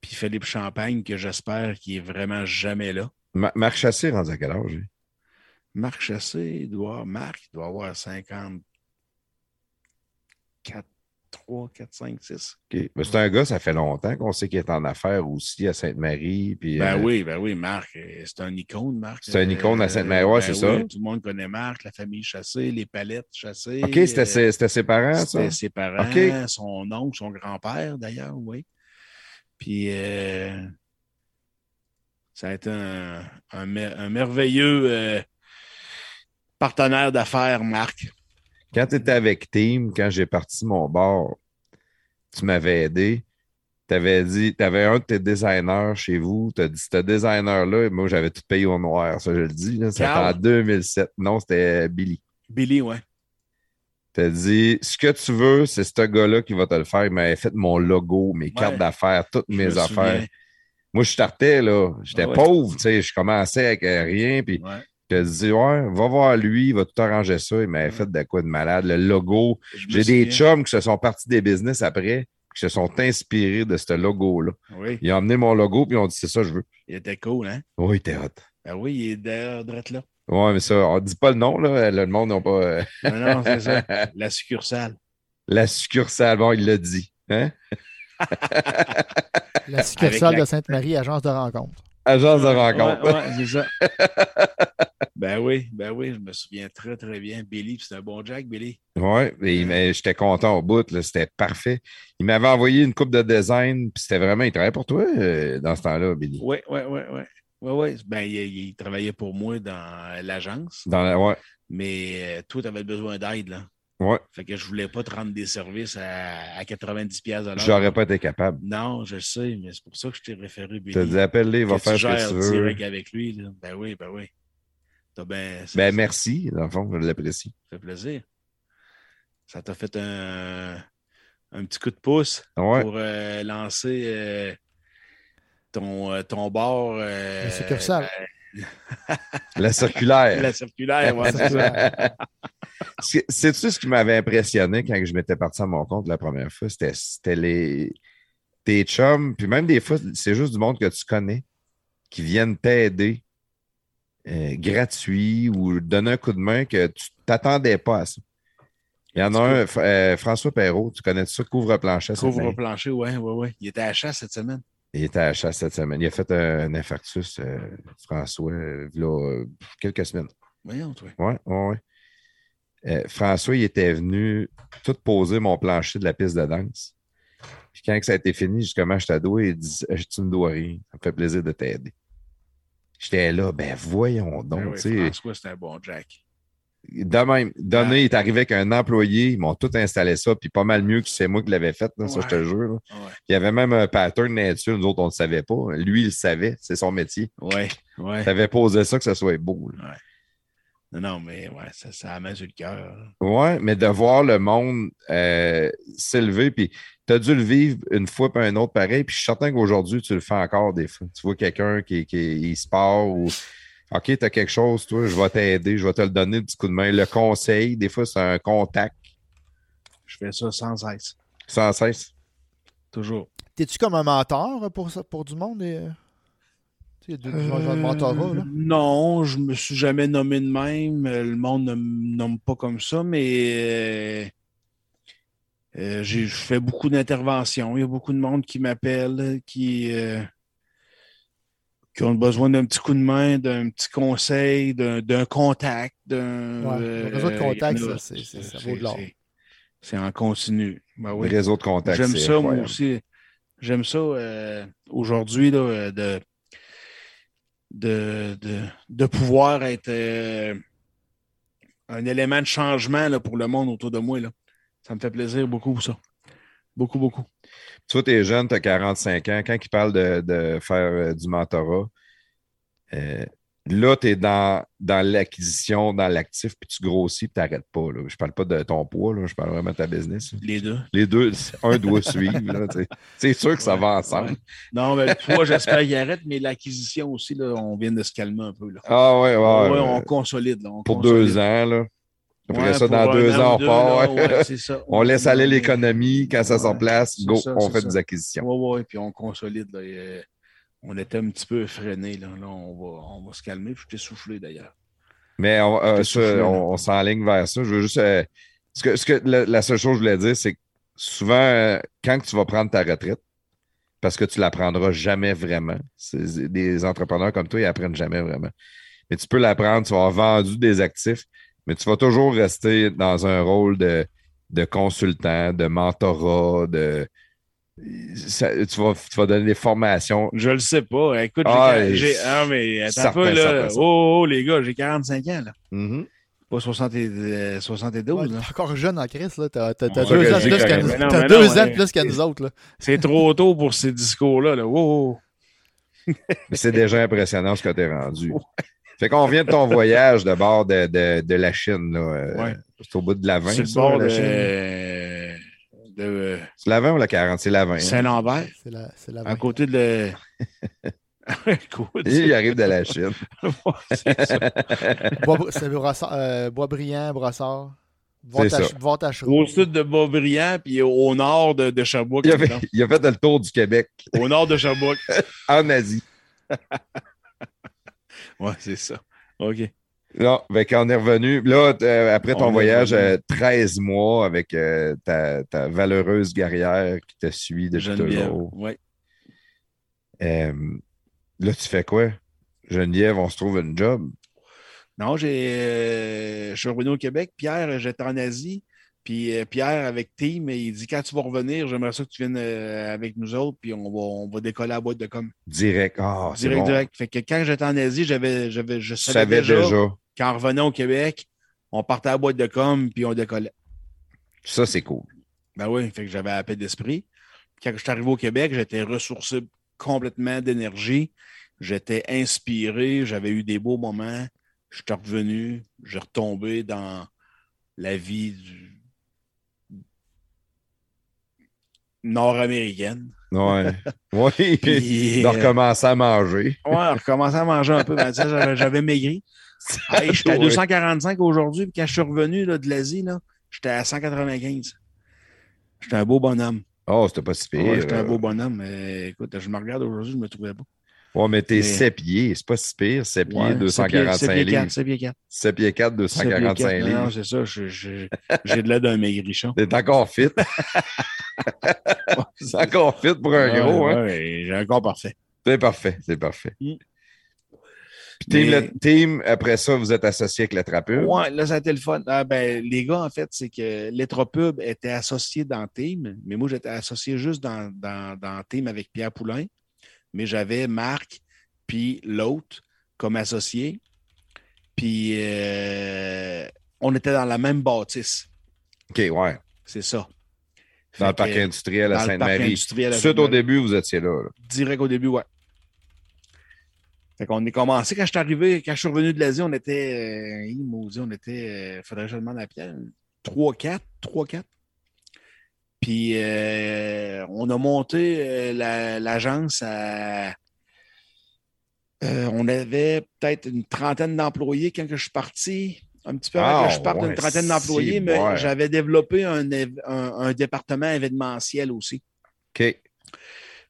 Speaker 3: Puis Philippe Champagne, que j'espère qu'il est vraiment jamais là.
Speaker 1: Ma- Marc Chassé, rendu à quel âge?
Speaker 3: Marc Chassé, il doit, Marc, il doit avoir 54, 3, 4, 5, 6.
Speaker 1: OK. Ben, c'est un gars, ça fait longtemps qu'on sait qu'il est en affaires aussi à Sainte-Marie. Puis,
Speaker 3: Ben
Speaker 1: euh,
Speaker 3: oui, ben oui, Marc, euh, c'est un icône, Marc.
Speaker 1: C'est un icône à Sainte-Marie, ouais, c'est ça.
Speaker 3: Tout le monde connaît Marc, la famille Chassé, les palettes Chassé.
Speaker 1: OK, c'était
Speaker 3: euh,
Speaker 1: ses, c'était ses parents, ça?
Speaker 3: C'était ses parents,
Speaker 1: OK.
Speaker 3: son oncle, son grand-père d'ailleurs, oui. Puis euh, ça a été un, un mer- un merveilleux euh, partenaire d'affaires, Marc.
Speaker 1: Quand tu étais avec Team, quand j'ai parti mon bar, tu m'avais aidé. Tu avais dit, tu avais un de tes designers chez vous. Tu as dit, ce designer-là, moi, j'avais tout payé au noir. Ça, je le dis. C'était en 2007. Non, c'était Billy.
Speaker 3: Billy, ouais.
Speaker 1: Tu as dit, ce que tu veux, c'est ce gars-là qui va te le faire. Il m'avait fait mon logo, mes cartes d'affaires, toutes
Speaker 3: Je
Speaker 1: mes
Speaker 3: me
Speaker 1: affaires.
Speaker 3: souviens.
Speaker 1: Moi, je startais, là. J'étais
Speaker 3: Ah ouais.
Speaker 1: pauvre, tu sais. Je commençais avec rien. Puis
Speaker 3: Ouais.
Speaker 1: Je te dis, ouais, va voir lui, il va tout arranger ça. Il m'avait
Speaker 3: Ouais.
Speaker 1: fait de quoi de malade. Le logo. J'ai des chums qui se sont partis des business après, qui se sont inspirés de ce logo-là.
Speaker 3: Oui,
Speaker 1: Ils ont amené mon logo, puis ils ont dit, c'est ça que je veux.
Speaker 3: il était cool, hein?
Speaker 1: Oui, t'es hot.
Speaker 3: Ben oui, il est d'ailleurs drette là.
Speaker 1: Ouais, mais ça, on dit pas le nom, là. Le monde n'a pas. euh,
Speaker 3: Non, non, c'est ça. La succursale.
Speaker 1: La succursale, bon, il l'a dit. Hein?
Speaker 2: La succursale
Speaker 3: la-
Speaker 2: de Sainte-Marie, agence de rencontre.
Speaker 1: Agence de rencontre.
Speaker 3: Ouais, ouais, c'est ça. ben oui, ben oui, je me souviens très, très bien. Billy, c'est un bon Jack, Billy.
Speaker 1: M'a- j'étais content au bout, là, c'était parfait. Il m'avait envoyé une coupe de design, puis c'était vraiment, il travaillait pour toi euh, dans ce temps-là, Billy?
Speaker 3: Oui, oui, oui, oui. Oui, oui. Ben, il, il travaillait pour moi dans l'agence,
Speaker 1: Dans la, ouais,
Speaker 3: mais euh, toi, tu avais besoin d'aide, là.
Speaker 1: Ouais,
Speaker 3: Fait que je voulais pas te rendre des services à, à 90$ piastres de l'heure.
Speaker 1: j'aurais pas été capable.
Speaker 3: Non, je sais, mais c'est pour ça que je t'ai référé, Billy.
Speaker 1: Tu dis, appelle-les, il va
Speaker 3: Que
Speaker 1: faire ce que tu veux.
Speaker 3: direct avec lui. Là. Ben oui, ben oui. T'as ben, ça,
Speaker 1: Ben,
Speaker 3: ça
Speaker 1: merci, dans le fond, je l'apprécie.
Speaker 3: fait plaisir. Ça t'a fait un, un petit coup de pouce
Speaker 1: Ouais,
Speaker 3: pour euh, lancer euh, ton, euh, ton bar. euh,
Speaker 2: La succursale.
Speaker 1: la circulaire.
Speaker 3: La circulaire, ouais, c'est ça.
Speaker 1: C'est- Sais-tu ce qui m'avait impressionné quand je m'étais parti à mon compte la première fois? C'était les tes chums, puis même des fois, c'est juste du monde que tu connais qui viennent t'aider euh, gratuit ou donner un coup de main que tu t'attendais pas à ça. Il y en a un, euh, François Perrault, tu connais ça, couvre-plancher. cette
Speaker 3: Couvre
Speaker 1: année?
Speaker 3: plancher, ouais, ouais, ouais. Il était à la chasse cette semaine.
Speaker 1: Il était à la chasse cette semaine. Il a fait un, un infarctus, euh, François, il y a quelques semaines.
Speaker 3: Voyons, toi.
Speaker 1: Ouais, ouais. Euh, François, il était venu tout poser mon plancher de la piste de danse. Puis quand ça a été fini, justement, je t'adoue, il dit Tu ne dois rien. Ça me fait plaisir de t'aider. J'étais là, ben voyons donc.
Speaker 3: Ben oui. François, c'était un bon Jack.
Speaker 1: de même, donné,
Speaker 3: Ouais.
Speaker 1: il est arrivé avec un employé, ils m'ont tout installé ça, puis pas mal mieux que c'est moi qui l'avais fait, là, ça, je te jure.
Speaker 3: Ouais,
Speaker 1: Il y avait même un pattern là-dessus, nous autres, on ne le savait pas. Lui, il le savait, c'est son métier.
Speaker 3: ouais. ouais.
Speaker 1: Il avait posé ça que ça soit beau.
Speaker 3: Non, non, mais ouais, ça, ça a mis sur le cœur.
Speaker 1: Ouais, mais de voir le monde euh, s'élever, puis tu as dû le vivre une fois puis un autre pareil, puis je suis certain qu'aujourd'hui, tu le fais encore des fois. Tu vois quelqu'un qui, qui il se part ou OK, tu as quelque chose, toi, je vais t'aider, je vais te le donner, le petit coup de main. Le conseil, des fois, c'est un contact
Speaker 3: Je fais ça sans cesse.
Speaker 1: sans cesse.
Speaker 3: Toujours.
Speaker 2: T'es-tu comme un mentor pour, ça, pour du monde? et, euh, Il y a deux de mentorat, là.
Speaker 3: Euh, non, je me suis jamais nommé de même. Le monde ne me nomme pas comme ça, mais euh, euh, j'ai je fais beaucoup d'interventions. Il y a beaucoup de monde qui m'appelle, qui, euh, qui ont besoin d'un petit coup de main, d'un petit conseil, d'un contact. d'un
Speaker 2: Ouais, le
Speaker 3: euh,
Speaker 2: réseau de
Speaker 3: a-
Speaker 2: ça, vaut de l'or.
Speaker 3: c'est- en continu. Ben oui.
Speaker 1: Le réseau de contacts.
Speaker 3: J'aime
Speaker 1: c'est
Speaker 3: ça, moi aussi. J'aime ça euh, aujourd'hui, là, de, de, de, de pouvoir être euh, un élément de changement là, pour le monde autour de moi. Là. Ça me fait plaisir beaucoup, ça. Beaucoup, beaucoup.
Speaker 1: Toi, tu es jeune, tu as 45 ans. Quand ils parlent de, de faire euh, du mentorat, euh, là, tu es dans, dans l'acquisition, dans l'actif, puis tu grossis, puis tu n'arrêtes pas. Là. Je parle pas de ton poids, là, je parle vraiment de ta business.
Speaker 3: Les deux.
Speaker 1: Les deux, un doit suivre. C'est sûr que ça va ensemble.
Speaker 3: Ouais. Non, mais toi, j'espère qu'il arrête, mais l'acquisition aussi, là, on vient de se calmer un peu. Là.
Speaker 1: Ah ouais, ouais.
Speaker 3: Ouais,
Speaker 1: euh,
Speaker 3: on consolide. On
Speaker 1: pour
Speaker 3: consolide.
Speaker 1: deux ans, là. Après
Speaker 3: Ouais,
Speaker 1: ça, dans deux
Speaker 3: an
Speaker 1: ans, on part. ouais.
Speaker 3: ouais, ça.
Speaker 1: On laisse aller
Speaker 3: Ouais,
Speaker 1: l'économie. Quand ça s'en
Speaker 3: Ouais,
Speaker 1: place, go,
Speaker 3: ça,
Speaker 1: on fait
Speaker 3: ça.
Speaker 1: des acquisitions.
Speaker 3: Oui, oui, puis on consolide. Là, et, on était un petit peu freiné. Là, Là, on, va, on va se calmer. Puis je t'ai soufflé d'ailleurs.
Speaker 1: Mais on, euh,
Speaker 3: soufflé,
Speaker 1: on, on s'enligne vers ça. Je veux juste. euh, ce que, ce que, la, la seule chose que je voulais dire, c'est que souvent, euh, quand tu vas prendre ta retraite, parce que tu la prendras jamais vraiment, c'est- des entrepreneurs comme toi, ils apprennent jamais vraiment. Mais tu peux la prendre, tu vas avoir vendu des actifs, mais tu vas toujours rester dans un rôle de, de consultant, de mentorat, de. Ça- tu, vas, tu vas donner des formations.
Speaker 3: Je le sais pas. Écoute,
Speaker 1: Ah,
Speaker 3: j'ai.
Speaker 1: et-
Speaker 3: Ah, mais attends
Speaker 1: certain,
Speaker 3: peu, là.
Speaker 1: certain, certain.
Speaker 3: Oh, oh, les gars, j'ai 45 ans, là.
Speaker 1: Mhm.
Speaker 3: Pas 60 et- euh, 72,
Speaker 2: Ouais,
Speaker 3: là.
Speaker 2: t'es encore jeune en crise, là. T'as
Speaker 3: Ouais,
Speaker 2: deux ans plus qu'à nous,
Speaker 3: Non,
Speaker 2: deux
Speaker 3: non,
Speaker 2: ans de
Speaker 3: ouais.
Speaker 2: plus qu'à nous autres, là.
Speaker 3: C'est trop tôt pour ces discours-là, là. Wow.
Speaker 1: Mais c'est déjà impressionnant ce que tu es rendu. Fait qu'on vient de ton voyage de bord de, de, de la Chine. Là, euh,
Speaker 3: Ouais.
Speaker 1: C'est au bout de la 20.
Speaker 3: C'est le bord
Speaker 1: la
Speaker 3: de,
Speaker 1: Chine?
Speaker 3: De
Speaker 1: C'est la 20 ou la 40? C'est la 20. hein?
Speaker 3: Saint-Lambert,
Speaker 2: C'est la, c'est la
Speaker 3: à côté de. le- Écoute,
Speaker 1: Il arrive de la Chine.
Speaker 3: c'est ça.
Speaker 2: Bois, c'est euh, Boisbriand.
Speaker 1: C'est ça.
Speaker 2: Vortachereau.
Speaker 3: Au sud de Beaubriand, puis au nord de, de Sherbrooke.
Speaker 1: Il a, fait, il a fait le tour du Québec
Speaker 3: Au nord de Sherbrooke.
Speaker 1: en Asie.
Speaker 3: Ouais, c'est ça. OK.
Speaker 1: Non, fait qu'on est revenu. Là, euh, après ton
Speaker 3: On
Speaker 1: voyage, euh, 13 mois avec euh, ta, ta valeureuse guerrière qui te suit depuis
Speaker 3: Geneviève.
Speaker 1: toujours.
Speaker 3: Ouais.
Speaker 1: Euh, là, tu fais quoi? Geneviève, on se trouve une job.
Speaker 3: Non, j'ai, je suis revenu au Québec. Pierre, j'étais en Asie. Puis euh, Pierre, avec Team, il dit quand tu vas revenir, j'aimerais ça que tu viennes euh, avec nous autres, puis on va, on va décoller à la boîte de com.
Speaker 1: Direct. Ah, c'est
Speaker 3: direct,
Speaker 1: bon.
Speaker 3: direct. Fait que quand j'étais en Asie, j'avais, j'avais, je savais,
Speaker 1: savais
Speaker 3: déjà,
Speaker 1: déjà.
Speaker 3: qu'en revenant au Québec, on partait à la boîte de com, puis on décollait.
Speaker 1: Ça, c'est cool.
Speaker 3: Ben oui, fait que j'avais la paix d'esprit. Quand je suis arrivé au Québec, j'étais ressourcé complètement d'énergie. J'étais inspiré, j'avais eu des beaux moments. Je suis revenu, j'ai retombé dans la vie du- nord-américaine.
Speaker 1: Ouais. oui.
Speaker 3: Puis,
Speaker 1: de recommencer à manger.
Speaker 3: Ouais, recommencer à manger un peu. Ben, j'avais, maigri. Hey, j'étais à
Speaker 1: Ouais.
Speaker 3: 245 aujourd'hui, puis quand je suis revenu là, de l'Asie, là, j'étais à 195. J'étais un beau bonhomme.
Speaker 1: Oh, c'était pas si pire.
Speaker 3: Ouais, j'étais un beau bonhomme. Mais écoute, je me regarde aujourd'hui, je me trouvais pas.
Speaker 1: Ouais, mais t'es
Speaker 3: Mais-
Speaker 1: 7 pieds. C'est pas si pire. 7 pieds,
Speaker 3: Ouais,
Speaker 1: 245
Speaker 3: 7 pieds
Speaker 1: livres.
Speaker 3: 4, 7 pieds 4.
Speaker 1: 7 pieds 4, 245
Speaker 3: Non,
Speaker 1: livres.
Speaker 3: c'est ça, j'ai de l'aide d'un maigrichon.
Speaker 1: T'es encore fit. c'est encore fit pour un
Speaker 3: Ouais,
Speaker 1: gros, hein?
Speaker 3: j'ai un corps parfait.
Speaker 1: C'est parfait, c'est parfait.
Speaker 3: Mm.
Speaker 1: Puis team,
Speaker 3: Mais-
Speaker 1: team, après ça, vous êtes associé avec la trapure.
Speaker 3: Ouais, là, ça a été le fun. Ah, ben, les gars, en fait, c'est que Letropub était associé dans Team, mais moi, j'étais associé juste dans, dans, dans Team avec Pierre Poulain. Mais j'avais Marc, puis l'autre comme associé. Puis euh, on était dans la même bâtisse.
Speaker 1: OK, ouais.
Speaker 3: C'est ça.
Speaker 1: Dans
Speaker 3: Fait
Speaker 1: le parc
Speaker 3: que-
Speaker 1: industriel à Sainte-Marie. Suite au début, vous étiez là. là.
Speaker 3: Direct au début, ouais. Fait qu'on est commencé. Quand je suis arrivé, quand je suis revenu de l'Asie, on était, euh, on était, euh, faudrait que je demande à Pierre, 3-4, 3-4. Puis euh, on a monté euh, la- l'agence à. euh, on avait peut-être une trentaine d'employés quand que je suis parti. Un petit peu avant
Speaker 1: Ah,
Speaker 3: que je parte,
Speaker 1: ouais,
Speaker 3: une trentaine d'employés,
Speaker 1: si,
Speaker 3: mais
Speaker 1: ouais.
Speaker 3: j'avais développé un, év- un- un département événementiel aussi.
Speaker 1: OK.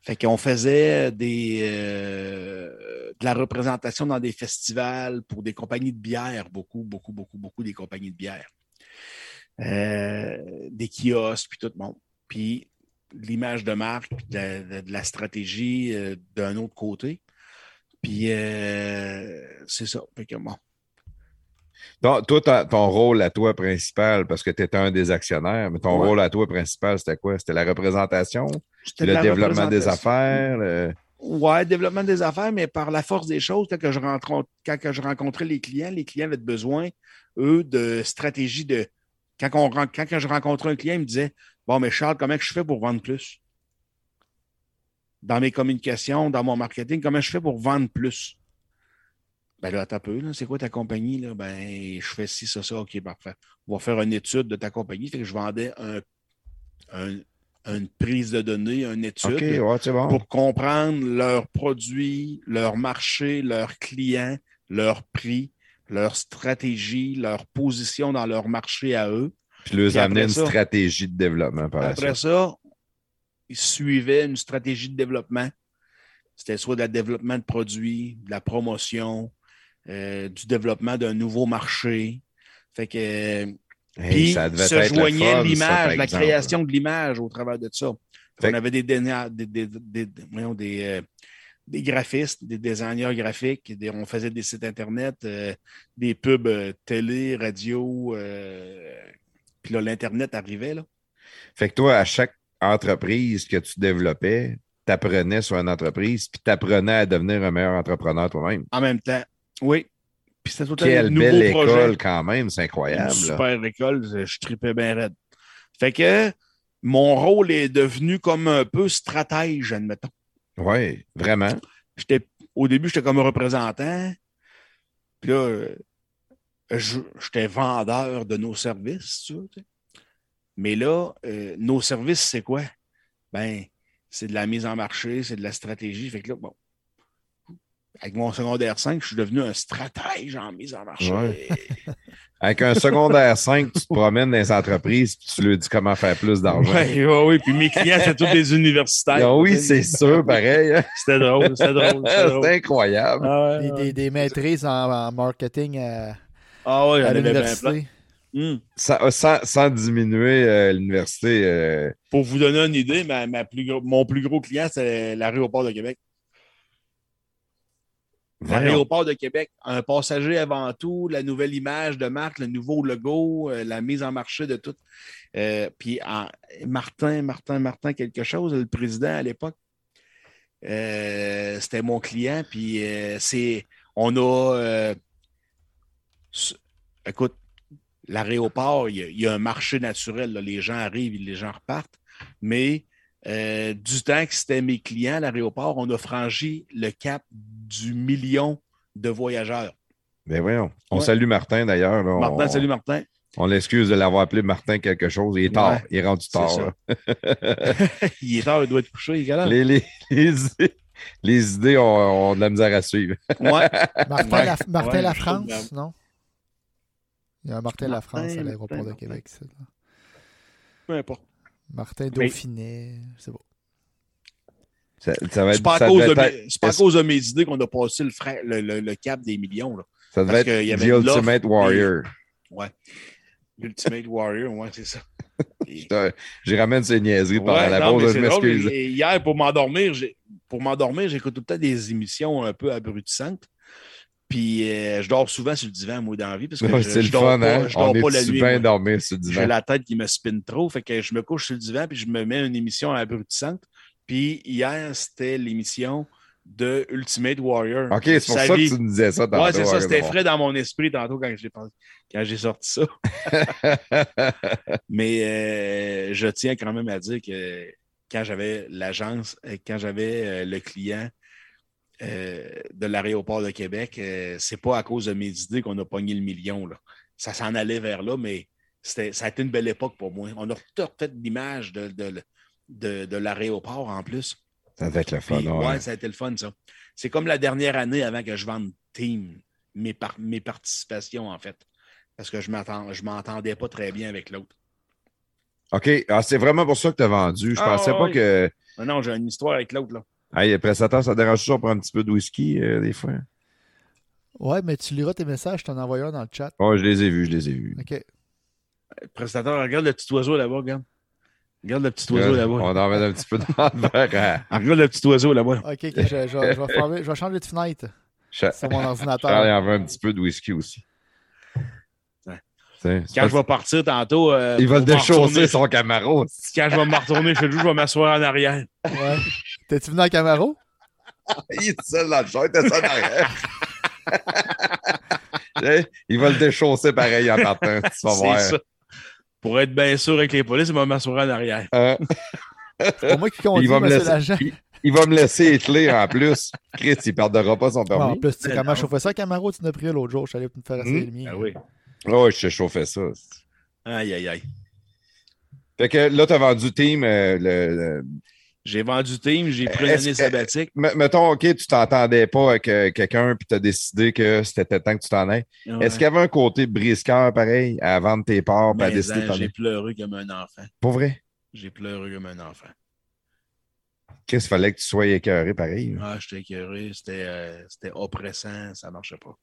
Speaker 3: Fait qu'on faisait des, de la représentation dans des festivals pour des compagnies de bière, beaucoup, beaucoup, beaucoup, beaucoup des compagnies de bière. Euh, des kiosques, puis tout le monde. Puis l'image de marque, puis de, la stratégie euh, d'un autre côté. Puis c'est ça. Fait que, bon,
Speaker 1: toi, ton rôle à toi principal, parce que tu étais un des actionnaires, mais ton rôle à toi principal, c'était quoi? C'était la représentation? Le développement des affaires? Le...
Speaker 3: Oui, développement des affaires, mais par la force des choses, quand, je, rencontre, quand je rencontrais les clients, les clients avaient besoin, eux, de stratégie de. Quand, on, quand je rencontrais un client, il me disait Bon, mais Charles, comment je fais pour vendre plus? Dans mes communications, dans mon marketing, comment je fais pour vendre plus? Ben là, t'as peu, c'est quoi ta compagnie? Là? Ben, je fais ci, ça, ça, ok, parfait. On va faire une étude de ta compagnie. Fait que je vendais une prise de données, une étude pour comprendre leurs produits, leur marché, leurs clients, leur prix, leur stratégie, leur position dans leur marché à eux.
Speaker 1: Puis leur amener une stratégie de développement par
Speaker 3: Après ça, ils suivaient une stratégie de développement. C'était soit de développement de produits, de la promotion, euh, du développement d'un nouveau marché. Fait que. puis, se joignait l'image, la création de l'image au travers de ça. On avait des, des, des, des, euh, des, graphistes, des designers graphiques, on faisait des sites Internet, euh, des pubs télé, radio, puis là, l'Internet arrivait. Là.
Speaker 1: Fait que toi, à chaque entreprise que tu développais, tu apprenais sur une entreprise, puis tu apprenais à devenir un meilleur entrepreneur toi-même.
Speaker 3: En même temps. Oui.
Speaker 1: Puis c'était tout Quelle belle école quand même, c'est incroyable.
Speaker 3: super école, je tripais bien raide. Fait que mon rôle est devenu comme un peu stratège, admettons.
Speaker 1: Oui, vraiment.
Speaker 3: Au début, j'étais comme représentant. Puis là, j'étais vendeur de nos services, tu vois, Mais là, euh, nos services, c'est quoi? Ben, c'est de la mise en marché, c'est de la stratégie. Fait que là, bon, avec mon secondaire 5, je suis devenu un stratège en mise en marché.
Speaker 1: Avec un secondaire 5, tu te promènes dans les entreprises et tu leur dis comment faire plus d'argent.
Speaker 3: Oui, oui, oui. Puis mes clients, c'est tous des universitaires.
Speaker 1: Ah oui, c'est sûr, pareil. Hein.
Speaker 3: C'était drôle, c'était drôle.
Speaker 1: C'était incroyable.
Speaker 2: Ah des, des, maîtrises en, marketing à,
Speaker 3: ah oui, à l'université.
Speaker 1: Hmm. Sans, diminuer euh, l'université. Euh,
Speaker 3: Pour vous donner une idée, ma, ma plus mon plus gros client, c'est l'aéroport de Québec. L'aéroport de Québec, un passager avant tout, la nouvelle image de marque, le nouveau logo, euh, la mise en marché de tout. Euh, puis Martin, Martin, Martin, quelque chose, le président à l'époque, euh, c'était mon client. Puis c'est, on a, écoute, l'aéroport, il y, a un marché naturel. Les gens arrivent, les gens repartent. Mais du temps que c'était mes clients à l'aéroport, on a franchi le cap du million de voyageurs.
Speaker 1: Ben voyons. On salue Martin d'ailleurs.
Speaker 3: Martin, salut Martin.
Speaker 1: On l'excuse de l'avoir appelé Martin quelque chose. Il est tard. il est rendu tard.
Speaker 3: il est tard, il doit être couché.
Speaker 1: Les, les, les, idées ont, de la misère à suivre.
Speaker 2: Ouais. Martin, la, Martin la France, non? Il y a un Martin, la France à l'aéroport de Québec.
Speaker 3: Peu importe.
Speaker 2: Martin Dauphinet, c'est bon.
Speaker 3: Ça, va être, c'est pas, à, cause, de mes, pas à cause de mes idées qu'on a passé le, le, le, cap des millions. Là.
Speaker 1: Ça devait être y avait The Ultimate Warrior.
Speaker 3: Ouais. Ultimate Warrior, ouais, c'est ça.
Speaker 1: J'ai ramène ces niaiseries par la pause, je m'excuse.
Speaker 3: Hier, pour m'endormir, pour m'endormir, j'écoute tout le temps des émissions un peu abrutissantes. Puis euh, je dors souvent sur le divan, moi, dans la vie, parce que je, je, dors fun, pas, hein? je dors pas la nuit.
Speaker 1: Bien dormir sur le divan.
Speaker 3: J'ai la tête qui me spinne trop, fait que je me couche sur le divan puis je me mets une émission abrutissante. Puis hier, c'était l'émission de Ultimate Warrior.
Speaker 1: OK, c'est pour ça que tu me disais ça
Speaker 3: tantôt. Ouais, c'est ça. C'était frais dans mon esprit tantôt quand j'ai, quand j'ai sorti ça. Mais euh, je tiens quand même à dire que quand j'avais l'agence, euh, quand j'avais euh, le client de l'aéroport de Québec, c'est pas à cause de mes idées qu'on a pogné le million. Là. Ça s'en allait vers là, mais ça a été une belle époque pour moi. On a refait l'image de, de, de, l'aéroport en plus.
Speaker 1: Ça va être le fun.
Speaker 3: ouais. ça a été le fun, ça. C'est comme la dernière année avant que je vende Team, mes, mes participations, en fait. Parce que je ne m'entendais pas très bien avec l'autre.
Speaker 1: OK. Ah, c'est vraiment pour ça que tu as vendu. Je ne ah, pensais pas que.
Speaker 3: Non, j'ai une histoire avec l'autre, là.
Speaker 1: Hey, le prestataire, ça dérange toujours pour un petit peu de whisky, euh, des fois?
Speaker 2: Ouais, mais tu liras tes messages, je t'en envoie un dans le chat.
Speaker 1: Ouais, je les ai vus, je les ai vus.
Speaker 2: OK.
Speaker 3: Le prestataire, regarde le petit oiseau là-bas, regarde. Regarde le petit oiseau là-bas.
Speaker 1: On en met un petit peu dans.
Speaker 3: Ah, regarde le petit oiseau là-bas.
Speaker 2: OK, ok, je, je vais- je vais fermer- je vais changer de fenêtre sur mon
Speaker 1: Charles, il
Speaker 2: ordinateur.
Speaker 1: en veut un petit peu de whisky aussi. C'est
Speaker 3: Quand je vais partir tantôt. euh,
Speaker 1: Il va déchausser, son Camaro.
Speaker 3: Quand je vais me retourner chez lui, je vais m'asseoir en arrière.
Speaker 2: Ouais. T'es-tu venu en Camaro?
Speaker 1: Il est seul dans le champ, il était seul derrière. Hey, Il va le déchausser pareil en partant, tu vas voir.
Speaker 3: Ça. Pour être bien sûr avec les polices, il va m'asseoir en arrière.
Speaker 2: C'est pas moi qui conduis,
Speaker 1: il, va me laisser,
Speaker 2: l'agent.
Speaker 1: il, il va me laisser ételer en plus. Chris, il perdra pas son
Speaker 2: Bon, en
Speaker 1: permis.
Speaker 2: plus, tu sais comment chauffais ça, Camaro? Tu n'as pris l'autre jour. Je suis allé me faire essayer le mien.
Speaker 3: Ah oui.
Speaker 1: Oh, je te chauffais ça.
Speaker 3: Aïe, aïe, aïe.
Speaker 1: Fait que là, tu as vendu Team. euh, le, le-
Speaker 3: J'ai vendu team, j'ai pris une année
Speaker 1: que-
Speaker 3: sabbatique.
Speaker 1: Mettons, OK, tu t'entendais pas avec euh, quelqu'un puis tu as décidé que c'était temps que tu t'en ailles. Est-ce qu'il y avait un côté brisqueur pareil à vendre tes parts à décider de
Speaker 3: hein, J'ai pleuré comme un enfant.
Speaker 1: Pour vrai?
Speaker 3: J'ai pleuré comme un enfant.
Speaker 1: Qu'est-ce qu'il fallait que tu sois écœuré pareil?
Speaker 3: Ah, j'étais écœuré, c'était euh, c'était oppressant, ça marchait pas.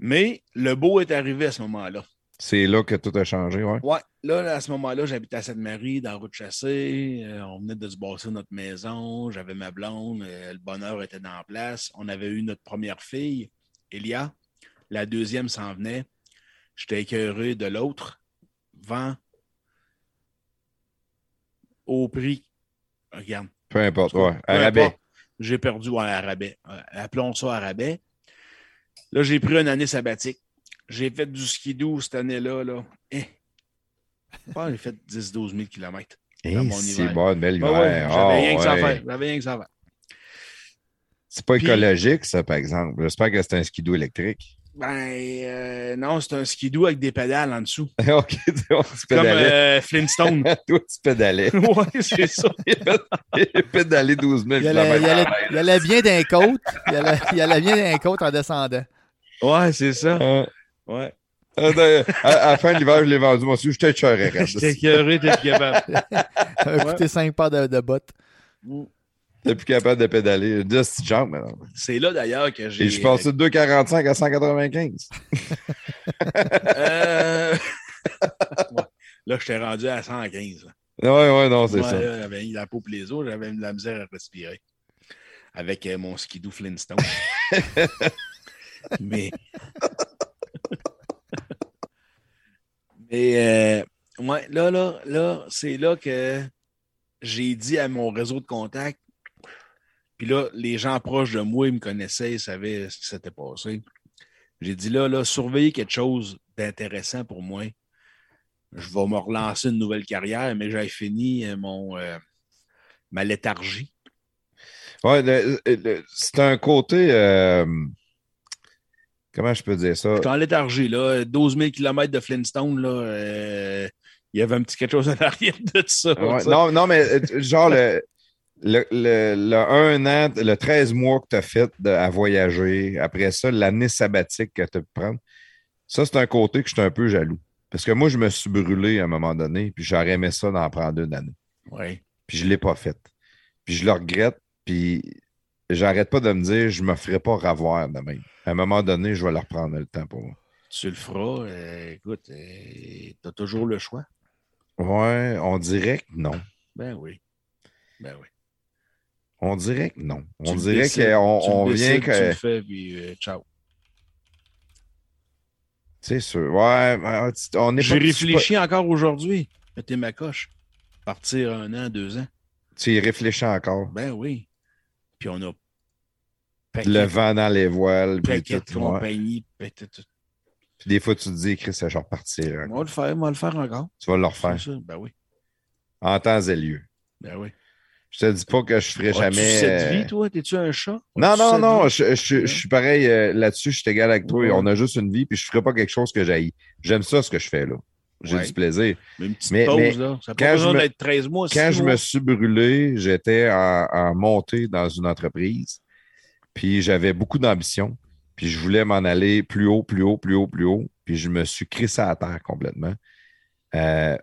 Speaker 3: Mais le beau est arrivé à ce moment-là.
Speaker 1: C'est là que tout a changé, ouais.
Speaker 3: Ouais, là, à ce moment-là, j'habitais à Sainte-Marie, dans la route chassée. Euh, on venait de se bâtir notre maison. J'avais ma blonde. euh, le bonheur était dans la place. On avait eu notre première fille, Elia. La deuxième s'en venait. J'étais écœuré de l'autre. Vent. Au prix. Regarde.
Speaker 1: Peu importe, ouais.
Speaker 3: Peu
Speaker 1: À rabais.
Speaker 3: J'ai perdu ouais, à rabais. Appelons ça à rabais. Là, j'ai pris une année sabbatique. J'ai fait du skidoo cette année-là. Là. Eh. J'ai fait 10-12 000 km.
Speaker 1: C'est bon, une belle
Speaker 3: Ben
Speaker 1: hiver.
Speaker 3: ouais, j'avais
Speaker 1: Ah,
Speaker 3: rien que ça à
Speaker 1: ouais.
Speaker 3: faire. J'avais rien que ça à faire.
Speaker 1: C'est pas
Speaker 3: Puis-
Speaker 1: écologique, ça, par exemple. J'espère que c'est un skidoo électrique.
Speaker 3: Ben, euh, non, c'est un skidoo avec des pédales en dessous.
Speaker 1: OK,
Speaker 3: Comme euh, Flintstone.
Speaker 1: Toi, tu pédalais.
Speaker 3: ouais, c'est ça.
Speaker 1: Il a pédalé 12 000
Speaker 2: Il allait, il,
Speaker 1: km.
Speaker 2: allait, il allait bien d'un côte. Il allait, il allait bien d'un côte en descendant.
Speaker 3: Ouais, c'est ça.
Speaker 1: Hein?
Speaker 3: Ouais.
Speaker 1: À, à la fin de l'hiver, je l'ai vendu, moi aussi. J'étais écœuré.
Speaker 3: J'étais écœuré, t'es capable.
Speaker 2: Ça m'a coûté 5 paires de, de bottes.
Speaker 1: T'es plus capable de pédaler. 10 petites jambes maintenant.
Speaker 3: C'est là d'ailleurs que j'ai.
Speaker 1: Et je suis passé de 2,45 à 195.
Speaker 3: Euh, ouais. Là, je t'ai rendu à 115. là.
Speaker 1: Ouais, ouais, non, c'est
Speaker 3: Ouais,
Speaker 1: ça.
Speaker 3: J'avais la peau pour les os, j'avais de la misère à respirer. Avec euh, mon skidoo Flintstone. Mais. Mais, euh, ouais, là, là, là, c'est là que j'ai dit à mon réseau de contacts. Puis là, les gens proches de moi, ils me connaissaient, ils savaient ce qui s'était passé. J'ai dit là, là, surveillez quelque chose d'intéressant pour moi. Je vais me relancer une nouvelle carrière, mais j'avais fini euh, mon, euh, ma léthargie.
Speaker 1: Le- c'est un côté. Comment je peux dire ça?
Speaker 3: J'étais en léthargie, là. 12 000 km de Flintstone, là. euh, il y avait un petit quelque chose en arrière de ça.
Speaker 1: Ouais,
Speaker 3: sais.
Speaker 1: non, non, mais euh, genre le, le, le, an, le 13 mois que tu as fait de- à voyager, après ça, l'année sabbatique que tu as pu prendre, ça, c'est un côté que je suis un peu jaloux. Parce que moi, je me suis brûlé à un moment donné, puis j'aurais aimé ça d'en prendre une année.
Speaker 3: Ouais.
Speaker 1: Puis je ne l'ai pas fait. Puis je le regrette, puis j'arrête pas de me dire, je me ferai pas ravoir de même. À un moment donné, je vais leur prendre le temps pour moi.
Speaker 3: Tu le feras. euh, écoute, tu as toujours le choix.
Speaker 1: Ouais, on dirait que non.
Speaker 3: Ben oui. Ben oui.
Speaker 1: On dirait que non. On
Speaker 3: Tu
Speaker 1: dirait qu'on on vient
Speaker 3: Tu le
Speaker 1: que.
Speaker 3: fais, puis euh, ciao.
Speaker 1: C'est sûr. Ouais, tu- on est
Speaker 3: J'ai
Speaker 1: pas.
Speaker 3: réfléchi encore aujourd'hui. Mettez ma coche. Partir un an, deux ans.
Speaker 1: Tu y réfléchis encore.
Speaker 3: Ben oui. Puis on a
Speaker 1: Le vent dans les voiles. Puis,
Speaker 3: paquet de compagnie.
Speaker 1: Puis des fois, tu te dis, Chris, je vais repartir.
Speaker 3: On va le faire, on va le faire encore.
Speaker 1: Tu vas le refaire.
Speaker 3: Ça. Ben oui.
Speaker 1: En temps et lieu.
Speaker 3: Ben oui.
Speaker 1: Je te dis pas que je ferai jamais.
Speaker 3: cette
Speaker 1: euh,
Speaker 3: vie, toi? T'es-tu un chat?
Speaker 1: Non, non, non, je, je- je suis pareil euh, là-dessus, je suis égal avec toi.
Speaker 3: Ouais.
Speaker 1: On a juste une vie, puis je ferai pas quelque chose que j'aille. J'aime ça, ce que je fais là. J'ai
Speaker 3: Ouais.
Speaker 1: du plaisir.
Speaker 3: Mais une petite
Speaker 1: Mais-
Speaker 3: pause,
Speaker 1: mais
Speaker 3: là. Ça
Speaker 1: quand
Speaker 3: besoin d'être 13 mois.
Speaker 1: Quand je me suis brûlé, j'étais en, en montée dans une entreprise, puis j'avais beaucoup d'ambition, puis je voulais m'en aller plus haut, plus haut, plus haut, plus haut, puis je me suis crissé à terre complètement. Euh,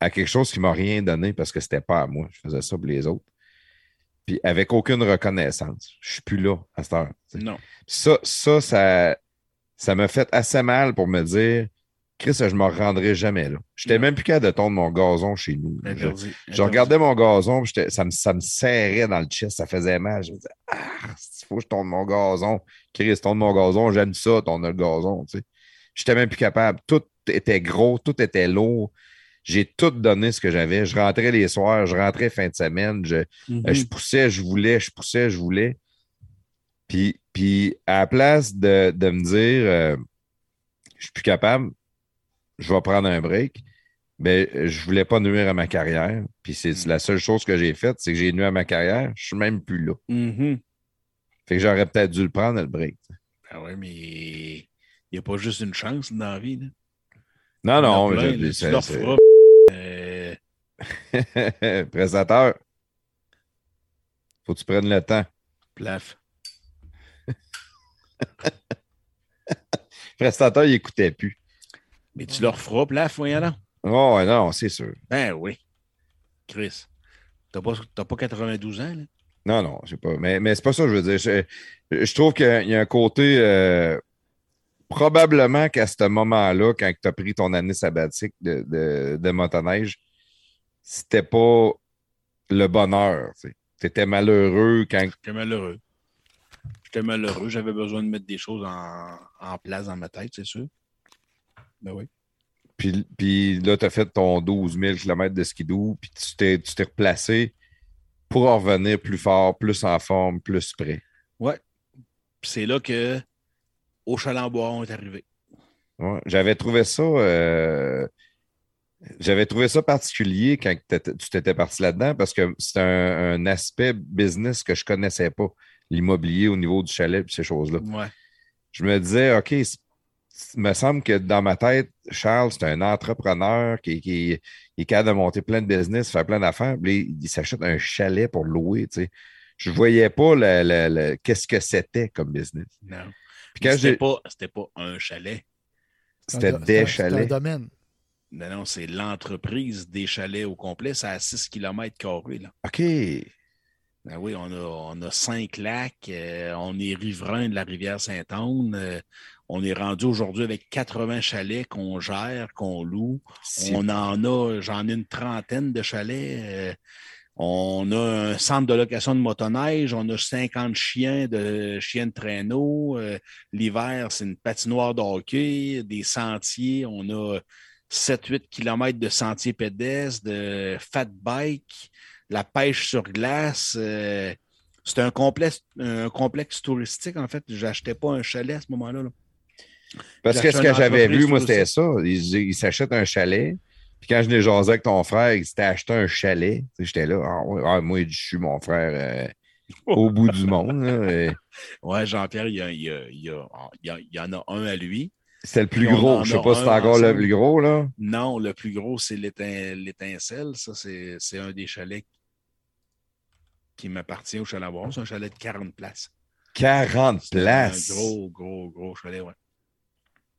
Speaker 1: à quelque chose qui m'a rien donné parce que c'était pas à moi. Je faisais ça pour les autres. Puis avec aucune reconnaissance. Je suis plus là à cette heure.
Speaker 3: Non.
Speaker 1: Ça, ça, ça, ça m'a fait assez mal pour me dire, Chris, je me rendrai jamais là. J'étais même plus capable de tondre mon gazon chez nous. Je,
Speaker 3: Interdit.
Speaker 1: je regardais mon gazon, puis ça me, ça me serrait dans le chest, ça faisait mal. Je me disais, ah, il faut que je tonde mon gazon. Chris, tonde mon gazon, j'aime ça, tondre le gazon. Tu sais. J'étais même plus capable. Tout était gros, tout était lourd. J'ai tout donné ce que j'avais. Je rentrais les soirs, je rentrais fin de semaine, je, euh, Je poussais, je voulais, je poussais, je voulais. Puis, puis à la place de, de me dire, euh, je suis plus capable, je vais prendre un break, mais je voulais pas nuire à ma carrière. Puis c'est la seule chose que j'ai faite, c'est que j'ai nuit à ma carrière. Je suis même plus là.
Speaker 3: Mhm.
Speaker 1: Fait que j'aurais peut-être dû le prendre, le break.
Speaker 3: Ah ouais, mais il n'y a pas juste une chance dans la vie. Là.
Speaker 1: Non, non,
Speaker 3: plein,
Speaker 1: je-
Speaker 3: là. tu leur euh.
Speaker 1: Faut que tu prennes le temps.
Speaker 3: plaf.
Speaker 1: Prestateur, il écoutait plus.
Speaker 3: Mais tu leur feras, plaf, voyons là.
Speaker 1: Oh, non, c'est sûr.
Speaker 3: Ben oui. Chris, t'as pas, t'as pas 92 ans, là?
Speaker 1: Non, non, je sais pas. Mais, mais c'est pas ça que je veux dire. Je, je trouve qu'il y a un côté. euh, probablement qu'à ce moment-là, quand tu as pris ton année sabbatique de, de, de motoneige, c'était pas le bonheur. Tu étais malheureux quand.
Speaker 3: J'étais malheureux. J'étais malheureux. J'avais besoin de mettre des choses en, en place dans ma tête, c'est sûr. Ben oui.
Speaker 1: Puis, puis là, tu as fait ton 12 000 km de skidoo, puis tu t'es tu t'es replacé pour en revenir plus fort, plus en forme, plus prêt.
Speaker 3: Ouais. Puis c'est là que au Chalamboiron est arrivé.
Speaker 1: Ouais, J'avais trouvé ça. euh, J'avais trouvé ça particulier quand tu t'étais parti là-dedans parce que c'est un, un aspect business que je connaissais pas, l'immobilier au niveau du chalet et ces choses-là.
Speaker 3: Ouais.
Speaker 1: Je me disais, OK, c'est- il me semble que dans ma tête, Charles, c'est un entrepreneur qui, qui- qui est capable de monter plein de business, faire plein d'affaires. Il s'achète un chalet pour louer. Tu sais. Je ne voyais pas le- le- le- qu'est-ce que c'était comme business.
Speaker 3: Non. C'était pas, c'était pas un chalet.
Speaker 1: c'était des chalets.
Speaker 2: Un domaine.
Speaker 3: Non, non, c'est l'entreprise des chalets au complet. C'est à 6 km carrés, là.
Speaker 1: OK.
Speaker 3: Ben oui, on a, on a cinq lacs. euh, on est riverain de la rivière Sainte-Anne. euh, on est rendu aujourd'hui avec 80 chalets qu'on gère, qu'on loue. On en a, j'en ai une trentaine de chalets. euh, on a un centre de location de motoneige. On a 50 chiens de chiens de traîneau. euh, L'hiver, c'est une patinoire de hockey, des sentiers. On a 7-8 km de sentiers pédestres, de fat bike, la pêche sur glace. euh, c'est un complexe, un complexe touristique, en fait. J'achetais pas un chalet à ce moment-là. là.
Speaker 1: Parce que ce que j'avais vu, moi, c'était ça. Il, il s'achète un chalet. Puis quand je l'ai jasé avec ton frère, il s'était acheté un chalet. Sais, J'étais là. Ah, ah, moi, je suis mon frère euh, au bout du monde. là. Et
Speaker 3: Ouais, Jean-Pierre, il y, a- il y a- il y a- il y en a un à lui.
Speaker 1: C'était le plus gros. Je sais
Speaker 3: a
Speaker 1: pas si c'est encore le plus gros, là.
Speaker 3: Non, le plus gros, c'est l'étin- l'étincelle. Ça, c'est c'est un des chalets qui m'appartient au chalet C'est un chalet de 40 places.
Speaker 1: 40
Speaker 3: C'est
Speaker 1: places?
Speaker 3: Un gros, gros, gros chalet, ouais.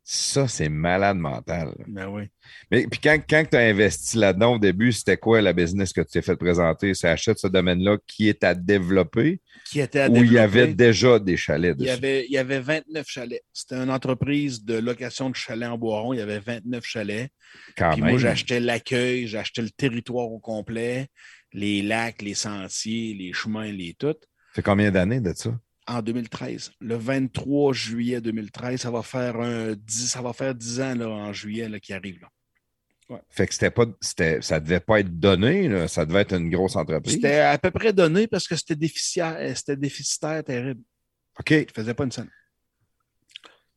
Speaker 1: Ça, c'est malade mental.
Speaker 3: Ben oui.
Speaker 1: Mais puis quand, quand tu as investi là-dedans au début, c'était quoi la business que tu t'es fait présenter? C'est achète ce domaine-là qui est à développer
Speaker 3: Qui était à
Speaker 1: ou il y avait déjà des chalets
Speaker 3: Il y,
Speaker 1: dessus?
Speaker 3: avait, il y avait 29 chalets. C'était une entreprise de location de chalets en Boiron. Il y avait 29 chalets.
Speaker 1: Quand
Speaker 3: Puis
Speaker 1: même.
Speaker 3: moi, j'achetais l'accueil, j'achetais le territoire au complet, les lacs, les sentiers, les chemins, les tout.
Speaker 1: Ça fait combien d'années de ça?
Speaker 3: En 2013, le 23 juillet 2013, ça va faire un 10, ça va faire 10 ans là, en juillet là, qui arrive. Là.
Speaker 1: Fait que c'était pas, c'était, ça devait pas être donné, là. ça devait être une grosse entreprise.
Speaker 3: C'était à peu près donné parce que c'était déficitaire, c'était déficitaire terrible.
Speaker 1: OK.
Speaker 3: Il ne faisait pas une scène.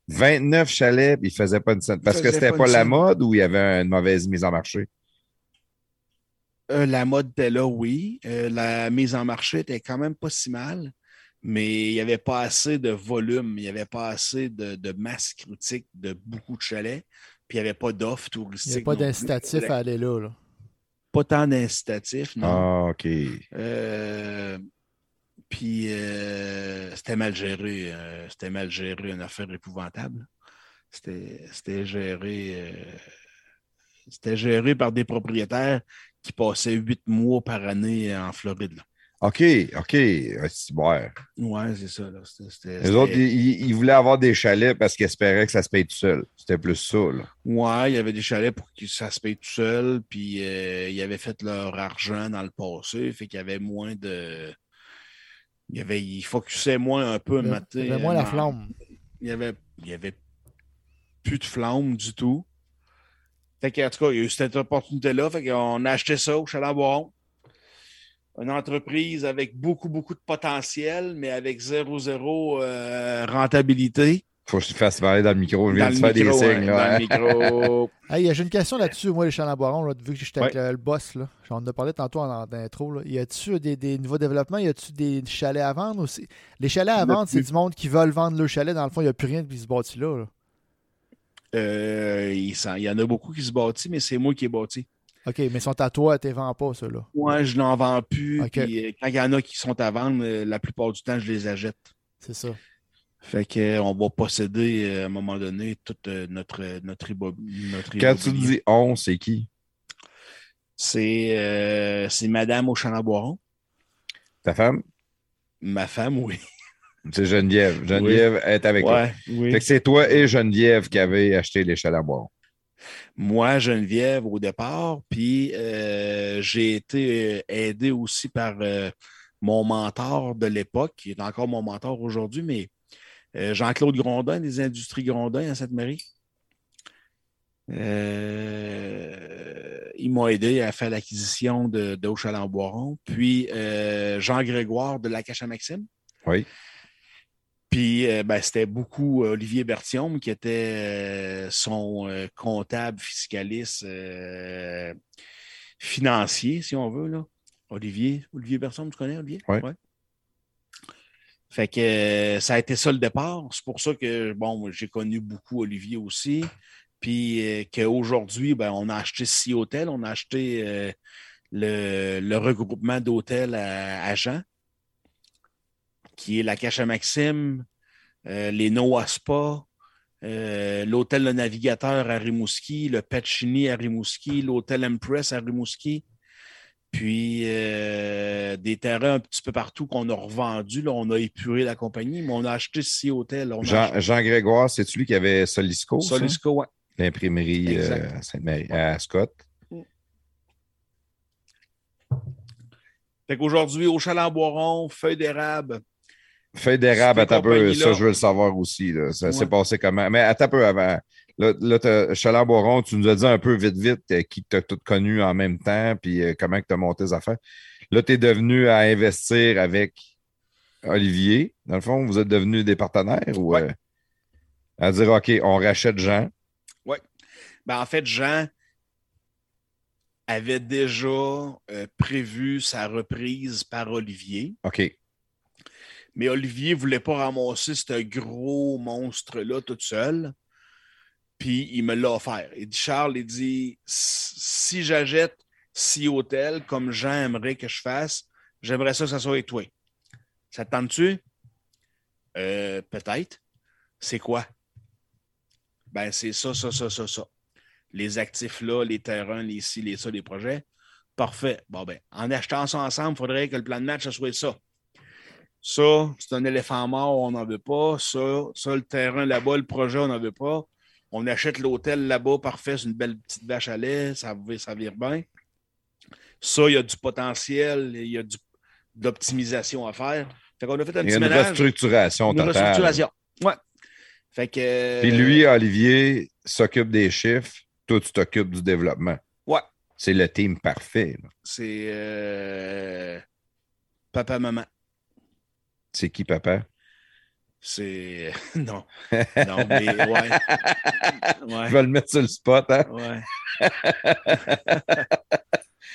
Speaker 1: 29 chalets, puis ils faisaient pas une scène. Parce que c'était
Speaker 3: pas
Speaker 1: pas la
Speaker 3: scène.
Speaker 1: mode ou il y avait une mauvaise mise en marché?
Speaker 3: Euh, la mode était là, oui. Euh, la mise en marché était quand même pas si mal, mais il n'y avait pas assez de volume, il n'y avait pas assez de, de masse critique de beaucoup de chalets, puis il n'y avait pas d'offres
Speaker 2: Il
Speaker 3: touristiques.
Speaker 2: n'y a pas d'incitatif à aller là. là.
Speaker 3: Pas tant d'incitatifs, non.
Speaker 1: Ah, OK.
Speaker 3: Euh, puis euh, c'était mal géré. euh, c'était mal géré, une affaire épouvantable. C'était c'était géré euh, C'était géré par des propriétaires qui passaient huit mois par année en Floride. là.
Speaker 1: OK, OK. C'est bon.
Speaker 3: Ouais, c'est ça. Là.
Speaker 1: Les autres, ils, ils voulaient avoir des chalets parce qu'ils espéraient que ça se paye tout seul. C'était plus ça, là.
Speaker 3: Ouais, il y avait des chalets pour que ça se paye tout seul, puis euh, ils avaient fait leur argent dans le passé, fait qu'il y avait moins de. Il y avait, ils focusaient moins un peu,
Speaker 2: Il y
Speaker 3: matin.
Speaker 2: avait moins la flamme.
Speaker 3: Il y avait, il y avait plus de flamme du tout. Fait que, en tout cas, il y a eu cette opportunité-là. Fait qu'on a acheté ça au Chalet Boiron. Une entreprise avec beaucoup, beaucoup de potentiel, mais avec zéro, zéro euh, rentabilité.
Speaker 1: Faut que je te fasse parler dans le micro. Je viens
Speaker 3: Dans
Speaker 1: de
Speaker 3: le
Speaker 1: faire des
Speaker 3: micro,
Speaker 1: signes, là.
Speaker 3: dans le micro.
Speaker 2: Hey, j'ai une question là-dessus, moi, les chalands boiron, là, vu que j'étais avec
Speaker 3: Ouais.
Speaker 2: le, le boss. Là. J'en en ai parlé tantôt en, en intro. Là. Y a-tu des, des nouveaux développements? Y a-tu des chalets à vendre aussi? Les chalets à
Speaker 3: a
Speaker 2: vendre, c'est du monde qui veulent vendre le chalet. Dans le fond, il n'y a plus rien depuis ce bâti-là. là.
Speaker 3: Euh, il, y en a beaucoup qui se bâtissent, mais c'est moi qui ai bâti.
Speaker 2: OK, mais ils sont à toi, tu vends pas, ceux-là.
Speaker 3: Moi, je n'en vends plus.
Speaker 2: Ok.
Speaker 3: puis, euh, quand il y en a qui sont à vendre, euh, la plupart du temps, je les achète.
Speaker 2: C'est ça.
Speaker 3: Fait que, euh, on va posséder à un moment donné toute notre, notre,
Speaker 1: Quand tu dis on, c'est qui?
Speaker 3: C'est euh, c'est Madame au Boiron.
Speaker 1: Ta femme?
Speaker 3: Ma femme, oui.
Speaker 1: C'est Geneviève. Geneviève est avec toi.
Speaker 3: Ouais, oui.
Speaker 1: Fait que c'est toi et Geneviève qui avez acheté les boire.
Speaker 3: Moi, Geneviève, au départ, puis euh, j'ai été euh, aidé aussi par euh, mon mentor de l'époque, qui est encore mon mentor aujourd'hui, mais Jean-Claude Grondin, des Industries Grondin à Sainte-Marie. Il m'a aidé à faire l'acquisition de, de. Puis Jean Grégoire de la Cache Maxime.
Speaker 1: Oui.
Speaker 3: Puis euh, ben, c'était beaucoup euh, Olivier Berthiaume qui était euh, son euh, comptable fiscaliste financier, si on veut. Là. Olivier, Olivier Berthiaume, tu connais Olivier?
Speaker 1: Oui.
Speaker 3: Ouais. Fait que ça a été ça le départ. C'est pour ça que bon, j'ai connu beaucoup Olivier aussi. Puis qu'aujourd'hui, ben, on a acheté six hôtels. On a acheté le, le regroupement d'hôtels à, à Jean, qui est la Cache à Maxime, euh, les Noah Spa, euh, l'hôtel Le Navigateur à Rimouski, le Pacini à Rimouski, l'hôtel Empress à Rimouski. Puis euh, des terrains un petit peu partout qu'on a revendus. Là, on a épuré la compagnie, mais on a acheté six hôtels.
Speaker 1: Jean,
Speaker 3: acheté
Speaker 1: Jean Grégoire, c'est celui qui avait Solisco?
Speaker 3: Solisco, ouais.
Speaker 1: l'imprimerie euh, à Sainte-Marie, à Scott.
Speaker 3: Fait qu'aujourd'hui, au chalet Boiron, feuille d'érable.
Speaker 1: Feuille d'érable, un peu, ça, je veux le savoir aussi. Là. Ça s'est
Speaker 3: Ouais.
Speaker 1: passé comment? Mais attends un peu avant. Là, là Chaland Boiron, tu nous as dit un peu vite, vite euh, qui t'a tout connu en même temps, puis euh, comment tu as monté tes affaires. Là, tu es devenu à investir avec Olivier. Dans le fond, vous êtes devenus des partenaires ou
Speaker 3: Ouais.
Speaker 1: euh, à dire OK, on rachète Jean?
Speaker 3: Ben, en fait, Jean avait déjà euh, prévu sa reprise par Olivier.
Speaker 1: OK.
Speaker 3: Mais Olivier ne voulait pas ramasser ce gros monstre-là tout seul. Puis il me l'a offert. Il dit Charles, il dit si j'achète six hôtels comme Jean aimerait que je fasse, j'aimerais ça que ça soit toi. Ça te tente-tu? Euh, Peut-être. C'est quoi? Ben, c'est ça, ça, ça, ça, ça. Les actifs là, les terrains, les ci, les ça, les projets. Parfait. Bon, ben, en achetant ça ensemble, il faudrait que le plan de match, soit ça. Ça, c'est un éléphant mort, on n'en veut pas. Ça, ça, le terrain là-bas, le projet, on n'en veut pas. On achète l'hôtel là-bas, parfait, c'est une belle petite vache à lait, ça, va- ça vire bien. Ça, il y a du potentiel, il y a du, de l'optimisation à faire. Fait qu'on a fait un
Speaker 1: Il y a
Speaker 3: petit
Speaker 1: une
Speaker 3: ménage.
Speaker 1: restructuration
Speaker 3: Une restructuration. Ouais. Fait que. euh,
Speaker 1: Puis lui, Olivier, s'occupe des chiffres. Toi, tu t'occupes du développement.
Speaker 3: Ouais.
Speaker 1: C'est le team parfait.
Speaker 3: C'est euh, papa, maman.
Speaker 1: C'est qui, papa?
Speaker 3: C'est. non. Non, mais ouais.
Speaker 1: Je vais le mettre sur le spot. Hein?
Speaker 3: ouais.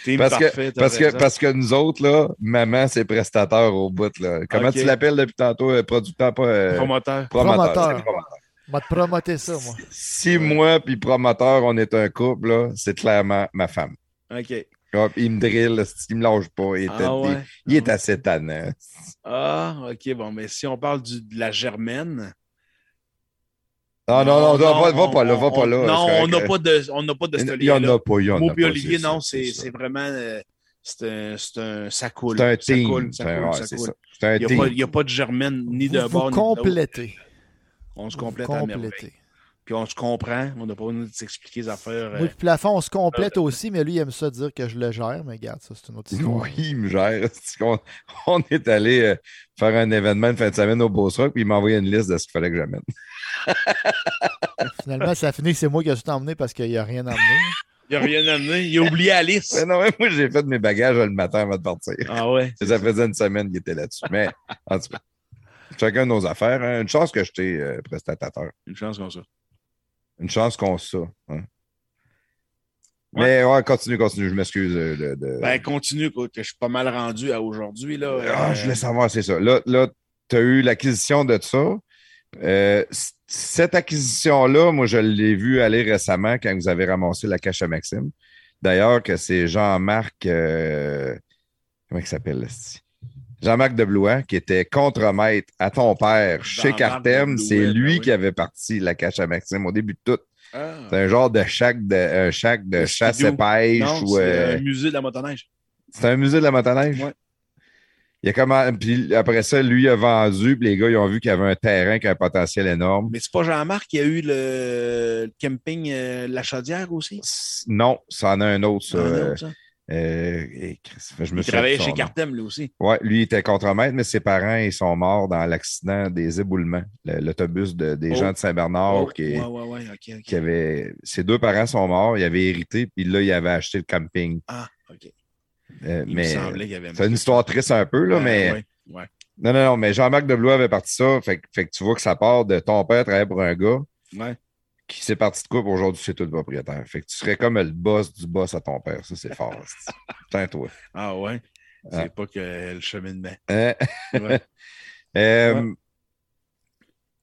Speaker 3: Team
Speaker 1: Parce que,
Speaker 3: parfait, t'as
Speaker 1: parce, que, parce que nous autres, là, maman, c'est prestataire au bout. Là. Comment tu l'appelles depuis tantôt? euh, Producteur, pas euh,
Speaker 3: Promoteur.
Speaker 1: promoteur.
Speaker 2: Promoteur. va te promoter ça, moi.
Speaker 1: Si moi puis promoteur, on est un couple, là, c'est clairement ma femme.
Speaker 3: OK.
Speaker 1: Hop, il me drille, il me lâche pas. Il est,
Speaker 3: Ah ouais.
Speaker 1: il, il est assez tannant.
Speaker 3: Ah, OK. Bon, mais si on parle du- de la germaine,
Speaker 1: Ah non, non, non, va, va pas là, va pas là.
Speaker 3: Non, on n'a pas de, on n'a pas de
Speaker 1: Il y en a pas, il y en a
Speaker 3: Moi
Speaker 1: pas.
Speaker 3: puis Olivier, non, c'est vraiment. euh, C'est un, c'est un. Ça coule.
Speaker 1: C'est un
Speaker 3: Ça
Speaker 1: team.
Speaker 3: coule, ça
Speaker 1: C'est un-
Speaker 3: coule,
Speaker 1: ouais,
Speaker 3: ça
Speaker 1: c'est
Speaker 3: coule.
Speaker 1: ça. C'est un
Speaker 3: Il n'y a, pas- il y a pas de germaine ni
Speaker 2: Vous vous
Speaker 3: bord ni de l'autre.
Speaker 2: complétez.
Speaker 3: On se
Speaker 2: Vous
Speaker 3: complète à merveille. Puis on se comprend. On n'a pas besoin de s'expliquer les affaires.
Speaker 2: Moi,
Speaker 3: euh,
Speaker 2: puis Plafond, on se complète aussi, mais lui, il aime ça dire que je le gère. Mais regarde, ça, c'est une autre histoire.
Speaker 1: Oui, il me gère. On est allé euh, faire un événement de fin de semaine au Beauce-Rock, puis il m'a envoyé une liste de ce qu'il fallait que j'amène.
Speaker 2: Finalement, ça a fini que c'est moi qui ai tout emmené parce qu'il n'y a rien emmené.
Speaker 3: Il n'a rien amené. Il a oublié Alice.
Speaker 1: Mais non, mais moi, j'ai fait mes bagages le matin avant de partir.
Speaker 3: Ah ouais.
Speaker 1: Ça faisait une semaine qu'il était là-dessus. Mais, en tout cas, chacun nos affaires. hein. Une chance que j'étais euh, prestatateur.
Speaker 3: Une chance comme ça.
Speaker 1: Une chance qu'on ça. hein. Mais ouais, continue, continue. Je m'excuse. euh, de, de-
Speaker 3: Ben, continue, que je suis pas mal rendu à aujourd'hui. là.
Speaker 1: Ah,
Speaker 3: Euh,
Speaker 1: je voulais savoir, c'est ça. Là, là tu as eu l'acquisition de ça. Euh, cette acquisition-là, moi, je l'ai vu aller récemment quand vous avez ramassé la cache à Maxime. D'ailleurs, que c'est Jean-Marc. euh, comment il s'appelle, là? Jean-Marc de Blouin, qui était contremaître à ton père chez Cartem. C'est lui
Speaker 3: ben oui.
Speaker 1: qui avait parti la cache à Maxime au début de tout.
Speaker 3: ah.
Speaker 1: C'est un genre de chac de, de chasse et pêche.
Speaker 3: Non,
Speaker 1: ou,
Speaker 3: c'est
Speaker 1: euh,
Speaker 3: un musée de la motoneige.
Speaker 1: c'est un musée de la motoneige? Il a comment... Puis après ça, lui a vendu, puis les gars, ils ont vu qu'il y avait un terrain qui a un potentiel énorme.
Speaker 3: Mais c'est pas Jean-Marc qui a eu le, le camping euh, La Chaudière aussi?
Speaker 1: Non, ça en a un autre, ça. Euh, et Chris, je me
Speaker 3: Il travaillait chez. Cartem, lui aussi.
Speaker 1: Ouais, lui, il était contremaître, mais ses parents, ils sont morts dans l'accident des éboulements. Le- L'autobus de- des
Speaker 3: Oh.
Speaker 1: gens de Saint-Bernard
Speaker 3: Oh,
Speaker 1: qui,
Speaker 3: Ouais, ouais, ouais, ok, ok.
Speaker 1: qui avait. Ses deux parents sont morts, il avait hérité, puis là, il avait acheté le camping.
Speaker 3: Ah, ok.
Speaker 1: Euh,
Speaker 3: Il
Speaker 1: mais
Speaker 3: me semblait qu'il y avait.
Speaker 1: c'est une histoire triste un peu, là, mais. Non, non, non, mais Jean-Marc Deblois avait parti ça. Fait, que- fait que tu vois que ça part de ton père travaillait pour un gars. Qui s'est parti de couple. Aujourd'hui, c'est tout le propriétaire. Fait que tu serais comme le boss du boss à ton père. Ça, c'est fort. c'est- Putain, toi.
Speaker 3: Ah ouais? C'est
Speaker 1: Ah.
Speaker 3: pas que le cheminement.
Speaker 1: Hein?
Speaker 3: Ouais.
Speaker 1: Euh,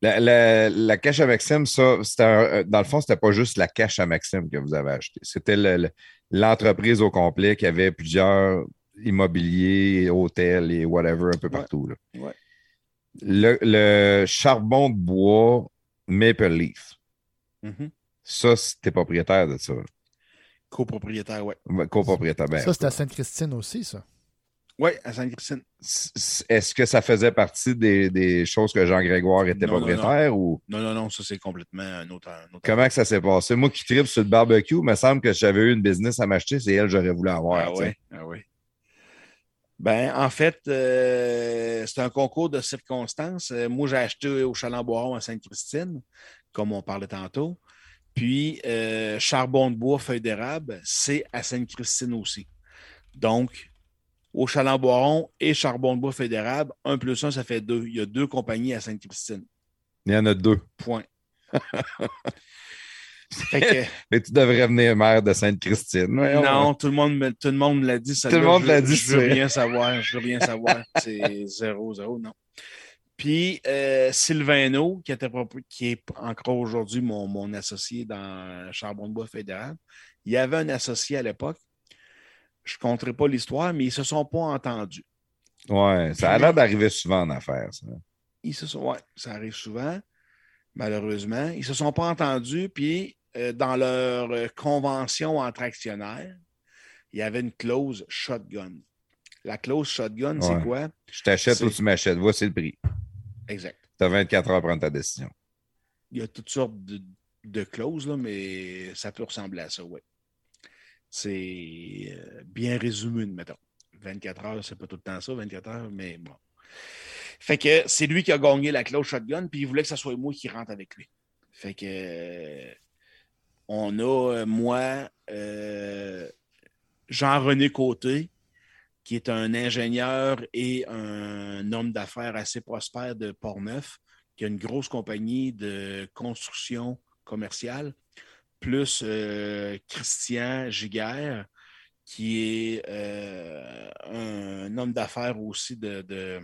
Speaker 1: La, la, la cache à Maxime, ça, c'était un- euh, dans le fond, c'était pas juste la cache à Maxime que vous avez acheté. C'était le- le- l'entreprise au complet qui avait plusieurs immobiliers, hôtels et whatever un peu partout. là.
Speaker 3: Ouais.
Speaker 1: Le, le charbon de bois Maple Leaf,
Speaker 3: Mhm.
Speaker 1: ça, c'était propriétaire de ça.
Speaker 3: Copropriétaire, ouais.
Speaker 1: Copropriétaire. Ben,
Speaker 2: ça, c'est à Sainte-Christine aussi, ça.
Speaker 3: Oui, à Sainte-Christine.
Speaker 1: Est-ce que ça faisait partie des, des choses que Jean-Grégoire était
Speaker 3: Non, non,
Speaker 1: propriétaire ou?
Speaker 3: Non, non, non, ça c'est complètement un autre. un autre-
Speaker 1: comment que ça s'est passé? Moi qui tripe sur le barbecue, il me semble que si j'avais eu une business à m'acheter, c'est elle que j'aurais voulu avoir.
Speaker 3: Ah ouais, ah ouais. Ben, en fait, euh, c'est un concours de circonstances. Euh, moi, j'ai acheté au Chaland-Boiron à Sainte-Christine, comme on parlait tantôt. Puis, euh, charbon de bois, feuille d'érable, c'est à Sainte-Christine aussi. Donc, au Chaland-Boiron et charbon de bois, feuille d'érable, un plus un, ça fait deux. Il y a deux compagnies à Sainte-Christine.
Speaker 1: Il y en a deux.
Speaker 3: Point. Que,
Speaker 1: Mais tu devrais venir maire de Sainte-Christine.
Speaker 3: Non, tout le monde me, tout le monde l'a dit.
Speaker 1: Tout le monde l'a dit,
Speaker 3: Je veux
Speaker 1: c'est-
Speaker 3: rien savoir. Je veux rien savoir. C'est zéro, zéro, non. Puis euh, qui, était qui est encore aujourd'hui mon, mon associé dans Charbon de Bois fédéral, il y avait un associé à l'époque. Je ne compterai pas l'histoire, mais ils ne se sont pas entendus.
Speaker 1: Ouais, ça a l'air d'arriver souvent en affaires, ça.
Speaker 3: Ils se sont, ouais, ça arrive souvent, malheureusement. Ils ne se sont pas entendus, puis euh, dans leur euh, convention entre actionnaires, il y avait une clause shotgun. La clause shotgun,
Speaker 1: Ouais.
Speaker 3: c'est quoi?
Speaker 1: Je t'achète ou tu m'achètes? Voici le prix.
Speaker 3: Exact.
Speaker 1: Tu as 24 heures à prendre ta décision.
Speaker 3: Il y a toutes sortes de, de clauses, là, mais ça peut ressembler à ça, oui. C'est euh, bien résumé, mettons. 24 heures, c'est pas tout le temps ça, 24 heures, mais bon. Fait que c'est lui qui a gagné la clause shotgun, puis il voulait que ce soit moi qui rentre avec lui. Fait que euh, on a, euh, moi, euh, Jean-René Côté, qui est un ingénieur et un homme d'affaires assez prospère de Portneuf, qui a une grosse compagnie de construction commerciale, plus euh, Christian Giguère, qui est euh, un homme d'affaires aussi de, de,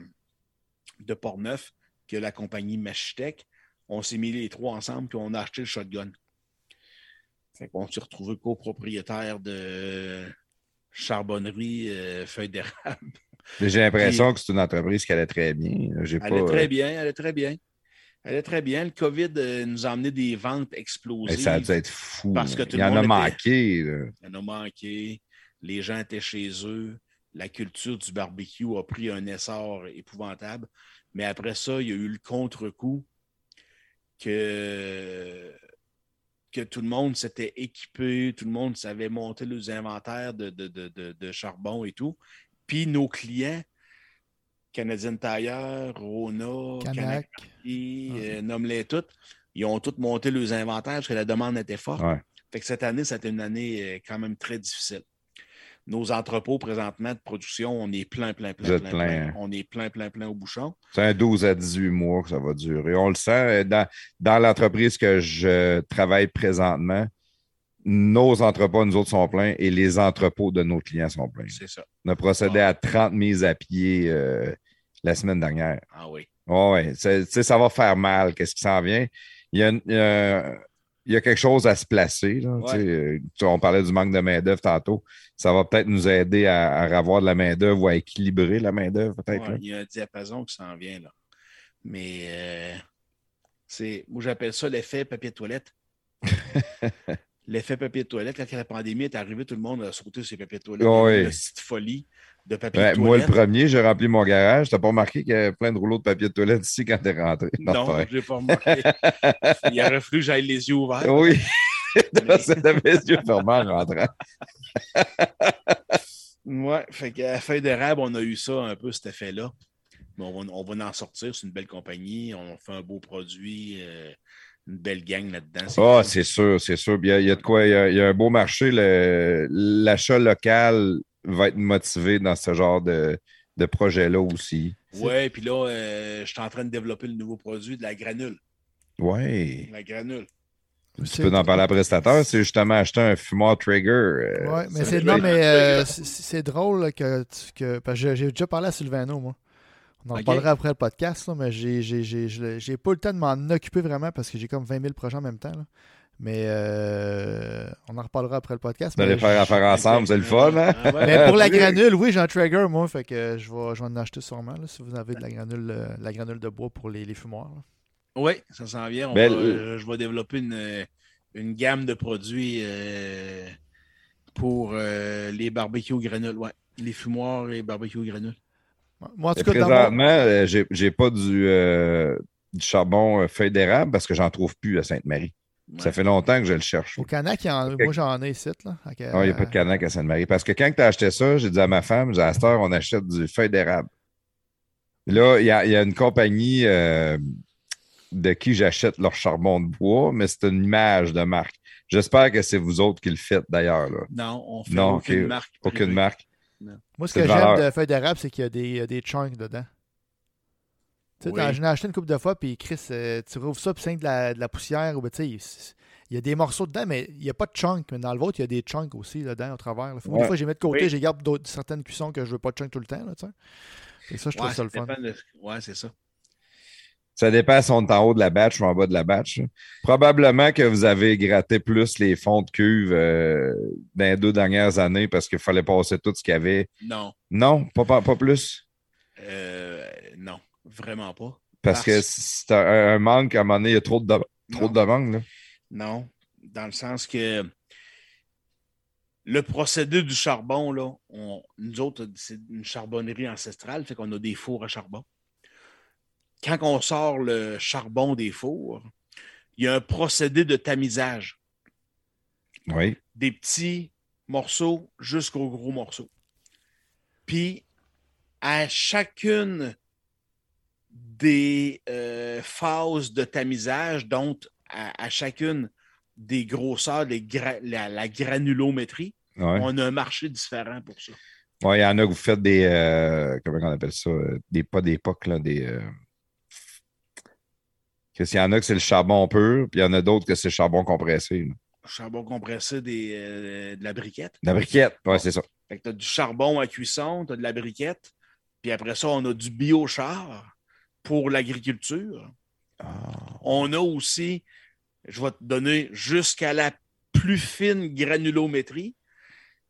Speaker 3: de Portneuf, qui a la compagnie Machitech. On s'est mis les trois ensemble, puis on a acheté le shotgun. Qu'on s'est retrouvé copropriétaire de charbonnerie euh, feuille d'érable.
Speaker 1: J'ai l'impression que c'est une entreprise qui allait très bien.
Speaker 3: Elle
Speaker 1: pas,
Speaker 3: est
Speaker 1: euh,
Speaker 3: très bien, elle est très bien. Elle est très bien. Le COVID euh, nous a amené des ventes explosives.
Speaker 1: Mais ça a dû être fou.
Speaker 3: Parce que tout
Speaker 1: Il
Speaker 3: le
Speaker 1: y en a
Speaker 3: était-
Speaker 1: manqué. là.
Speaker 3: Il y en a manqué. Les gens étaient chez eux. La culture du barbecue a pris un essor épouvantable. Mais après ça, il y a eu le contre-coup que, que tout le monde s'était équipé, tout le monde savait monter les inventaires de, de- de- de- de charbon et tout. Puis nos clients, Canadian Tire, Rona,
Speaker 2: Canac.
Speaker 3: Euh, nomme-les toutes, ils ont tous monté leurs inventaires parce que la demande était forte.
Speaker 1: Ouais.
Speaker 3: Fait que cette année, c'était une année euh, quand même très difficile. Nos entrepôts présentement de production, on est plein, plein, plein, plein,
Speaker 1: plein, hein?
Speaker 3: On est plein, plein, plein au bouchon.
Speaker 1: C'est un 12 à 18 mois que ça va durer. On le sent. euh, Dans, dans l'entreprise que je travaille présentement, nos entrepôts, nous autres, sont pleins et les entrepôts de nos clients sont pleins.
Speaker 3: C'est ça.
Speaker 1: On a procédé à 30 mises à pied euh, la semaine dernière.
Speaker 3: Ah oui.
Speaker 1: Oui, ça va faire mal. Qu'est-ce qui s'en vient? Il y, a, il y a- il y a quelque chose à se placer. là,
Speaker 3: Ouais.
Speaker 1: euh, on parlait du manque de main-d'œuvre tantôt. Ça va peut-être nous aider à, à avoir de la main-d'œuvre ou à équilibrer la main-d'œuvre, peut-être.
Speaker 3: Ouais, il y a un diapason qui s'en vient là. Mais euh, c'est. Moi, j'appelle ça l'effet papier de toilette. l'effet papier de toilette, quand la pandémie est arrivée, tout le monde a sauté sur les papiers de toilette.
Speaker 1: Ouais.
Speaker 3: Il y a eu une petite folie de papier
Speaker 1: Ouais,
Speaker 3: de
Speaker 1: moi, le premier, j'ai rempli mon garage. T'as pas remarqué qu'il y avait plein de rouleaux de papier de toilette ici quand t'es rentré?
Speaker 3: Non, je n'ai pas remarqué. Il aurait fallu que j'aille les yeux ouverts.
Speaker 1: Oui. T'avais les yeux fermés en rentrant.
Speaker 3: Ouais, fait qu'à la feuille d'érable, on a eu ça un peu, cet effet-là. Mais on va, on va en sortir. C'est une belle compagnie. On fait un beau produit. euh, une belle gang là-dedans.
Speaker 1: Ah, c'est sûr, c'est sûr. Il y, a, il y a de quoi, il y a, il y a un beau marché. L'achat local va être motivé dans ce genre de, de projet-là aussi.
Speaker 3: Ouais, puis là, euh, je suis en train de développer le nouveau produit de la granule.
Speaker 1: Oui.
Speaker 3: La granule.
Speaker 1: Tu peux en parler à prestataire. C'est justement acheter un fumoir trigger. euh,
Speaker 2: Ouais, mais c'est non, euh, c'est- drôle que, tu- que parce que j'ai- déjà parlé à Sylvano, moi. On en
Speaker 3: Ok.
Speaker 2: reparlera après le podcast, là, mais j'ai j'ai- j'ai- j'ai- j'ai pas eu le temps de m'en occuper vraiment parce que j'ai comme 20 000 projets en même temps. là. Mais euh, on en reparlera après le podcast.
Speaker 1: Vous allez
Speaker 2: mais
Speaker 1: faire affaire ensemble, c'est le fun, hein?
Speaker 3: Ah ouais.
Speaker 2: Mais pour la granule, oui, j'ai un trigger, moi, fait que je vais, je vais en acheter sûrement là, si vous avez de la granule, euh, la granule de bois pour les, les fumoirs. là.
Speaker 3: Oui, ça s'en vient. On
Speaker 1: Ben,
Speaker 3: va- euh, je vais développer une, une gamme de produits euh, pour euh, les barbecues granules. Ouais. Les fumoirs et barbecues granules.
Speaker 2: Moi, en tout cas,
Speaker 1: présentement, j'ai pas du, euh, du charbon feuille d'érable parce que j'en trouve plus à Sainte-Marie.
Speaker 3: Ouais.
Speaker 1: Ça fait longtemps que je le cherche.
Speaker 2: au Canac, il y en- moi j'en ai ici. Là, que,
Speaker 1: Ah, il n'y a pas de canac à Sainte-Marie. Parce que quand tu as acheté ça, j'ai dit à ma femme, j'ai dit, à cette heure, on achète du feuille d'érable. Là, il y y a une compagnie euh, de qui j'achète leur charbon de bois, mais c'est une image de marque. J'espère que c'est vous autres qui le faites d'ailleurs.
Speaker 3: Non, on fait
Speaker 1: Non,
Speaker 3: aucune marque.
Speaker 1: Aucune marque.
Speaker 2: Moi, ce que
Speaker 1: de
Speaker 2: j'aime de feuilles d'érable, c'est qu'il y a des, euh, des chunks dedans. Tu sais,
Speaker 3: Oui.
Speaker 2: dans- j'en ai acheté une couple de fois, puis Chris, euh, tu rouvres ça, puis c'est de la, de la poussière, ou ben, tu sais, il il y a des morceaux dedans, mais il n'y a pas de chunks. Mais dans le vôtre, il y a des chunks aussi dedans, au travers. là. Faut- Des fois, j'ai mis de côté,
Speaker 3: Oui.
Speaker 2: j'ai garde d'autres- certaines cuissons que je veux pas de chunks tout le temps. Là, tu sais. Et ça, je trouve
Speaker 3: Ouais,
Speaker 2: ça le fun.
Speaker 3: de- Ouais, c'est ça.
Speaker 1: Ça dépend si on est en haut de la batch ou en bas de la batch. Probablement que vous avez gratté plus les fonds de cuve euh, dans les deux dernières années parce qu'il fallait passer tout ce qu'il y avait.
Speaker 3: Non.
Speaker 1: Non, pas, pas, pas plus?
Speaker 3: Euh, non, vraiment pas.
Speaker 1: Parce,
Speaker 3: Parce-
Speaker 1: que c'est un, un manque, à un moment donné, il y a trop de, trop
Speaker 3: Non.
Speaker 1: de demandes. là.
Speaker 3: Non, dans le sens que le procédé du charbon, là, on- nous autres, c'est une charbonnerie ancestrale, fait qu'on a des fours à charbon. Quand on sort le charbon des fours, il y a un procédé de tamisage,
Speaker 1: Oui.
Speaker 3: des petits morceaux jusqu'aux gros morceaux. Puis, à chacune des euh, phases de tamisage, donc à, à chacune des grosseurs, gra- la, la granulométrie,
Speaker 1: Ouais.
Speaker 3: on a un marché différent pour ça.
Speaker 1: Ouais, il y en a que vous faites des. euh, comment on appelle ça? Des, pas pocs, là, des. Euh... Qu'est-ce qu'il y en a que c'est le charbon pur, puis il y en a d'autres que c'est le charbon compressé. là.
Speaker 3: Charbon compressé des, euh, de la briquette.
Speaker 1: La briquette, ouais, c'est ça.
Speaker 3: Fait que tu as du charbon à cuisson, tu as de la briquette, puis après ça, on a du biochar pour l'agriculture.
Speaker 1: Ah.
Speaker 3: On a aussi, je vais te donner jusqu'à la plus fine granulométrie,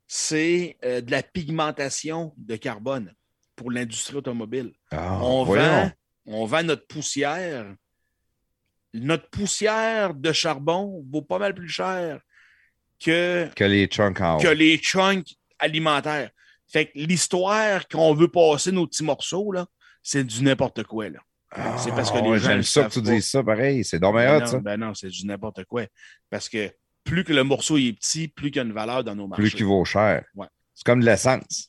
Speaker 3: c'est euh, de la pigmentation de carbone pour l'industrie automobile.
Speaker 1: Ah,
Speaker 3: on, vend, on vend notre poussière notre poussière de charbon vaut pas mal plus cher que,
Speaker 1: Que les chunks
Speaker 3: que les chunks alimentaires. Fait que l'histoire qu'on veut passer nos petits morceaux, là, c'est du n'importe quoi. Là.
Speaker 1: Ah,
Speaker 3: c'est parce que les
Speaker 1: ouais,
Speaker 3: gens
Speaker 1: J'aime
Speaker 3: le
Speaker 1: ça que tu
Speaker 3: pas.
Speaker 1: dises ça, pareil. C'est dommage
Speaker 3: Ben non,
Speaker 1: ça.
Speaker 3: ben non, c'est du n'importe quoi. Parce que plus que le morceau est petit, plus qu'il y a une valeur dans nos marchés.
Speaker 1: Plus qu'il vaut cher.
Speaker 3: Ouais.
Speaker 1: C'est comme de l'essence.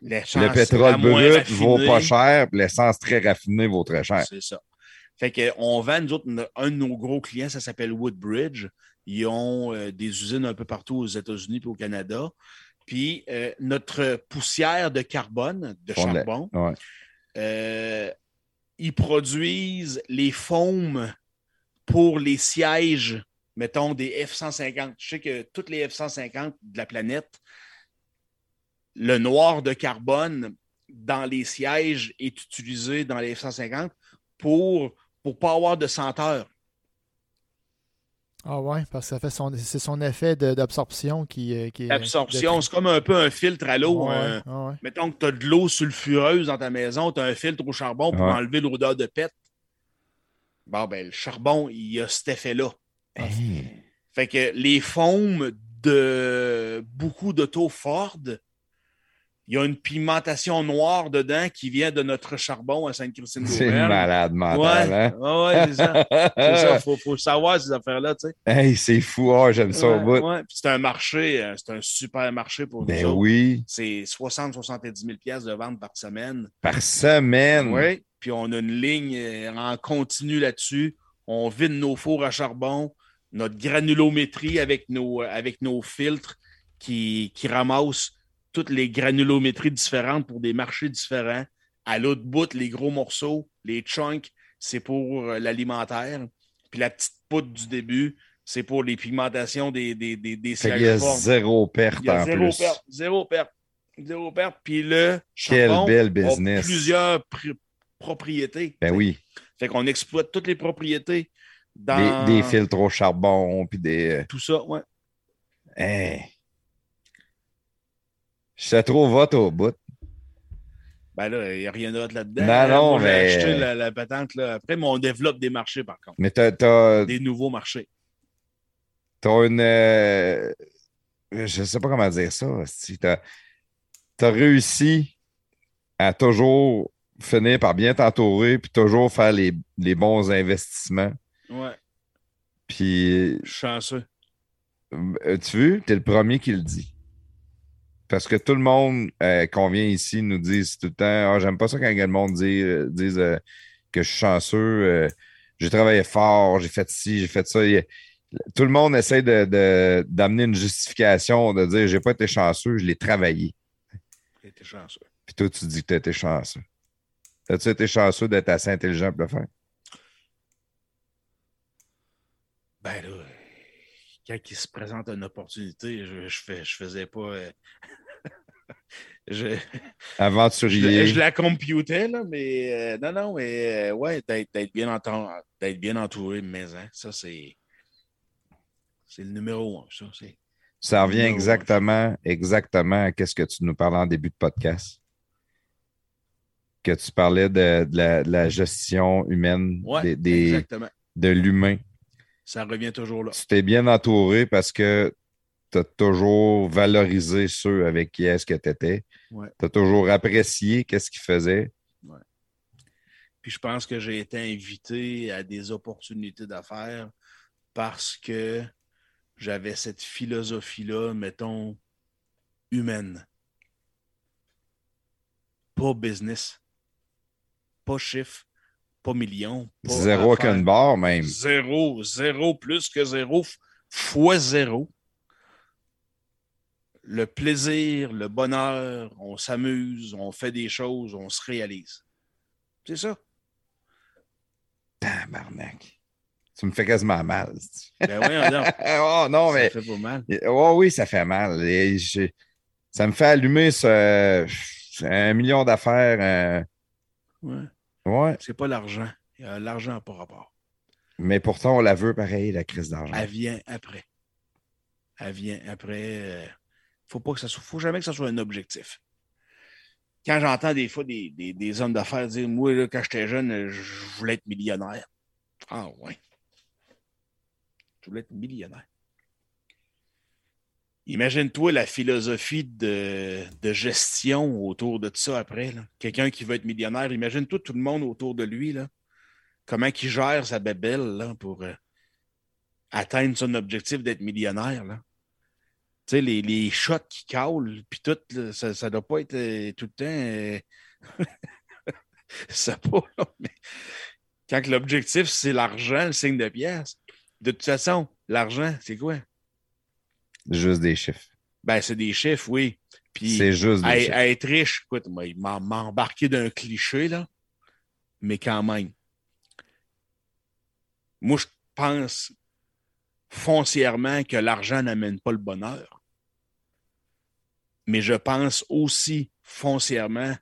Speaker 1: Le pétrole brut vaut pas cher, puis l'essence très raffinée vaut très cher.
Speaker 3: C'est ça. Fait qu'on vend, nous autres, un de nos gros clients, ça s'appelle Woodbridge. Ils ont euh, des usines un peu partout aux États-Unis et au Canada. Puis euh, notre poussière de carbone, de charbon,
Speaker 1: Ouais.
Speaker 3: Euh, ils produisent les foams pour les sièges, mettons, des F-150. Je sais que toutes les F-150 de la planète, le noir de carbone dans les sièges est utilisé dans les F-150 pour ne pas avoir de senteur.
Speaker 2: Ah ouais, parce que ça fait son, c'est son effet d'absorption qui, euh, qui est.
Speaker 3: L'absorption,
Speaker 2: de-
Speaker 3: c'est comme un peu un filtre à l'eau.
Speaker 2: Ouais,
Speaker 3: un-
Speaker 2: ouais, ouais.
Speaker 3: mettons que tu as de l'eau sulfureuse dans ta maison, tu as un filtre au charbon pour
Speaker 1: Ouais.
Speaker 3: enlever l'odeur de pète. Bon, ben, le charbon, il a cet effet-là.
Speaker 1: Hey.
Speaker 3: Fait que les foams de beaucoup d'autos Ford, il y a une pigmentation noire dedans qui vient de notre charbon à Sainte-Christine
Speaker 1: C'est malade
Speaker 3: Ouais,
Speaker 1: mental, hein?
Speaker 3: ouais, ouais, c'est ça. Ça, faut, faut savoir ces affaires-là, tu sais.
Speaker 1: Hey, c'est fou, ah, j'aime ça au bout.
Speaker 3: ouais. Puis C'est un marché, euh, c'est un super marché pour
Speaker 1: Ben
Speaker 3: nous
Speaker 1: oui,
Speaker 3: C'est 60-70 000 pièces de vente par semaine.
Speaker 1: par semaine?
Speaker 3: Oui. Puis on a une ligne euh, en continu là-dessus. On vide nos fours à charbon, notre granulométrie avec nos, euh, avec nos filtres qui, qui ramassent toutes les granulométries différentes pour des marchés différents. À l'autre bout, les gros morceaux, les chunks, c'est pour euh, l'alimentaire. Puis la petite poudre du début, c'est pour les pigmentations des, des, des, sièges
Speaker 1: y a zéro perte
Speaker 3: Il a
Speaker 1: en
Speaker 3: zéro
Speaker 1: plus.
Speaker 3: perte. Zéro perte. Zéro perte. Puis le charbon
Speaker 1: belle
Speaker 3: a
Speaker 1: business.
Speaker 3: plusieurs pri- propriétés.
Speaker 1: Ben oui,
Speaker 3: Fait qu'on exploite toutes les propriétés dans
Speaker 1: des, filtres au charbon, puis des... euh,
Speaker 3: tout ça. Ouais.
Speaker 1: Hey. Je te trouve hot au bout.
Speaker 3: Ben là, il n'y a rien d'autre là-dedans.
Speaker 1: Non,
Speaker 3: Hein,
Speaker 1: non,
Speaker 3: moi, j'ai
Speaker 1: mais-
Speaker 3: acheté la, la patente là. Après, mais on développe des marchés, par contre.
Speaker 1: Mais t'as,
Speaker 3: Des nouveaux marchés.
Speaker 1: t'as une... euh, je sais pas comment dire ça. Si t'as, t'as réussi à toujours finir par bien t'entourer, puis toujours faire les, les bons investissements.
Speaker 3: Ouais.
Speaker 1: Puis,
Speaker 3: Je suis chanceux.
Speaker 1: euh, tu vois, t'es le premier qui le dit. Parce que tout le monde euh, qu'on vient ici nous dit tout le temps Ah, j'aime pas ça quand le monde dit, euh, dise euh, que je suis chanceux, euh, j'ai travaillé fort, j'ai fait ci, j'ai fait ça. Il tout le monde essaie de, de- d'amener une justification, de dire j'ai pas été chanceux, je l'ai travaillé.
Speaker 3: J'ai été chanceux.
Speaker 1: Puis toi, tu dis que tu as été chanceux. As-tu été chanceux d'être assez intelligent pour le faire?
Speaker 3: Ben là, quand il se présente une opportunité, je, je, fais, je faisais pas. euh, je, je,
Speaker 1: Aventurier.
Speaker 3: la- je la computais, là, mais euh, non, non, mais euh, ouais, d'être, bien, entouré, d'être bien entouré de maison, ça, c'est. C'est le numéro un, ça. C'est,
Speaker 1: Ça revient exactement, exactement à ce que tu nous parlais en début de podcast. Que tu parlais de, de la, de la gestion humaine,
Speaker 3: ouais,
Speaker 1: des- de l'humain.
Speaker 3: Ça revient toujours là.
Speaker 1: Tu t'es bien entouré parce que tu as toujours valorisé ceux avec qui est-ce que tu étais.
Speaker 3: Ouais.
Speaker 1: Tu as toujours apprécié qu'est-ce qu'ils faisaient.
Speaker 3: Puis je pense que j'ai été invité à des opportunités d'affaires parce que j'avais cette philosophie-là, mettons, humaine. Pas business. Pas chiffre. Pas million. pas
Speaker 1: Zéro qu'une barre même.
Speaker 3: Zéro. Zéro plus que zéro fois zéro. Le plaisir, le bonheur, on s'amuse, on fait des choses, on se réalise. C'est ça.
Speaker 1: Tabarnak. Tu me fais quasiment mal.
Speaker 3: Ben voyons donc.
Speaker 1: oh non, mais.
Speaker 3: Ça fait pas mal.
Speaker 1: Oh oui, ça fait mal. Et ça me fait allumer ce, un million d'affaires.
Speaker 3: Ouais.
Speaker 1: euh, ouais,
Speaker 3: C'est pas l'argent. Euh, L'argent n'a pas rapport.
Speaker 1: mais pourtant, on la veut pareil, la crise d'argent.
Speaker 3: Elle vient après. Elle vient après. Faut pas que ça faut jamais que ça soit un objectif. Quand j'entends des fois des, des- hommes d'affaires dire Moi, quand j'étais jeune, je voulais être millionnaire. Ah ouais. Je voulais être millionnaire. Imagine-toi la philosophie de, de, gestion autour de ça après. Quelqu'un qui veut être millionnaire, imagine-toi tout le monde autour de lui. Là. Comment il gère sa bébelle là, pour euh, atteindre son objectif d'être millionnaire. Là. Tu sais, les, les shots qui caulent, puis tout, ça ne doit pas être euh, tout le temps. Euh, ça pas, mais quand l'objectif, c'est l'argent, le signe de pièce, de toute façon, l'argent, c'est quoi?
Speaker 1: Juste des chiffres.
Speaker 3: Ben, c'est des chiffres, oui. Puis,
Speaker 1: c'est juste des
Speaker 3: à,
Speaker 1: chiffres.
Speaker 3: à être riche, écoute, il m'a embarqué d'un cliché, là, mais quand même. Moi, je pense foncièrement que l'argent n'amène pas le bonheur. Mais je pense aussi foncièrement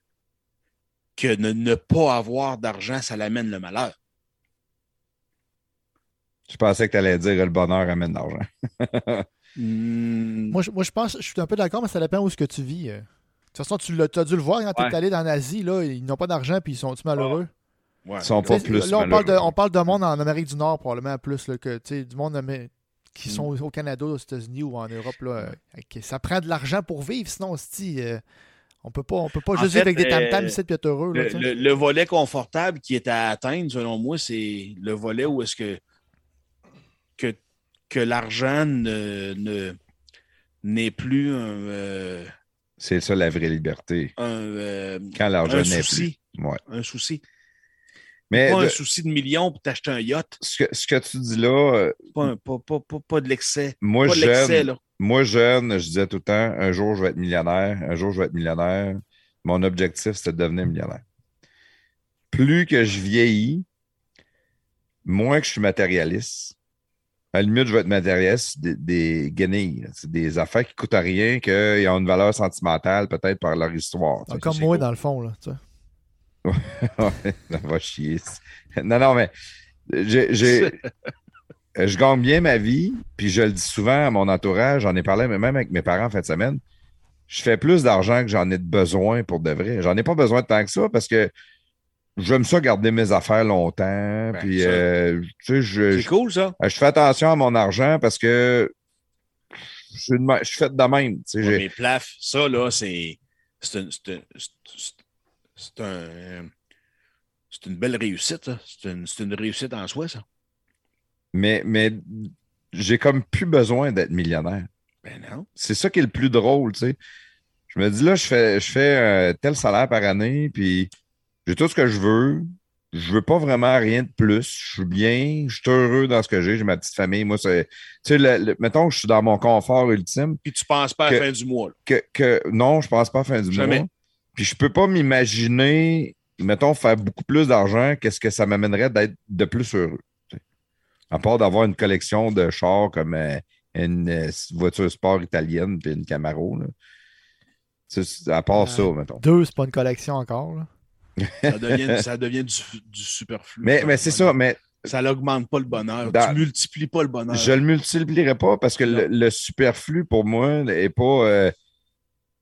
Speaker 3: que ne, ne pas avoir d'argent, ça l'amène le malheur.
Speaker 1: Je pensais que tu allais dire le bonheur amène l'argent.
Speaker 3: Hmm.
Speaker 2: Moi, je, moi, je pense, je suis un peu d'accord, mais ça dépend où est-ce que tu vis. euh. De toute façon, tu as dû le voir quand tu
Speaker 3: Ouais.
Speaker 2: es allé en Asie, là, ils n'ont pas d'argent puis ils sont malheureux?
Speaker 3: Ouais.
Speaker 1: Ils sont pas
Speaker 2: Tu
Speaker 1: plus
Speaker 2: là, on parle, de,
Speaker 1: malheureux.
Speaker 2: on parle de monde en Amérique du Nord, probablement plus, là, que tu du monde amé- qui
Speaker 3: Mm.
Speaker 2: sont au Canada, aux États-Unis ou en Europe. Là, euh, ça prend de l'argent pour vivre, sinon, c'ti, euh, on peut pas, on peut pas
Speaker 3: En
Speaker 2: juste vivre
Speaker 3: fait,
Speaker 2: avec des tam-tams
Speaker 3: euh,
Speaker 2: ici puis être heureux. Là,
Speaker 3: Le, volet confortable qui est à atteindre, selon moi, c'est le volet où est-ce que, que, que l'argent ne, ne- n'est plus un, euh,
Speaker 1: C'est ça la vraie liberté.
Speaker 3: un, euh,
Speaker 1: Quand l'argent n'est plus. Ouais.
Speaker 3: Un souci.
Speaker 1: Mais
Speaker 3: pas
Speaker 1: de-
Speaker 3: un souci de millions pour t'acheter un yacht.
Speaker 1: ce, que, ce que tu dis là, euh,
Speaker 3: Pas, un- pas, pas, pas, pas de l'excès.
Speaker 1: moi
Speaker 3: Pas de l'excès,
Speaker 1: jeune,
Speaker 3: là.
Speaker 1: moi jeune, je disais tout le temps, un jour je vais être millionnaire, un jour je vais être millionnaire. Mon objectif, c'était de devenir millionnaire. Plus que je vieillis, moins que je suis matérialiste. À la limite, je vais être matérialiste des, des guenilles. C'est des affaires qui ne coûtent rien, qui ont une valeur sentimentale, peut-être par leur histoire. sais.
Speaker 2: Comme moi,
Speaker 3: cool.
Speaker 2: dans le fond. Là, tu sais.
Speaker 1: Ça va chier. Non, non, mais j'ai, je gagne bien ma vie, puis je le dis souvent à mon entourage, j'en ai parlé même avec mes parents en fin de semaine. Je fais plus d'argent que j'en ai de besoin pour de vrai. J'en ai pas besoin de tant que ça parce que j'aime ça garder mes affaires longtemps.
Speaker 3: Ben,
Speaker 1: puis, euh, tu sais, je,
Speaker 3: C'est cool, ça.
Speaker 1: je, je fais attention à mon argent parce que je suis, de même- je suis fait de même. tu sais, j'ai-
Speaker 3: Ouais, mais plaf, ça, là, c'est. C'est c'est- un. C'est une belle réussite, là. C'est une, une réussite en soi, ça.
Speaker 1: mais mais j'ai comme plus besoin d'être millionnaire.
Speaker 3: Ben non.
Speaker 1: c'est ça qui est le plus drôle, tu sais. Je me dis là, je fais, je fais euh, tel salaire par année, puis j'ai tout ce que je veux. Je veux pas vraiment rien de plus. Je suis bien, je suis heureux dans ce que j'ai. J'ai ma petite famille. Moi, c'est. Tu sais, le- le- mettons que je suis dans mon confort ultime.
Speaker 3: Puis tu penses pas à la fin du mois, là.
Speaker 1: Que, que non, je pense pas à la fin du
Speaker 3: Jamais.
Speaker 1: mois. Puis je peux pas m'imaginer, mettons, faire beaucoup plus d'argent, qu'est-ce que ça m'amènerait d'être de plus heureux. À part d'avoir une collection de chars comme euh, une euh, voiture sport italienne puis une Camaro. Là. À part
Speaker 2: Euh,
Speaker 1: ça, mettons.
Speaker 2: Deux, c'est pas une collection encore. Là.
Speaker 3: Ça devient, ça devient du, du superflu.
Speaker 1: Mais, mais c'est ça, mais
Speaker 3: Ça n'augmente pas le bonheur.
Speaker 1: Dans-
Speaker 3: Tu multiplies pas le bonheur.
Speaker 1: je le multiplierai pas parce que le, le superflu pour moi n'est pas.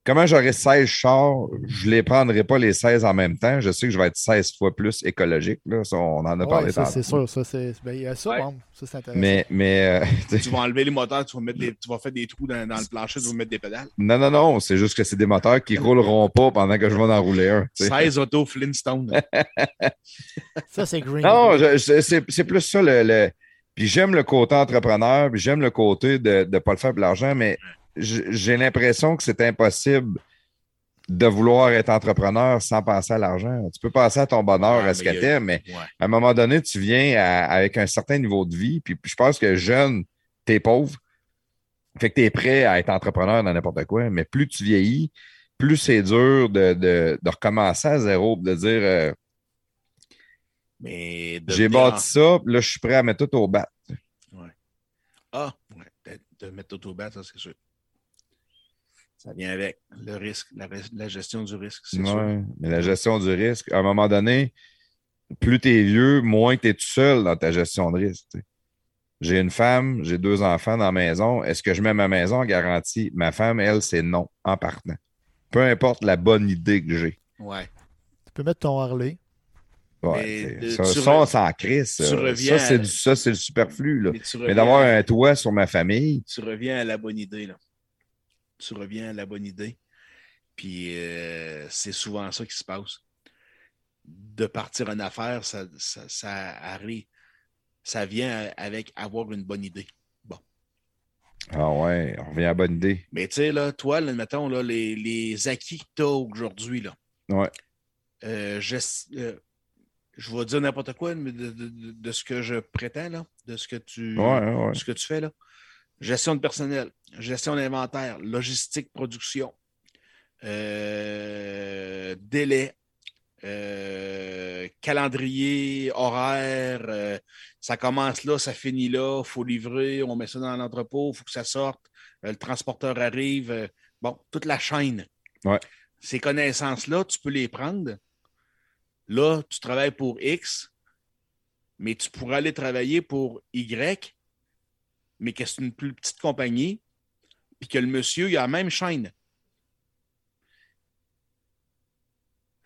Speaker 1: Comment j'aurais 16 chars, je les prendrai pas les 16 en même temps. Je sais que je vais être 16 fois plus écologique. Là. Ça, on en a parlé
Speaker 2: Ouais, ça,
Speaker 1: tantôt.
Speaker 2: c'est sûr. Ça, c'est, ben, il y a ça,
Speaker 3: Ouais.
Speaker 2: bon, ça, c'est intéressant.
Speaker 1: Mais, mais euh, tu
Speaker 3: vas enlever les moteurs, tu vas, mettre des, tu vas faire des trous dans, dans le plancher, tu vas mettre des pédales.
Speaker 1: non, non, non, c'est juste que c'est des moteurs qui rouleront pas pendant que je vais en rouler un. tu sais.
Speaker 3: 16 autos Flintstone.
Speaker 2: Ça, c'est green.
Speaker 1: Non, c'est c'est plus ça le. le- Puis j'aime le côté entrepreneur, puis j'aime le côté de ne pas le faire pour l'argent, mais j'ai l'impression que c'est impossible de vouloir être entrepreneur sans penser à l'argent. Tu peux penser à ton bonheur, à ce que t'aimes, mais
Speaker 3: Ouais.
Speaker 1: à un moment donné, tu viens à- avec un certain niveau de vie, puis, puis je pense que jeune, t'es pauvre. Fait que t'es prêt à être entrepreneur dans n'importe quoi, mais plus tu vieillis, plus c'est dur de, de- de recommencer à zéro, de dire euh,
Speaker 3: Mais
Speaker 1: j'ai bâti ça, là, je suis prêt à mettre tout au bat.
Speaker 3: Ah, de, de mettre autobat, ça, c'est sûr. Ça vient avec le risque, la, la gestion du risque, c'est sûr.
Speaker 1: Ouais, mais la gestion du risque, à un moment donné, plus tu es vieux, moins tu es tout seul dans ta gestion de risque. J'ai une femme, j'ai deux enfants dans la maison. Est-ce que je mets ma maison en garantie? Ma femme, elle, c'est non, en partant. Peu importe la bonne idée que j'ai.
Speaker 3: Ouais.
Speaker 2: Tu peux mettre ton Harley.
Speaker 1: Ouais,
Speaker 3: de-
Speaker 1: ça,
Speaker 3: tu
Speaker 1: ça,
Speaker 3: re-
Speaker 1: on s'en crisse.
Speaker 3: tu
Speaker 1: Ça, c'est
Speaker 3: à-
Speaker 1: du- ça, c'est le superflu. Là.
Speaker 3: Mais,
Speaker 1: d'avoir un toit sur ma famille,
Speaker 3: tu reviens à la bonne idée. Là. Tu reviens à la bonne idée. Puis euh, c'est souvent ça qui se passe. De partir en affaires, ça, ça, ça arrive. Ça vient avec avoir une bonne idée.
Speaker 1: ah ouais, on revient à la bonne idée.
Speaker 3: Mais tu sais, là, toi, là, mettons, là, les, les acquis que tu as aujourd'hui, là,
Speaker 1: Ouais.
Speaker 3: euh, je, euh, je vais dire n'importe quoi mais de, de- de- de ce que je prétends, là, de ce que tu,
Speaker 1: ouais, ouais.
Speaker 3: ce que tu fais. Là. Gestion de personnel, gestion d'inventaire, logistique, production, euh, délai, euh, calendrier, horaire. euh, ça commence là, ça finit là, il faut livrer, on met ça dans l'entrepôt, il faut que ça sorte, euh, le transporteur arrive. bon, toute la chaîne.
Speaker 1: Ouais.
Speaker 3: Ces connaissances-là, tu peux les prendre. Là, tu travailles pour X, mais tu pourrais aller travailler pour Y, mais que c'est une plus petite compagnie, puis que le monsieur, il a la même chaîne.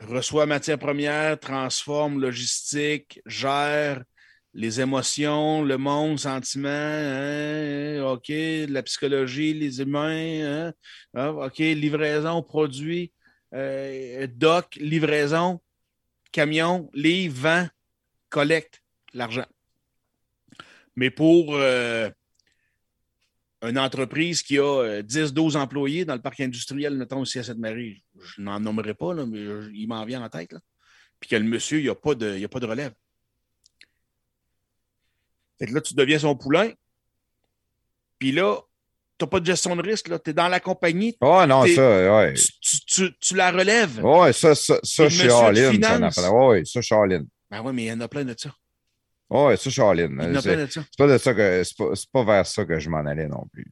Speaker 3: Reçoit matière première, transforme, logistique, gère les émotions, le monde, sentiments, hein, OK, la psychologie, les humains, hein, OK, livraison, produit, euh, doc, livraison, camion, livre, vend, collecte l'argent. Mais pour euh, une entreprise qui a euh, 10-12 employés dans le parc industriel, mettons aussi à Sainte-Marie, je n'en nommerai pas, là, mais je- il m'en vient en tête. Là. Puis que le monsieur, il n'y a, pas de- il a pas de relève. Fait que là, tu deviens son poulain. Puis là, tu n'as pas de gestion de risque. Tu es dans la compagnie.
Speaker 1: Oh non, ça, ouais.
Speaker 3: Tu, tu- tu- la relèves.
Speaker 1: Ouais, ça, ça, ça,
Speaker 3: de
Speaker 1: all-in. ça. Ouais, all-in.
Speaker 3: Ben oui, mais il y en a plein de ça.
Speaker 1: Ouais, ça,
Speaker 3: a
Speaker 1: C'est- pas de ça que c'est pas, pas vers ça que je m'en allais non plus.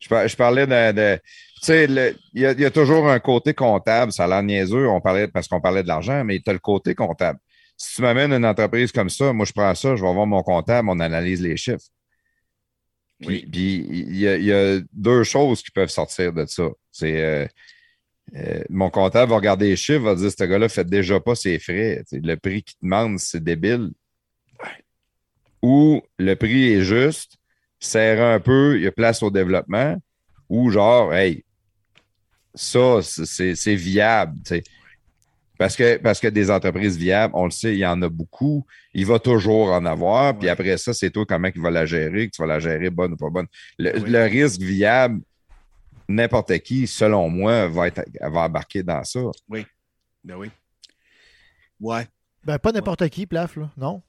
Speaker 1: Je, par- je parlais de. de- tu sais, il y, a- il y a toujours un côté comptable, ça a l'air niaiseux, on parlait parce qu'on parlait de l'argent, mais tu as le côté comptable. Si tu m'amènes une entreprise comme ça, moi je prends ça, je vais voir mon comptable, on analyse les chiffres. Puis,
Speaker 3: Oui.
Speaker 1: puis il y, a, il y a deux choses qui peuvent sortir de ça. C'est euh, euh, mon comptable va regarder les chiffres, va dire ce gars-là fait déjà pas ses frais. Le prix qu'il demande, c'est débile. Ou le prix est juste, serre un peu, il y a place au développement, ou genre, hey, ça, c'est c'est viable. tu sais. Parce que, parce que des entreprises viables, on le sait, il y en a beaucoup. Il va toujours en avoir. Puis
Speaker 3: Ouais.
Speaker 1: après ça, c'est toi comment il va la gérer, que tu vas la gérer bonne ou pas bonne. Le,
Speaker 3: Oui.
Speaker 1: le risque viable, n'importe qui, selon moi, va, être, va embarquer dans ça.
Speaker 3: Ben oui. Ouais.
Speaker 2: Ben, pas n'importe qui, plaf, là. Non?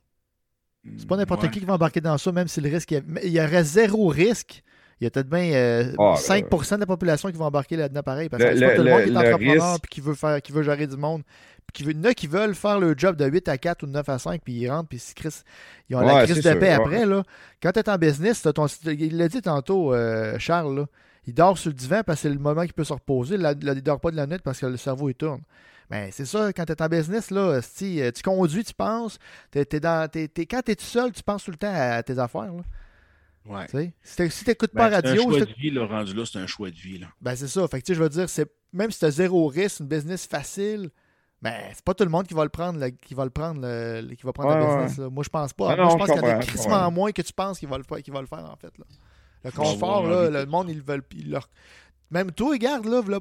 Speaker 2: C'est pas n'importe
Speaker 3: Ouais.
Speaker 2: qui qui va embarquer dans ça, même si le risque. Il y aurait zéro risque. Il y a peut-être bien euh,
Speaker 1: Ah,
Speaker 2: 5 de la population qui va embarquer là-dedans pareil. Parce que c'est pas tout le monde qui est entrepreneur
Speaker 1: risque-
Speaker 2: puis qui veut faire, qui veut gérer du monde. Puis qui veut, il y en a qui veulent faire le job de 8 à 4 ou de 9 à 5, puis ils rentrent, puis ils, se crissent- ils ont la crise de
Speaker 1: sûr,
Speaker 2: paix
Speaker 1: ouais.
Speaker 2: après. Là. Quand tu es en business, ton, il l'a dit tantôt, euh, Charles, là, il dort sur le divan parce que c'est le moment qu'il peut se reposer. Là, il ne dort pas de la nuit parce que le cerveau il tourne. Mais c'est ça, quand tu es en business, là, si, euh, tu conduis, tu penses. T'es- t'es dans, t'es- t'es- quand tu es tout seul, tu penses tout le temps à tes affaires. Là,
Speaker 3: Ouais.
Speaker 2: si tu n'écoutes
Speaker 3: Ben,
Speaker 2: pas
Speaker 3: c'est un
Speaker 2: radio,
Speaker 3: choix de vie, là, rendu là, c'est un choix de vie. Là.
Speaker 2: ben c'est ça. Fait que, tu sais, je veux dire, c'est même si tu as zéro risque, une business facile, ben c'est pas tout le monde qui va le prendre, le- qui va le prendre, le- le- qui va prendre
Speaker 1: Ouais,
Speaker 2: la business. là. Moi, je pense pas. Moi,
Speaker 1: non,
Speaker 2: je pense qu'il y en a
Speaker 1: comprends.
Speaker 2: moins que tu penses qu'ils vont le, vont le faire, en fait. là. Le confort, là, le
Speaker 3: de-
Speaker 2: monde, ils veulent. ils leur- Même toi, regarde, là, là,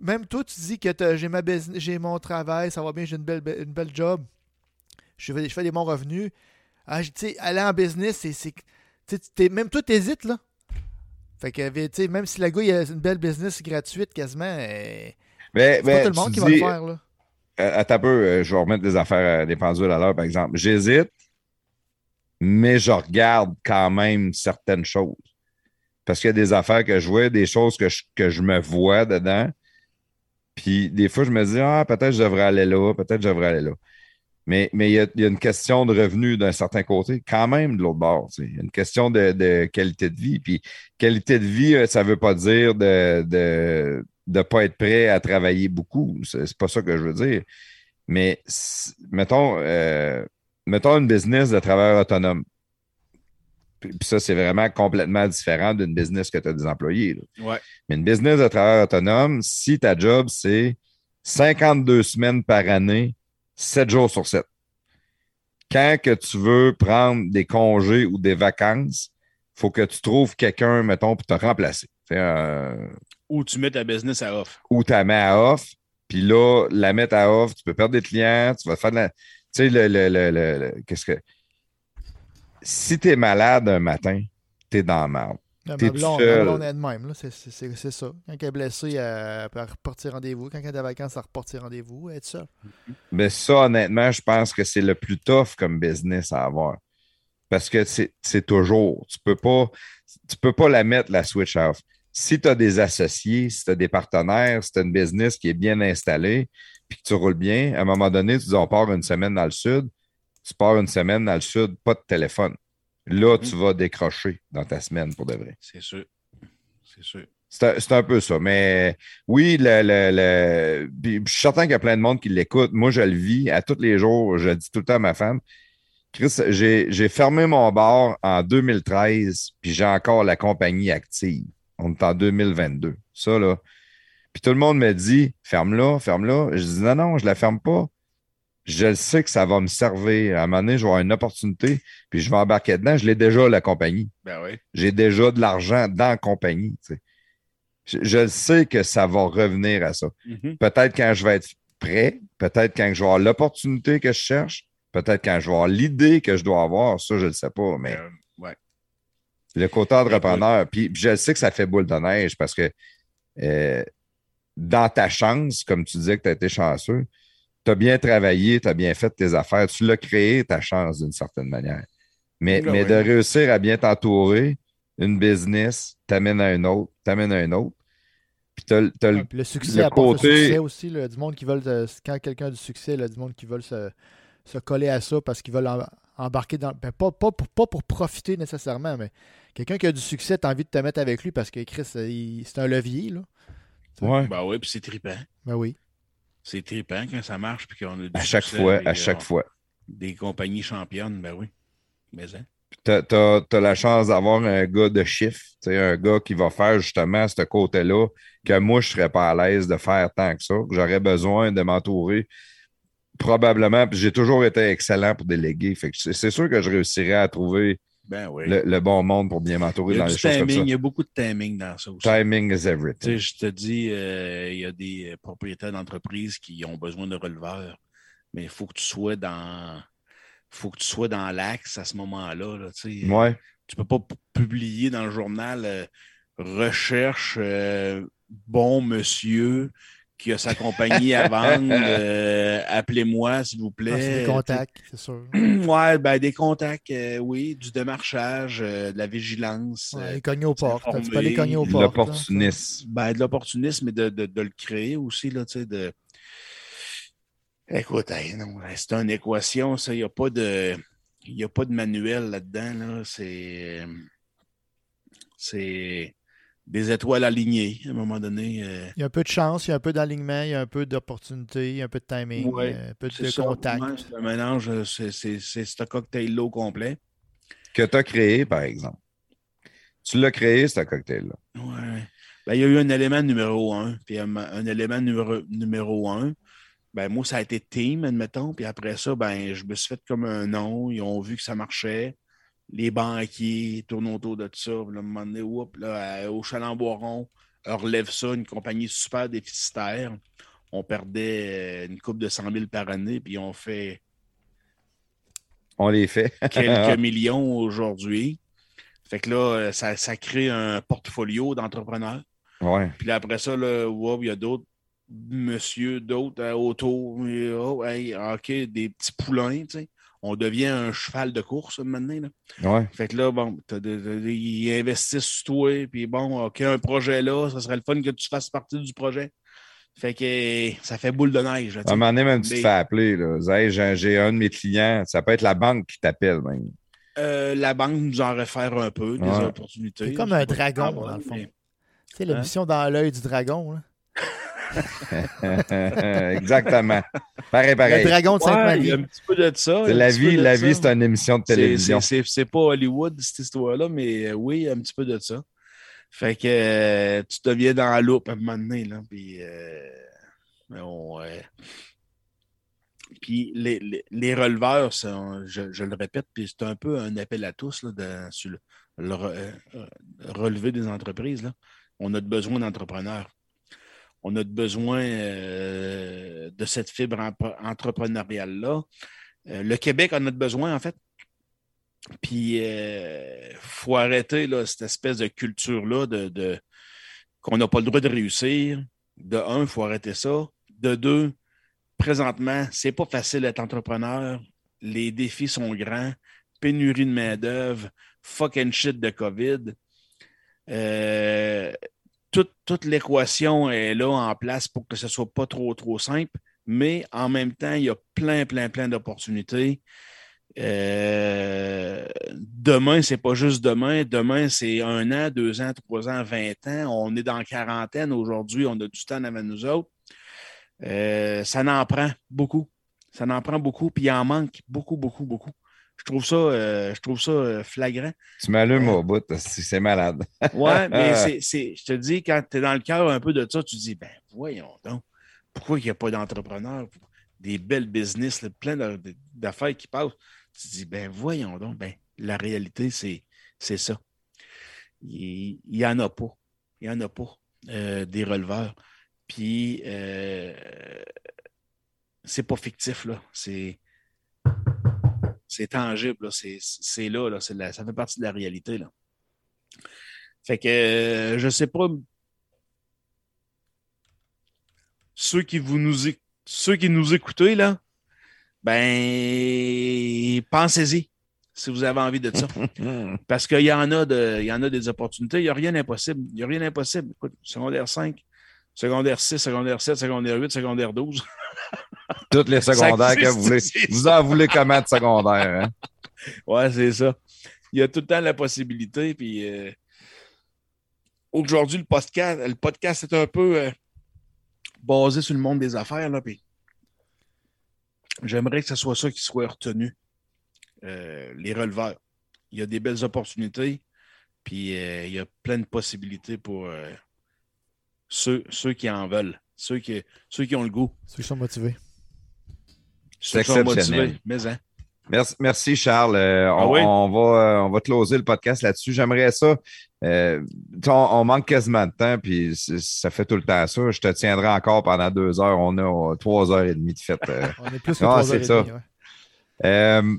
Speaker 2: même toi, tu dis que j'ai ma business, j'ai mon travail, ça va bien, j'ai une belle, une belle job, je fais, je fais des bons revenus. Ah, tu sais, aller en business, c'est. même toi, t'hésites, là. Fait que, tu sais, même si le gars, il a une belle business gratuite quasiment, euh,
Speaker 1: Mais,
Speaker 2: c'est
Speaker 1: mais
Speaker 2: pas tout le monde qui va le
Speaker 1: dis-
Speaker 2: faire, là.
Speaker 1: Euh, attends un peu, euh, je vais remettre des affaires, euh, des pendules à l'heure, par exemple. J'hésite, mais je regarde quand même certaines choses. Parce qu'il y a des affaires que je vois, des choses que je, que je me vois dedans. Puis des fois, je me dis, ah, peut-être je devrais aller là, peut-être je devrais aller là. Mais, mais il, y a, il y a une question de revenu d'un certain côté, quand même de l'autre bord. Il y a une question de, de qualité de vie. Puis qualité de vie, euh, ça ne veut pas dire de de de pas être prêt à travailler beaucoup. C'est pas ça que je veux dire. Mais mettons, euh, mettons une business de travailleur autonome. Puis ça, c'est vraiment complètement différent d'une business que tu as des employés. là.
Speaker 3: Ouais.
Speaker 1: Mais une business de travailleur autonome, si ta job, c'est 52 semaines par année, 7 jours sur 7. quand que tu veux prendre des congés ou des vacances, il faut que tu trouves quelqu'un, mettons, pour te remplacer. Euh,
Speaker 3: ou tu mets ta business à off.
Speaker 1: Ou tu la mets à off. Puis là, la mettre à off, tu peux perdre des clients, tu vas faire de la. Tu sais, le, le, le, qu'est-ce que. Si tu es malade un matin, tu es dans la merde.
Speaker 2: Ma blonde, ma blonde est de même, c'est ça. Quand elle est blessée, elle peut repartir rendez-vous. Quand elle a des vacances, elle repartir rendez-vous. Être ça.
Speaker 1: Mais ça, honnêtement, je pense que c'est le plus tough comme business à avoir. Parce que c'est toujours. Tu peux pas, tu peux pas la mettre, la switch off. Si tu as des associés, si tu as des partenaires, si tu as une business qui est bien installée, puis que tu roules bien, à un moment donné, tu dis on part une semaine dans le sud, tu pars une semaine dans le sud, pas de téléphone. Là, tu vas décrocher dans ta semaine pour de vrai.
Speaker 3: C'est sûr. C'est sûr.
Speaker 1: C'est un, peu ça. Mais oui, le, je suis certain qu'il y a plein de monde qui l'écoute. Moi, je le vis à tous les jours. Je le dis tout le temps à ma femme. Chris, j'ai fermé mon bar en 2013, puis j'ai encore la compagnie active. On est en 2022. Ça, là. Puis tout le monde me dit, ferme-la, ferme-la. Je dis, non, non, je la ferme pas je sais que ça va me servir. À un moment donné, je vais avoir une opportunité, puis je vais embarquer dedans. Je l'ai déjà, la compagnie.
Speaker 3: Ben oui.
Speaker 1: J'ai déjà de l'argent dans la compagnie. Je, sais que ça va revenir à ça. Mm-hmm. Peut-être quand je vais être prêt, peut-être quand je vais avoir l'opportunité que je cherche, peut-être quand je vais avoir l'idée que je dois avoir. Ça, je ne le sais pas, mais
Speaker 3: ben,
Speaker 1: le côté entrepreneur, puis, je sais que ça fait boule de neige parce que euh, dans ta chance, comme tu disais que tu as été chanceux, tu as bien travaillé, tu as bien fait tes affaires, tu l'as créé ta chance d'une certaine manière. Mais, mais de réussir à bien t'entourer, une business t'amène à un autre, t'amène à un autre. Puis t'as,
Speaker 2: le succès, le côté... le succès aussi, du monde qui veulent, quand quelqu'un a du succès, du monde qui veulent se, coller à ça parce qu'ils veulent embarquer dans. Ben, pas, pas, pour, pas pour profiter nécessairement, mais quelqu'un qui a du succès, tu as envie de te mettre avec lui parce que Chris, c'est un levier. Là.
Speaker 3: Ouais. Ben oui, puis c'est trippant.
Speaker 2: Ben oui.
Speaker 3: C'est trippant quand ça marche puis qu'on a
Speaker 1: À chaque fois, à chaque fois.
Speaker 3: Des compagnies championnes, ben oui. Mais hein?
Speaker 1: Tu as, la chance d'avoir un gars de chiffre, un gars qui va faire justement ce côté-là que moi, je ne serais pas à l'aise de faire tant que ça. J'aurais besoin de m'entourer. Probablement, puis j'ai toujours été excellent pour déléguer. c'est sûr que je réussirais à trouver
Speaker 3: ben
Speaker 1: le, bon monde pour bien m'entourer dans les choses comme ça.
Speaker 3: Il y a beaucoup de timing dans ça aussi.
Speaker 1: Timing is everything.
Speaker 3: je te dis, euh, il y a des propriétaires d'entreprises qui ont besoin de releveurs, mais il faut que tu sois dans faut que tu sois dans l'axe à ce moment-là. Là. Tu ne peux pas publier dans le journal euh, recherche euh, bon monsieur qui a sa compagnie à vendre, euh, appelez-moi, s'il vous plaît. Ah,
Speaker 2: c'est des contacts, c'est sûr.
Speaker 3: ouais, ben, des contacts, euh, oui, du démarchage, euh, de la vigilance.
Speaker 2: Ouais, cogner aux portes. Tu peux aller cogner aux
Speaker 1: portes. L'opportunisme.
Speaker 3: Ben, de l'opportunisme, mais de, de, de, le créer aussi, là, tu sais, de. Écoute, c'est une équation, ça. Il n'y a pas de. Il n'y a pas de manuel là-dedans, là. C'est. C'est des étoiles alignées à un moment donné. Euh.
Speaker 2: Il y a un peu de chance, il y a un peu d'alignement, il y a un peu d'opportunité, il y a un peu de timing, euh, un peu de contact.
Speaker 3: C'est un mélange, euh, c'est ce cocktail-là au complet.
Speaker 1: Que tu as créé, par exemple. Tu l'as créé, ce cocktail-là.
Speaker 3: Oui. Ben, il y a eu un élément numéro un, puis un, élément numéro, numéro un. Ben, moi, ça a été team, admettons. Puis après ça, ben, je me suis fait comme un nom. Ils ont vu que ça marchait les banquiers tournent autour de ça. Là, un moment donné, là, au Chalamboiron, relève ça, une compagnie super déficitaire. On perdait euh, une coupe de 100 000 par année, puis on fait.
Speaker 1: On les fait.
Speaker 3: quelques millions aujourd'hui. Fait que là, euh, ça, ça crée un portfolio d'entrepreneurs.
Speaker 1: Ouais.
Speaker 3: Puis après ça, là, il y a d'autres monsieur, d'autres euh, autour. Oh, OK, des petits poulains, tu sais on devient un cheval de course maintenant.
Speaker 1: Là. Ouais.
Speaker 3: Fait que là, bon, ils investissent sur toi, puis bon, OK, un projet là, ça serait le fun que tu fasses partie du projet. Fait que ça fait boule de neige.
Speaker 1: à un moment donné, même, tu te fais appeler. j'ai un de mes clients, ça peut être la banque qui t'appelle même.
Speaker 3: Euh, la banque nous en réfère un peu, des opportunités.
Speaker 2: C'est comme un dragon, dans le fond. Tu sais, la hein? mission dans l'œil du dragon. Là.
Speaker 1: Exactement. Pareil, pareil.
Speaker 2: Le dragon de Sainte-Marie.
Speaker 3: il y a un petit peu de ça.
Speaker 1: la vie, la vie, c'est une émission de télévision.
Speaker 3: C'est pas Hollywood, cette histoire-là, mais euh, oui, un petit peu de ça. Fait que euh, tu deviens dans la loupe à un moment donné, là, puis euh, on, Puis les, les, les releveurs, sont- je, je le répète, puis c'est un peu un appel à tous là, de- sur le, le re- euh, euh, relevé des entreprises. Là. On a besoin d'entrepreneurs. On a besoin euh, de cette fibre entrepreneuriale-là. Euh, le Québec en a besoin, en fait. Puis, il faut arrêter là, cette espèce de culture-là de- qu'on n'a pas le droit de réussir. De un, il faut arrêter ça. De deux, présentement, c'est pas facile d'être entrepreneur. Les défis sont grands. Pénurie de main-d'œuvre, fucking shit de COVID. Euh, toute l'équation est là en place pour que ce soit pas trop, trop simple. Mais en même temps, il y a plein, plein, plein d'opportunités. Euh, demain, c'est pas juste demain. Demain, c'est un an, deux ans, trois ans, vingt ans. On est dans la quarantaine aujourd'hui. On a du temps avant nous autres. Euh, ça n'en prend beaucoup. Ça n'en prend beaucoup. Puis il en manque beaucoup, beaucoup, beaucoup. Je trouve ça, euh, je trouve ça euh, flagrant.
Speaker 1: Tu m'allumes au bout, c'est malade.
Speaker 3: Ouais, mais c'est, c'est, je te dis, quand tu es dans le cœur un peu de ça, tu te dis, ben voyons donc, pourquoi il n'y a pas d'entrepreneurs, des belles business, là, plein d'affaires qui passent. Tu te dis, ben voyons donc, ben la réalité, c'est, c'est ça. Il n'y en a pas. Il n'y en a pas euh, des releveurs. Puis, euh, c'est pas fictif, là. C'est, c'est tangible. C'est, là, là. C'est la- ça fait partie de la réalité, là. Fait que euh, je sais pas. Ceux qui vous nous éc- ceux qui nous écoutez, là, ben pensez-y si vous avez envie de ça. Parce qu'il y en a de, il y en a des opportunités. Il n'y a rien d'impossible. Il n'y a rien d'impossible. Écoute, secondaire 5, secondaire 6, secondaire 7, secondaire 8, secondaire 12.
Speaker 1: Toutes les secondaires que vous voulez. Vous en voulez comment de secondaire? Hein?
Speaker 3: Ouais, c'est ça. Il y a tout le temps la possibilité. Puis euh, aujourd'hui, le podcast, le podcast est un peu euh, basé sur le monde des affaires. Là, puis j'aimerais que ce soit ça qui soit retenu. Euh, les releveurs. Il y a des belles opportunités. Puis euh, il y a plein de possibilités pour euh, ceux, ceux qui en veulent, ceux qui, ceux qui ont le goût.
Speaker 2: Ceux qui sont motivés.
Speaker 1: C'est exceptionnel.
Speaker 3: Mais, hein.
Speaker 1: Merci, merci Charles. Euh, on,
Speaker 3: Ah oui?
Speaker 1: on va, euh, on va closer le podcast là-dessus. J'aimerais ça. euh, on, on manque quasiment de temps, puis ça fait tout le temps ça. Je te tiendrai encore pendant deux heures. On a trois heures et demie de fête. euh.
Speaker 2: On est plus que
Speaker 1: Ah,
Speaker 2: trois heures et
Speaker 1: ça.
Speaker 2: demie, ouais.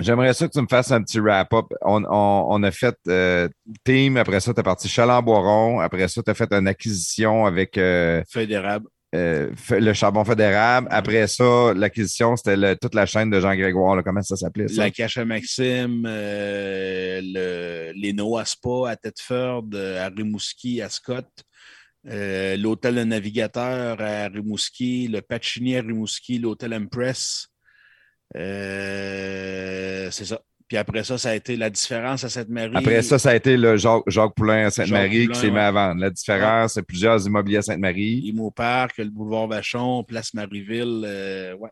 Speaker 1: J'aimerais ça que tu me fasses un petit wrap-up. On, on- on a fait euh, Team, après ça, tu es parti Chaland-Boiron. Après ça, tu as fait une acquisition avec euh,
Speaker 3: Feuille d'érable.
Speaker 1: Euh, le charbon fédéral. Après ça, l'acquisition, c'était toute la chaîne de Jean-Grégoire. là. Comment ça s'appelait?
Speaker 3: La cache à Maxime, euh, le, les Noah Spa à Thetford, euh, à Rimouski, à Scott, l'hôtel navigateur à Rimouski, le Pacini à Rimouski, l'hôtel Empress. C'est ça. Puis après ça, ça a été la différence à Sainte-Marie.
Speaker 1: Après ça, ça a été le Jacques, Jacques Poulain à Sainte-Marie qui s'est mis
Speaker 3: ouais.
Speaker 1: à vendre. La différence, c'est plusieurs immobiliers à Sainte-Marie.
Speaker 3: Imo Park, le boulevard Vachon, Place Marieville. euh, ouais.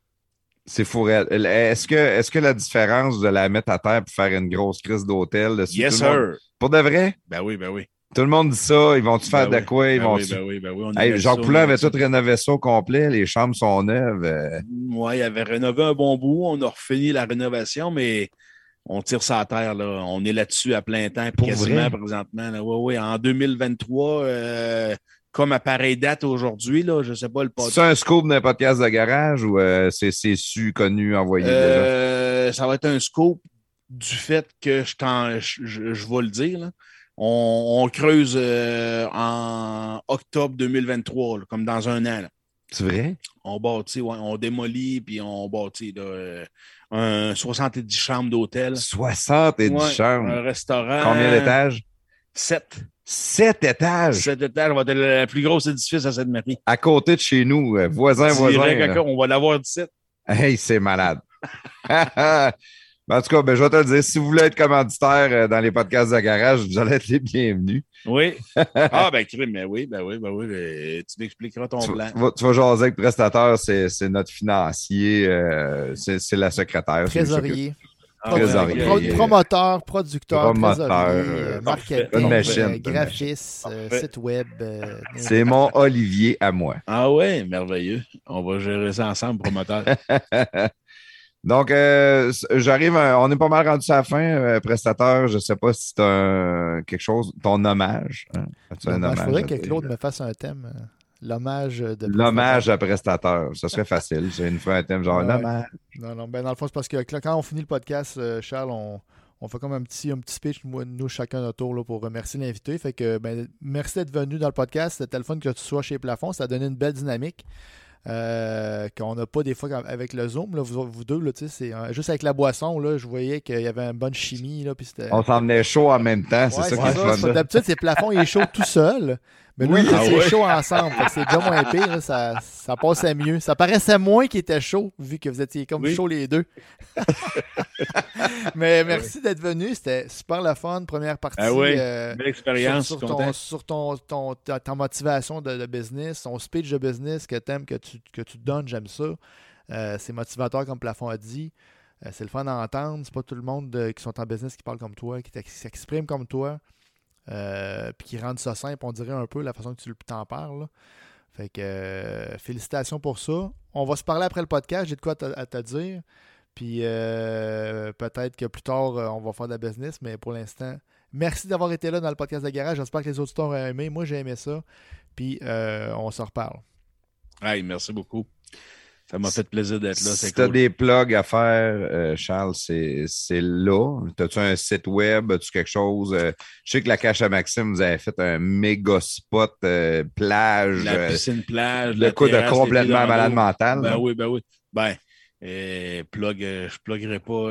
Speaker 1: C'est fourré. Est-ce que, est que la différence de la mettre à terre pour faire une grosse crise d'hôtel?
Speaker 3: Yes,
Speaker 1: monde-
Speaker 3: sir.
Speaker 1: Pour de vrai?
Speaker 3: Ben oui, ben oui.
Speaker 1: Tout le monde dit ça. Ils vont-tu faire
Speaker 3: Ben
Speaker 1: de
Speaker 3: oui,
Speaker 1: quoi? Ils
Speaker 3: ben
Speaker 1: vont
Speaker 3: oui, ben oui, ben oui. On
Speaker 1: Hey,
Speaker 3: avait
Speaker 1: Jacques
Speaker 3: on
Speaker 1: avait tout rénové ça au complet. Les chambres sont neuves. euh,
Speaker 3: Oui, il avait rénové un bon bout. On a refini la rénovation, mais on tire ça à terre. Là. On est là-dessus à plein temps,
Speaker 1: Pour
Speaker 3: quasiment
Speaker 1: vrai?
Speaker 3: présentement. Là. Ouais, ouais. En 2023, euh, comme à pareille date aujourd'hui, là, je ne sais pas le
Speaker 1: C'est
Speaker 3: podcast.
Speaker 1: ça un scoop d'un podcast de garage ou euh, c'est c'est su, connu, envoyé déjà?
Speaker 3: Euh, ça va être un scoop du fait que je, t'en- je, je- je vais le dire. là. On, on creuse euh, en octobre 2023, là, comme dans un an. là.
Speaker 1: C'est vrai?
Speaker 3: On bâtit, ouais, on démolit, puis on bâtit là, un 70 chambres d'hôtel.
Speaker 1: 70
Speaker 3: Ouais,
Speaker 1: chambres.
Speaker 3: Un restaurant.
Speaker 1: Combien d'étages?
Speaker 3: 7.
Speaker 1: Sept étages?
Speaker 3: 7 étages va être le plus gros édifice à Sainte-Marie.
Speaker 1: À côté de chez nous, euh, voisin, voisin.
Speaker 3: On va l'avoir 17.
Speaker 1: Hey, c'est malade. Ben, en tout cas, ben, je vais te le dire, si vous voulez être commanditaire euh, dans les podcasts de garage, vous allez être les bienvenus.
Speaker 3: Oui. ah, ben, mais oui, ben oui, ben oui. ben, tu m'expliqueras ton
Speaker 1: Tu,
Speaker 3: plan.
Speaker 1: tu vas, tu vas jaser avec le prestataire, c'est c'est notre financier, euh, c'est c'est la secrétaire. qui s'occupe.
Speaker 2: Trésorier.
Speaker 1: Trésorier.
Speaker 2: Pro- promoteur, producteur,
Speaker 1: Promoteur,
Speaker 2: trésorier,
Speaker 1: euh,
Speaker 2: marketing,
Speaker 1: machine,
Speaker 2: euh, graphiste, euh, site web. euh,
Speaker 1: C'est mon Olivier à moi.
Speaker 3: Ah ouais, merveilleux. On va gérer ça ensemble, promoteur.
Speaker 1: Donc, euh, j'arrive, on est pas mal rendu à la fin, euh, prestateur. Je sais pas si tu as quelque chose, ton hommage. hein? As-tu un
Speaker 2: Il
Speaker 1: hommage
Speaker 2: faudrait
Speaker 1: à
Speaker 2: que? Claude me fasse un thème. euh, L'hommage de.
Speaker 1: L'hommage à prestateur. Ça serait facile. J'ai une fois un thème genre
Speaker 2: Ouais.
Speaker 1: l'hommage.
Speaker 2: Non, non, ben dans le fond, c'est parce que quand on finit le podcast, euh, Charles, on, on fait comme un petit, un petit speech, nous, chacun notre tour, là, pour remercier l'invité. Fait que, ben, merci d'être venu dans le podcast. C'était le fun que tu sois chez Plafond. Ça a donné une belle dynamique. Euh, qu'on n'a pas des fois avec le Zoom, là, vous, vous deux, là, c'est, euh, juste avec la boisson, là, je voyais qu'il y avait une bonne chimie. Là, puis c'était...
Speaker 1: On s'en venait chaud en même temps. C'est
Speaker 2: Ouais,
Speaker 1: ça
Speaker 2: ça,
Speaker 1: là.
Speaker 2: D'habitude, c'est plafond, il est chaud tout seul. Mais là,
Speaker 1: Oui.
Speaker 3: Ah
Speaker 2: c'est
Speaker 3: ouais.
Speaker 2: chaud ensemble. C'est déjà moins pire. là, ça, ça passait mieux. Ça paraissait moins qu'il était chaud, vu que vous étiez comme
Speaker 3: Oui.
Speaker 2: chauds les deux. Mais merci d'être venu. C'était super le fun. Première partie.
Speaker 3: Ah
Speaker 2: euh,
Speaker 3: Belle expérience,
Speaker 2: sur, ton, sur ton, ton- ta, ta motivation de, de business, ton speech de business que tu aimes, que tu, que tu donnes, j'aime ça. Euh, c'est motivateur, comme Plafond a dit. Euh, c'est le fun à entendre. C'est pas tout le monde qui sont en business qui parle comme toi, qui s'exprime comme toi, euh, puis qui rendent ça simple, on dirait un peu la façon que tu t'en parles. Fait que euh, félicitations pour ça. On va se parler après le podcast. J'ai de quoi te- dire. Puis euh, peut-être que plus tard, on va faire de la business, mais pour l'instant, merci d'avoir été là dans le podcast de garage. J'espère que les auditeurs ont aimé. Moi, j'ai aimé ça. Puis on se reparle.
Speaker 3: Hey, merci beaucoup. Ça m'a fait plaisir d'être là.
Speaker 1: Si tu as
Speaker 3: cool.
Speaker 1: des plugs à faire, euh, Charles, c'est là. As-tu un site web? As-tu quelque chose? Euh, je sais que la Cache à Maxime, vous avez fait un méga spot euh, plage.
Speaker 3: La piscine plage.
Speaker 1: le coup de complètement malade mental. là.
Speaker 3: Ben oui, ben oui. Ben, plug, je pluguerai pas,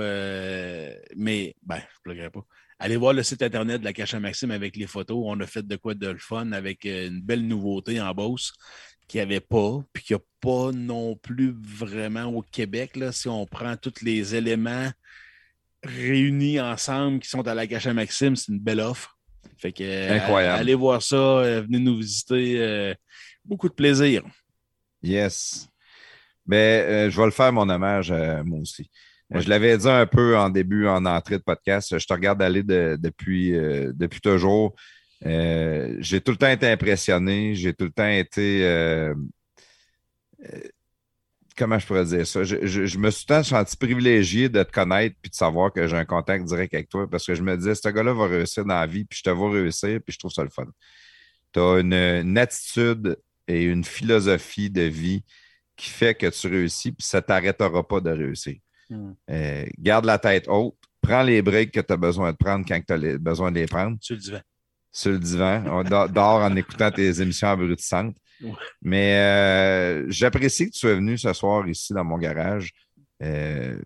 Speaker 3: mais ben, je pluguerai pas. Allez voir le site internet de la Cache à Maxime avec les photos. On a fait de quoi de le fun avec une belle nouveauté en Beauce qu'il n'y avait pas, puis qu'il n'y a pas non plus vraiment au Québec. Là, si on prend tous les éléments réunis ensemble qui sont à la Cache à Maxime, c'est une belle offre. Fait que, euh,
Speaker 1: Incroyable.
Speaker 3: allez voir ça, euh, venez nous visiter. euh, beaucoup de plaisir.
Speaker 1: Yes. Ben, euh, je vais le faire, mon hommage, euh, moi aussi. Je l'avais dit un peu en début, en entrée de podcast. Je te regarde aller de- depuis, euh, depuis toujours. Euh, j'ai tout le temps été impressionné. J'ai tout le temps été. euh, euh, comment je pourrais dire ça? Je, je- je me suis temps senti privilégié de te connaître puis de savoir que j'ai un contact direct avec toi parce que je me disais, ce gars-là va réussir dans la vie puis je te vois réussir puis je trouve ça le fun. Tu as une, une attitude et une philosophie de vie qui fait que tu réussis puis ça ne t'arrêtera pas de réussir.
Speaker 3: Mm.
Speaker 1: Euh, garde la tête haute, prends les breaks que tu as besoin de prendre quand tu as besoin de les prendre
Speaker 3: Sur le divan.
Speaker 1: Sur le divan. On dort, en écoutant tes émissions abrutissantes. Mais euh, j'apprécie que tu sois venu ce soir ici dans mon garage. Euh,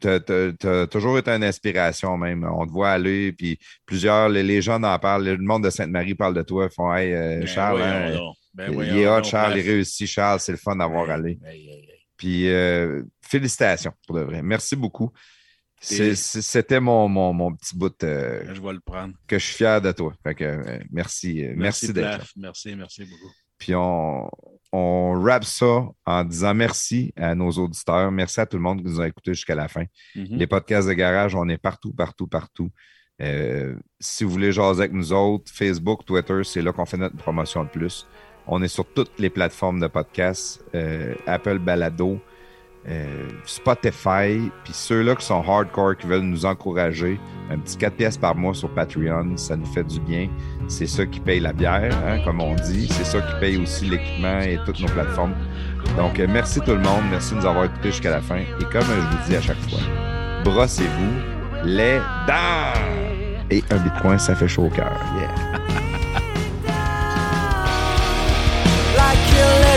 Speaker 1: tu as, toujours été une inspiration même. On te voit aller, puis plusieurs, les, les gens en parlent. Le monde de Sainte-Marie parle de toi. Ils font Hey, euh,
Speaker 3: Ben
Speaker 1: Charles, hein.
Speaker 3: Ben
Speaker 1: il
Speaker 3: voyons
Speaker 1: est hot, Charles, il réussit, Charles, c'est le fun d'avoir allé.
Speaker 3: Hey, hey.
Speaker 1: Puis félicitations pour de vrai. Merci beaucoup. C'était mon, mon, mon petit bout euh,
Speaker 3: Je vais le prendre.
Speaker 1: que je suis fier de toi. Fait que, euh, merci, euh, merci, d'être là.
Speaker 3: Plaf. Merci, merci beaucoup.
Speaker 1: Puis on, on wrap ça en disant merci à nos auditeurs. Merci à tout le monde qui nous a écoutés jusqu'à la fin.
Speaker 3: Mhm.
Speaker 1: Les podcasts de garage, on est partout, partout, partout. Euh, si vous voulez jaser avec nous autres, Facebook, Twitter, c'est là qu'on fait notre promotion de plus. On est sur toutes les plateformes de podcasts, euh, Apple Balado, euh, Spotify, puis ceux-là qui sont hardcore, qui veulent nous encourager, un petit 4 pièces par mois sur Patreon, ça nous fait du bien. C'est ça qui paye la bière, hein, comme on dit. C'est ça qui paye aussi l'équipement et toutes nos plateformes. Donc, euh, merci tout le monde. Merci de nous avoir écoutés jusqu'à la fin. Et comme je vous dis à chaque fois, brossez-vous les dents. Et un bitcoin, ça fait chaud au cœur.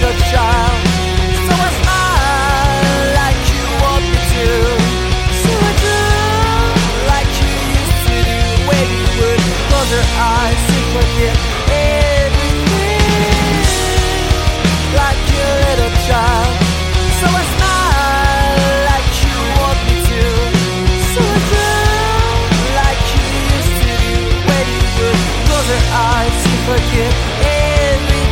Speaker 5: close your eyes and forget everything. Like your little child. So I, like you want me to. So I do, like you used to do, when you would close your eyes and forget everything.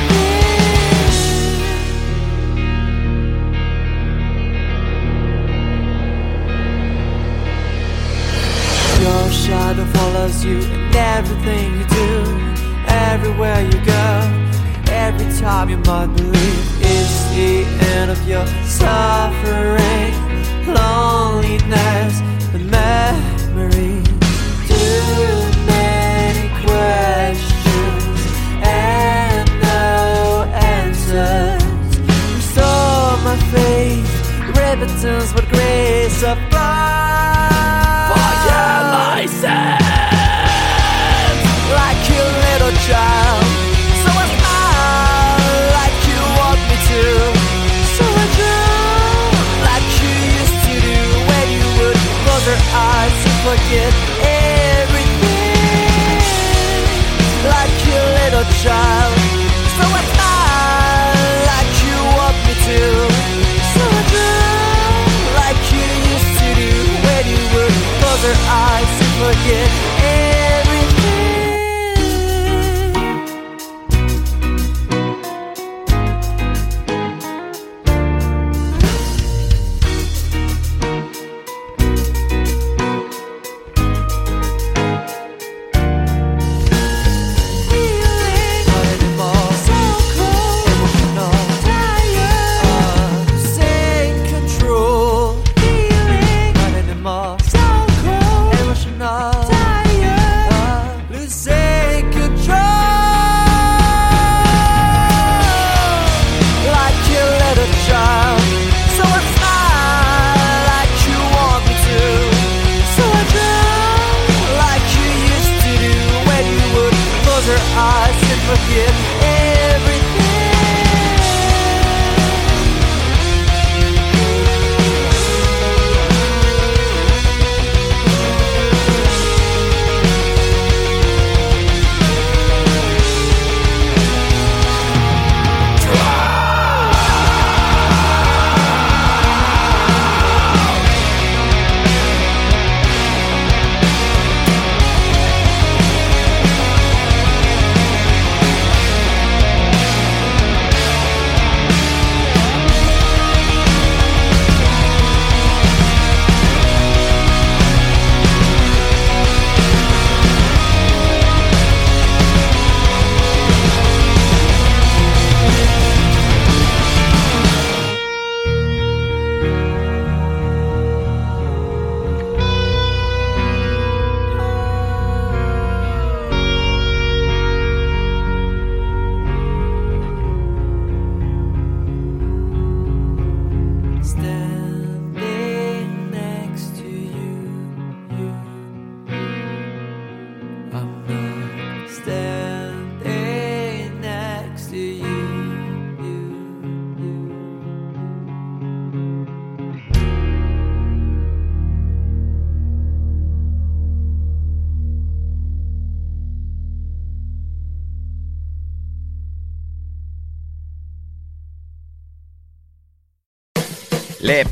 Speaker 5: Your shadow follows you in everything you do, everywhere you go. Every time you might believe it's the end of your suffering, loneliness, and memories. Too many questions and no answers. Restore my repentance, forget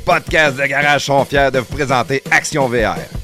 Speaker 1: podcasts de garage sont fiers de vous présenter Action VR.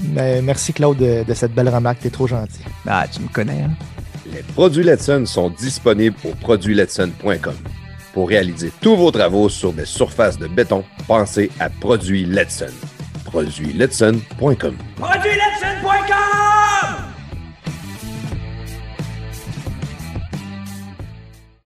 Speaker 2: Merci Claude de, de cette belle remarque, t'es trop gentil.
Speaker 6: Ah, tu me connais, hein? Les produits Letson sont disponibles au produitsletson.com. Pour réaliser tous vos travaux sur des surfaces de béton, pensez à Produits Letson. ProduitsLetson.com.
Speaker 7: ProduitsLetson.com